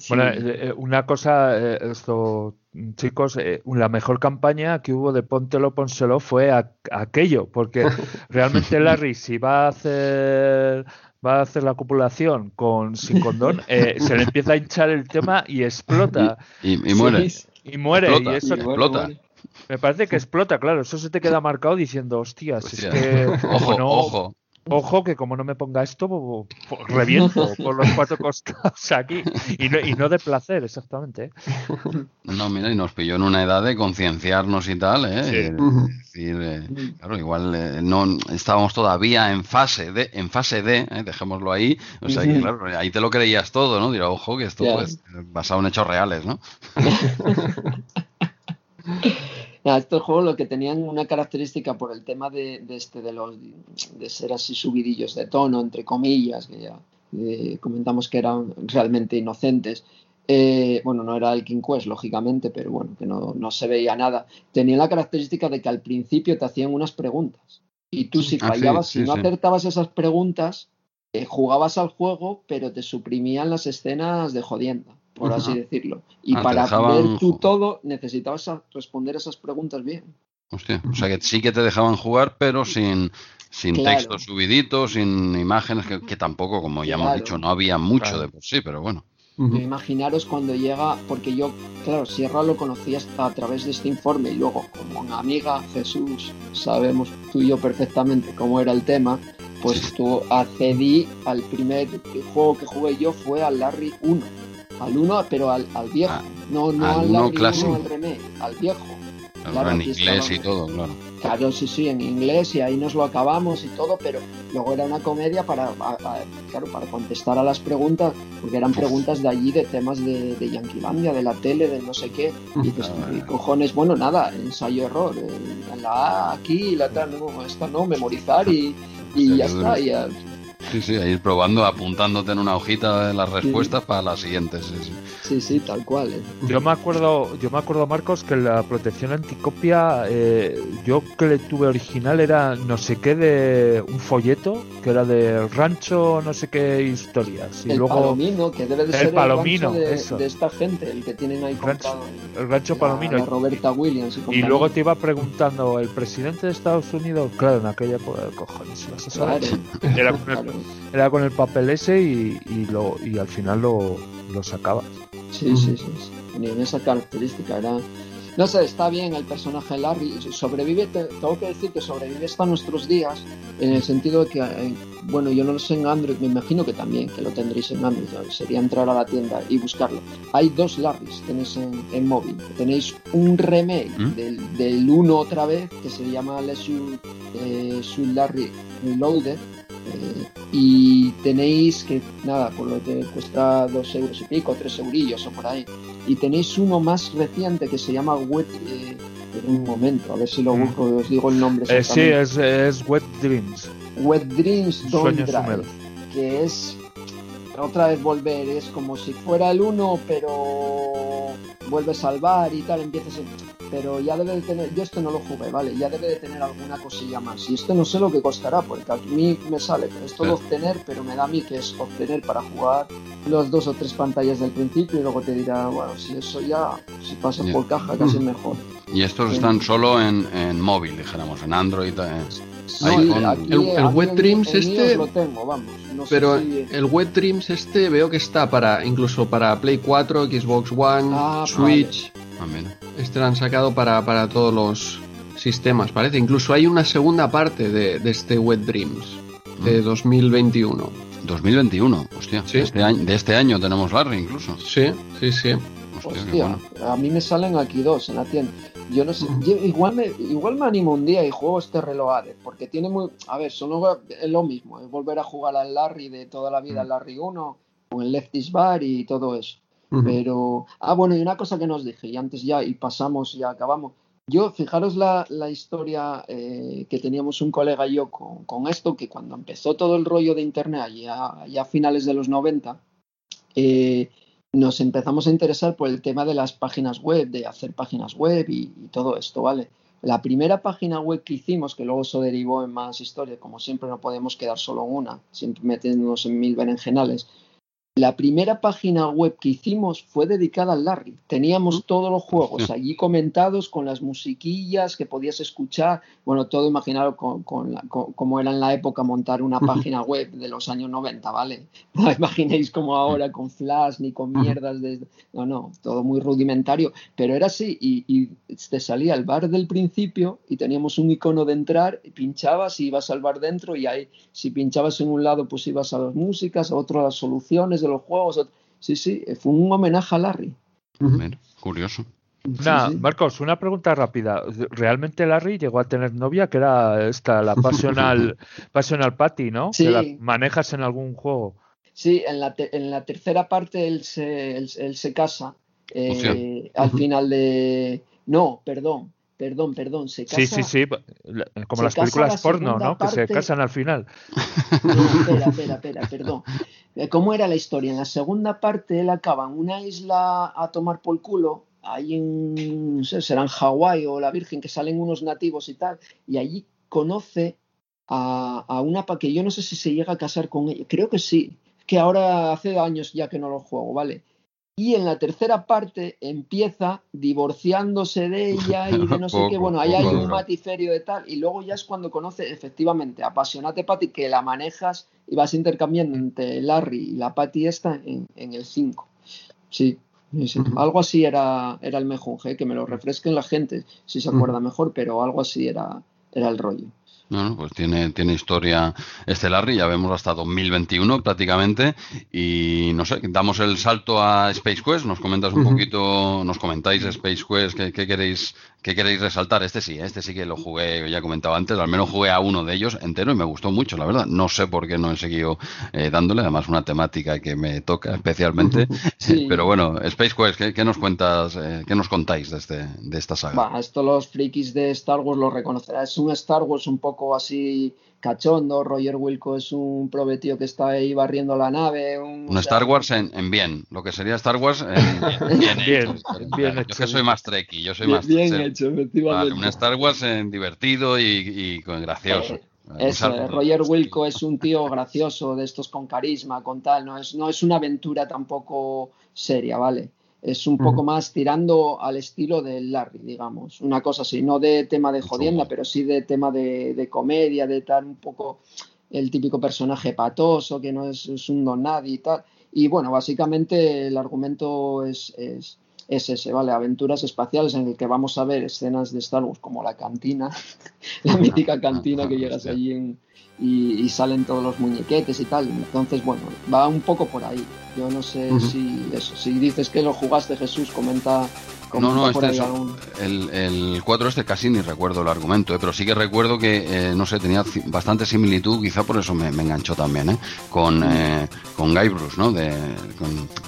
Bueno, eh, eh, una cosa, eh, esto, chicos, la mejor campaña que hubo de Póntelo, Pónselo fue aquello, porque realmente Larry, si va a hacer va a hacer la copulación con sin condón, se le empieza a hinchar el tema y explota. Y, muere. y muere. Explota, y eso explota. Me parece que explota, claro. Eso se te queda marcado diciendo, hostias, es que. Ojo, ojo. Ojo que como no me ponga esto, reviento por los cuatro costados aquí. Y no, y no de placer, exactamente. ¿eh? No, mira, y nos pilló en una edad de concienciarnos y tal, ¿eh? decir, eh, claro, igual no estábamos todavía en fase de, en fase de, dejémoslo ahí. O sea, claro, ahí te lo creías todo, ¿no? Dirá, ojo, que esto pues basado en hechos reales, ¿no? estos juegos lo que tenían una característica por el tema de, este de los de ser así subidillos de tono entre comillas que ya eh, comentamos que eran realmente inocentes. Eh, bueno no era el King Quest lógicamente pero bueno que no, no, se veía nada. Tenían la característica de que al principio te hacían unas preguntas. Y tú si ah, fallabas si no acertabas esas preguntas eh, jugabas al juego pero te suprimían las escenas de jodienda por así decirlo. Y Ah, para dejaban ver tú todo, necesitabas responder esas preguntas bien. Hostia, o sea que sí que te dejaban jugar, pero sin, sin Claro. texto subidito, sin imágenes, que, que tampoco, como ya hemos dicho, no había mucho Claro. de por sí, pero bueno. Imaginaros cuando llega, porque yo, claro, Sierra lo conocí hasta a través de este informe y luego, como una amiga, Jesús, sabemos tú y yo perfectamente cómo era el tema, pues Sí. tú accedí al primer juego que jugué yo fue al Larry 1. Al 1, pero al, al viejo. Ah, no no al uno Larry clásico. 1, al remake, al viejo. Claro, en inglés y todo, claro. Claro, sí, sí, en inglés y ahí nos lo acabamos y todo, pero luego era una comedia para, a- a- claro, para contestar a las preguntas, porque eran preguntas de allí, de temas de, de Yanquilandia, de la tele, de no sé qué. Y dices, Ah, "Y cojones, bueno, nada, ensayo-error, eh, en la A, aquí, la tal, no, esta no, memorizar y, y ya está. y Sí, sí, a ir probando, apuntándote en una hojita de las respuestas para las siguientes. sí, sí. sí, sí, tal cual. eh. Yo me acuerdo, yo me acuerdo Marcos que la protección anticopia, eh, yo que le tuve original era no sé qué de un folleto que era de rancho, no sé qué historias y el luego palomino, que debe de El ser palomino, el rancho de, eso. de esta gente, el que tienen ahí Rancho- comprado. el rancho la- palomino la Roberta Williams y y luego te iba preguntando el presidente de Estados Unidos, claro, en aquella época, cojones, vas a saber? Claro, Era claro. Era con el papel ese y, y lo y al final lo, lo sacabas. Sí, sí, sí, sí. Tenían esa característica. Era... No sé, está bien el personaje Larry. Sobrevive, te- tengo que decir que sobrevive hasta nuestros días, en el sentido de que, eh, bueno, yo no lo sé en Android, me imagino que también, que lo tendréis en Android. Sería entrar a la tienda y buscarlo. Hay dos Larrys, tenéis en, en móvil. Tenéis un remake ¿Mm? del, del 1 otra vez, que se llama Let's You, eh, Larry Reloaded. eh, y tenéis que, nada, por lo que cuesta dos euros y pico, tres eurillos o por ahí. Y tenéis uno más reciente que se llama Wet. Eh, en un momento, a ver si lo Mm. busco, os digo el nombre. Eh, sí, es, es Wet Dreams, Wet Dreams Don't sueños Drive, húmedos. que es otra vez volver, es como si fuera el uno, pero vuelve a salvar y tal, empiezas en- pero ya debe de tener, yo esto no lo jugué, vale, ya debe de tener alguna cosilla más. Y esto no sé lo que costará, porque a mí me sale que es todo obtener, pero me da a mí que es obtener para jugar los dos o tres pantallas del principio y luego te dirá, bueno, si eso ya, si pasa por caja, casi mejor. Y estos Sí. están solo en, en móvil, dijéramos, en Android. eh. El- el Wet en- Dreams en este- iOS lo tengo, vamos. No sé Pero si- el Wet Dreams este veo que está para incluso para Play 4, Xbox One, Ah, Switch. Ah, mira. Este lo han sacado para, para todos los sistemas, parece. Incluso hay una segunda parte de, de este Wet Dreams de 2021. 2021, hostia. Sí. De, este año, de este año tenemos Larry incluso. Sí, sí, sí. Hostia, qué Hostia, bueno. a mí me salen aquí dos en la tienda. Yo no sé, yo igual, me, igual me animo un día y juego este Reloaded, porque tiene muy. A ver, son lo, es lo mismo, es volver a jugar al Larry de toda la vida, al Larry 1, con el Lefty's Bar y todo eso. Ujú. Pero. Ah, bueno, y una cosa que nos dije, y antes ya, y pasamos, ya acabamos. Yo, fijaros la, la historia eh, que teníamos un colega y yo con, con esto, que cuando empezó todo el rollo de Internet, ya, ya a finales de los 90, eh, nos empezamos a interesar por el tema de las páginas web, de hacer páginas web y, y todo esto, ¿vale? La primera página web que hicimos, que luego eso derivó en más historias, como siempre no podemos quedar solo en una, siempre metiéndonos en mil berenjenales. La primera página web que hicimos fue dedicada al Larry. Teníamos todos los juegos allí comentados con las musiquillas que podías escuchar. Bueno, todo imaginaros con, con la- con- cómo era en la época montar una página web de los años 90, ¿vale? No imaginéis como ahora con flash ni con mierdas de... No, no, todo muy rudimentario, pero era así y, y te salía el bar del principio y teníamos un icono de entrar, y pinchabas y ibas al bar dentro y ahí si pinchabas en un lado pues ibas a las músicas, a otro a las soluciones de los juegos. Sí, sí, fue un homenaje a Larry. Curioso. Una- Sí, sí. Marcos, una pregunta rápida. ¿Realmente Larry llegó a tener novia? Que era esta, la Passional, Passional Patty, ¿no? Sí. Que la manejas en algún juego. Sí, en la, te- en la tercera parte él se, él, él se casa eh, al final de... No, perdón, perdón, perdón, se casa... Sí, sí, sí. Como las películas la porno, ¿no? Que se casan al final. No, espera, espera, espera, perdón. Eh, ¿Cómo era la historia? En la segunda parte él acaba en una isla a tomar por culo, ahí en, no sé, será en Hawái o la Virgen, que salen unos nativos y tal, y allí conoce a, a una pa que yo no sé si se llega a casar con ella, creo que sí, que ahora hace años ya que no lo juego, ¿vale? Y en la tercera parte empieza divorciándose de ella y de no sé qué, bueno, ahí hay un matiferio de tal, y luego ya es cuando conoce efectivamente a Pasionate Patty, que la manejas y vas intercambiando entre Larry y la Patty esta en, el 5. Sí, algo así era, era el mejunje, que me lo refresquen la gente, si se acuerda mejor, pero algo así era, era el rollo. No, pues tiene, tiene historia estelar y ya vemos hasta 2021 prácticamente. Y no sé, damos el salto a Space Quest, nos comentas un poquito, nos comentáis Space Quest, ¿qué, queréis, qué queréis resaltar? Este sí, este sí que lo jugué, ya comentaba antes, al menos jugué a uno de ellos entero y me gustó mucho, la verdad. No sé por qué no he seguido eh, dándole, además una temática que me toca especialmente. Pero bueno, Space Quest, ¿qué, nos cuentas, eh, qué nos contáis de, este, de esta saga? esto los frikis de Star Wars lo reconocerán. Es un Star Wars un poco así cachondo. Roger Wilco es un prometido que está ahí barriendo la nave. Un, Star Wars en, bien, lo que sería Star Wars en bien, bien, bien, Yo que soy más trekkie, yo soy más bien hecho, efectivamente. un Star Wars en divertido y, gracioso. Eh, Roger Wilco es un tío gracioso, de estos con carisma, con tal, no es, no es una aventura tampoco seria, ¿vale? Es un poco más tirando al estilo de Larry, digamos, una cosa así, no de tema de jodienda, pero sí de tema de, comedia, de tal, un poco el típico personaje patoso que no es, un don nadie y tal. Y bueno, básicamente el argumento es, es, ese, ¿vale? Aventuras espaciales en el que vamos a ver escenas de Star Wars como la cantina, la mítica cantina que llegas allí en, y, salen todos los muñequetes y tal. Entonces, bueno, va un poco por ahí. Yo no sé si eso, si dices que lo jugaste Jesús, comenta no, no, este es, el, el 4 este casi ni recuerdo el argumento, ¿eh? pero sí que recuerdo que, eh, no sé, tenía bastante similitud, quizá por eso me, enganchó también, ¿eh? con, eh, con Guy Bruce, ¿no? De,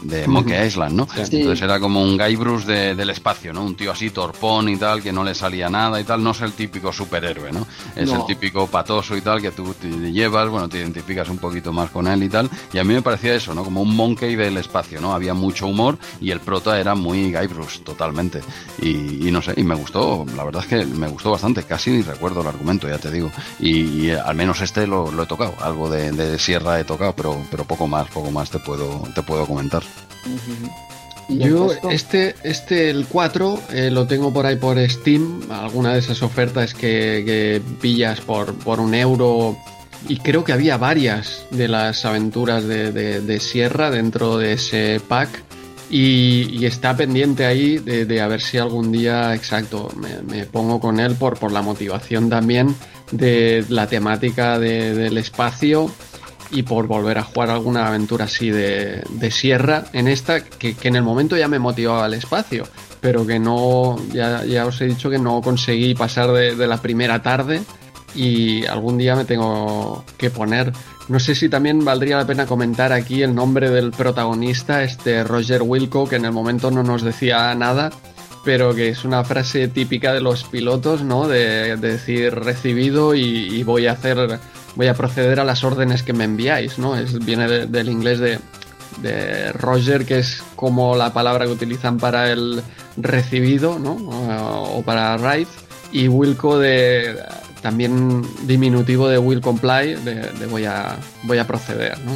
de Monkey Island, ¿no? Entonces era como un Guy Bruce del espacio, ¿no? Un tío así torpón y tal, que no le salía nada y tal, no es el típico superhéroe, ¿no? Es el típico patoso y tal, que tú te llevas, bueno, te identificas un poquito más con él y tal, y a mí me parecía eso, ¿no? Como un monkey del espacio, ¿no? Había mucho humor y el prota era muy Guy Bruce, totalmente y, no sé, y me gustó, la verdad es que me gustó bastante, casi ni recuerdo el argumento, ya te digo. Y, al menos este lo, he tocado, algo de, Sierra he tocado, pero, pero poco más, poco más te puedo, te puedo comentar. Yo este, este, el 4, eh, lo tengo por ahí por Steam, alguna de esas ofertas que, pillas por, por un euro y creo que había varias de las aventuras de, de, Sierra dentro de ese pack y, está pendiente ahí de, a ver si algún día, exacto, me, pongo con él por, por la motivación también de la temática del espacio y por volver a jugar alguna aventura así de, sierra en esta, que, en el momento ya me motivaba el espacio, pero que no, ya, ya os he dicho que no conseguí pasar de, de la primera tarde y algún día me tengo que poner. No sé si también valdría la pena comentar aquí el nombre del protagonista, este Roger Wilco, que en el momento no nos decía nada, pero que es una frase típica de los pilotos, ¿no? De, decir recibido y, voy a hacer, voy a proceder a las órdenes que me enviáis, ¿no? Es, viene del inglés de, Roger, que es como la palabra que utilizan para el recibido, ¿no? O, para write, y Wilco de también diminutivo de will comply, de, voy, a, voy a proceder, ¿no?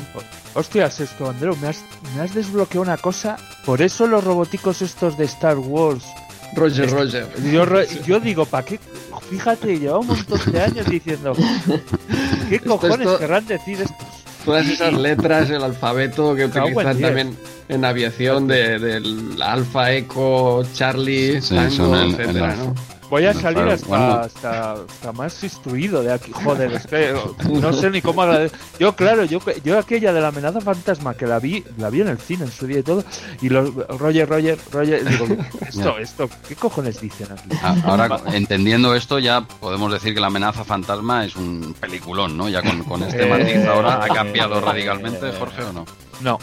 Hostias, esto, Andreu, me has, me has desbloqueado una cosa. Por eso los roboticos estos de Star Wars. Roger, Roger. Yo, digo, ¿para qué? Fíjate, lleva un montón de años diciendo. ¿Qué cojones querrán decir esto? Todas esas letras, el alfabeto que utilizan también en aviación de, del Alfa, Eco, Charlie, Tango, etcétera, ¿no? Voy a salir hasta, hasta, más instruido de aquí. Joder, es que no sé ni cómo agradecer. Yo, claro, yo, yo aquella de la amenaza fantasma que la vi, la vi en el cine en su día y todo, y los Roger, Roger, Roger, digo, esto, esto, ¿qué cojones dicen aquí? Ah, ahora, entendiendo esto, ya podemos decir que la amenaza fantasma es un peliculón, ¿no? Ya con, con este eh, matiz ahora ha cambiado radicalmente, Jorge, ¿o no? No.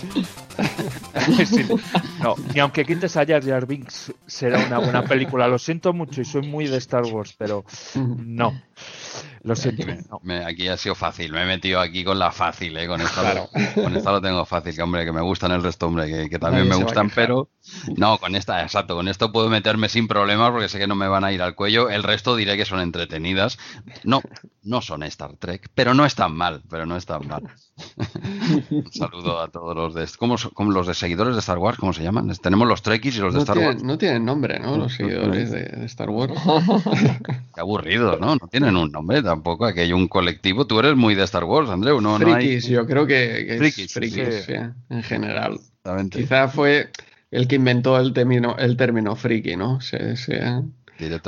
no, ni aunque quites a Jar Jar Binks será una buena película. Lo siento mucho y soy muy de Star Wars, pero no. Lo siento. Aquí, ha sido fácil. Me he metido aquí con la fácil, ¿eh? Con esta, lo, con esta lo tengo fácil. Que hombre, que me gustan el resto, hombre, que, también me gustan, pero No, con esta, exacto, con esto puedo meterme sin problemas porque sé que no me van a ir al cuello. El resto diré que son entretenidas. No, no son Star Trek, pero no están mal, pero no están mal. Un saludo a todos los de ¿cómo, como los de seguidores de Star Wars, ¿cómo se llaman? Tenemos los Trekkies y los de Star Wars. No tienen nombre, ¿no? Los seguidores de, Star Wars. Qué aburridos, ¿no? No tienen un nombre tampoco. Aquí hay un colectivo. Tú eres muy de Star Wars, Andreu, ¿no? Frikis, yo creo que, frikis, frikis en general. Quizá fue el que inventó el término, el término friki, ¿no?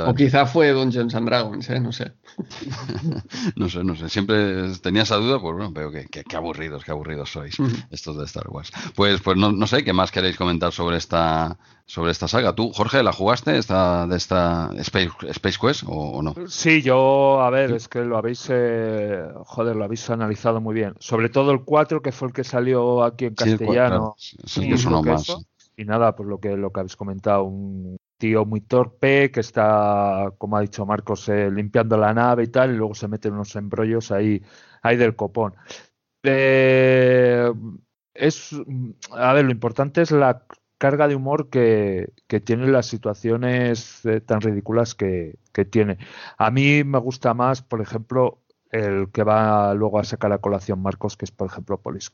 o quizá fue Dungeons and Dragons, ¿eh? no sé. no sé, no sé. Siempre tenía esa duda, pues bueno, veo que, que, aburridos, qué aburridos sois estos de Star Wars. Pues, pues no, no, sé, ¿qué más queréis comentar sobre esta sobre esta saga? ¿Tú, Jorge, la jugaste esta, de esta Space, Space Quest o, no? Sí, yo, a ver, es que lo habéis, eh, joder, lo habéis analizado muy bien. Sobre todo el 4, que fue el que salió aquí en castellano. Sí, el más. Y nada, pues lo que, lo que habéis comentado, un tío muy torpe que está, como ha dicho Marcos, eh, limpiando la nave y tal, y luego se mete unos embrollos ahí, ahí del copón. Eh, es, a ver, lo importante es la carga de humor que, que tiene las situaciones eh, tan ridículas que, que, tiene. A mí me gusta más, por ejemplo, el que va luego a sacar a colación Marcos, que es, por ejemplo, Police.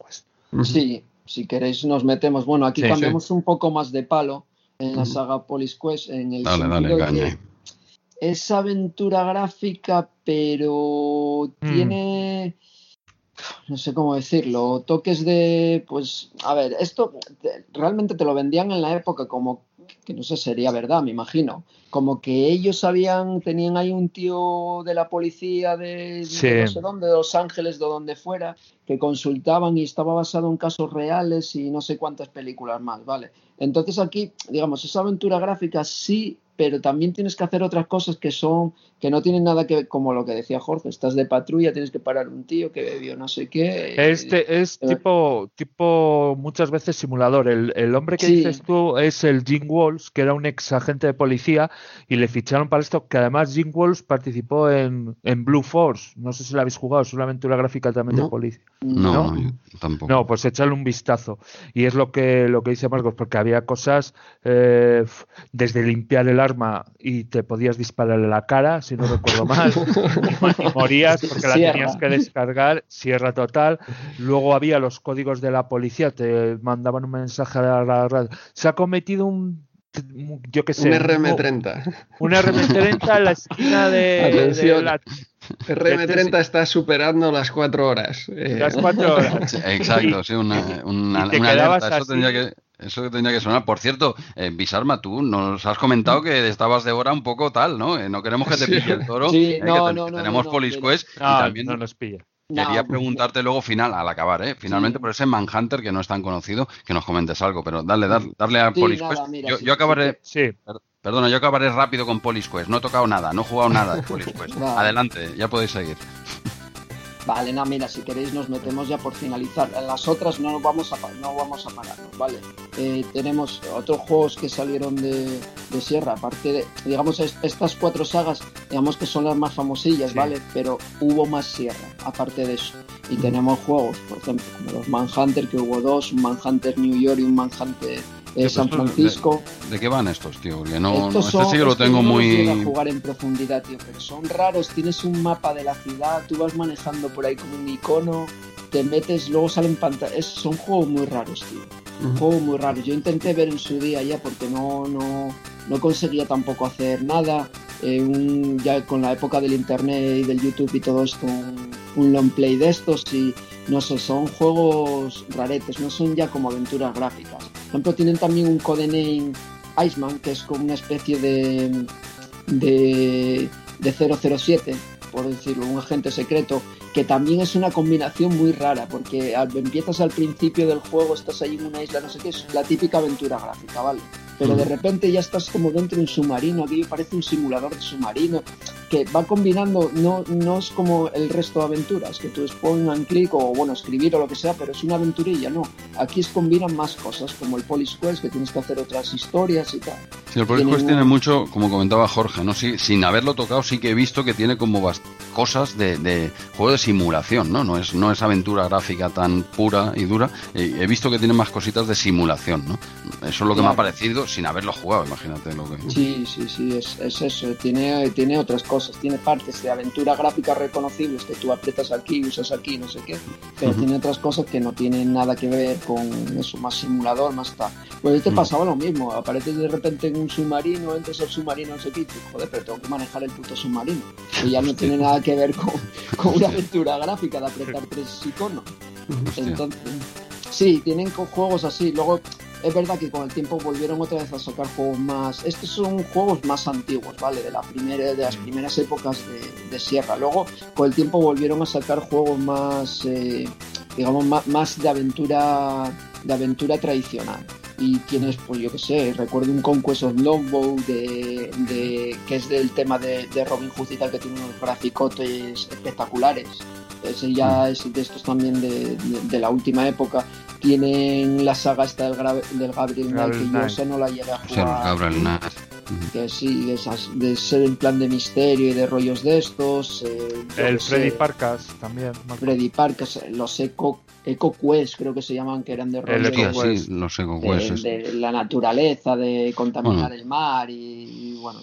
Sí, si queréis nos metemos. Bueno, aquí cambiamos un poco más de palo en la saga Police Quest, en el dale, es aventura gráfica, pero mm. tiene no sé cómo decirlo, toques de, pues, a ver, esto realmente te lo vendían en la época como que no sé, sería verdad, me imagino. Como que ellos sabían, tenían ahí un tío de la policía de, no sé dónde, de Los Ángeles, de donde fuera, que consultaban y estaba basado en casos reales y no sé cuántas películas más, ¿vale? Entonces aquí, digamos, esa aventura gráfica sí pero también tienes que hacer otras cosas que son que no tienen nada que ver, como lo que decía Jorge, estás de patrulla, tienes que parar un tío que bebió no sé qué. Este es tipo, tipo muchas veces simulador. El, hombre que dices tú es el Jim Walls, que era un ex agente de policía, y le ficharon para esto, que además Jim Walls participó en, Blue Force. No sé si la habéis jugado, es una aventura gráfica también de policía. No, tampoco. No, pues echarle un vistazo. Y es lo que, lo que dice Marcos, porque había cosas eh, desde limpiar el arma y te podías disparar en la cara, si no recuerdo mal, y morías porque la tenías que descargar, sierra total. Luego había los códigos de la policía, te mandaban un mensaje a la radio. Se ha cometido un yo qué sé. Un RM30. Un RM30 en la esquina de, la, RM30 está superando las cuatro horas. Eh. Las cuatro horas. Exacto, sí, una, una, alerta. Eso tendría que, eso tendría que sonar. Por cierto, eh, Bisarma, tú nos has comentado que estabas de hora un poco tal, ¿no? Eh, no queremos que te pille el toro. Sí, eh, no, no, tenemos Police Quest y también no nos pilla. Quería preguntarte luego final, al acabar, ¿eh? finalmente por ese Manhunter que no es tan conocido, que nos comentes algo, pero dale, darle, a Police Quest. yo, acabaré. Sí. Perdona, yo acabaré rápido con Police Quest. No he tocado nada, no he jugado nada de Police Quest. Adelante, ya podéis seguir. Vale, no, mira, si queréis nos metemos ya por finalizar. En las otras no vamos a, no vamos a pararnos, ¿vale? Eh, tenemos otros juegos que salieron de, Sierra, aparte de, digamos, estas cuatro sagas, digamos que son las más famosillas, ¿vale? Pero hubo más Sierra, aparte de eso. Y tenemos juegos, por ejemplo, como los Manhunter, que hubo dos, un Manhunter New York y un Manhunter eh, San Francisco. De, qué van estos, tío? Que no, este sí lo tengo muy. No jugar en profundidad, tío, pero son raros. Tienes un mapa de la ciudad, tú vas manejando por ahí como un icono, te metes, luego salen pantallas. Son juegos muy raros, tío. Juegos muy raros. Yo intenté ver en su día ya porque no, no, no conseguía tampoco hacer nada. Eh, un, ya con la época del internet y del YouTube y todo esto, un long play de estos y no sé, son juegos raretes, no son ya como aventuras gráficas. Ejemplo, tienen también un codename Iceman, que es como una especie de, de, de 007, por decirlo, un agente secreto, que también es una combinación muy rara, porque empiezas al principio del juego, estás ahí en una isla, no sé qué, es la típica aventura gráfica, ¿vale? Pero de repente ya estás como dentro de un submarino, aquello parece un simulador de submarino, que va combinando, no, no es como el resto de aventuras, que tú un clic o bueno, escribir o lo que sea, pero es una aventurilla, no. Aquí es combinan más cosas, como el Police Quest, que tienes que hacer otras historias y tal. Sí, el Police Quest tiene mucho, como comentaba Jorge, ¿no? Sí, sin haberlo tocado, sí que he visto que tiene como cosas de, juego de simulación, ¿no? No es, no es aventura gráfica tan pura y dura. he visto que tiene más cositas de simulación, ¿no? Eso es lo que me ha parecido sin haberlo jugado, imagínate lo que. Sí, sí, sí, es, es, eso. Tiene, tiene otras cosas, tiene partes de aventura gráfica reconocibles que tú aprietas aquí, usas aquí, no sé qué, pero tiene otras cosas que no tienen nada que ver con eso, más simulador, más tal. Pues este pasaba lo mismo, apareces de repente en un submarino, entras al submarino, no sé qué, joder, pero tengo que manejar el puto submarino, que ya no tiene nada que ver con, con una aventura gráfica de apretar tres iconos. Entonces, sí, tienen juegos así. Luego, es verdad que con el tiempo volvieron otra vez a sacar juegos más. Estos son juegos más antiguos, ¿vale? De, la primera, de las primeras épocas de, Sierra. Luego, con el tiempo volvieron a sacar juegos más, eh, digamos, más, de aventura, de aventura tradicional. Y tienes, pues yo qué sé, recuerdo un Conquest of Longbow de, de, que es del tema de, Robin Hood y tal, que tiene unos graficotes espectaculares. Ese ya es de estos también de, la última época tienen la saga esta del, del Gabriel Knight, que yo esa no la llegué a jugar. Gabriel Que sí, esas, de ser en plan de misterio y de rollos de estos. Eh, el Freddy Parkas también. Freddy Parkas, los Eco, Eco Quest creo que se llaman, que eran de rollos sí, los Eco Quest, de, la naturaleza, de contaminar el mar y, bueno.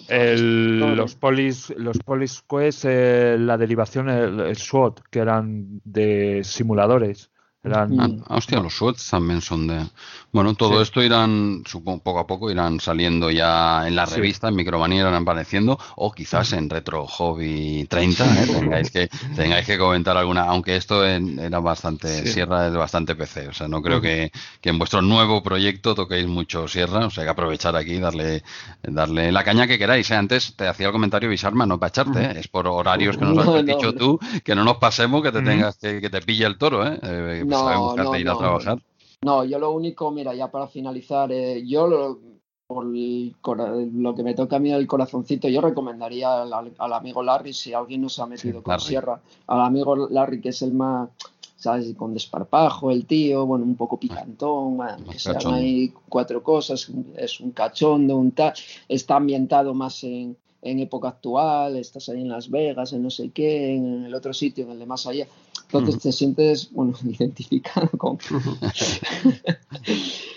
los Polis, los Polis Quest, eh, la derivación, el SWOT, que eran de simuladores. Ah, hostia, los sweats también son de. Bueno, todo esto irán, supongo, poco a poco irán saliendo ya en la revista, en Micromanía irán apareciendo, o quizás en Retro Hobby 30, ¿eh? tengáis, que, tengáis que comentar alguna, aunque esto era bastante, Sierra es bastante PC, o sea, no creo que, en vuestro nuevo proyecto toquéis mucho Sierra, o sea, que aprovechar aquí, darle, darle la caña que queráis. ¿eh? Antes te hacía el comentario Bisarma, no para echarte, ¿eh? es por horarios que nos has dicho tú, que no nos pasemos, que te tengas que, que te pille el toro, ¿eh? no, no, ir a trabajar. No, yo lo único, mira, ya para finalizar, eh, yo lo, por lo que me toca a mí el corazoncito, yo recomendaría al, amigo Larry, si alguien nos ha metido con Sierra, al amigo Larry, que es el más, ¿sabes? Con desparpajo, el tío, bueno, un poco picantón, que sean ahí cuatro cosas, es un cachondo, un tal, está ambientado más en, en época actual, estás ahí en Las Vegas, en no sé qué, en el otro sitio, en el de más allá. Entonces te sientes, bueno, identificado con...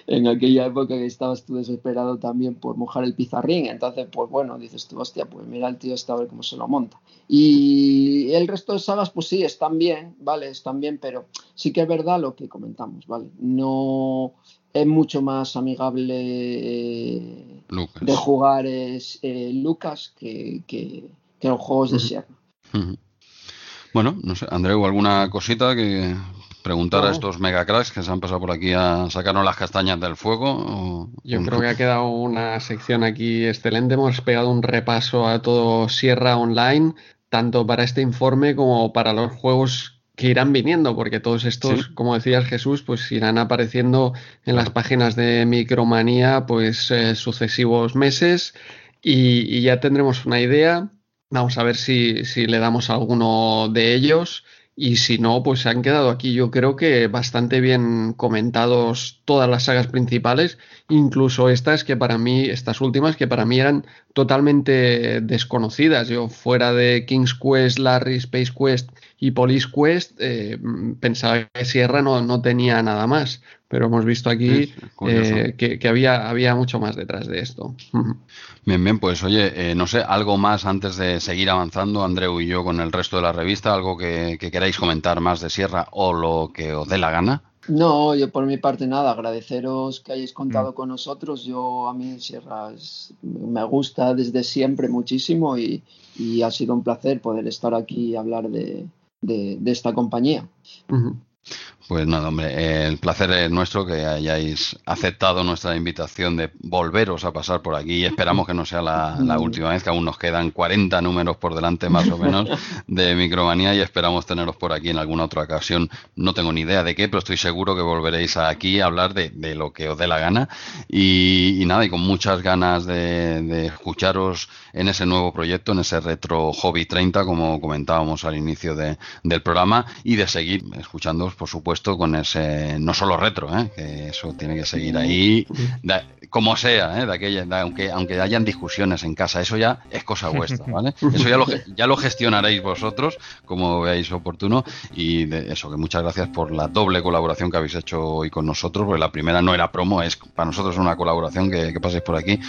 en aquella época que estabas tú desesperado también por mojar el pizarrín. Entonces, pues bueno, dices tú, hostia, pues mira el tío está a ver cómo se lo monta. Y el resto de sagas, pues sí, están bien, ¿vale? Están bien, pero sí que es verdad lo que comentamos, ¿vale? No es mucho más amigable de jugar es, eh, Lucas que, que, los juegos de Sierra. Bueno, no sé, Andreu, ¿alguna cosita que preguntar a estos megacracks que se han pasado por aquí a sacarnos las castañas del fuego? Yo creo que ha quedado una sección aquí excelente. Hemos pegado un repaso a todo Sierra Online, tanto para este informe como para los juegos que irán viniendo, porque todos estos, como decías Jesús, pues irán apareciendo en las páginas de Micromanía pues eh, sucesivos meses y, ya tendremos una idea Vamos a ver si, si le damos a alguno de ellos. Y si no, pues se han quedado aquí, yo creo que bastante bien comentados todas las sagas principales, incluso estas que para mí, estas últimas que para mí eran totalmente desconocidas. Yo fuera de King's Quest, Larry, Space Quest y Police Quest, eh, pensaba que Sierra no, no, tenía nada más, pero hemos visto aquí eh, que, había, había mucho más detrás de esto. Bien, bien, pues oye, eh, no sé, algo más antes de seguir avanzando, Andreu y yo, con el resto de la revista, algo que, que queráis comentar más de Sierra o lo que os dé la gana. No, yo por mi parte nada, agradeceros que hayáis contado mm. con nosotros. Yo a mí Sierra me gusta desde siempre muchísimo y, ha sido un placer poder estar aquí y hablar de, esta compañía. Pues nada, hombre, el placer es nuestro que hayáis aceptado nuestra invitación de volveros a pasar por aquí. Y esperamos que no sea la, última vez, que aún nos quedan 40 números por delante más o menos de Micromanía y esperamos teneros por aquí en alguna otra ocasión. No tengo ni idea de qué, pero estoy seguro que volveréis aquí a hablar de, lo que os dé la gana. Y, nada, y con muchas ganas de, escucharos en ese nuevo proyecto, en ese retro Hobby 30, como comentábamos al inicio del programa, y de seguir escuchándoos, por supuesto con ese, no solo retro, ¿eh? que eso tiene que seguir ahí, como sea, ¿eh? de aquella, aunque, aunque hayan discusiones en casa, eso ya es cosa vuestra, ¿vale? Eso ya lo, ya lo gestionaréis vosotros, como veáis oportuno, y de eso, que muchas gracias por la doble colaboración que habéis hecho hoy con nosotros, porque la primera no era promo, es para nosotros una colaboración que, que paséis por aquí,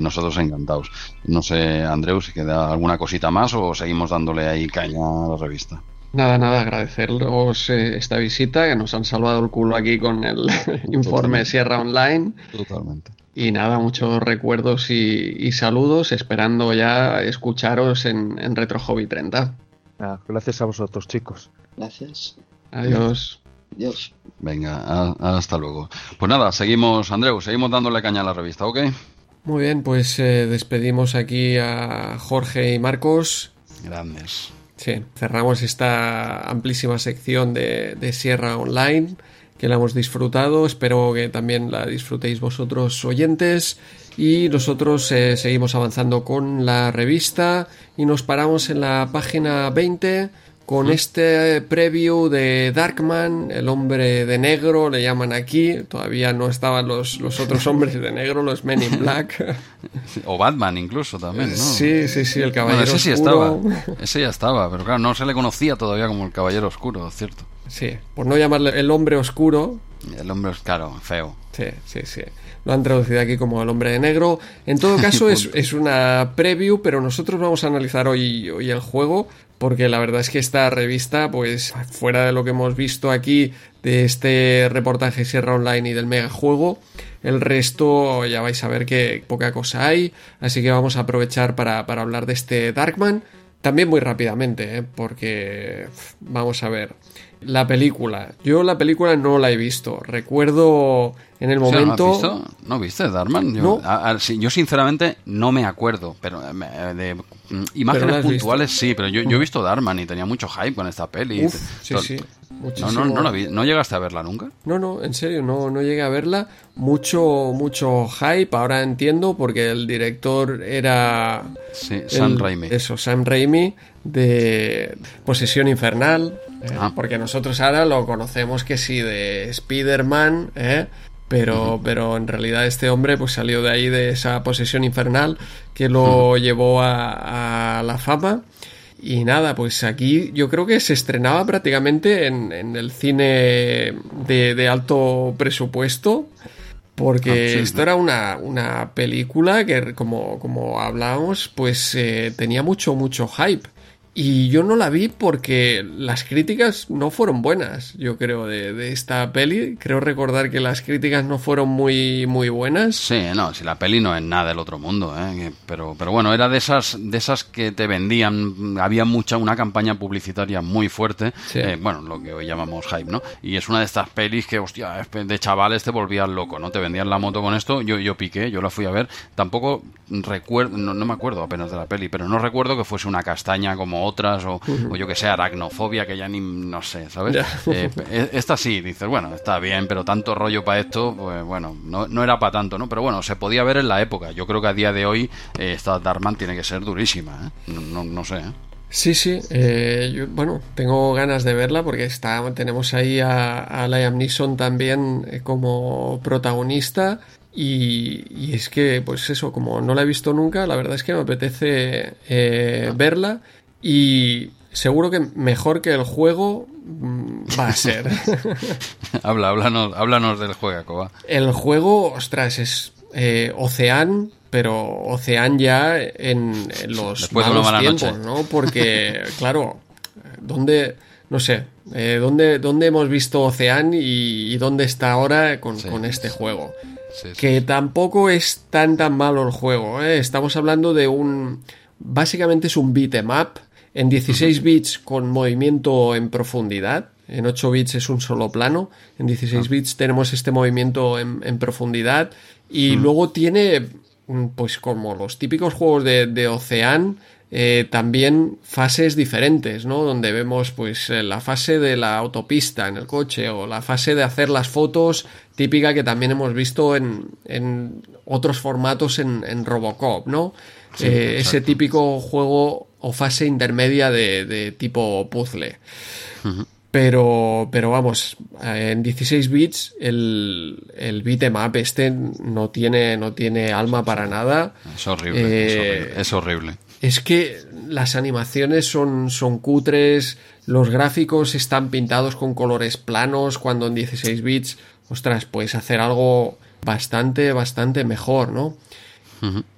nosotros encantados. No sé, Andreu, si queda alguna cosita más o seguimos dándole ahí caña a la revista. Nada, nada, agradecerles eh, esta visita, que nos han salvado el culo aquí con el informe Sierra Online. Totalmente. Y nada, muchos recuerdos y, saludos, esperando ya escucharos en, Retro Hobby 30. gracias a vosotros, chicos. Gracias. Adiós. Adiós. Venga, hasta luego. Pues nada, seguimos, Andreu, seguimos dándole caña a la revista, ¿ok? Muy bien, pues eh, despedimos aquí a Jorge y Marcos. Grandes. Sí, cerramos esta amplísima sección de, Sierra Online, que la hemos disfrutado. Espero que también la disfrutéis vosotros oyentes. Y nosotros eh, seguimos avanzando con la revista y nos paramos en la página 20 con este preview de Darkman, el hombre de negro, le llaman aquí. Todavía no estaban los, los otros hombres de negro, los Men in Black. o Batman incluso también, ¿no? Sí, sí, sí, el Caballero ese sí Estaba. Ese ya estaba, pero claro, no se le conocía todavía como el Caballero Oscuro, ¿cierto? Sí, por no llamarle el hombre oscuro. El hombre, claro, feo. Sí, sí, sí. Lo han traducido aquí como el hombre de negro. En todo caso, es, es, una preview, pero nosotros vamos a analizar hoy, hoy el juego porque la verdad es que esta revista, pues fuera de lo que hemos visto aquí de este reportaje Sierra Online y del mega juego, el resto ya vais a ver que poca cosa hay, así que vamos a aprovechar para, hablar de este Darkman, también muy rápidamente, ¿eh? porque vamos a ver. La película. Yo la película no la he visto. Recuerdo en el momento. ¿No, visto? ¿No viste Darman? Yo, yo sinceramente no me acuerdo, pero eh, de mm, imágenes puntuales sí, pero yo, yo, he visto Darman y tenía mucho hype con esta peli. sí, sí. No, no, no, no, llegaste a verla nunca? No, no, en serio, no, no llegué a verla. Mucho, mucho hype, ahora entiendo, porque el director era... Sí, Sam Raimi. Eso, Sam Raimi, de Posesión Infernal, eh, ah. porque nosotros ahora lo conocemos que sí, de Spider-Man, ¿eh? pero, pero en realidad este hombre pues salió de ahí de esa posesión infernal que lo llevó a, la fama y nada, pues aquí yo creo que se estrenaba prácticamente en, el cine de, alto presupuesto. Porque esto era una, una, película que, como, como hablábamos, pues eh, tenía mucho, mucho hype. Y yo no la vi porque las críticas no fueron buenas, yo creo, de, esta peli. Creo recordar que las críticas no fueron muy, muy buenas. Sí, no, si la peli no es nada del otro mundo, ¿eh? pero, pero bueno, era de esas, de esas que te vendían. Había mucha, una campaña publicitaria muy fuerte, eh, bueno, lo que hoy llamamos hype, ¿no? Y es una de estas pelis que, hostia, de chavales te volvías loco, ¿no? Te vendían la moto con esto, yo, yo piqué, yo la fui a ver. Tampoco recuerdo, no, no me acuerdo apenas de la peli, pero no recuerdo que fuese una castaña como otras o, yo que sé, aracnofobia que ya ni no sé, ¿sabes? Eh, e, esta sí, dices, bueno, está bien, pero tanto rollo para esto, pues bueno, no, no era para tanto, ¿no? Pero bueno, se podía ver en la época. Yo creo que a día de hoy eh, esta Darman tiene que ser durísima, ¿eh? No, no, sé, ¿eh? Sí, sí. Eh, bueno, tengo ganas de verla porque está, tenemos ahí a, a Liam Neeson también como protagonista. Y, y, es que, pues eso, como no la he visto nunca, la verdad es que me apetece eh, verla. Y seguro que mejor que el juego mm, va a ser. Habla, háblanos, háblanos del juego, va. El juego, ostras, es eh, Ocean, pero Ocean ya en, los malos tiempos, ¿no? Porque, claro, ¿dónde, no sé, eh, ¿dónde, ¿dónde, hemos visto Ocean y, dónde está ahora con, este juego? que tampoco es tan tan malo el juego, ¿eh? Estamos hablando de un... Básicamente es un beat'em up en 16 bits con movimiento en profundidad. En 8 bits es un solo plano, en 16 bits tenemos este movimiento en, profundidad y luego tiene, mm, pues como los típicos juegos de, de Ocean, eh, también fases diferentes, ¿no? Donde vemos pues eh, la fase de la autopista en el coche o la fase de hacer las fotos típica que también hemos visto en, en otros formatos en, Robocop, ¿no? Eh, ese típico juego o fase intermedia de, tipo puzzle. Pero, pero vamos, en 16 bits el, el este no tiene, no tiene alma para nada. Es horrible, es horrible es que las animaciones son, son cutres, los gráficos están pintados con colores planos, cuando en 16 bits, ostras, puedes hacer algo bastante, bastante mejor, ¿no?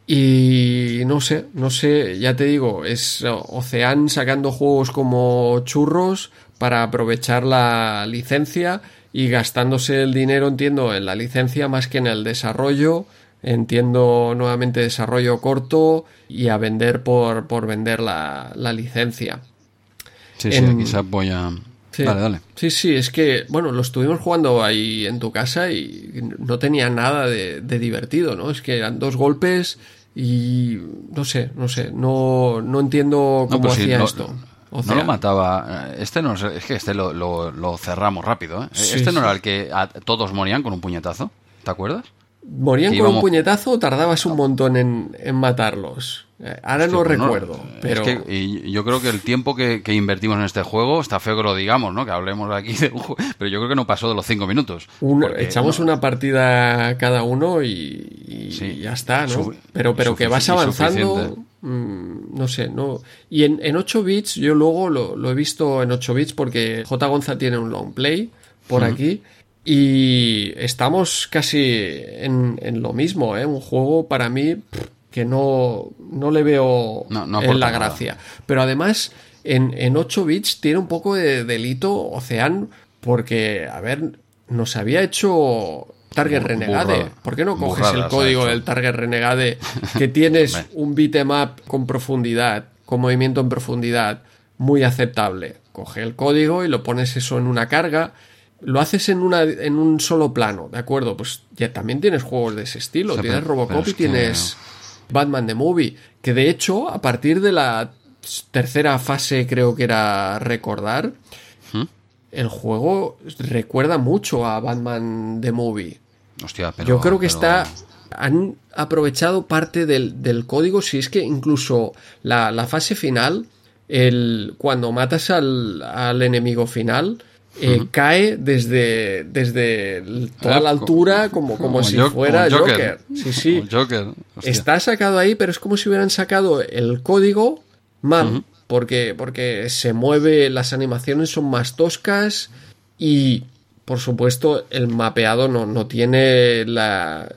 Y no sé, no sé, ya te digo, es Ocean sacando juegos como churros para aprovechar la licencia y gastándose el dinero, entiendo, en la licencia más que en el desarrollo entiendo nuevamente desarrollo corto y a vender por, por vender la, licencia. Sí, sí, quizás voy a... Sí, dale, dale. Sí, sí, es que, bueno, lo estuvimos jugando ahí en tu casa y no tenía nada de, divertido, ¿no? Es que eran dos golpes y no sé, no sé, no, no entiendo cómo pues hacía esto. no lo mataba. Este no es que este lo, lo, cerramos rápido. ¿eh? este no era el que todos morían con un puñetazo. ¿Te acuerdas? ¿Morían con un puñetazo o tardabas un montón en, matarlos? Eh, ahora no recuerdo, pero... y yo creo que el tiempo que, invertimos en este juego, está feo que lo digamos, ¿no? Que hablemos aquí de un juego, pero yo creo que no pasó de los cinco minutos. echamos una partida cada uno y, ya está, ¿no? pero pero que vas avanzando, mm, no sé, no... Y en, en 8 bits, yo luego lo, he visto en 8 bits porque J. Gonza tiene un long play por aquí y estamos casi en, lo mismo, ¿eh? Un juego para mí que no, no le veo en la gracia. Pero además, en, en 8 bits tiene un poco de delito Ocean, porque, a ver, nos había hecho Target Renegade. ¿Por qué no coges el código del Target Renegade que tienes un bitmap con profundidad, con movimiento en profundidad muy aceptable? Coge el código y lo pones eso en una carga lo haces en, una, en un solo plano, ¿de acuerdo? Pues ya también tienes juegos de ese estilo. tienes Robocop y tienes Batman the Movie. Que de hecho, a partir de la tercera fase, creo que era recordar, ¿Mm? el juego recuerda mucho a Batman the Movie. Hostia, pero, Yo creo que está. Han aprovechado parte del, código. Si es que incluso la, la fase final, el, cuando matas al, al enemigo final eh, cae desde, desde toda la altura como, como, si fuera Joker. Sí, sí. Está sacado ahí, pero es como si hubieran sacado el código mal. porque, porque se mueve, las animaciones son más toscas y, por supuesto, el mapeado no, no tiene la.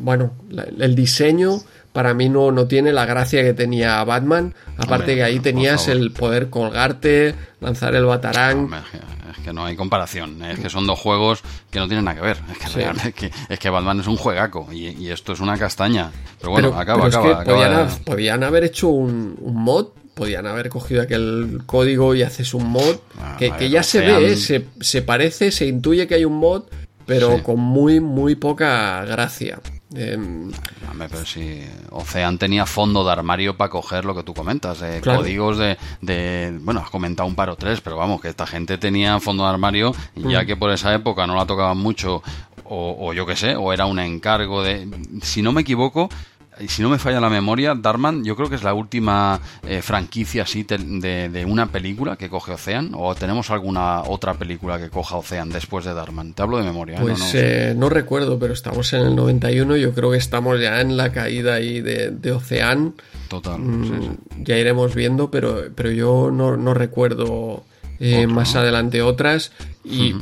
Bueno, el diseño para mí no, no tiene la gracia que tenía Batman. Aparte que ahí tenías el poder colgarte, lanzar el batarán que no hay comparación. Es que son dos juegos que no tienen nada que ver. Es que, es que, Batman es un juegaco y, esto es una castaña. Pero bueno, acaba, acaba, podían, haber hecho un, mod podían haber cogido aquel código y haces un mod ah, que, ya se ve, se, se, parece, se intuye que hay un mod, pero con muy, muy poca gracia. Eh, pero si Ocean tenía fondo de armario para coger lo que tú comentas, de códigos de, Bueno, has comentado un par o tres, pero vamos, que esta gente tenía fondo de armario, ya mm. que por esa época no la tocaban mucho, o, o yo qué sé, o era un encargo de. Si no me equivoco, y si no me falla la memoria, Darman yo creo que es la última eh, franquicia así de, una película que coge Ocean, o tenemos alguna otra película que coja Ocean después de Darman. Te hablo de memoria. ¿eh? Pues eh, no, recuerdo, pero estamos en el 91, yo creo que estamos ya en la caída ahí de, de Ocean. Total. Mm, ya iremos viendo, pero, pero yo no, recuerdo más adelante otras. Y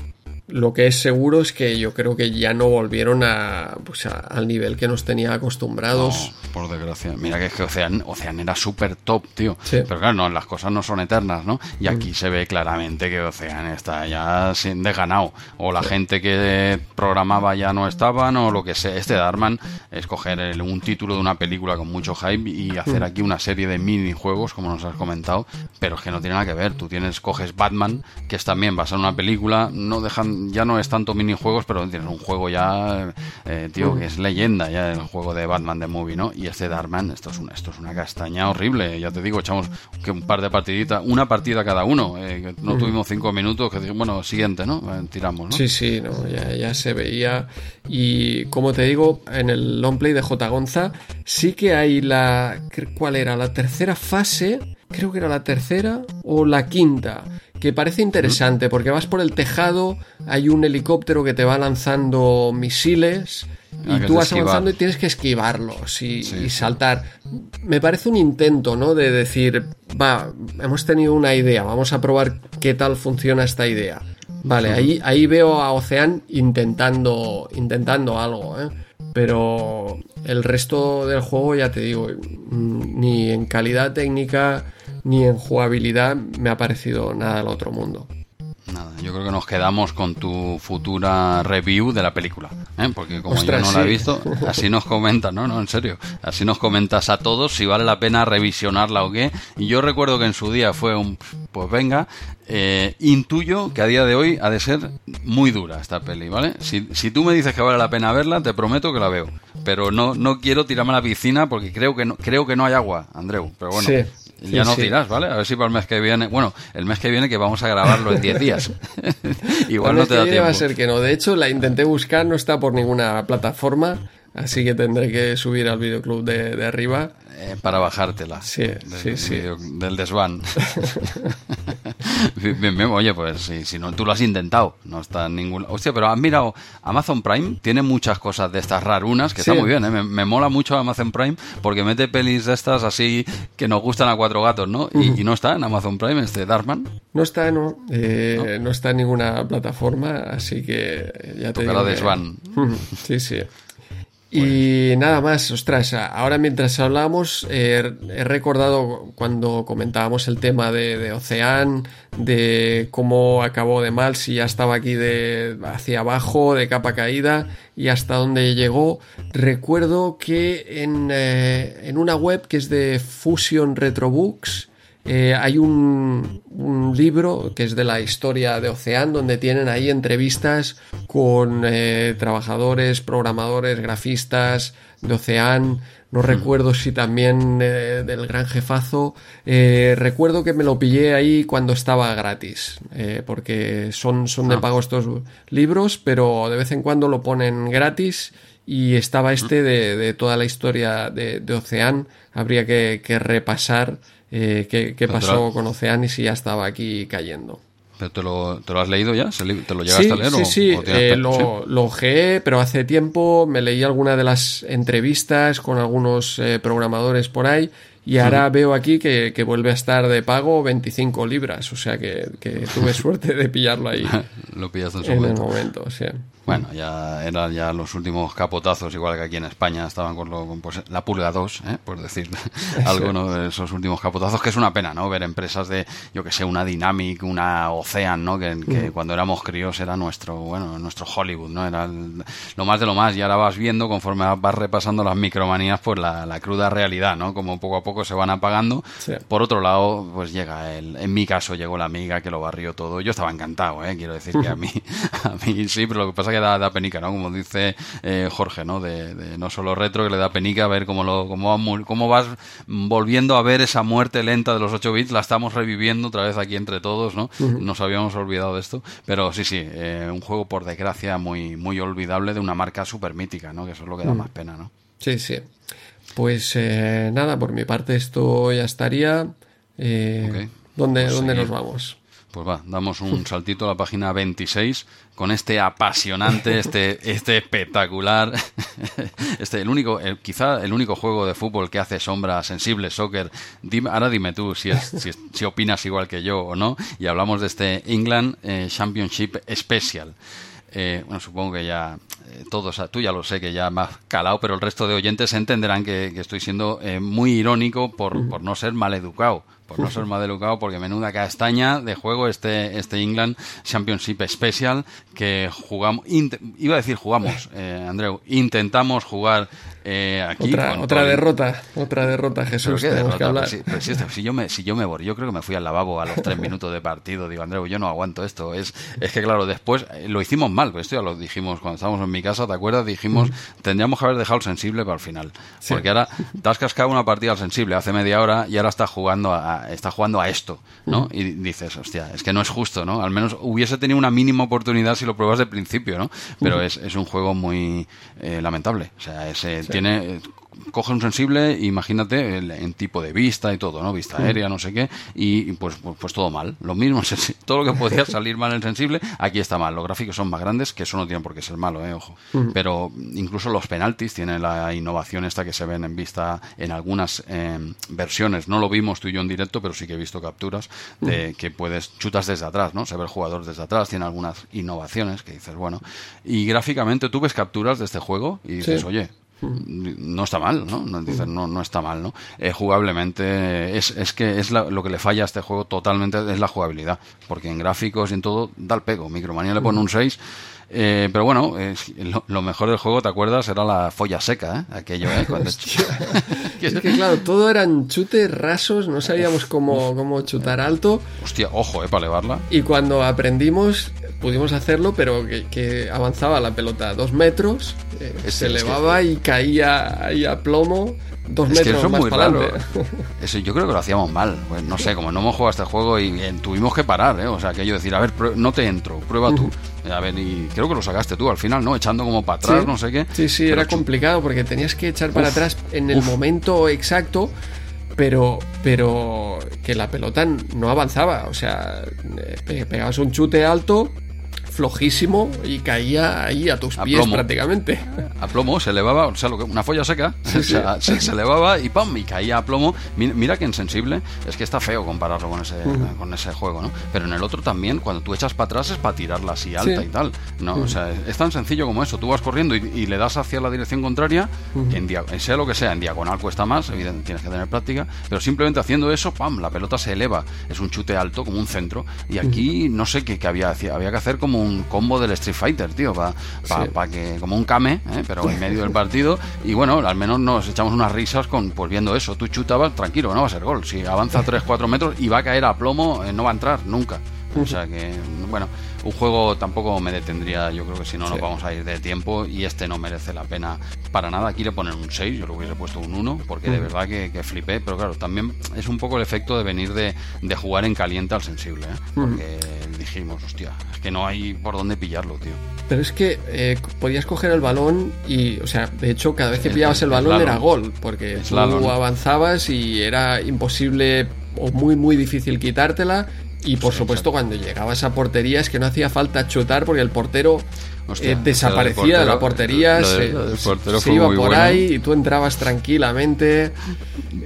lo que es seguro es que yo creo que ya no volvieron a, pues al nivel que nos tenía acostumbrados. por desgracia. Mira que es que Ocean, Ocean era súper top, tío. Pero claro, no, las cosas no son eternas, ¿no? Y aquí mm. se ve claramente que Ocean está ya sin desganado. O la gente que programaba ya no estaban, o lo que sea. Este Darman es coger un título de una película con mucho hype y hacer mm. aquí una serie de minijuegos, como nos has comentado, pero es que no tiene nada que ver. Tú tienes, coges Batman, que es también basado en una película, no dejan ya no es tanto minijuegos, pero tienes un juego ya, eh, tío, que es leyenda ya el juego de Batman de Movie, ¿no? Y este Darkman, esto es, esto es una castaña horrible, ya te digo, echamos que un par de partiditas, una partida cada uno, eh, no tuvimos cinco minutos, que bueno, siguiente, ¿no? Eh, tiramos, ¿no? Sí, sí, no, ya, ya se veía. Y como te digo, en el long play de J. Gonza, sí que hay la. ¿Cuál era? La tercera fase, creo que era la tercera o la quinta que parece interesante porque vas por el tejado, hay un helicóptero que te va lanzando misiles y tú vas avanzando y tienes que esquivarlos y, saltar. Me parece un intento, ¿no? De decir, va, hemos tenido una idea, vamos a probar qué tal funciona esta idea. Vale, ahí, ahí veo a Ocean intentando, intentando algo, ¿eh? Pero el resto del juego, ya te digo, ni en calidad técnica ni en jugabilidad me ha parecido nada del otro mundo. Nada, yo creo que nos quedamos con tu futura review de la película, ¿eh? porque como yo no la he visto, así nos comentas, no, no, en serio, así nos comentas a todos si vale la pena revisionarla o qué. Y yo recuerdo que en su día fue un, pues venga, eh, intuyo que a día de hoy ha de ser muy dura esta peli, ¿vale? Si, si tú me dices que vale la pena verla, te prometo que la veo, pero no, no quiero tirarme a la piscina porque creo que no, creo que no hay agua, Andreu, pero bueno. Ya no tiras, ¿vale? A ver si para el mes que viene. Bueno, el mes que viene que vamos a grabarlo en 10 días. Igual no te da tiempo. va a ser que no. De hecho, la intenté buscar, no está por ninguna plataforma. Así que tendré que subir al videoclub de, de arriba. Eh, para bajártela. Sí, sí, sí. del desván. oye, pues si, si, no, tú lo has intentado. No está en ningún. Hostia, pero has mirado. Amazon Prime tiene muchas cosas de estas rarunas que está muy bien. ¿eh? Me, mola mucho Amazon Prime porque mete pelis de estas así que nos gustan a cuatro gatos, ¿no? Y, no está en Amazon Prime este Darkman. No está, no. Eh, no. está en ninguna plataforma, así que ya te digo. desván. sí, sí. Y nada más, ostras, ahora mientras hablamos he recordado cuando comentábamos el tema de, de Ocean, de cómo acabó de mal, si ya estaba aquí de hacia abajo, de capa caída y hasta dónde llegó. Recuerdo que en, eh, en una web que es de Fusion Retrobooks, eh, hay un, libro que es de la historia de Ocean, donde tienen ahí entrevistas con eh, trabajadores, programadores, grafistas de Ocean. No recuerdo si también eh, del gran jefazo. recuerdo que me lo pillé ahí cuando estaba gratis, porque son, son de ah. pago estos libros, pero de vez en cuando lo ponen gratis y estaba este de, toda la historia de, de Ocean. Habría que, que repasar eh, qué, pasó con Ocean y si ya estaba aquí cayendo. ¿Pero te lo, te lo has leído ya? ¿Te lo llegaste a leer? Sí, sí, eh, lo, lo pero hace tiempo me leí alguna de las entrevistas con algunos eh, programadores por ahí y ahora veo aquí que, vuelve a estar de pago 25 libras, o sea que, tuve suerte de pillarlo ahí. lo pillaste en, en el momento, sí. Bueno, ya eran ya los últimos capotazos, igual que aquí en España estaban con, lo, pues, la pulga 2, ¿eh? por decir algo de esos últimos capotazos, que es una pena, ¿no? Ver empresas de, yo que sé, una Dynamic, una Ocean, ¿no? Que, mm. cuando éramos críos era nuestro, bueno, nuestro Hollywood, ¿no? Era lo más de lo más, y ahora vas viendo, conforme vas repasando las micromanías, pues la, la cruda realidad, ¿no? Como poco a poco se van apagando. Por otro lado, pues llega el, en mi caso llegó la amiga que lo barrió todo. Yo estaba encantado, ¿eh? Quiero decir que a mí, a mí sí, pero lo que pasa que da, penica, ¿no? Como dice eh, Jorge, ¿no? De, no solo retro, que le da penica ver cómo, lo, cómo, cómo vas volviendo a ver esa muerte lenta de los 8 bits, la estamos reviviendo otra vez aquí entre todos, ¿no? Nos habíamos olvidado de esto, pero sí, sí, eh, un juego por desgracia muy, muy olvidable de una marca súper mítica, ¿no? Que eso es lo que da más pena, ¿no? Sí, sí. Pues eh, nada, por mi parte esto ya estaría. ¿Dónde, pues ¿dónde nos vamos? Pues va, damos un saltito a la página 26 con este apasionante, este, este espectacular este, el único, quizá el único juego de fútbol que hace sombra sensible, soccer. ahora dime tú si, si, opinas igual que yo o no. Y hablamos de este England eh, Championship Special. Eh, bueno, supongo que ya eh, todos, tú ya lo sé que ya has calado, pero el resto de oyentes entenderán que, estoy siendo muy irónico por, por no ser maleducado por no ser más delucado, porque menuda castaña de juego este, este England Championship Special que jugamos, iba a decir jugamos, eh, Andreu, intentamos jugar eh, aquí. Otra, otra derrota, otra derrota, Jesús. Tenemos que hablar. si, yo me, si yo me voy, yo creo que me fui al lavabo a los tres minutos de partido. Digo, Andreu, yo no aguanto esto. Es, es que, claro, después eh, lo hicimos mal. Pues esto ya lo dijimos cuando estábamos en mi casa, ¿te acuerdas? Dijimos, tendríamos que haber dejado el sensible para el final. Porque ahora te has cascado una partida al sensible hace media hora y ahora está jugando a, está jugando a esto, ¿no? Y dices, hostia, es que no es justo, ¿no? Al menos hubiese tenido una mínima oportunidad si lo pruebas de principio, ¿no? Pero es, es un juego muy eh, lamentable. O sea, ese, tiene coge un sensible, imagínate en tipo de vista y todo, ¿no? Vista aérea, no sé qué, y pues, pues, pues todo mal. Lo mismo, todo lo que podía salir mal en sensible, aquí está mal. Los gráficos son más grandes, que eso no tiene por qué ser malo, ¿eh? Ojo. Pero incluso los penaltis tienen la innovación esta que se ven en vista en algunas em, versiones. No lo vimos tú y yo en directo, pero sí que he visto capturas de que puedes chutas desde atrás, ¿no? Se ve el jugador desde atrás, tiene algunas innovaciones que dices, bueno. Y gráficamente tú ves capturas de este juego y dices, oye, no está mal, ¿no? No, no, no está mal, ¿no? Eh, jugablemente es, es que es lo que le falla a este juego totalmente es la jugabilidad, porque en gráficos y en todo da el pego. Micromanía le pone un 6 eh, pero bueno, lo, mejor del juego, ¿te acuerdas? Era la folla seca, ¿eh? Aquello, ¿eh? es que claro, todo eran chutes rasos, no sabíamos cómo, cómo chutar alto. Hostia, ojo, ¿eh? Para elevarla. Y cuando aprendimos, pudimos hacerlo, pero que, avanzaba la pelota dos metros, eh, se elevaba y caía ahí a plomo dos metros más para adelante. Eso yo creo que lo hacíamos mal. Pues, no sé, como no hemos jugado este juego y tuvimos que parar, ¿eh? O sea, aquello decir, a ver, no te entro, prueba tú. A ver, y creo que lo sacaste tú al final, ¿no? Echando como para atrás, no sé qué. Sí, sí, era complicado porque tenías que echar para atrás en el momento exacto pero pero que la pelota no avanzaba, o sea, eh, pegabas un chute alto flojísimo y caía ahí a tus pies prácticamente. A plomo, se elevaba, o sea, una folla seca, Se, elevaba y ¡pam! y caía a plomo. Mira, que insensible, es que está feo compararlo con ese, con ese juego, ¿no? Pero en el otro también, cuando tú echas para atrás es para tirarla así alta y tal, ¿no? O sea, es tan sencillo como eso, tú vas corriendo y, le das hacia la dirección contraria, en sea lo que sea, en diagonal cuesta más, evidentemente tienes que tener práctica, pero simplemente haciendo eso, ¡pam! La pelota se eleva, es un chute alto como un centro y aquí no sé qué, qué había, había que hacer como un combo del Street Fighter, tío, para que, como un Kame, ¿eh? pero en medio del partido, y bueno, al menos nos echamos unas risas con, pues viendo eso, tú chutabas, tranquilo, no va a ser gol, si avanza 3-4 metros y va a caer a plomo, eh, no va a entrar nunca. O sea que, bueno, un juego tampoco me detendría, yo creo que si no nos vamos a ir de tiempo y este no merece la pena para nada. Aquí le ponen un 6, yo le hubiese puesto un 1 porque de verdad que, que, flipé, pero claro, también es un poco el efecto de venir de, de jugar en caliente al sensible, ¿eh? porque dijimos, hostia, es que no hay por dónde pillarlo, tío. Pero es que eh, podías coger el balón y, o sea, de hecho, cada vez que pillabas el, balón era gol, porque tú avanzabas y era imposible o muy, muy difícil quitártela y por supuesto, cuando llegaba a esa portería es que no hacía falta chutar porque el portero eh, desaparecía de la portería, se, iba por ahí y tú entrabas tranquilamente.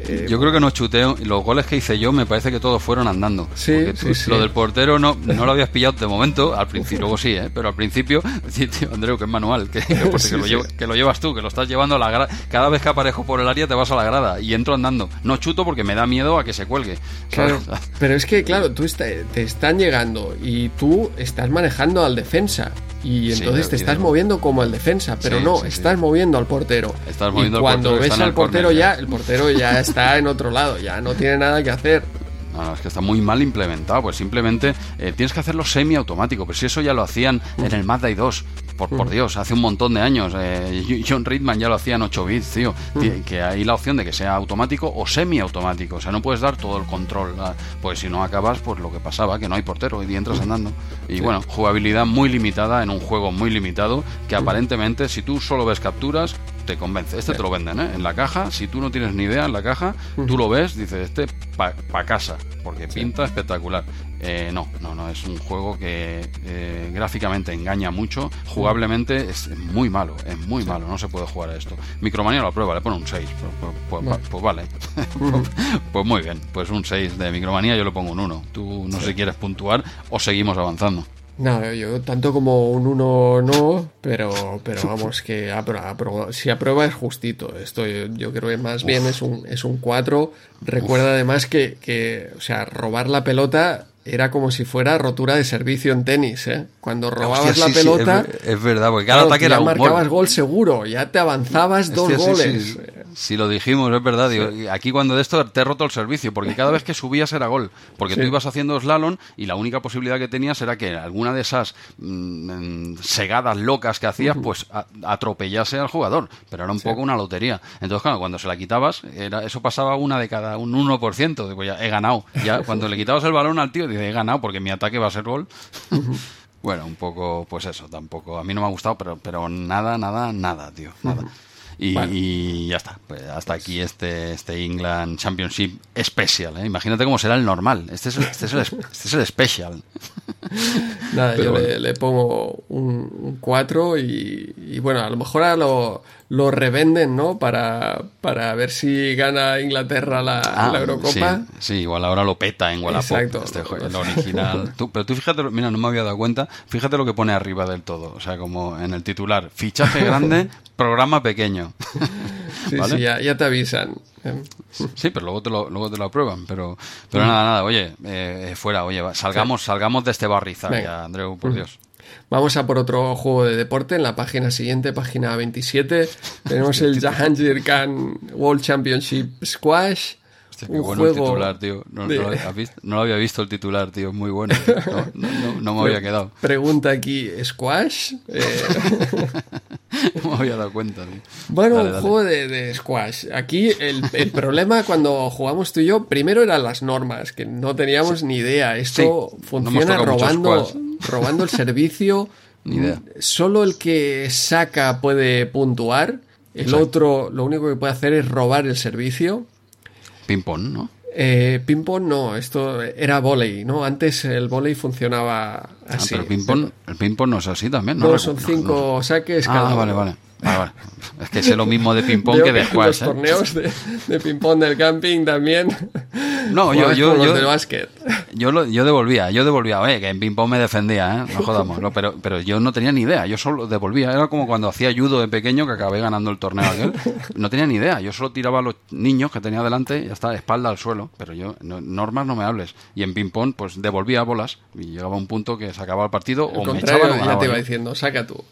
Eh, yo creo que no chuteo. Los goles que hice yo me parece que todos fueron andando. Sí, Lo del portero no, no lo habías pillado de momento, al principio, luego sí, ¿eh? pero al principio, tío, Andreu, que es manual, que, lo llevas tú, que lo estás llevando a la grada. Cada vez que aparejo por el área te vas a la grada y entro andando. No chuto porque me da miedo a que se cuelgue. Claro, pero es que, claro, tú te están llegando y tú estás manejando al defensa y entonces te estás moviendo como el defensa, pero no, estás moviendo al portero. Estás moviendo y cuando ves al portero ya, el portero ya está en otro lado, ya no tiene nada que hacer. No, es que está muy mal implementado, pues simplemente eh, tienes que hacerlo semi-automático, pero si eso ya lo hacían en el Mazda 2, por, por mm. Dios, hace un montón de años. Eh, John Ridman ya lo hacía en 8 bits, tío. Mm. Que hay la opción de que sea automático o semiautomático. O sea, no puedes dar todo el control. Pues si no acabas, pues lo que pasaba, que no hay portero y entras andando. Y bueno, jugabilidad muy limitada en un juego muy limitado que aparentemente si tú solo ves capturas, te convence. Este te lo venden, ¿eh? En la caja, si tú no tienes ni idea en la caja, tú lo ves, dices, este para casa, porque pinta espectacular. Eh, no, no, no, es un juego que eh, gráficamente engaña mucho, jugablemente es muy malo, es muy malo, no se puede jugar a esto. Micromanía lo prueba, le pone un 6, pues, pues, pues, pues vale, pues muy bien, pues un 6 de Micromanía yo le pongo un 1. Tú no sé si quieres puntuar o seguimos avanzando. No, yo tanto como un 1 no, pero, pero vamos, que si aprueba es justito. Esto yo, creo que más bien es un, es un 4. Recuerda además que, que, o sea, robar la pelota era como si fuera rotura de servicio en tenis, ¿eh? Cuando robabas la pelota... es, verdad, porque cada ataque era un marcabas gol. seguro, ya te avanzabas dos goles. Si lo dijimos, es verdad. aquí cuando de esto te he roto el servicio, porque cada vez que subías era gol. Porque tú ibas haciendo slalom y la única posibilidad que tenías era que alguna de esas mm, segadas locas que hacías, pues atropellase al jugador. Pero era un poco una lotería. Entonces, claro, cuando se la quitabas, era, eso pasaba una de cada, un 1%. Pues ya he ganado. Ya cuando le quitabas el balón al tío, dice, he ganado porque mi ataque va a ser gol. bueno, un poco, pues eso, tampoco. A mí no me ha gustado, pero, pero nada, nada, nada, tío. Nada. Y, ya está. Pues hasta aquí este, este England Championship Special. ¿eh? Imagínate cómo será el normal. Este es el, este es el, este Special. Nada, yo le, pongo un 4 y, y, bueno, a lo mejor a lo, lo revenden, ¿no? Para, para ver si gana Inglaterra la, ah, Eurocopa. Sí, igual ahora lo peta en Wallapop. Exacto. Este, el original. pero tú fíjate, mira, no me había dado cuenta, fíjate lo que pone arriba del todo. O sea, como en el titular, fichaje grande, programa pequeño. sí, sí, ya, te avisan. Sí, pero luego te lo, luego te lo aprueban. Pero, pero nada, nada, oye, eh, fuera, oye, salgamos, salgamos de este barrizal ya, Andreu, por Dios. Vamos a por otro juego de deporte. En la página siguiente, página 27, tenemos el Jahangir Khan World Championship Squash. Hostia, qué bueno el titular, tío. No, lo había visto el titular, tío. Muy bueno. No, me había quedado. Pregunta aquí, ¿squash? Eh... no me había dado cuenta, tío. Bueno, un juego de, squash. Aquí el, problema cuando jugamos tú y yo, primero eran las normas, que no teníamos ni idea. Esto funciona robando robando el servicio. Ni idea. Solo el que saca puede puntuar. El otro lo único que puede hacer es robar el servicio. Ping-pong, ¿no? Eh, ping-pong no, esto era volei, ¿no? Antes el volei funcionaba ah, así. pero el ping-pong no es así también, ¿no? No, son cinco saques ah, cada vale, vale. Ah, es que sé lo mismo de ping-pong que de squash. Los ¿eh? torneos de, ping-pong del camping también. No, yo, yo, yo, del básquet. Yo, lo, yo devolvía, yo devolvía, oye, que en ping-pong me defendía, ¿eh? no jodamos, pero, pero yo no tenía ni idea, yo solo devolvía. Era como cuando hacía judo de pequeño que acabé ganando el torneo aquel. No tenía ni idea, yo solo tiraba a los niños que tenía delante y ya está, espalda al suelo. Pero yo, normas no me hables. Y en ping-pong, pues devolvía bolas y llegaba a un punto que se acababa el partido o me echaban Ya te iba diciendo, saca tú.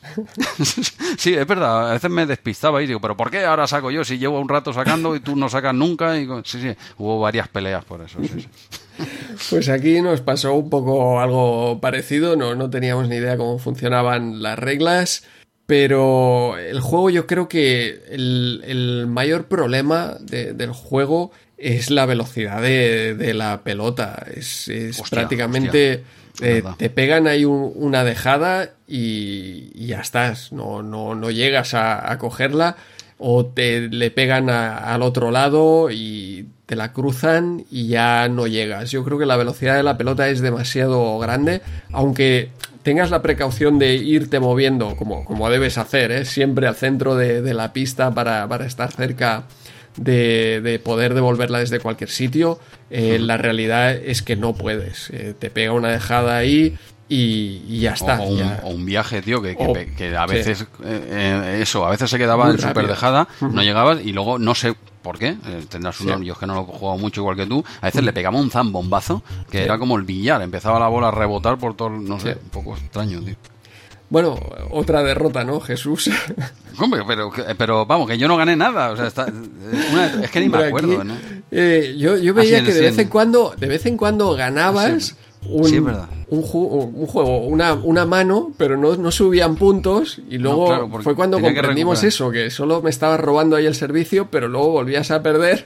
sí, es verdad a veces me despistaba y digo, pero ¿por qué ahora saco yo si llevo un rato sacando y tú no sacas nunca? Y, sí, sí, hubo varias peleas por eso. Pues aquí nos pasó un poco algo parecido, no, no teníamos ni idea cómo funcionaban las reglas. Pero el juego yo creo que el, mayor problema del juego es la velocidad de, la pelota. Es, prácticamente... Eh, te pegan ahí una dejada y, ya estás, no, no, no llegas a, cogerla o te le pegan al otro lado y te la cruzan y ya no llegas. Yo creo que la velocidad de la pelota es demasiado grande, aunque tengas la precaución de irte moviendo como, como debes hacer, ¿eh? siempre al centro de, la pista para, para estar cerca de, poder devolverla desde cualquier sitio, eh, la realidad es que no puedes. Eh, te pega una dejada ahí y, ya está. O, un, viaje, tío, que, a veces, eh, eso, a veces se quedaba en super dejada, no llegabas y luego no sé por qué, tendrás un yo es que no lo he jugado mucho igual que tú, a veces le pegaba un zambombazo que era como el billar, empezaba la bola a rebotar por todo, no sé, un poco extraño, tío. Bueno, otra derrota, ¿no, Jesús? Hombre, pero, pero vamos, que yo no gané nada. O sea, está, es que ni me acuerdo, ¿no? Eh, yo, yo veía que de vez en cuando, de vez en cuando ganabas un, un, juego, una, una mano, pero no, no subían puntos. Y luego fue cuando comprendimos eso, que solo me estabas robando ahí el servicio, pero luego volvías a perder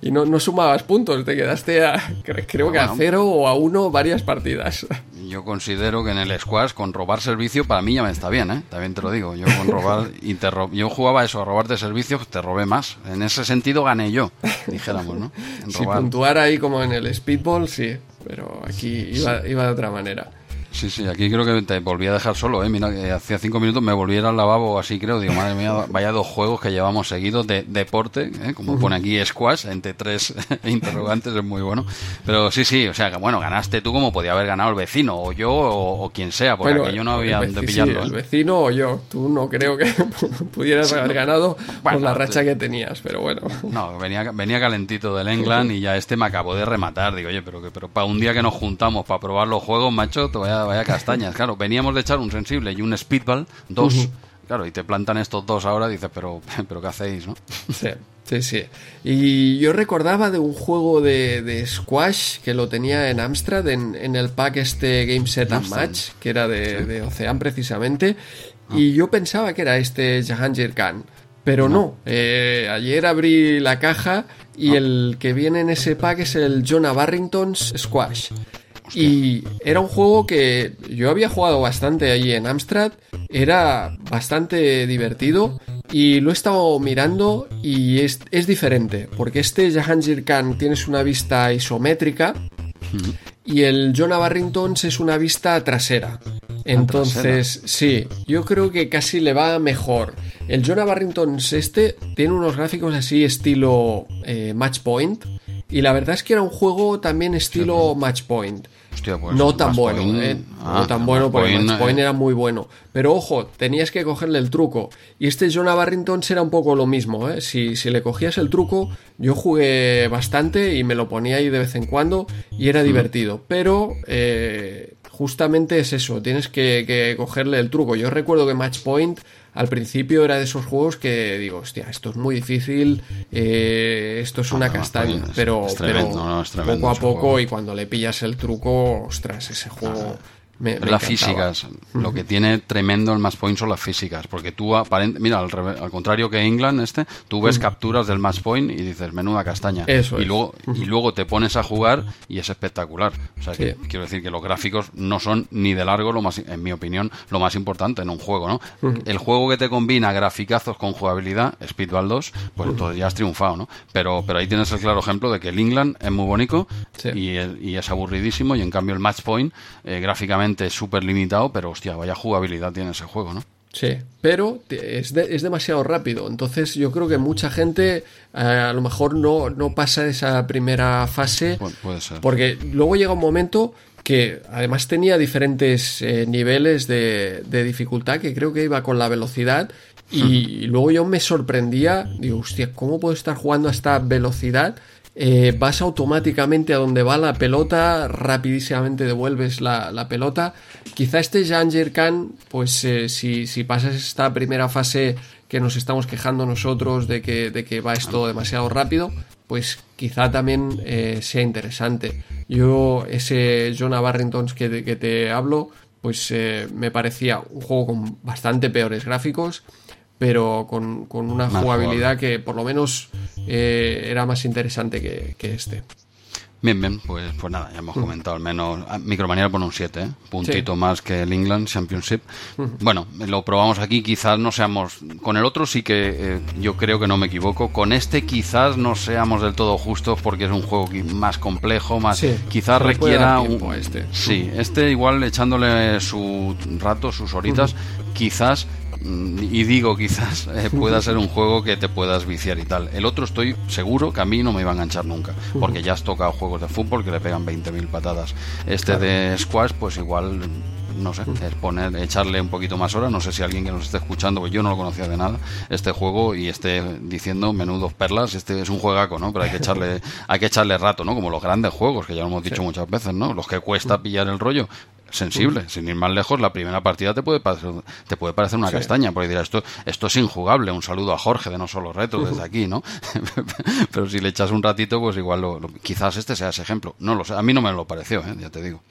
y no, no sumabas puntos, te quedaste a, creo que a cero o a uno varias partidas. Yo considero que en el squash con robar servicio para mí ya me está bien, ¿eh? También te lo digo. Yo con robar y yo jugaba eso, a robarte servicios, te robé más. En ese sentido gané yo, dijéramos, ¿no? si puntuar ahí como en el speedball, sí, pero aquí iba, iba de otra manera. Sí, sí, aquí creo que te volví a dejar solo, ¿eh? Mira, que hacía cinco minutos me volví al lavabo así, creo. Digo, madre mía, vaya dos juegos que llevamos seguidos de deporte, ¿eh? como pone aquí squash, entre tres interrogantes, es muy bueno. Pero sí, sí, o sea, que bueno, ganaste tú como podía haber ganado el vecino, o yo, o, quien sea, porque yo no había de pillarlo. el ¿eh? vecino o yo, tú no creo que pudieras haber ganado con la racha que tenías, pero bueno. No, venía, venía calentito del England y ya este me acabó de rematar. Digo, oye, pero pero para un día que nos juntamos para probar los juegos, macho, te voy a vaya castañas. Claro, veníamos de echar un sensible y un speedball, dos. Claro, y te plantan estos dos ahora, dices, pero, pero ¿qué hacéis, no? Sí, sí, sí. Y yo recordaba de un juego de, squash que lo tenía en Amstrad, en, el pack este Game Set and Match, que era de, de Ocean precisamente, ah. y yo pensaba que era este Jahangir Khan. Pero no, eh, ayer abrí la caja y ah. el que viene en ese pack es el Jonah Barrington's Squash. Y era un juego que yo había jugado bastante allí en Amstrad, era bastante divertido y lo he estado mirando y es, diferente, porque este Jahangir Khan tienes una vista isométrica y el Jonah Barrington es una vista trasera. Entonces, sí, yo creo que casi le va mejor. El Jonah Barrington este tiene unos gráficos así estilo eh, Match Point. Y la verdad es que era un juego también estilo Match Point. Pues, no tan bueno, eh, no ah, tan bueno porque Point era muy bueno. Pero ojo, tenías que cogerle el truco. Y este Jonah Barrington era un poco lo mismo. ¿eh? Si, le cogías el truco, yo jugué bastante y me lo ponía ahí de vez en cuando y era divertido. Pero eh, justamente es eso, tienes que, que cogerle el truco. Yo recuerdo que Match Point al principio era de esos juegos que digo, hostia, esto es muy difícil, eh, esto es una castaña, pero, poco a poco y cuando le pillas el truco, ostras, ese juego las físicas. Lo que tiene tremendo el match point son las físicas. Porque tú, mira, al, contrario que England, este, tú ves capturas del match point y dices, menuda castaña. y, luego, y luego te pones a jugar y es espectacular. O sea, que, quiero decir que los gráficos no son ni de largo, lo más, en mi opinión, lo más importante en un juego, ¿no? El juego que te combina graficazos con jugabilidad, Speedball 2, pues entonces ya has triunfado, ¿no? Pero, pero ahí tienes el claro ejemplo de que el England es muy bonito y, y, es aburridísimo y en cambio el match point, eh, gráficamente es súper limitado, pero hostia, vaya jugabilidad tiene ese juego, ¿no? Sí, pero es, es, demasiado rápido. Entonces yo creo que mucha gente eh, a lo mejor no, no pasa esa primera fase. puede ser. Porque luego llega un momento que además tenía diferentes eh, niveles de, de, dificultad que creo que iba con la velocidad y, luego yo me sorprendía, digo, hostia, ¿cómo puedo estar jugando a esta velocidad? Eh, vas automáticamente a donde va la pelota, rapidísimamente devuelves la, pelota. Quizá este Janger Khan, pues eh, si, si, pasas esta primera fase que nos estamos quejando nosotros de que, de que va esto demasiado rápido, pues quizá también eh, sea interesante. Yo, ese Jonah Barrington que, que te hablo, pues me parecía un juego con bastante peores gráficos pero con, una jugabilidad que por lo menos eh, era más interesante que, este. Bien, bien, pues, pues nada, ya hemos mm. comentado al menos. Ah, Micromanía pone un 7, ¿eh? puntito más que el England Championship. Mm. Bueno, lo probamos aquí, quizás no seamos. Con el otro sí que eh, yo creo que no me equivoco. Con este quizás no seamos del todo justos porque es un juego más complejo, más. quizás requiera un. Este. Sí, este igual echándole su rato, sus horitas, quizás y digo quizás eh, pueda ser un juego que te puedas viciar y tal. El otro estoy seguro que a mí no me iba a enganchar nunca, porque ya has tocado juegos de fútbol que le pegan 20.000 patadas. Este de squash, pues igual no sé, es poner, echarle un poquito más hora. No sé si alguien que nos esté escuchando, pues yo no lo conocía de nada, este juego, y esté diciendo menudos perlas, este es un juegaco, ¿no? Pero hay que echarle, hay que echarle rato, ¿no? Como los grandes juegos, que ya lo hemos dicho muchas veces, ¿no? Los que cuesta pillar el rollo sensible, sin ir más lejos, la primera partida te puede parecer, te puede parecer una castaña, porque dirás, esto, esto es injugable, un saludo a Jorge de No Solo Reto desde aquí, ¿no? Pero si le echas un ratito, pues igual lo, quizás este sea ese ejemplo. No lo sé, a mí no me lo pareció, ¿eh? ya te digo.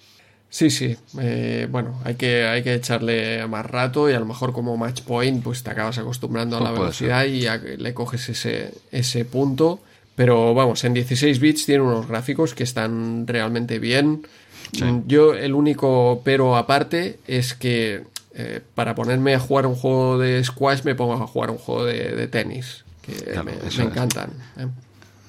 Sí, sí. Eh, bueno, hay que, hay que echarle más rato y a lo mejor como match point, pues te acabas acostumbrando a la velocidad y le coges ese, ese punto. Pero vamos, en 16 bits tiene unos gráficos que están realmente bien. Yo el único pero aparte es que eh, para ponerme a jugar un juego de squash me pongo a jugar un juego de, tenis, que me, encantan.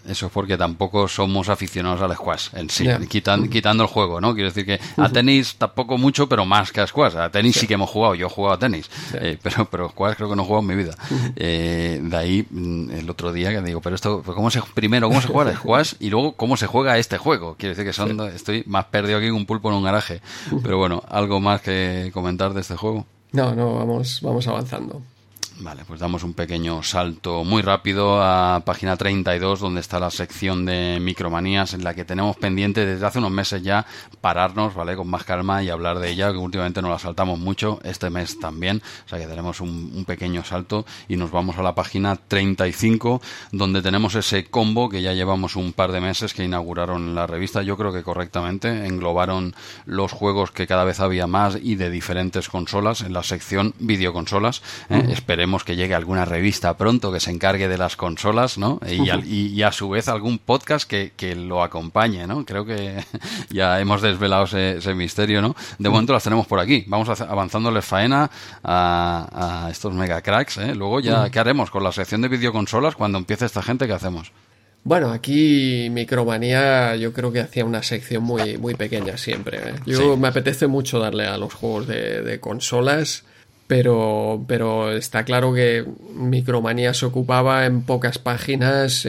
Eso es porque tampoco somos aficionados al squash en sí, quitando el juego, ¿no? Quiero decir que a tenis tampoco mucho, pero más que a squash. A tenis sí, que hemos jugado, yo he jugado a tenis, eh, pero, pero squash creo que no he jugado en mi vida. Eh, de ahí mm, el otro día que digo, pero esto, ¿cómo se, primero cómo se juega el squash y luego cómo se juega este juego? Quiero decir que son, estoy más perdido aquí que un pulpo en un garaje. Pero bueno, ¿algo más que comentar de este juego? No, no, vamos, vamos avanzando. Vale, pues damos un pequeño salto muy rápido a página 32, donde está la sección de micromanías, en la que tenemos pendiente desde hace unos meses ya pararnos, ¿vale? Con más calma y hablar de ella, que últimamente nos la saltamos mucho, este mes también, o sea que tenemos un, pequeño salto y nos vamos a la página 35, donde tenemos ese combo que ya llevamos un par de meses que inauguraron la revista, yo creo que correctamente, englobaron los juegos que cada vez había más y de diferentes consolas en la sección videoconsolas, ¿eh? esperemos que llegue alguna revista pronto que se encargue de las consolas, ¿no? Y, a su vez algún podcast que, lo acompañe, ¿no? Creo que ya hemos desvelado ese, misterio, ¿no? De momento las tenemos por aquí. Vamos avanzándoles faena a, estos mega cracks, ¿eh? Luego ya, ¿qué haremos con la sección de videoconsolas cuando empiece esta gente? ¿Qué hacemos? Bueno, aquí Micromanía yo creo que hacía una sección muy, muy pequeña siempre. ¿eh? Yo me apetece mucho darle a los juegos de, de consolas pero, pero está claro que Micromanía se ocupaba en pocas páginas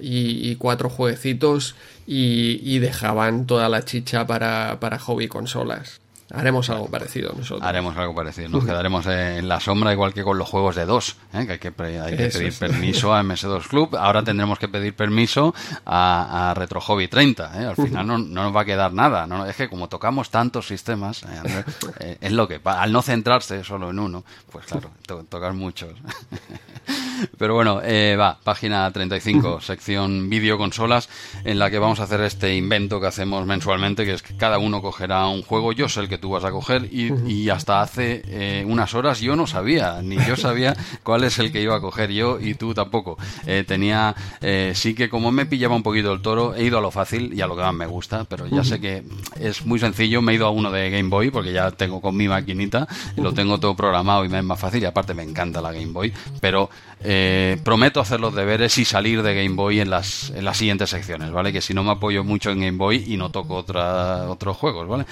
y, cuatro jueguecitos y, y, dejaban toda la chicha para, para hobby consolas. Haremos algo parecido nosotros. Haremos algo parecido. Nos quedaremos en la sombra, igual que con los juegos de dos, ¿eh? que hay que, pedir permiso a MS2 Club. Ahora tendremos que pedir permiso a, Retro Hobby 30. ¿eh? Al final no, nos va a quedar nada. ¿no? Es que como tocamos tantos sistemas, ¿eh? es lo que, al no centrarse solo en uno, pues claro, tocar muchos. Pero bueno, eh, va, página 35, sección videoconsolas, en la que vamos a hacer este invento que hacemos mensualmente, que es que cada uno cogerá un juego, yo sé el que tú vas a coger, y, hasta hace eh, unas horas yo no sabía, ni yo sabía cuál es el que iba a coger yo y tú tampoco. Eh, tenía, sí que como me pillaba un poquito el toro, he ido a lo fácil y a lo que más me gusta, pero ya sé que es muy sencillo, me he ido a uno de Game Boy, porque ya tengo con mi maquinita, y lo tengo todo programado y me es más fácil, y aparte me encanta la Game Boy, pero eh, prometo hacer los deberes y salir de Game Boy en las, en las siguientes secciones, ¿vale? Que si no me apoyo mucho en Game Boy y no toco otra, otros juegos, ¿vale?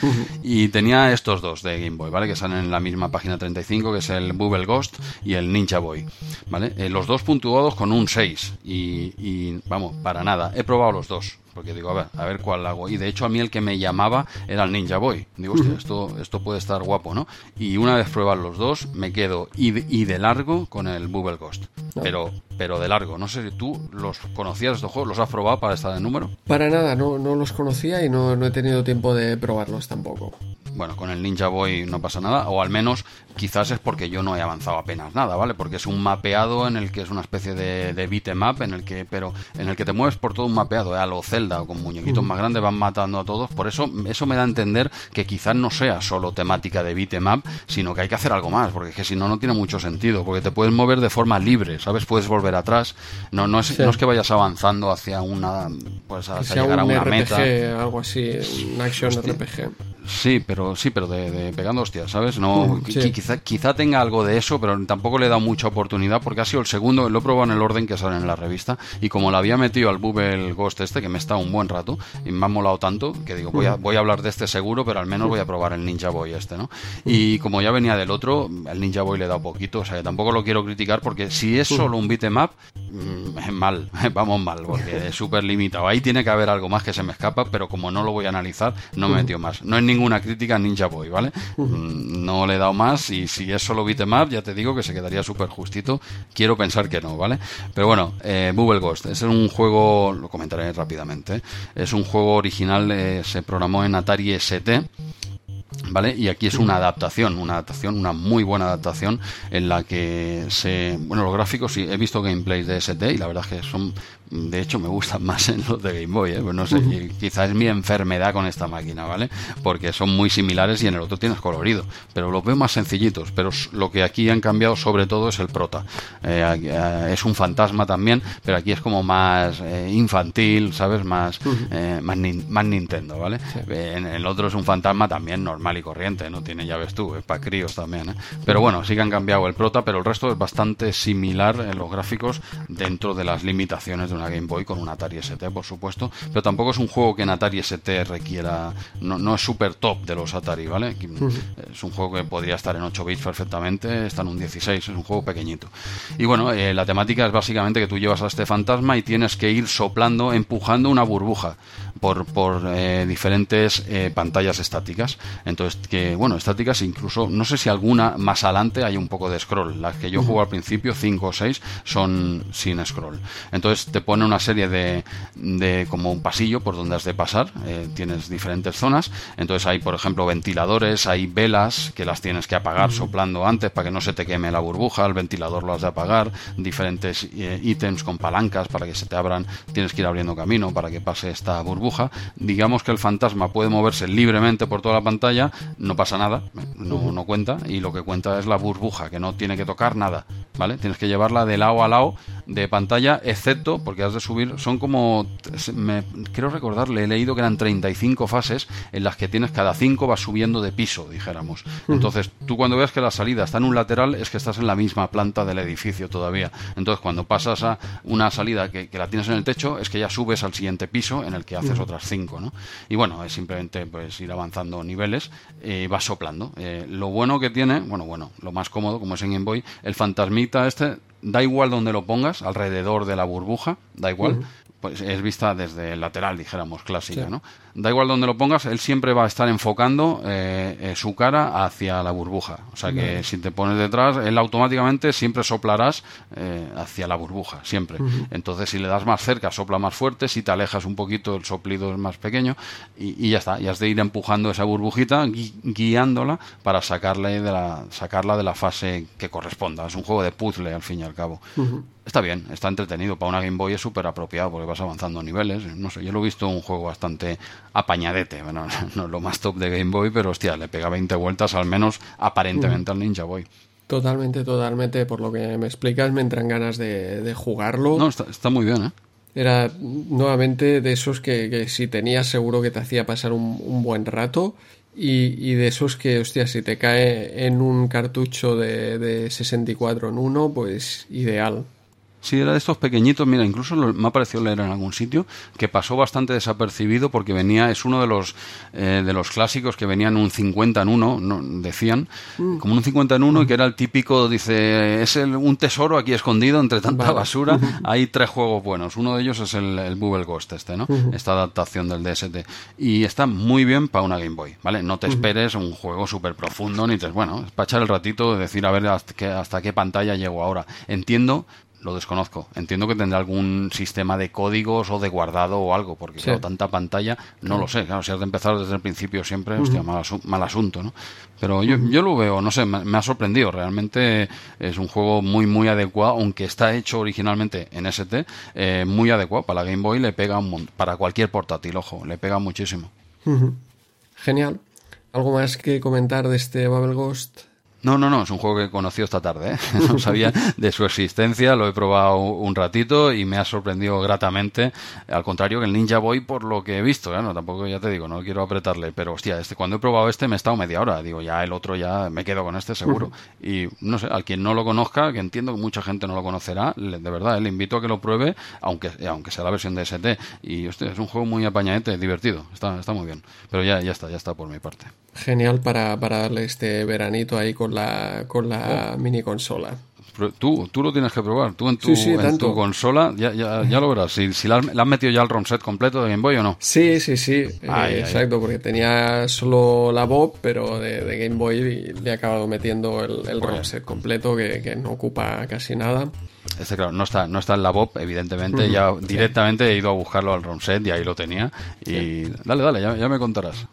Y tenía estos dos de Game Boy, ¿vale? Que salen en la misma página 35, que es el Bubble Ghost y el Ninja Boy, ¿vale? Eh, los dos puntuados con un 6 y, y, vamos, para nada. He probado los dos, porque digo, a ver, a ver cuál hago. Y de hecho a mí el que me llamaba era el Ninja Boy. Digo, hostia, esto, esto puede estar guapo, ¿no? Y una vez pruebas los dos, me quedo y de, y de largo con el Bubble Ghost. Pero, pero de largo. No sé si tú los conocías estos juegos, ¿los has probado para estar de número? Para nada, no, no los conocía y no, no he tenido tiempo de probarlos tampoco bueno, con el Ninja Boy no pasa nada, o al menos quizás es porque yo no he avanzado apenas nada, ¿vale? Porque es un mapeado en el que es una especie de, de beat'em en el que, pero en el que te mueves por todo un mapeado, ¿eh? a lo Zelda o con muñequitos más grandes van matando a todos, por eso eso me da a entender que quizás no sea solo temática de beat'em up, sino que hay que hacer algo más, porque es que si no no tiene mucho sentido, porque te puedes mover de forma libre, ¿sabes? Puedes volver atrás, no no es, no es que vayas avanzando hacia una pues hacia llegar a una meta, algo así, un action RPG. Sí, pero sí, pero de, pegando hostias, ¿sabes? No, quizá, quizá tenga algo de eso, pero tampoco le he dado mucha oportunidad porque ha sido el segundo, lo he probado en el orden que sale en la revista y como lo había metido al Bubble Ghost este, que me está un buen rato y me ha molado tanto, que digo, voy a, voy a hablar de este seguro, pero al menos voy a probar el Ninja Boy este, ¿no? Y como ya venía del otro, el Ninja Boy le he dado poquito, o sea, tampoco lo quiero criticar porque si es solo un beat'em up, mm, mal, vamos mal, porque es súper limitado. Ahí tiene que haber algo más que se me escapa, pero como no lo voy a analizar, no me metió más. No es ninguna crítica Ninja Boy, ¿vale? Mm, no le he dado más y si es solo beat'em ya te digo que se quedaría súper justito. Quiero pensar que no, ¿vale? Pero bueno, eh, Bubble Ghost es un juego, lo comentaré rápidamente, es un juego original, eh, se programó en Atari ST ¿Vale? Y aquí es una adaptación, una adaptación, una muy buena adaptación en la que se... Bueno, los gráficos, sí, he visto gameplays de ST y la verdad es que son de hecho me gustan más en los de Game Boy, ¿eh? pues no sé, quizás es mi enfermedad con esta máquina, ¿vale? Porque son muy similares y en el otro tienes colorido, pero los veo más sencillitos, pero lo que aquí han cambiado sobre todo es el prota. Eh, eh, es un fantasma también, pero aquí es como más infantil, ¿sabes? Más, más, más, Nintendo, ¿vale? En, el otro es un fantasma también normal y corriente, no tiene, ya ves tú, es para críos también, ¿eh? Pero bueno, sí que han cambiado el prota, pero el resto es bastante similar en los gráficos dentro de las limitaciones de una Game Boy con un Atari ST, por supuesto, pero tampoco es un juego que en Atari ST requiera, no, es súper top de los Atari, ¿vale? Es un juego que podría estar en 8 bits perfectamente, está en un 16, es un juego pequeñito. Y bueno, eh, la temática es básicamente que tú llevas a este fantasma y tienes que ir soplando, empujando una burbuja por, por eh, diferentes eh, pantallas estáticas. Entonces, que bueno, estáticas incluso, no sé si alguna más adelante hay un poco de scroll. Las que yo juego al principio, 5 o 6, son sin scroll. Entonces te pone una serie de, de como un pasillo por donde has de pasar. Eh, tienes diferentes zonas. Entonces hay, por ejemplo, ventiladores, hay velas que las tienes que apagar soplando antes para que no se te queme la burbuja. El ventilador lo has de apagar. Diferentes eh, ítems con palancas para que se te abran. Tienes que ir abriendo camino para que pase esta burbuja. Digamos que el fantasma puede moverse libremente por toda la pantalla. No pasa nada. No, no cuenta. Y lo que cuenta es la burbuja, que no tiene que tocar nada. ¿Vale? Tienes que llevarla de lado a lado de pantalla, excepto porque has de subir, son como, me, quiero recordarle, he leído que eran 35 fases en las que tienes cada 5 vas subiendo de piso, dijéramos. Entonces, tú cuando veas que la salida está en un lateral es que estás en la misma planta del edificio todavía. Entonces, cuando pasas a una salida que, la tienes en el techo, es que ya subes al siguiente piso en el que haces otras 5, ¿no? Y bueno, es simplemente pues ir avanzando niveles y vas soplando. Eh, lo bueno que tiene, bueno, bueno, lo más cómodo, como es en Game Boy, el este da igual donde lo pongas, alrededor de la burbuja, da igual pues es vista desde el lateral, dijéramos, clásica, ¿no? Da igual donde lo pongas, él siempre va a estar enfocando eh, eh, su cara hacia la burbuja. O sea que si te pones detrás, él automáticamente siempre soplarás eh, hacia la burbuja, siempre. Entonces, si le das más cerca, sopla más fuerte, si te alejas un poquito, el soplido es más pequeño y, ya está. Y has de ir empujando esa burbujita, guiándola para sacarle de la, sacarla de la fase que corresponda. Es un juego de puzzle, al fin y al cabo. Está bien, está entretenido. Para una Game Boy es súper apropiado porque vas avanzando niveles. No sé, yo lo he visto un juego bastante apañadete. Bueno, no es lo más top de Game Boy, pero hostia, le pega 20 vueltas al menos aparentemente al Ninja Boy. Totalmente, totalmente. Por lo que me explicas, me entran ganas de, jugarlo. No, está, muy bien, ¿eh? Era nuevamente de esos que, si tenías seguro que te hacía pasar un, buen rato. Y, de esos que, hostia, si te cae en un cartucho de, de 64 en uno, pues ideal. Sí, era de estos pequeñitos, mira, incluso me ha parecido leer en algún sitio que pasó bastante desapercibido porque venía, es uno de los eh, de los clásicos que venían un 50 en uno, no, decían, mm. como un 50 en uno y que era el típico, dice, es un tesoro aquí escondido entre tanta basura, hay tres juegos buenos, uno de ellos es el, el Bubble Ghost este, ¿no? Esta adaptación del DST y está muy bien para una Game Boy, ¿vale? No te esperes un juego súper profundo ni te, bueno, es para echar el ratito de decir a ver hasta qué, hasta qué pantalla llego ahora. Entiendo lo desconozco. Entiendo que tendrá algún sistema de códigos o de guardado o algo, porque sí. tanta pantalla, no lo sé. Claro, si has de empezar desde el principio siempre, hostia, mal, asunto, ¿no? Pero yo, yo lo veo, no sé, me, ha sorprendido. Realmente es un juego muy, muy adecuado, aunque está hecho originalmente en ST, eh, muy adecuado. Para la Game Boy le pega un para cualquier portátil, ojo, le pega muchísimo. Genial. ¿Algo más que comentar de este Babel Ghost? No, no, no, es un juego que he conocido esta tarde. ¿eh? No sabía de su existencia, lo he probado un ratito y me ha sorprendido gratamente. Al contrario que el Ninja Boy, por lo que he visto, ¿eh? no, tampoco ya te digo, no quiero apretarle, pero hostia, este, cuando he probado este me he estado media hora. Digo, ya el otro ya me quedo con este seguro. Y no sé, al quien no lo conozca, que entiendo que mucha gente no lo conocerá, de verdad, ¿eh? le invito a que lo pruebe, aunque, aunque sea la versión de ST. Y hostia, es un juego muy apañadete, divertido, está, está muy bien. Pero ya, ya está, ya está por mi parte. Genial para, para darle este veranito ahí con la, con la oh. mini consola. Tú, tú lo tienes que probar. Tú en tu, en tu consola ya, ya, ya, lo verás. Si, si le, has, metido ya el ROM set completo de Game Boy o no. Sí, sí, sí. Eh, exacto, porque tenía solo la Bob, pero de, de Game Boy le he acabado metiendo el, el ROM set completo que, que, no ocupa casi nada. Este, claro, no está, no está en la Bob, evidentemente. Ya directamente he ido a buscarlo al ROM set y ahí lo tenía. Y dale, dale, ya, ya me contarás.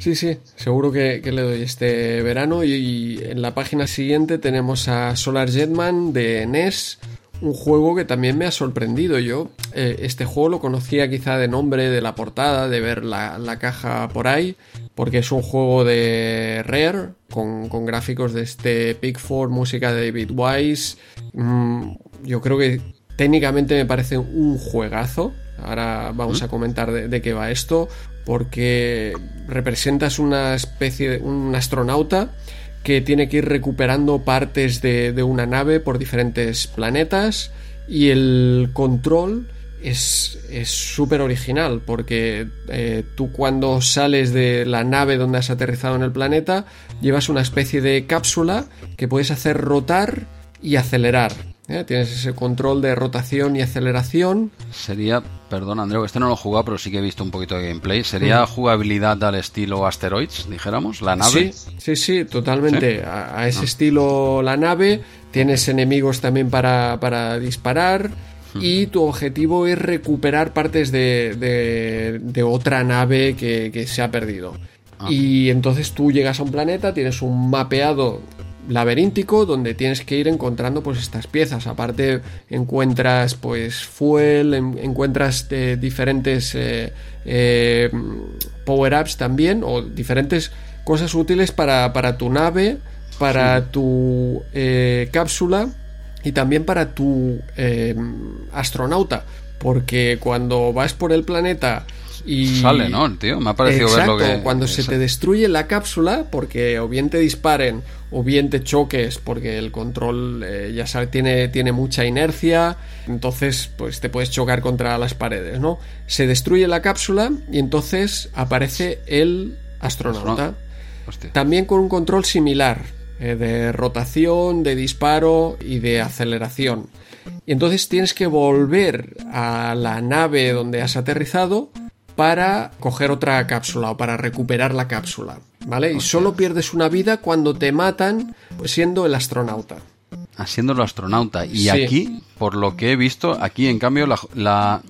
Sí, sí, seguro que, le doy este verano y, en la página siguiente tenemos a Solar Jetman de NES, un juego que también me ha sorprendido yo. Eh, este juego lo conocía quizá de nombre, de la portada, de ver la, caja por ahí, porque es un juego de Rare, con, gráficos de este Pickford, música de David Wise. Mm, yo creo que técnicamente me parece un juegazo. Ahora vamos a comentar de, qué va esto, porque representas una especie de un astronauta que tiene que ir recuperando partes de, una nave por diferentes planetas y el control es súper original porque eh, tú cuando sales de la nave donde has aterrizado en el planeta llevas una especie de cápsula que puedes hacer rotar y acelerar ¿eh? Tienes ese control de rotación y aceleración. Sería, perdón Andreu, este no lo he jugado, pero sí que he visto un poquito de gameplay. ¿Sería jugabilidad al estilo Asteroids, dijéramos, la nave? Sí, sí, sí totalmente. A, ese ah. estilo la nave. Tienes enemigos también para, disparar. Y tu objetivo es recuperar partes de, de, otra nave que, se ha perdido. Ah. Y entonces tú llegas a un planeta, tienes un mapeado laberíntico donde tienes que ir encontrando pues estas piezas. Aparte encuentras pues fuel encuentras eh, diferentes eh, eh, power ups también o diferentes cosas útiles para, tu nave para tu cápsula y también para tu astronauta. Porque cuando vas por el planeta y... Sale, ¿no? Tío, me ha parecido verlo que... cuando se te destruye la cápsula, porque o bien te disparen o bien te choques, porque el control eh, ya sabes, tiene, tiene mucha inercia, entonces pues te puedes chocar contra las paredes, ¿no? Se destruye la cápsula y entonces aparece el astronauta. También con un control similar, eh, de rotación, de disparo y de aceleración. Y entonces tienes que volver a la nave donde has aterrizado para coger otra cápsula o para recuperar la cápsula, ¿vale? Y solo pierdes una vida cuando te matan pues, siendo el astronauta. Ah, siendo el astronauta. Y aquí, por lo que he visto, aquí en cambio la,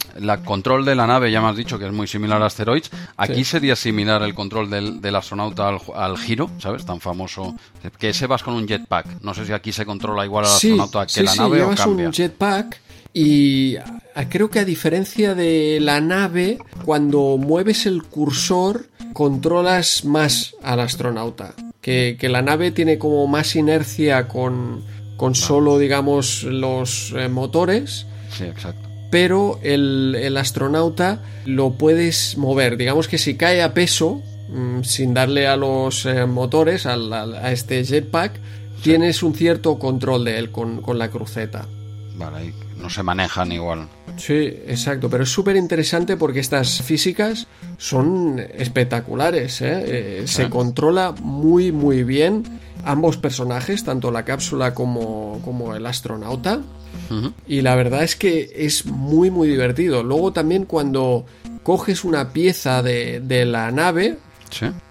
control de la nave, ya me has dicho que es muy similar a Asteroids, aquí sería similar el control del, astronauta al, giro, ¿sabes? Tan famoso. Que se vas con un jetpack. No sé si aquí se controla igual al astronauta que la nave o cambia. un jetpack y creo que a diferencia de la nave, cuando mueves el cursor, controlas más al astronauta. Que, la nave tiene como más inercia con, con solo, digamos, los eh, motores. Sí, exacto. Pero el, astronauta lo puedes mover. Digamos que si cae a peso, mm, sin darle a los eh, motores, a, este jetpack, tienes un cierto control de él con, con la cruceta. Vale, no se manejan igual. Sí, exacto, pero es súper interesante porque estas físicas son espectaculares. ¿eh? Eh, se controla muy, muy bien ambos personajes, tanto la cápsula como, como el astronauta. Y la verdad es que es muy, muy divertido. Luego también cuando coges una pieza de, la nave,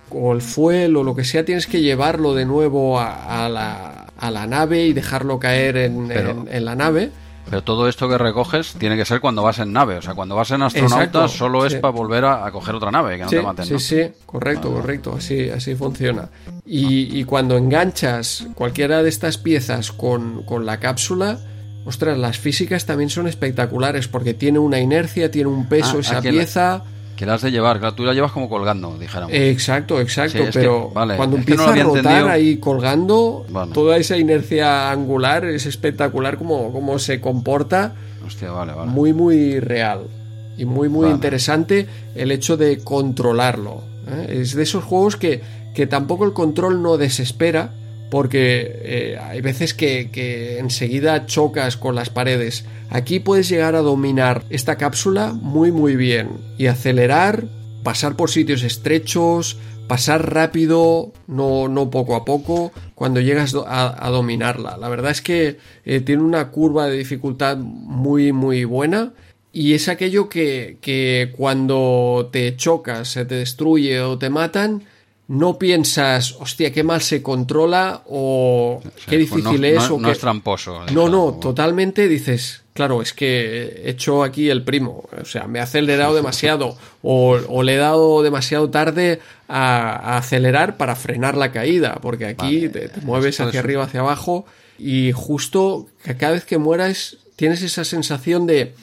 o el fuel o lo que sea, tienes que llevarlo de nuevo a, la, nave y dejarlo caer en la nave. Pero todo esto que recoges tiene que ser cuando vas en nave. O sea, cuando vas en astronauta solo es para volver a, coger otra nave, que no te maten. Sí, sí, correcto, correcto. Así, así funciona. Y, cuando enganchas cualquiera de estas piezas con, con la cápsula, ostras, las físicas también son espectaculares porque tiene una inercia, tiene un peso ah, esa pieza. Que la has de llevar, claro, tú la llevas como colgando, dijéramos. Exacto, exacto, pero cuando empieza a rotar ahí colgando, toda esa inercia angular es espectacular como, se comporta. Hostia, vale, vale. Muy, muy real. Y muy, muy interesante el hecho de controlarlo. ¿eh? Es de esos juegos que, que tampoco el control no desespera, porque eh, hay veces que, enseguida chocas con las paredes. Aquí puedes llegar a dominar esta cápsula muy muy bien y acelerar, pasar por sitios estrechos, pasar rápido, no, no poco a poco, cuando llegas a, dominarla. La verdad es que eh, tiene una curva de dificultad muy muy buena y es aquello que, que cuando te chocas, se te destruye o te matan, no piensas, hostia, qué mal se controla o qué difícil es. No, o es tramposo. No, no, totalmente dices, claro, es que he hecho aquí el primo. O sea, me he acelerado demasiado o, le he dado demasiado tarde a, acelerar para frenar la caída, porque aquí te, mueves hacia arriba, hacia abajo y justo que cada vez que mueras tienes esa sensación de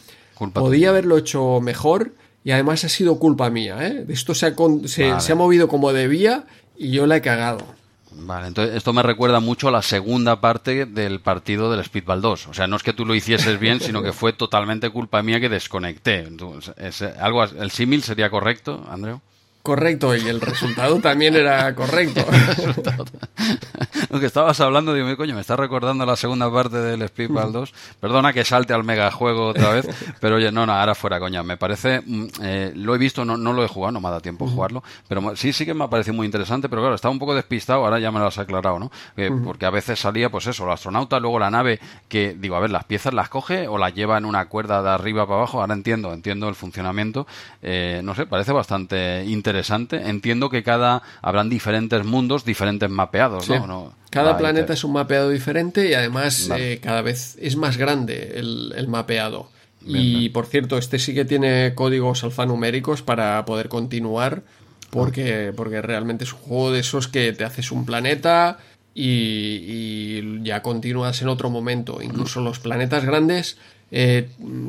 podía haberlo hecho mejor y además ha sido culpa mía. ¿eh? Esto se ha, se ha movido como debía y yo la he cagado. Vale, entonces esto me recuerda mucho a la segunda parte del partido del Speedball 2. O sea, no es que tú lo hicieses bien, sino que fue totalmente culpa mía que desconecté. es, algo, ¿El símil sería correcto, Andreu? Correcto, y el resultado también era correcto. Aunque estabas hablando, digo, coño, me está recordando la segunda parte del Speedball 2. Perdona que salte al megajuego otra vez, pero oye, no, no, ahora fuera, coña. Me parece, mm, eh, lo he visto, no, no lo he jugado, no me ha dado tiempo jugarlo, pero sí, sí que me ha parecido muy interesante, pero claro, estaba un poco despistado, ahora ya me lo has aclarado, ¿no? Porque a veces salía, pues eso, el astronauta, luego la nave, que digo, a ver, las piezas las coge o las lleva en una cuerda de arriba para abajo, ahora entiendo, entiendo el funcionamiento, eh, no sé, parece bastante interesante interesante. Entiendo que cada habrán diferentes mundos, diferentes mapeados, ¿no? Cada planeta es un mapeado diferente y además eh, cada vez es más grande el, mapeado. y por cierto, este sí que tiene códigos alfanuméricos para poder continuar porque, porque realmente es un juego de esos que te haces un planeta y, ya continúas en otro momento. Incluso los planetas grandes eh,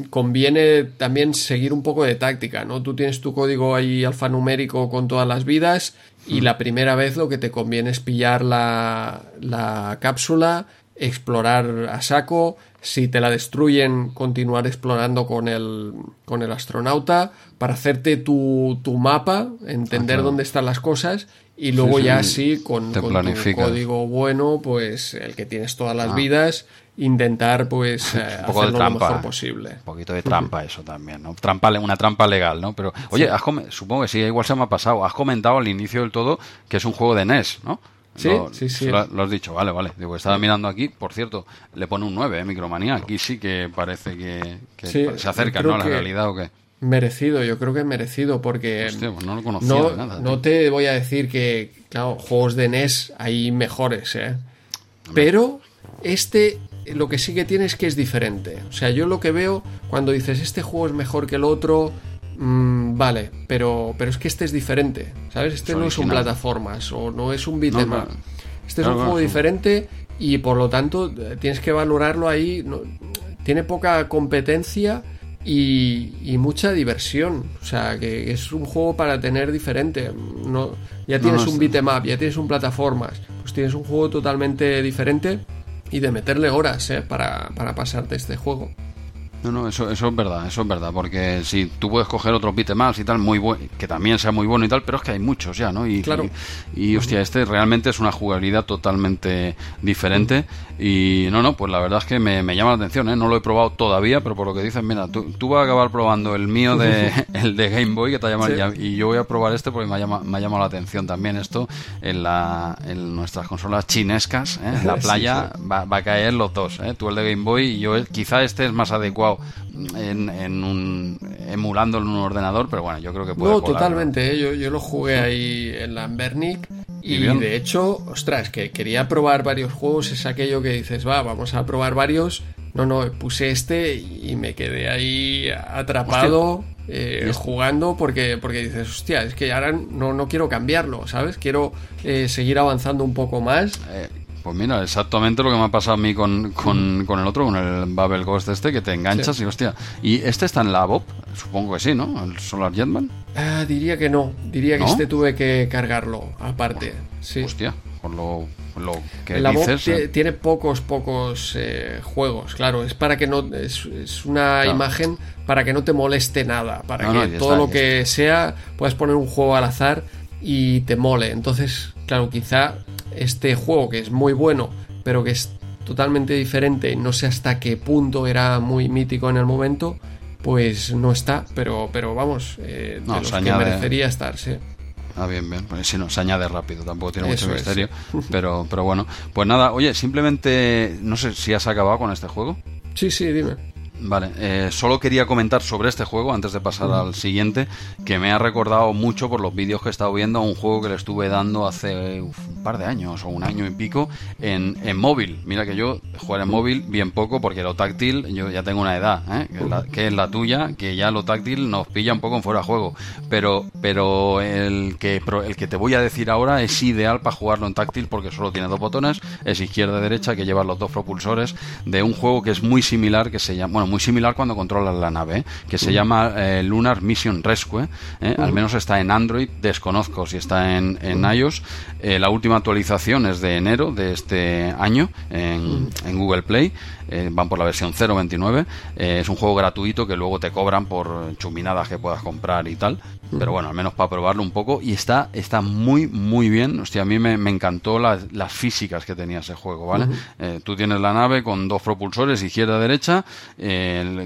conviene también seguir un poco de táctica, ¿no? Tú tienes tu código ahí alfanumérico con todas las vidas y la primera vez lo que te conviene es pillar la, la cápsula, explorar a saco, si te la destruyen, continuar explorando con el, con el astronauta para hacerte tu, tu mapa, entender ah, dónde están las cosas y luego ya así con, con tu código bueno, pues el que tienes todas las ah. vidas, intentar pues eh, hacerlo lo mejor posible. Un poquito de trampa eso también, ¿no? Trampa, una trampa legal, ¿no? Pero, oye, supongo que sí, igual se me ha pasado. Has comentado al inicio del todo que es un juego de NES, ¿no? Sí, sí, sí. Lo, has dicho, vale, vale. Digo, estaba mirando aquí, por cierto, le pone un 9, ¿eh? Micromanía. Aquí sí que parece que, se acerca, ¿no? A la realidad o qué. Merecido, yo creo que merecido, porque pues no lo conocía nada. No te voy a decir que, claro, juegos de NES hay mejores, ¿eh? Pero este lo que sí que tiene es que es diferente. O sea, yo lo que veo cuando dices este juego es mejor que el otro, mmm, vale, pero, pero es que este es diferente, ¿sabes? Este no es un plataformas o no es un beat'em Este es un juego diferente y por lo tanto tienes que valorarlo ahí. tiene poca competencia y, mucha diversión. O sea, que es un juego para tener diferente. No, ya tienes un beatmap, ya tienes un plataformas. Pues tienes un juego totalmente diferente y de meterle horas ¿eh? para, para pasarte este juego. No, no, eso, eso es verdad, eso es verdad, porque si tú puedes coger otros más y tal, muy bueno, que también sea muy bueno y tal, pero es que hay muchos ya, ¿no? Y, claro. y, hostia, este realmente es una jugabilidad totalmente diferente y no, no, pues la verdad es que me, llama la atención, ¿eh? No lo he probado todavía, pero por lo que dices, mira, tú, tú vas a acabar probando el mío de, el de Game Boy, que te llama, y yo voy a probar este porque me llama, me ha llamado la atención también esto en, la, en nuestras consolas chinescas, ¿eh? En la playa va, va, a caer los dos, ¿eh? Tú el de Game Boy y yo, quizá este es más adecuado en, en un, emulándolo en un ordenador, pero bueno, yo creo que puede. No, totalmente. ¿eh? Yo, yo lo jugué ahí en la Ambernic y, de hecho, ostras, que quería probar varios juegos. Es aquello que dices, va, vamos a probar varios. No, no, puse este y me quedé ahí atrapado. Eh, jugando porque, porque dices, hostia, es que ahora no, no quiero cambiarlo, ¿sabes? Quiero eh, seguir avanzando un poco más. Pues mira, exactamente lo que me ha pasado a mí con, con, con el otro, con el Babel Ghost este, que te enganchas y hostia. ¿Y este está en la BOP? Supongo que sí, ¿no? ¿El Solar Jetman? Ah, diría que no. Diría que este tuve que cargarlo aparte. Sí. Hostia, por lo, lo que la dices. Tiene pocos, pocos eh, juegos, claro. Es para que no. Es, es una imagen para que no te moleste nada. Para que todo lo que sea puedas poner un juego al azar y te mole. Entonces, claro, quizá este juego que es muy bueno, pero que es totalmente diferente, no sé hasta qué punto era muy mítico en el momento, pues no está, pero, pero vamos, eh, de los que merecería estar, sí. Ah, bien, bien. Pues si no, se añade rápido, tampoco tiene mucho misterio. Pero, pero bueno. Pues nada, oye, simplemente, no sé si has acabado con este juego. Sí, sí, dime. Vale, eh, solo quería comentar sobre este juego antes de pasar al siguiente, que me ha recordado mucho por los vídeos que he estado viendo a un juego que le estuve dando hace un par de años o un año y pico en, en móvil. Mira que yo jugar en móvil bien poco porque lo táctil, yo ya tengo una edad, ¿eh? que, es la, tuya, que ya lo táctil nos pilla un poco en fuera de juego. Pero, pero el, que, el que te voy a decir ahora es ideal para jugarlo en táctil porque solo tiene dos botones, es izquierda y derecha, que lleva los dos propulsores de un juego que es muy similar, que se llama, bueno, muy similar cuando controlas la nave, ¿eh? que se llama eh, Lunar Mission Rescue. ¿eh? Al menos está en Android, desconozco si está en, en iOS. la última actualización es de enero de este año en, en Google Play. Van por la versión 0.29. es un juego gratuito que luego te cobran por chuminadas que puedas comprar y tal. Pero bueno, al menos para probarlo un poco. Y está, está muy, muy bien. Hostia, a mí me, encantó las, físicas que tenía ese juego, ¿vale? tú tienes la nave con dos propulsores, izquierda-derecha,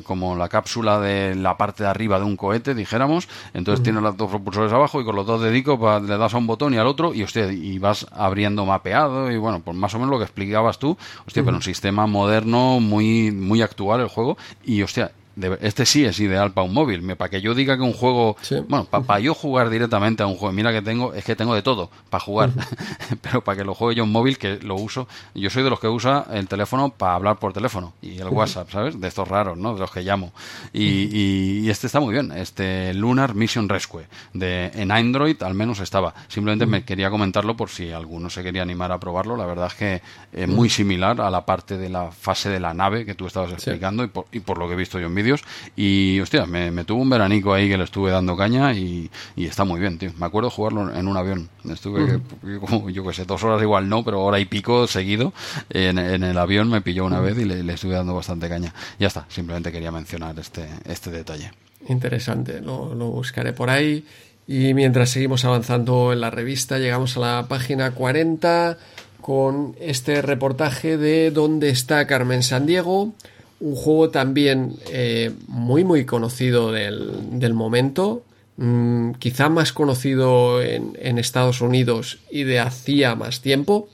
como la cápsula de la parte de arriba de un cohete, dijéramos. Entonces tienes los dos propulsores abajo y con los dos dedicos le das a un botón y al otro y, hostia, y vas abriendo mapeado y bueno, pues más o menos lo que explicabas tú. Hostia, pero un sistema moderno, muy, muy actual el juego. Y hostia, este sí es ideal para un móvil. Para que yo diga que un juego. Bueno, para, yo jugar directamente a un juego. Mira que tengo, es que tengo de todo para jugar. Pero para que lo juegue yo un móvil, que lo uso. Yo soy de los que usa el teléfono para hablar por teléfono. Y el WhatsApp, ¿sabes? De estos raros, ¿no? De los que llamo. Y, este está muy bien. Este Lunar Mission Rescue. De, en Android al menos estaba. Simplemente me quería comentarlo por si alguno se quería animar a probarlo. La verdad es que es muy similar a la parte de la fase de la nave que tú estabas explicando y, por, y por lo que he visto yo en y, hostia, me, tuvo un veranico ahí que le estuve dando caña y, está muy bien, tío. Me acuerdo jugarlo en un avión. Estuve, como, yo que sé, dos horas igual no, pero hora y pico seguido en, el avión me pilló una vez y le, estuve dando bastante caña. Ya está, simplemente quería mencionar este, este detalle. Interesante, lo, lo buscaré por ahí. Y mientras seguimos avanzando en la revista, llegamos a la página 40 con este reportaje de dónde está Carmen Sandiego, un juego también eh, muy muy conocido del, momento, mm, quizá más conocido en, Estados Unidos y de hacía más tiempo.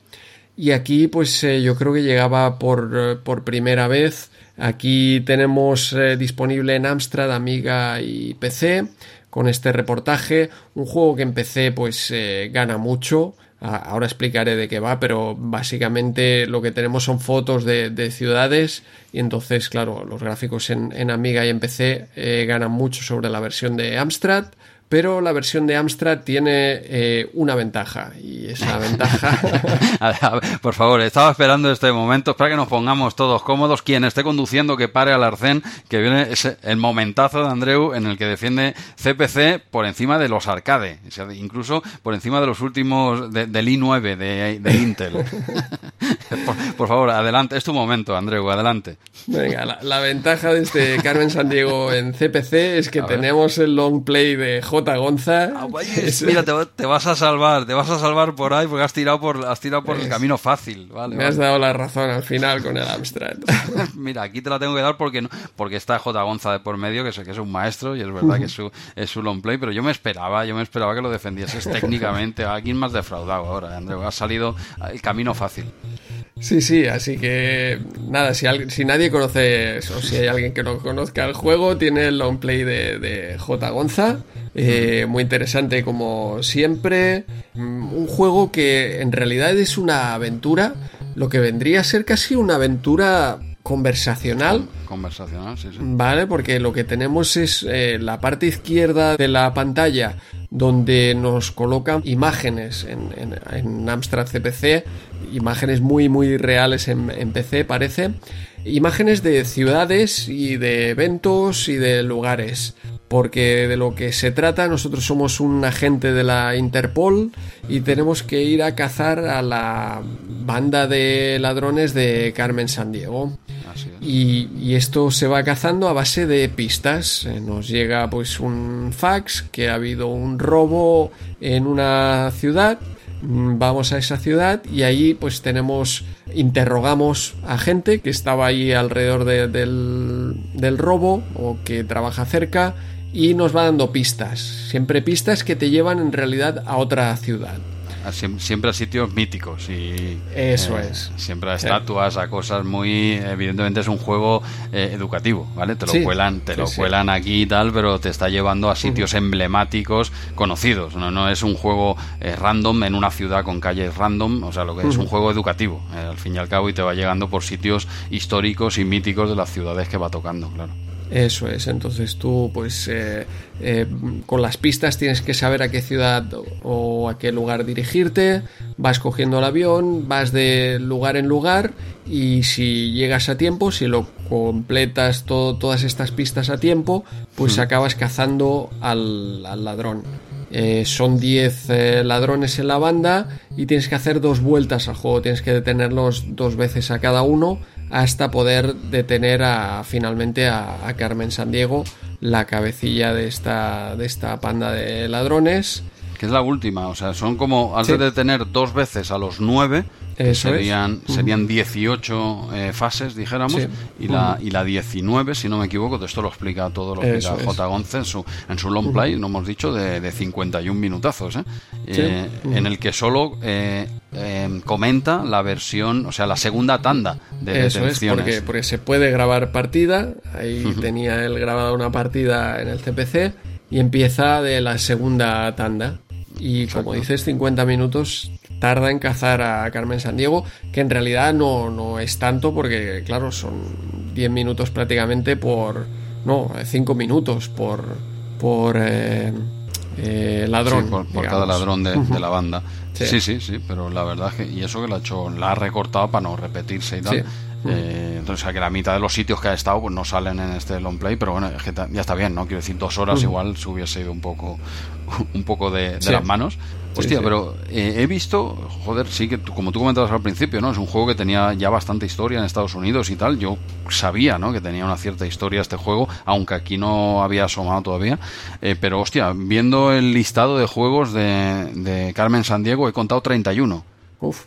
Y aquí pues eh, yo creo que llegaba por, por primera vez. Aquí tenemos eh, disponible en Amstrad, Amiga y PC con este reportaje. Un juego que en PC pues gana mucho. Ahora explicaré de qué va, pero básicamente lo que tenemos son fotos de, ciudades y entonces, claro, los gráficos en, Amiga y en PC eh, ganan mucho sobre la versión de Amstrad pero la versión de Amstrad tiene eh, una ventaja y esa ventaja... por favor, estaba esperando este momento para que nos pongamos todos cómodos. Quien esté conduciendo que pare al arcén, que viene el momentazo de Andreu en el que defiende CPC por encima de los arcade, incluso por encima de los últimos del i9 de, Intel. por, favor, adelante, es tu momento, Andreu, adelante. Venga, la, ventaja de este Carmen San Diego en CPC es que tenemos el long play de Gonza. Ah, mira, te, vas a salvar, te vas a salvar por ahí porque has tirado por, has tirado por el camino fácil. me has dado la razón al final con el Amstrad. mira, aquí te la tengo que dar porque, porque está J. Gonza de por medio, que es, que es un maestro y es verdad que es su, es su long play, pero yo me esperaba, yo me esperaba que lo defendieses técnicamente. ¿A quién más defraudado ahora, Andreu? ha salido el camino fácil. Sí, sí, así que nada, si, si nadie conoce o si hay alguien que no conozca el juego, tiene el long play de, de J. Gonza, eh, muy interesante como siempre, mm, un juego que en realidad es una aventura, lo que vendría a ser casi una aventura conversacional. Conversacional, sí, sí. Vale, porque lo que tenemos es eh, la parte izquierda de la pantalla donde nos colocan imágenes en, Amstrad CPC, imágenes muy muy reales en, en, PC parece, imágenes de ciudades y de eventos y de lugares. Porque de lo que se trata, nosotros somos un agente de la Interpol y tenemos que ir a cazar a la banda de ladrones de Carmen Sandiego. Y, y, esto se va cazando a base de pistas. Eh, nos llega pues un fax que ha habido un robo en una ciudad. Mm, vamos a esa ciudad y ahí pues tenemos, interrogamos a gente que estaba ahí alrededor del, del robo o que trabaja cerca y nos va dando pistas. Siempre pistas que te llevan en realidad a otra ciudad. siempre a sitios míticos y eso eh, es. siempre a estatuas a cosas muy evidentemente es un juego eh, educativo vale te lo cuelan te lo cuelan aquí y tal pero te está llevando a sitios emblemáticos conocidos no no es un juego eh, random en una ciudad con calles random o sea lo que es un juego educativo al fin y al cabo y te va llegando por sitios históricos y míticos de las ciudades que va tocando claro eso es, entonces tú pues eh, eh, con las pistas tienes que saber a qué ciudad o a qué lugar dirigirte, vas cogiendo el avión, vas de lugar en lugar y si llegas a tiempo, si lo completas todo, todas estas pistas a tiempo, pues acabas cazando al, ladrón. Eh, son 10 ladrones en la banda y tienes que hacer dos vueltas al juego, tienes que detenerlos dos veces a cada uno hasta poder detener a, finalmente a, Carmen Sandiego, la cabecilla de esta, de esta panda de ladrones. Que es la última, o sea, son como, has de detener dos veces a los nueve, serían, serían 18 eh, fases, dijéramos, y, la, y la 19, si no me equivoco, esto lo explica todo lo que explica J. Gonce en su, en su long play, no hemos dicho, de, de 51 minutazos, ¿eh? eh en el que solo eh, comenta la versión, o sea, la segunda tanda de Eso es, porque, porque se puede grabar partida, ahí tenía él grabado una partida en el CPC, y empieza de la segunda tanda. Y como dices, 50 minutos tarda en cazar a Carmen Sandiego, que en realidad no, no es tanto porque, claro, son 10 minutos prácticamente por... No, 5 minutos por... por eh, eh, ladrón. por, cada ladrón de, la banda. Sí. sí. sí, pero la verdad que, y eso que la ha hecho, la ha recortado para no repetirse y tal. Eh, entonces, que la mitad de los sitios que ha estado pues no salen en este long play, pero bueno, ya está bien, ¿no? Quiero decir, dos horas igual se hubiese ido un poco, un poco de, las manos. Hostia, pero eh, he visto, joder, sí que como tú comentabas al principio, ¿no? Es un juego que tenía ya bastante historia en Estados Unidos y tal. Yo sabía, ¿no? Que tenía una cierta historia este juego, aunque aquí no había asomado todavía. Eh, pero hostia, viendo el listado de juegos de, de Carmen Sandiego, he contado 31. Uf.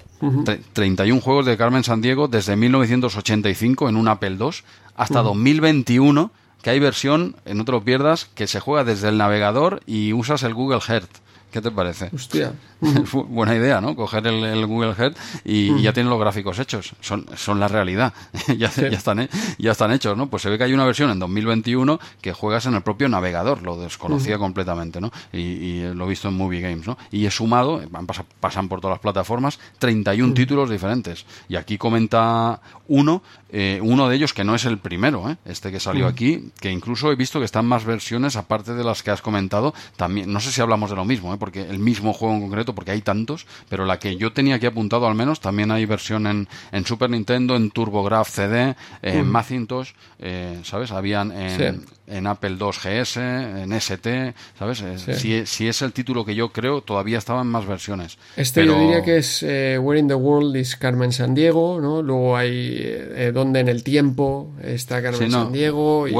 31 juegos de Carmen Sandiego desde 1985 en un Apple II hasta 2021, que hay versión, en no te lo pierdas, que se juega desde el navegador y usas el Google Earth. ¿Qué te parece? Hostia. Buena idea, ¿no? Coger el, Google Earth y, ya tienen los gráficos hechos. Son, son la realidad. ya, ya, están, ya están hechos, ¿no? Pues se ve que hay una versión en 2021 que juegas en el propio navegador. Lo desconocía completamente, ¿no? Y, lo he visto en Movie Games, ¿no? Y he sumado, van, pasan por todas las plataformas, 31 títulos diferentes. Y aquí comenta uno, eh, uno de ellos que no es el primero, ¿eh? este que salió aquí, que incluso he visto que están más versiones aparte de las que has comentado. También, no sé si hablamos de lo mismo, ¿eh? porque el mismo juego en concreto, porque hay tantos, pero la que yo tenía aquí apuntado al menos, también hay versión en, en Super Nintendo, en TurboGrafx CD, en Macintosh, eh, ¿sabes? Habían en, en Apple II GS, en ST, ¿sabes? Si, si, es el título que yo creo, todavía estaban más versiones. Este yo diría que es eh, Where in the World is Carmen San Diego, ¿no? Luego hay eh, Donde en el Tiempo está Carmen San Diego. Y,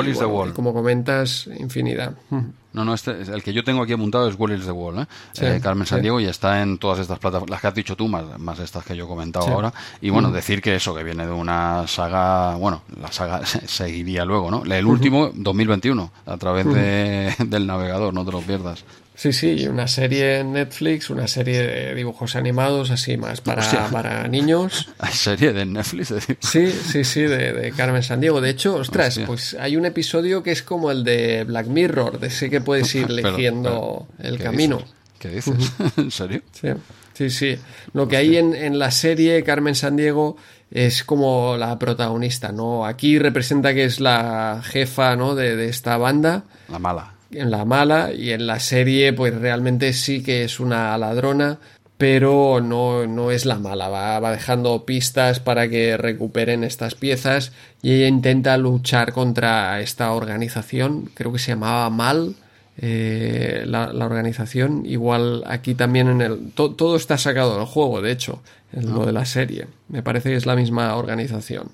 como comentas, infinidad. No, no, este, el que yo tengo aquí apuntado es Wall is the Wall, ¿eh? eh Carmen Sandiego, y está en todas estas plataformas, las que has dicho tú, más, más estas que yo he comentado ahora. Y bueno, decir que eso, que viene de una saga, bueno, la saga seguiría luego, ¿no? El último, 2021, a través de, del navegador, no te lo pierdas. Sí, sí, una serie en Netflix, una serie de dibujos animados, así más para, para niños. ¿Hay serie de Netflix? Sí, sí, sí, de, Carmen Sandiego. De hecho, ostras, pues hay un episodio que es como el de Black Mirror, de ese que puedes ir eligiendo el camino. ¿Qué dices? ¿En serio? Sí, sí, sí. Lo que hay en, en la serie Carmen Sandiego es como la protagonista, ¿no? Aquí representa que es la jefa, ¿no? De, de esta banda. La mala en la mala y en la serie pues realmente sí que es una ladrona pero no, no es la mala, va, va, dejando pistas para que recuperen estas piezas y ella intenta luchar contra esta organización, creo que se llamaba Mal, eh, la, organización, igual aquí también en el... todo está sacado del juego, de hecho, en lo ah. de la serie, me parece que es la misma organización.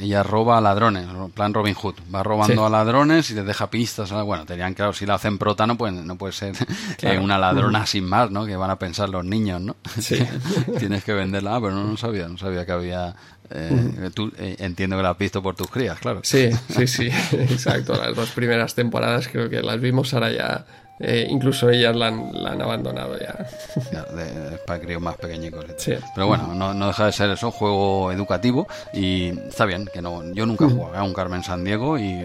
Ella roba a ladrones, plan Robin Hood. Va robando a ladrones y te deja pistas. Bueno, tenían claro, si la hacen prota no puede, no puede ser eh, una ladrona sin más, ¿no? Que van a pensar los niños, ¿no? Sí. Tienes que venderla. Ah, pero no, no sabía, no sabía que había Eh, tú eh, entiendo que la has visto por tus crías, claro. Sí, sí, sí, exacto. Las dos primeras temporadas creo que las vimos ahora ya eh, incluso ellas la han, abandonado ya. para críos más pequeñicos. Pero bueno, no, deja de ser eso, juego educativo y está bien, que no yo nunca he jugado a un Carmen San Diego y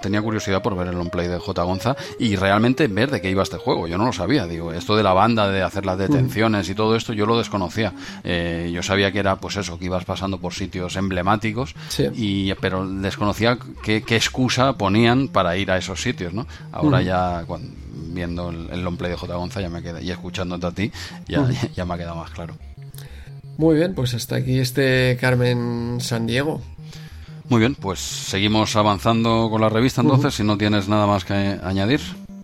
tenía curiosidad por ver el on play de J. Gonza y realmente ver de qué iba este juego. Yo no lo sabía, digo, esto de la banda, de hacer las detenciones y todo esto, yo lo desconocía. Eh, yo sabía que era pues eso, que ibas pasando por sitios emblemáticos, y, pero desconocía qué, qué excusa ponían para ir a esos sitios, ¿no? Ahora ya cuando viendo el, long play de J. Gonza ya me queda, y escuchándote a ti ya, ya, me ha quedado más claro. Muy bien, pues hasta aquí este Carmen San Diego. Muy bien, pues seguimos avanzando con la revista entonces, si no tienes nada más que añadir.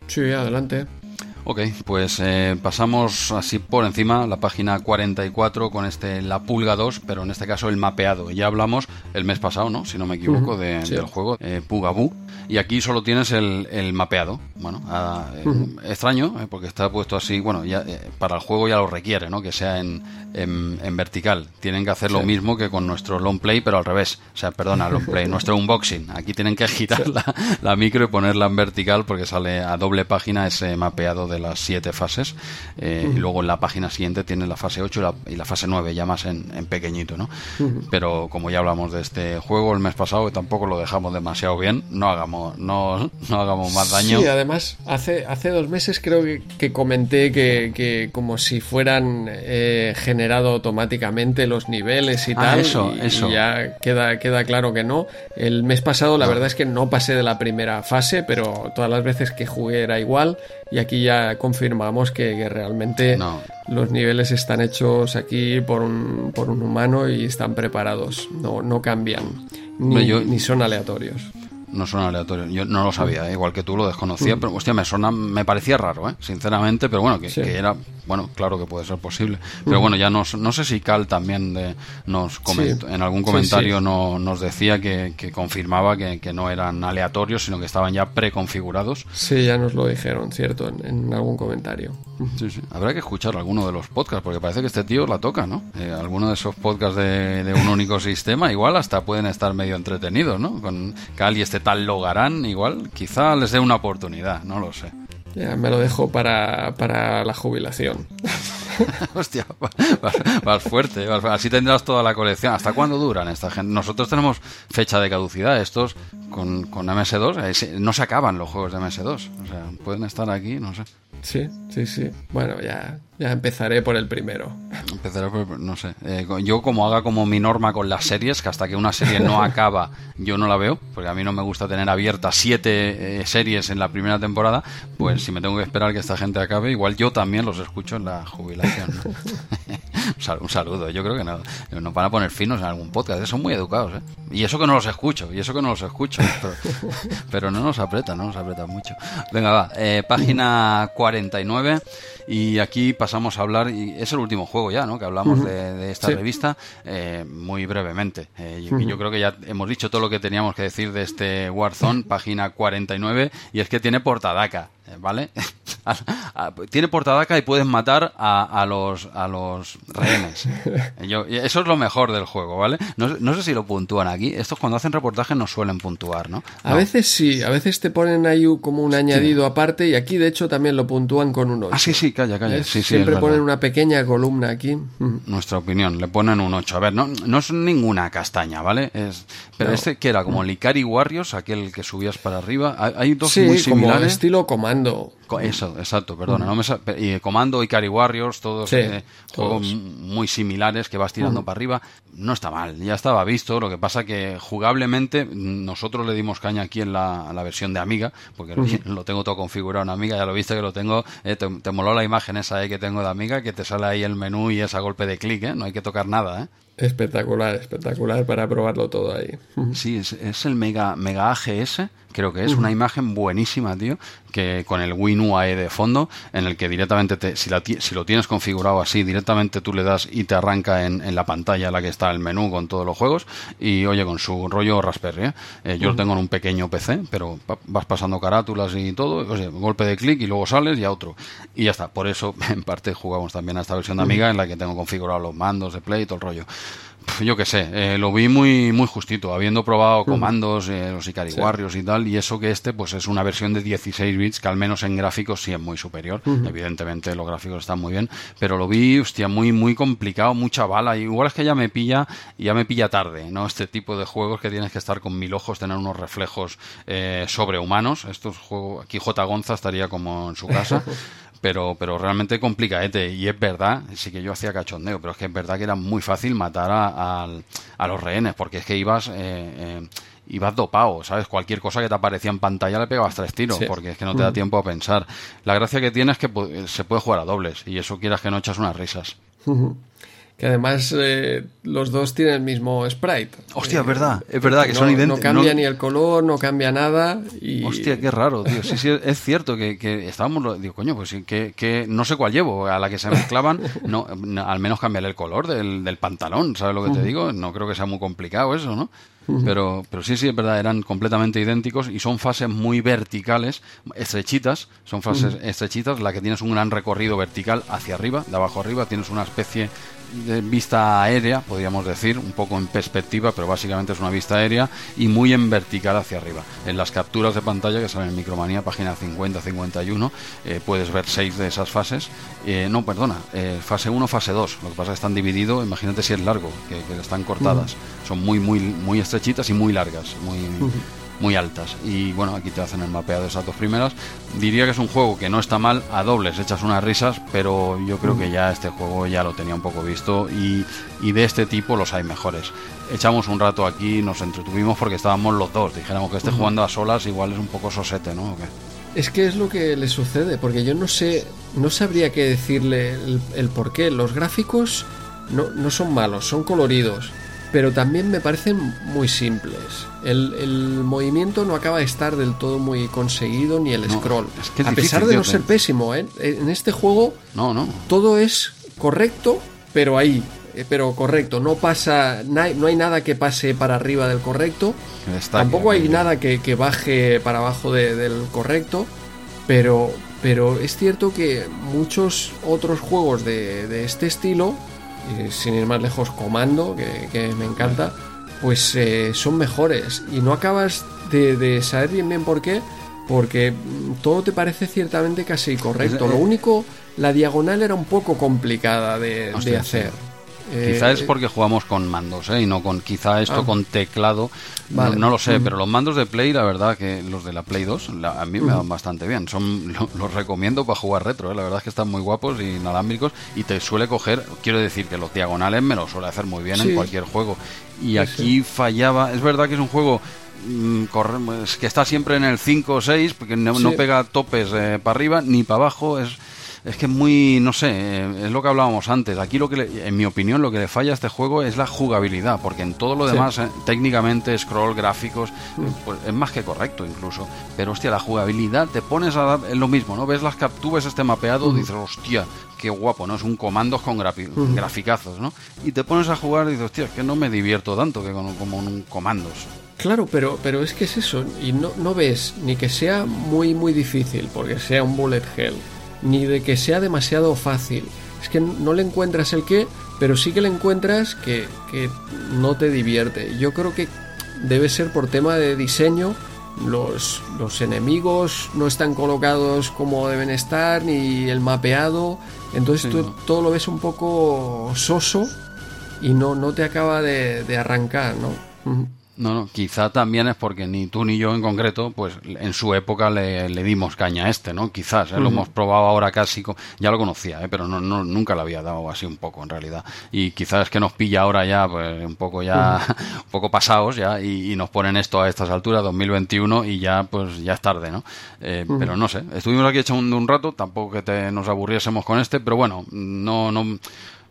Sí, adelante. Ok, pues eh, pasamos así por encima la página 44 con este La Pulga 2, pero en este caso el mapeado. Ya hablamos el mes pasado, ¿no? Si no me equivoco, de, del juego eh, Pugaboo. Y aquí solo tienes el, el mapeado. Bueno, eh, extraño, eh, porque está puesto así. Bueno, ya para el juego ya lo requiere, ¿no? Que sea en, en, vertical. Tienen que hacer lo mismo que con nuestro long play, pero al revés. O sea, perdona, long play, nuestro unboxing. Aquí tienen que girar la, la micro y ponerla en vertical porque sale a doble página ese mapeado de las siete fases. Eh, y luego en la página siguiente tiene la fase 8 y la, fase 9, ya más en, pequeñito, ¿no? Pero como ya hablamos de este juego el mes pasado, y tampoco lo dejamos demasiado bien, no hagamos, no, no hagamos más daño. Sí, además, hace, hace dos meses creo que, comenté que, que, como si fueran eh, generado automáticamente los niveles y ah, tal. Eso, y, eso. ya queda, queda claro que no. El mes pasado, la verdad es que no pasé de la primera fase, pero todas las veces que jugué era igual. Y aquí ya confirmamos que, realmente los niveles están hechos aquí por un, por un humano y están preparados, no, no cambian, ni, ni son aleatorios no son aleatorios. Yo no lo sabía, ¿eh? igual que tú lo desconocía, pero hostia, me suena, me parecía raro, ¿eh? sinceramente, pero bueno, que, era, bueno, claro que puede ser posible. Pero bueno, ya no sé si Cal también de, nos comentó, en algún comentario no, nos decía que, confirmaba que, no eran aleatorios, sino que estaban ya preconfigurados. Sí, ya nos lo dijeron, cierto, en, algún comentario. Habrá que escuchar alguno de los podcasts, porque parece que este tío la toca, ¿no? Eh, alguno de esos podcasts de, de un único sistema, igual hasta pueden estar medio entretenidos, ¿no? Con Cal y este tal Logarán, igual, quizá les dé una oportunidad, no lo sé. Ya, me lo dejo para, para la jubilación. Hostia, vas, fuerte, así tendrás toda la colección. ¿Hasta cuándo duran esta gente? Nosotros tenemos fecha de caducidad, estos con, con MS2, eh, no se acaban los juegos de MS2, o sea, pueden estar aquí, no sé. Sí, sí, sí. Bueno, ya, ya empezaré por el primero. Empezaré por, no sé. Eh, yo como haga como mi norma con las series, que hasta que una serie no acaba, yo no la veo, porque a mí no me gusta tener abiertas siete eh, series en la primera temporada, pues si me tengo que esperar que esta gente acabe, igual yo también los escucho en la jubilación. un saludo, yo creo que no, nos van a poner finos en algún podcast, son muy educados, ¿eh? Y eso que no los escucho, y eso que no los escucho, pero, no nos aprieta, no nos aprieta mucho. Venga, va, página 49 y aquí pasamos a hablar, y es el último juego ya, ¿no? Que hablamos de, esta revista, eh, muy brevemente. Eh, yo, creo que ya hemos dicho todo lo que teníamos que decir de este Warzone, página 49, y es que tiene portadaca. Eh, ¿vale? Tiene portadaca y puedes matar a, los, a los rehenes. eso es lo mejor del juego, ¿vale? No, sé si lo puntúan aquí. Estos cuando hacen reportajes no suelen puntuar, ¿no? A veces sí, a veces te ponen ahí como un añadido aparte y aquí de hecho también lo puntúan con un 8. Ah, sí, sí, calla, calla. Siempre ponen una pequeña columna aquí. Nuestra opinión, le ponen un 8. A ver, no, no es ninguna castaña, ¿vale? Es, pero este que era como Licari Warriors, aquel que subías para arriba. Hay, dos muy similares. Como estilo comando. Eso, exacto, perdona. No me y Comando y Cari Warriors, todos, eh, juegos muy similares que vas tirando para arriba. No está mal, ya estaba visto. Lo que pasa que jugablemente nosotros le dimos caña aquí en la, versión de Amiga, porque lo tengo todo configurado en Amiga, ya lo viste que lo tengo. Eh, te, moló la imagen esa eh, que tengo de Amiga, que te sale ahí el menú y esa golpe de clic, no hay que tocar nada. Espectacular, espectacular para probarlo todo ahí. Sí, es, es el Mega, Mega AGS creo que es una imagen buenísima, tío, que con el WinUAE de fondo, en el que directamente, te, si, la, si lo tienes configurado así, directamente tú le das y te arranca en, en, la pantalla la que está el menú con todos los juegos, y oye, con su rollo Raspberry, ¿eh? Eh, yo lo tengo en un pequeño PC, pero vas pasando carátulas y todo, golpe de clic y luego sales y a otro. Y ya está, por eso en parte jugamos también a esta versión de Amiga en la que tengo configurado los mandos de Play y todo el rollo. Yo qué sé, eh, lo vi muy, muy justito, habiendo probado comandos, eh, los Ikari Warriors y tal, y eso que este pues es una versión de 16 bits que al menos en gráficos sí es muy superior. Evidentemente los gráficos están muy bien, pero lo vi, hostia, muy, muy complicado, mucha bala. Igual es que ya me pilla, ya me pilla tarde, ¿no? Este tipo de juegos que tienes que estar con mil ojos, tener unos reflejos eh, sobrehumanos. Estos juegos, aquí J. Gonza estaría como en su casa. pero, pero realmente complicadete. Y es verdad, sí que yo hacía cachondeo, pero es que es verdad que era muy fácil matar a, a, los rehenes, porque es que ibas, eh, eh, ibas dopado, ¿sabes? Cualquier cosa que te aparecía en pantalla le pegabas tres tiros, porque es que no te da mm. tiempo a pensar. La gracia que tiene es que se puede jugar a dobles, y eso quieras que no echas unas risas. Que además eh, los dos tienen el mismo sprite. Hostia, es verdad, es verdad que son idénticos. No cambia ni el color, no cambia nada. Y... Hostia, qué raro, tío. Sí, sí, es cierto que, que estábamos. Digo, coño, pues sí, que, que, no sé cuál llevo. A la que se mezclaban, no, al menos cambiar el color del, del pantalón, ¿sabes lo que te digo? No creo que sea muy complicado eso, ¿no? Pero, pero sí, sí, es verdad, eran completamente idénticos y son fases muy verticales, estrechitas, son fases estrechitas, la que tienes un gran recorrido vertical hacia arriba, de abajo arriba, tienes una especie de vista aérea, podríamos decir, un poco en perspectiva, pero básicamente es una vista aérea y muy en vertical hacia arriba. En las capturas de pantalla que salen en Micromanía, página 50-51, eh, puedes ver seis de esas fases. Eh, no, perdona, eh, fase 1, fase 2. Lo que pasa es que están divididos, imagínate si es largo, que, están cortadas. Son muy, muy, muy estrechitas y muy largas, muy muy altas. Y bueno, aquí te hacen el mapeado de esas dos primeras. Diría que es un juego que no está mal, a dobles echas unas risas, pero yo creo que ya este juego ya lo tenía un poco visto y, y de este tipo los hay mejores. Echamos un rato aquí, nos entretuvimos porque estábamos los dos. Dijéramos que este jugando a solas igual es un poco sosete, ¿no? Es que es lo que le sucede, porque yo no sé, no sabría qué decirle el, el por qué. Los gráficos no, no son malos, son coloridos pero también me parecen muy simples. El, movimiento no acaba de estar del todo muy conseguido ni el scroll. a pesar de no ser pésimo, ¿eh? en este juego no, no. todo es correcto, pero ahí, eh, pero correcto. No pasa, no hay, nada que pase para arriba del correcto. Tampoco hay nada que, baje para abajo del correcto. Pero, pero es cierto que muchos otros juegos de, de este estilo sin ir más lejos, Comando, que, me encanta, pues eh, son mejores. Y no acabas de, saber bien bien por qué, porque todo te parece ciertamente casi correcto. Lo único, la diagonal era un poco complicada de, hacer. Quizá es eh, porque jugamos con mandos, ¿eh? Y no con, quizá esto ah. con teclado, no, lo sé, pero los mandos de Play, la verdad que los de la Play 2, a mí me van bastante bien. Son, los recomiendo para jugar retro, ¿eh? la verdad es que están muy guapos y inalámbricos y te suele coger, quiero decir que los diagonales me lo suele hacer muy bien en cualquier juego. Y aquí fallaba, es verdad que es un juego mm, que está siempre en el 5 o 6, porque no, pega topes eh, para arriba ni para abajo, es es que es muy, no sé, eh, es lo que hablábamos antes. Aquí lo que, en mi opinión, lo que le falla a este juego es la jugabilidad, porque en todo lo demás, eh, técnicamente, scroll, gráficos, mm. pues es más que correcto incluso. Pero hostia, la jugabilidad, te pones a dar, es lo mismo, ¿no? Ves las ves este mapeado, mm. dices, hostia, qué guapo, ¿no? Es un comandos con mm. graficazos, ¿no? Y te pones a jugar y dices, hostia, es que no me divierto tanto que con, como un comandos. Claro, pero, pero es que es eso, y no, no ves ni que sea muy, muy difícil, porque sea un bullet hell, ni de que sea demasiado fácil. Es que no le encuentras el qué, pero sí que le encuentras que, no te divierte. Yo creo que debe ser por tema de diseño. Los, los enemigos no están colocados como deben estar, ni el mapeado. Entonces tú todo lo ves un poco soso y no, no te acaba de, de arrancar, ¿no? No, no, quizá también es porque ni tú ni yo en concreto, pues en su época le, dimos caña a este, ¿no? Quizás, ¿eh? lo hemos probado ahora casi, ya lo conocía, ¿eh? pero no, no, nunca lo había dado así un poco en realidad. Y quizás es que nos pilla ahora ya, pues un poco ya, un poco pasados ya, y, nos ponen esto a estas alturas, 2021, y ya, pues ya es tarde, ¿no? Eh, pero no sé, estuvimos aquí echando un rato, tampoco que te, nos aburriésemos con este, pero bueno, no, no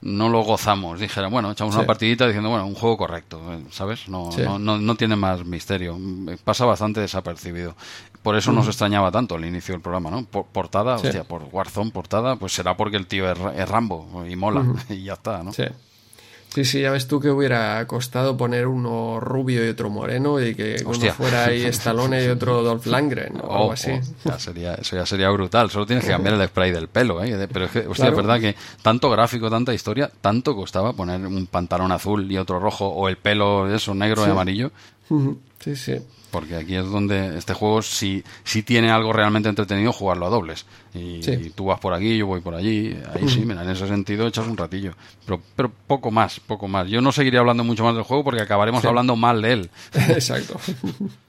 no lo gozamos. Dijera, bueno, echamos una partidita diciendo, bueno, un juego correcto, ¿sabes? No, no, no, tiene más misterio. Pasa bastante desapercibido. Por eso nos extrañaba tanto el inicio del programa, ¿no? portada, hostia, por Warzone, portada, pues será porque el tío es, Rambo y mola, y ya está, ¿no? Sí. Sí, sí, ya ves tú que hubiera costado poner uno rubio y otro moreno y que uno fuera ahí Stallone y otro Dolph Lundgren o algo así. sería, eso ya sería brutal. Solo tienes que cambiar el spray del pelo, ¿eh? Pero es que, hostia, es verdad que tanto gráfico, tanta historia, tanto costaba poner un pantalón azul y otro rojo o el pelo eso negro y amarillo. Sí, sí. Porque aquí es donde este juego sí, sí tiene algo realmente entretenido jugarlo a dobles. Y, tú vas por aquí, yo voy por allí. Ahí sí, mira, en ese sentido echas un ratillo. Pero, pero poco más, poco más. Yo no seguiría hablando mucho más del juego porque acabaremos hablando mal de él. Exacto.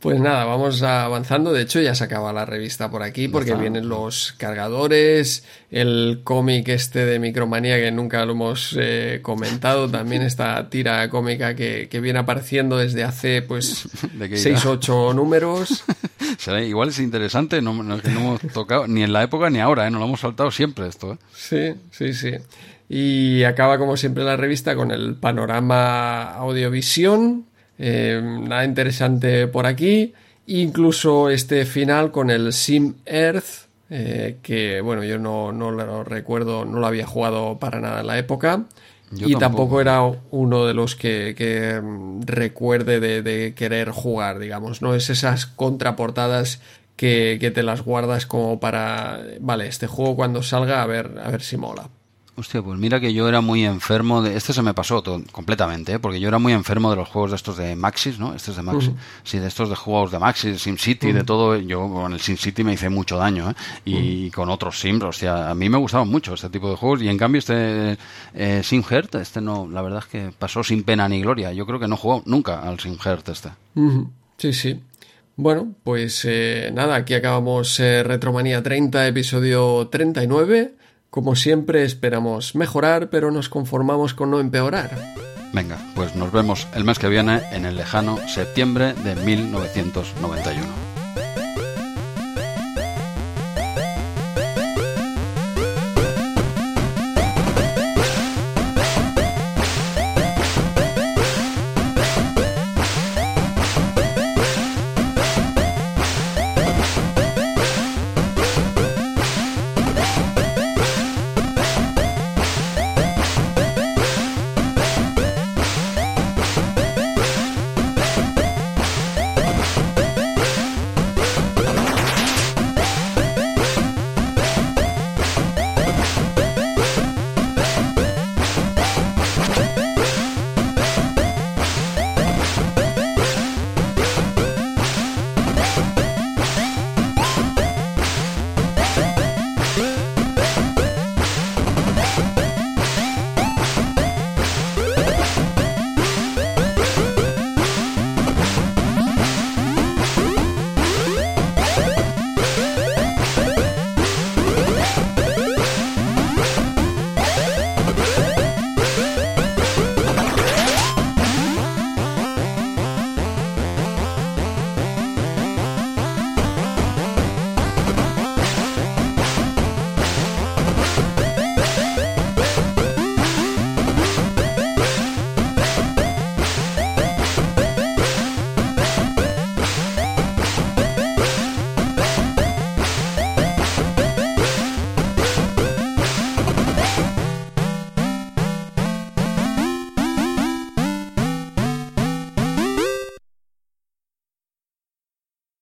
Pues nada, vamos avanzando. De hecho, ya se acaba la revista por aquí porque vienen los cargadores, el cómic este de Micromanía que nunca lo hemos eh, comentado, también esta tira cómica que, viene apareciendo desde hace pues 6 8 números. igual es interesante, no, no, hemos tocado ni en la época ni ahora, ¿eh? no lo hemos saltado siempre esto. ¿eh? Sí, sí, sí. Y acaba como siempre la revista con el panorama audiovisión eh, nada interesante por aquí. Incluso este final con el Sim Earth, eh, que bueno, yo no, lo recuerdo, no lo había jugado para nada en la época. y tampoco. era uno de los que, mm, recuerde de, querer jugar, digamos. No es esas contraportadas que, que te las guardas como para. Vale, este juego cuando salga, a ver, a ver si mola. Hostia, pues mira que yo era muy enfermo de... Este se me pasó completamente, ¿eh? porque yo era muy enfermo de los juegos de estos de Maxis, ¿no? Estos de Maxis. Sí, de estos de juegos de Maxis, SimCity, de todo. Yo con el SimCity me hice mucho daño, ¿eh? Y con otros Sims, o sea, a mí me gustaban mucho este tipo de juegos. Y en cambio este eh, SimHeart, este no, la verdad es que pasó sin pena ni gloria. Yo creo que no jugó nunca al SimHeart este. Sí, sí. Bueno, pues eh, nada, aquí acabamos eh, Retromanía 30, episodio 39. Como siempre esperamos mejorar, pero nos conformamos con no empeorar. Venga, pues nos vemos el mes que viene en el lejano septiembre de 1991.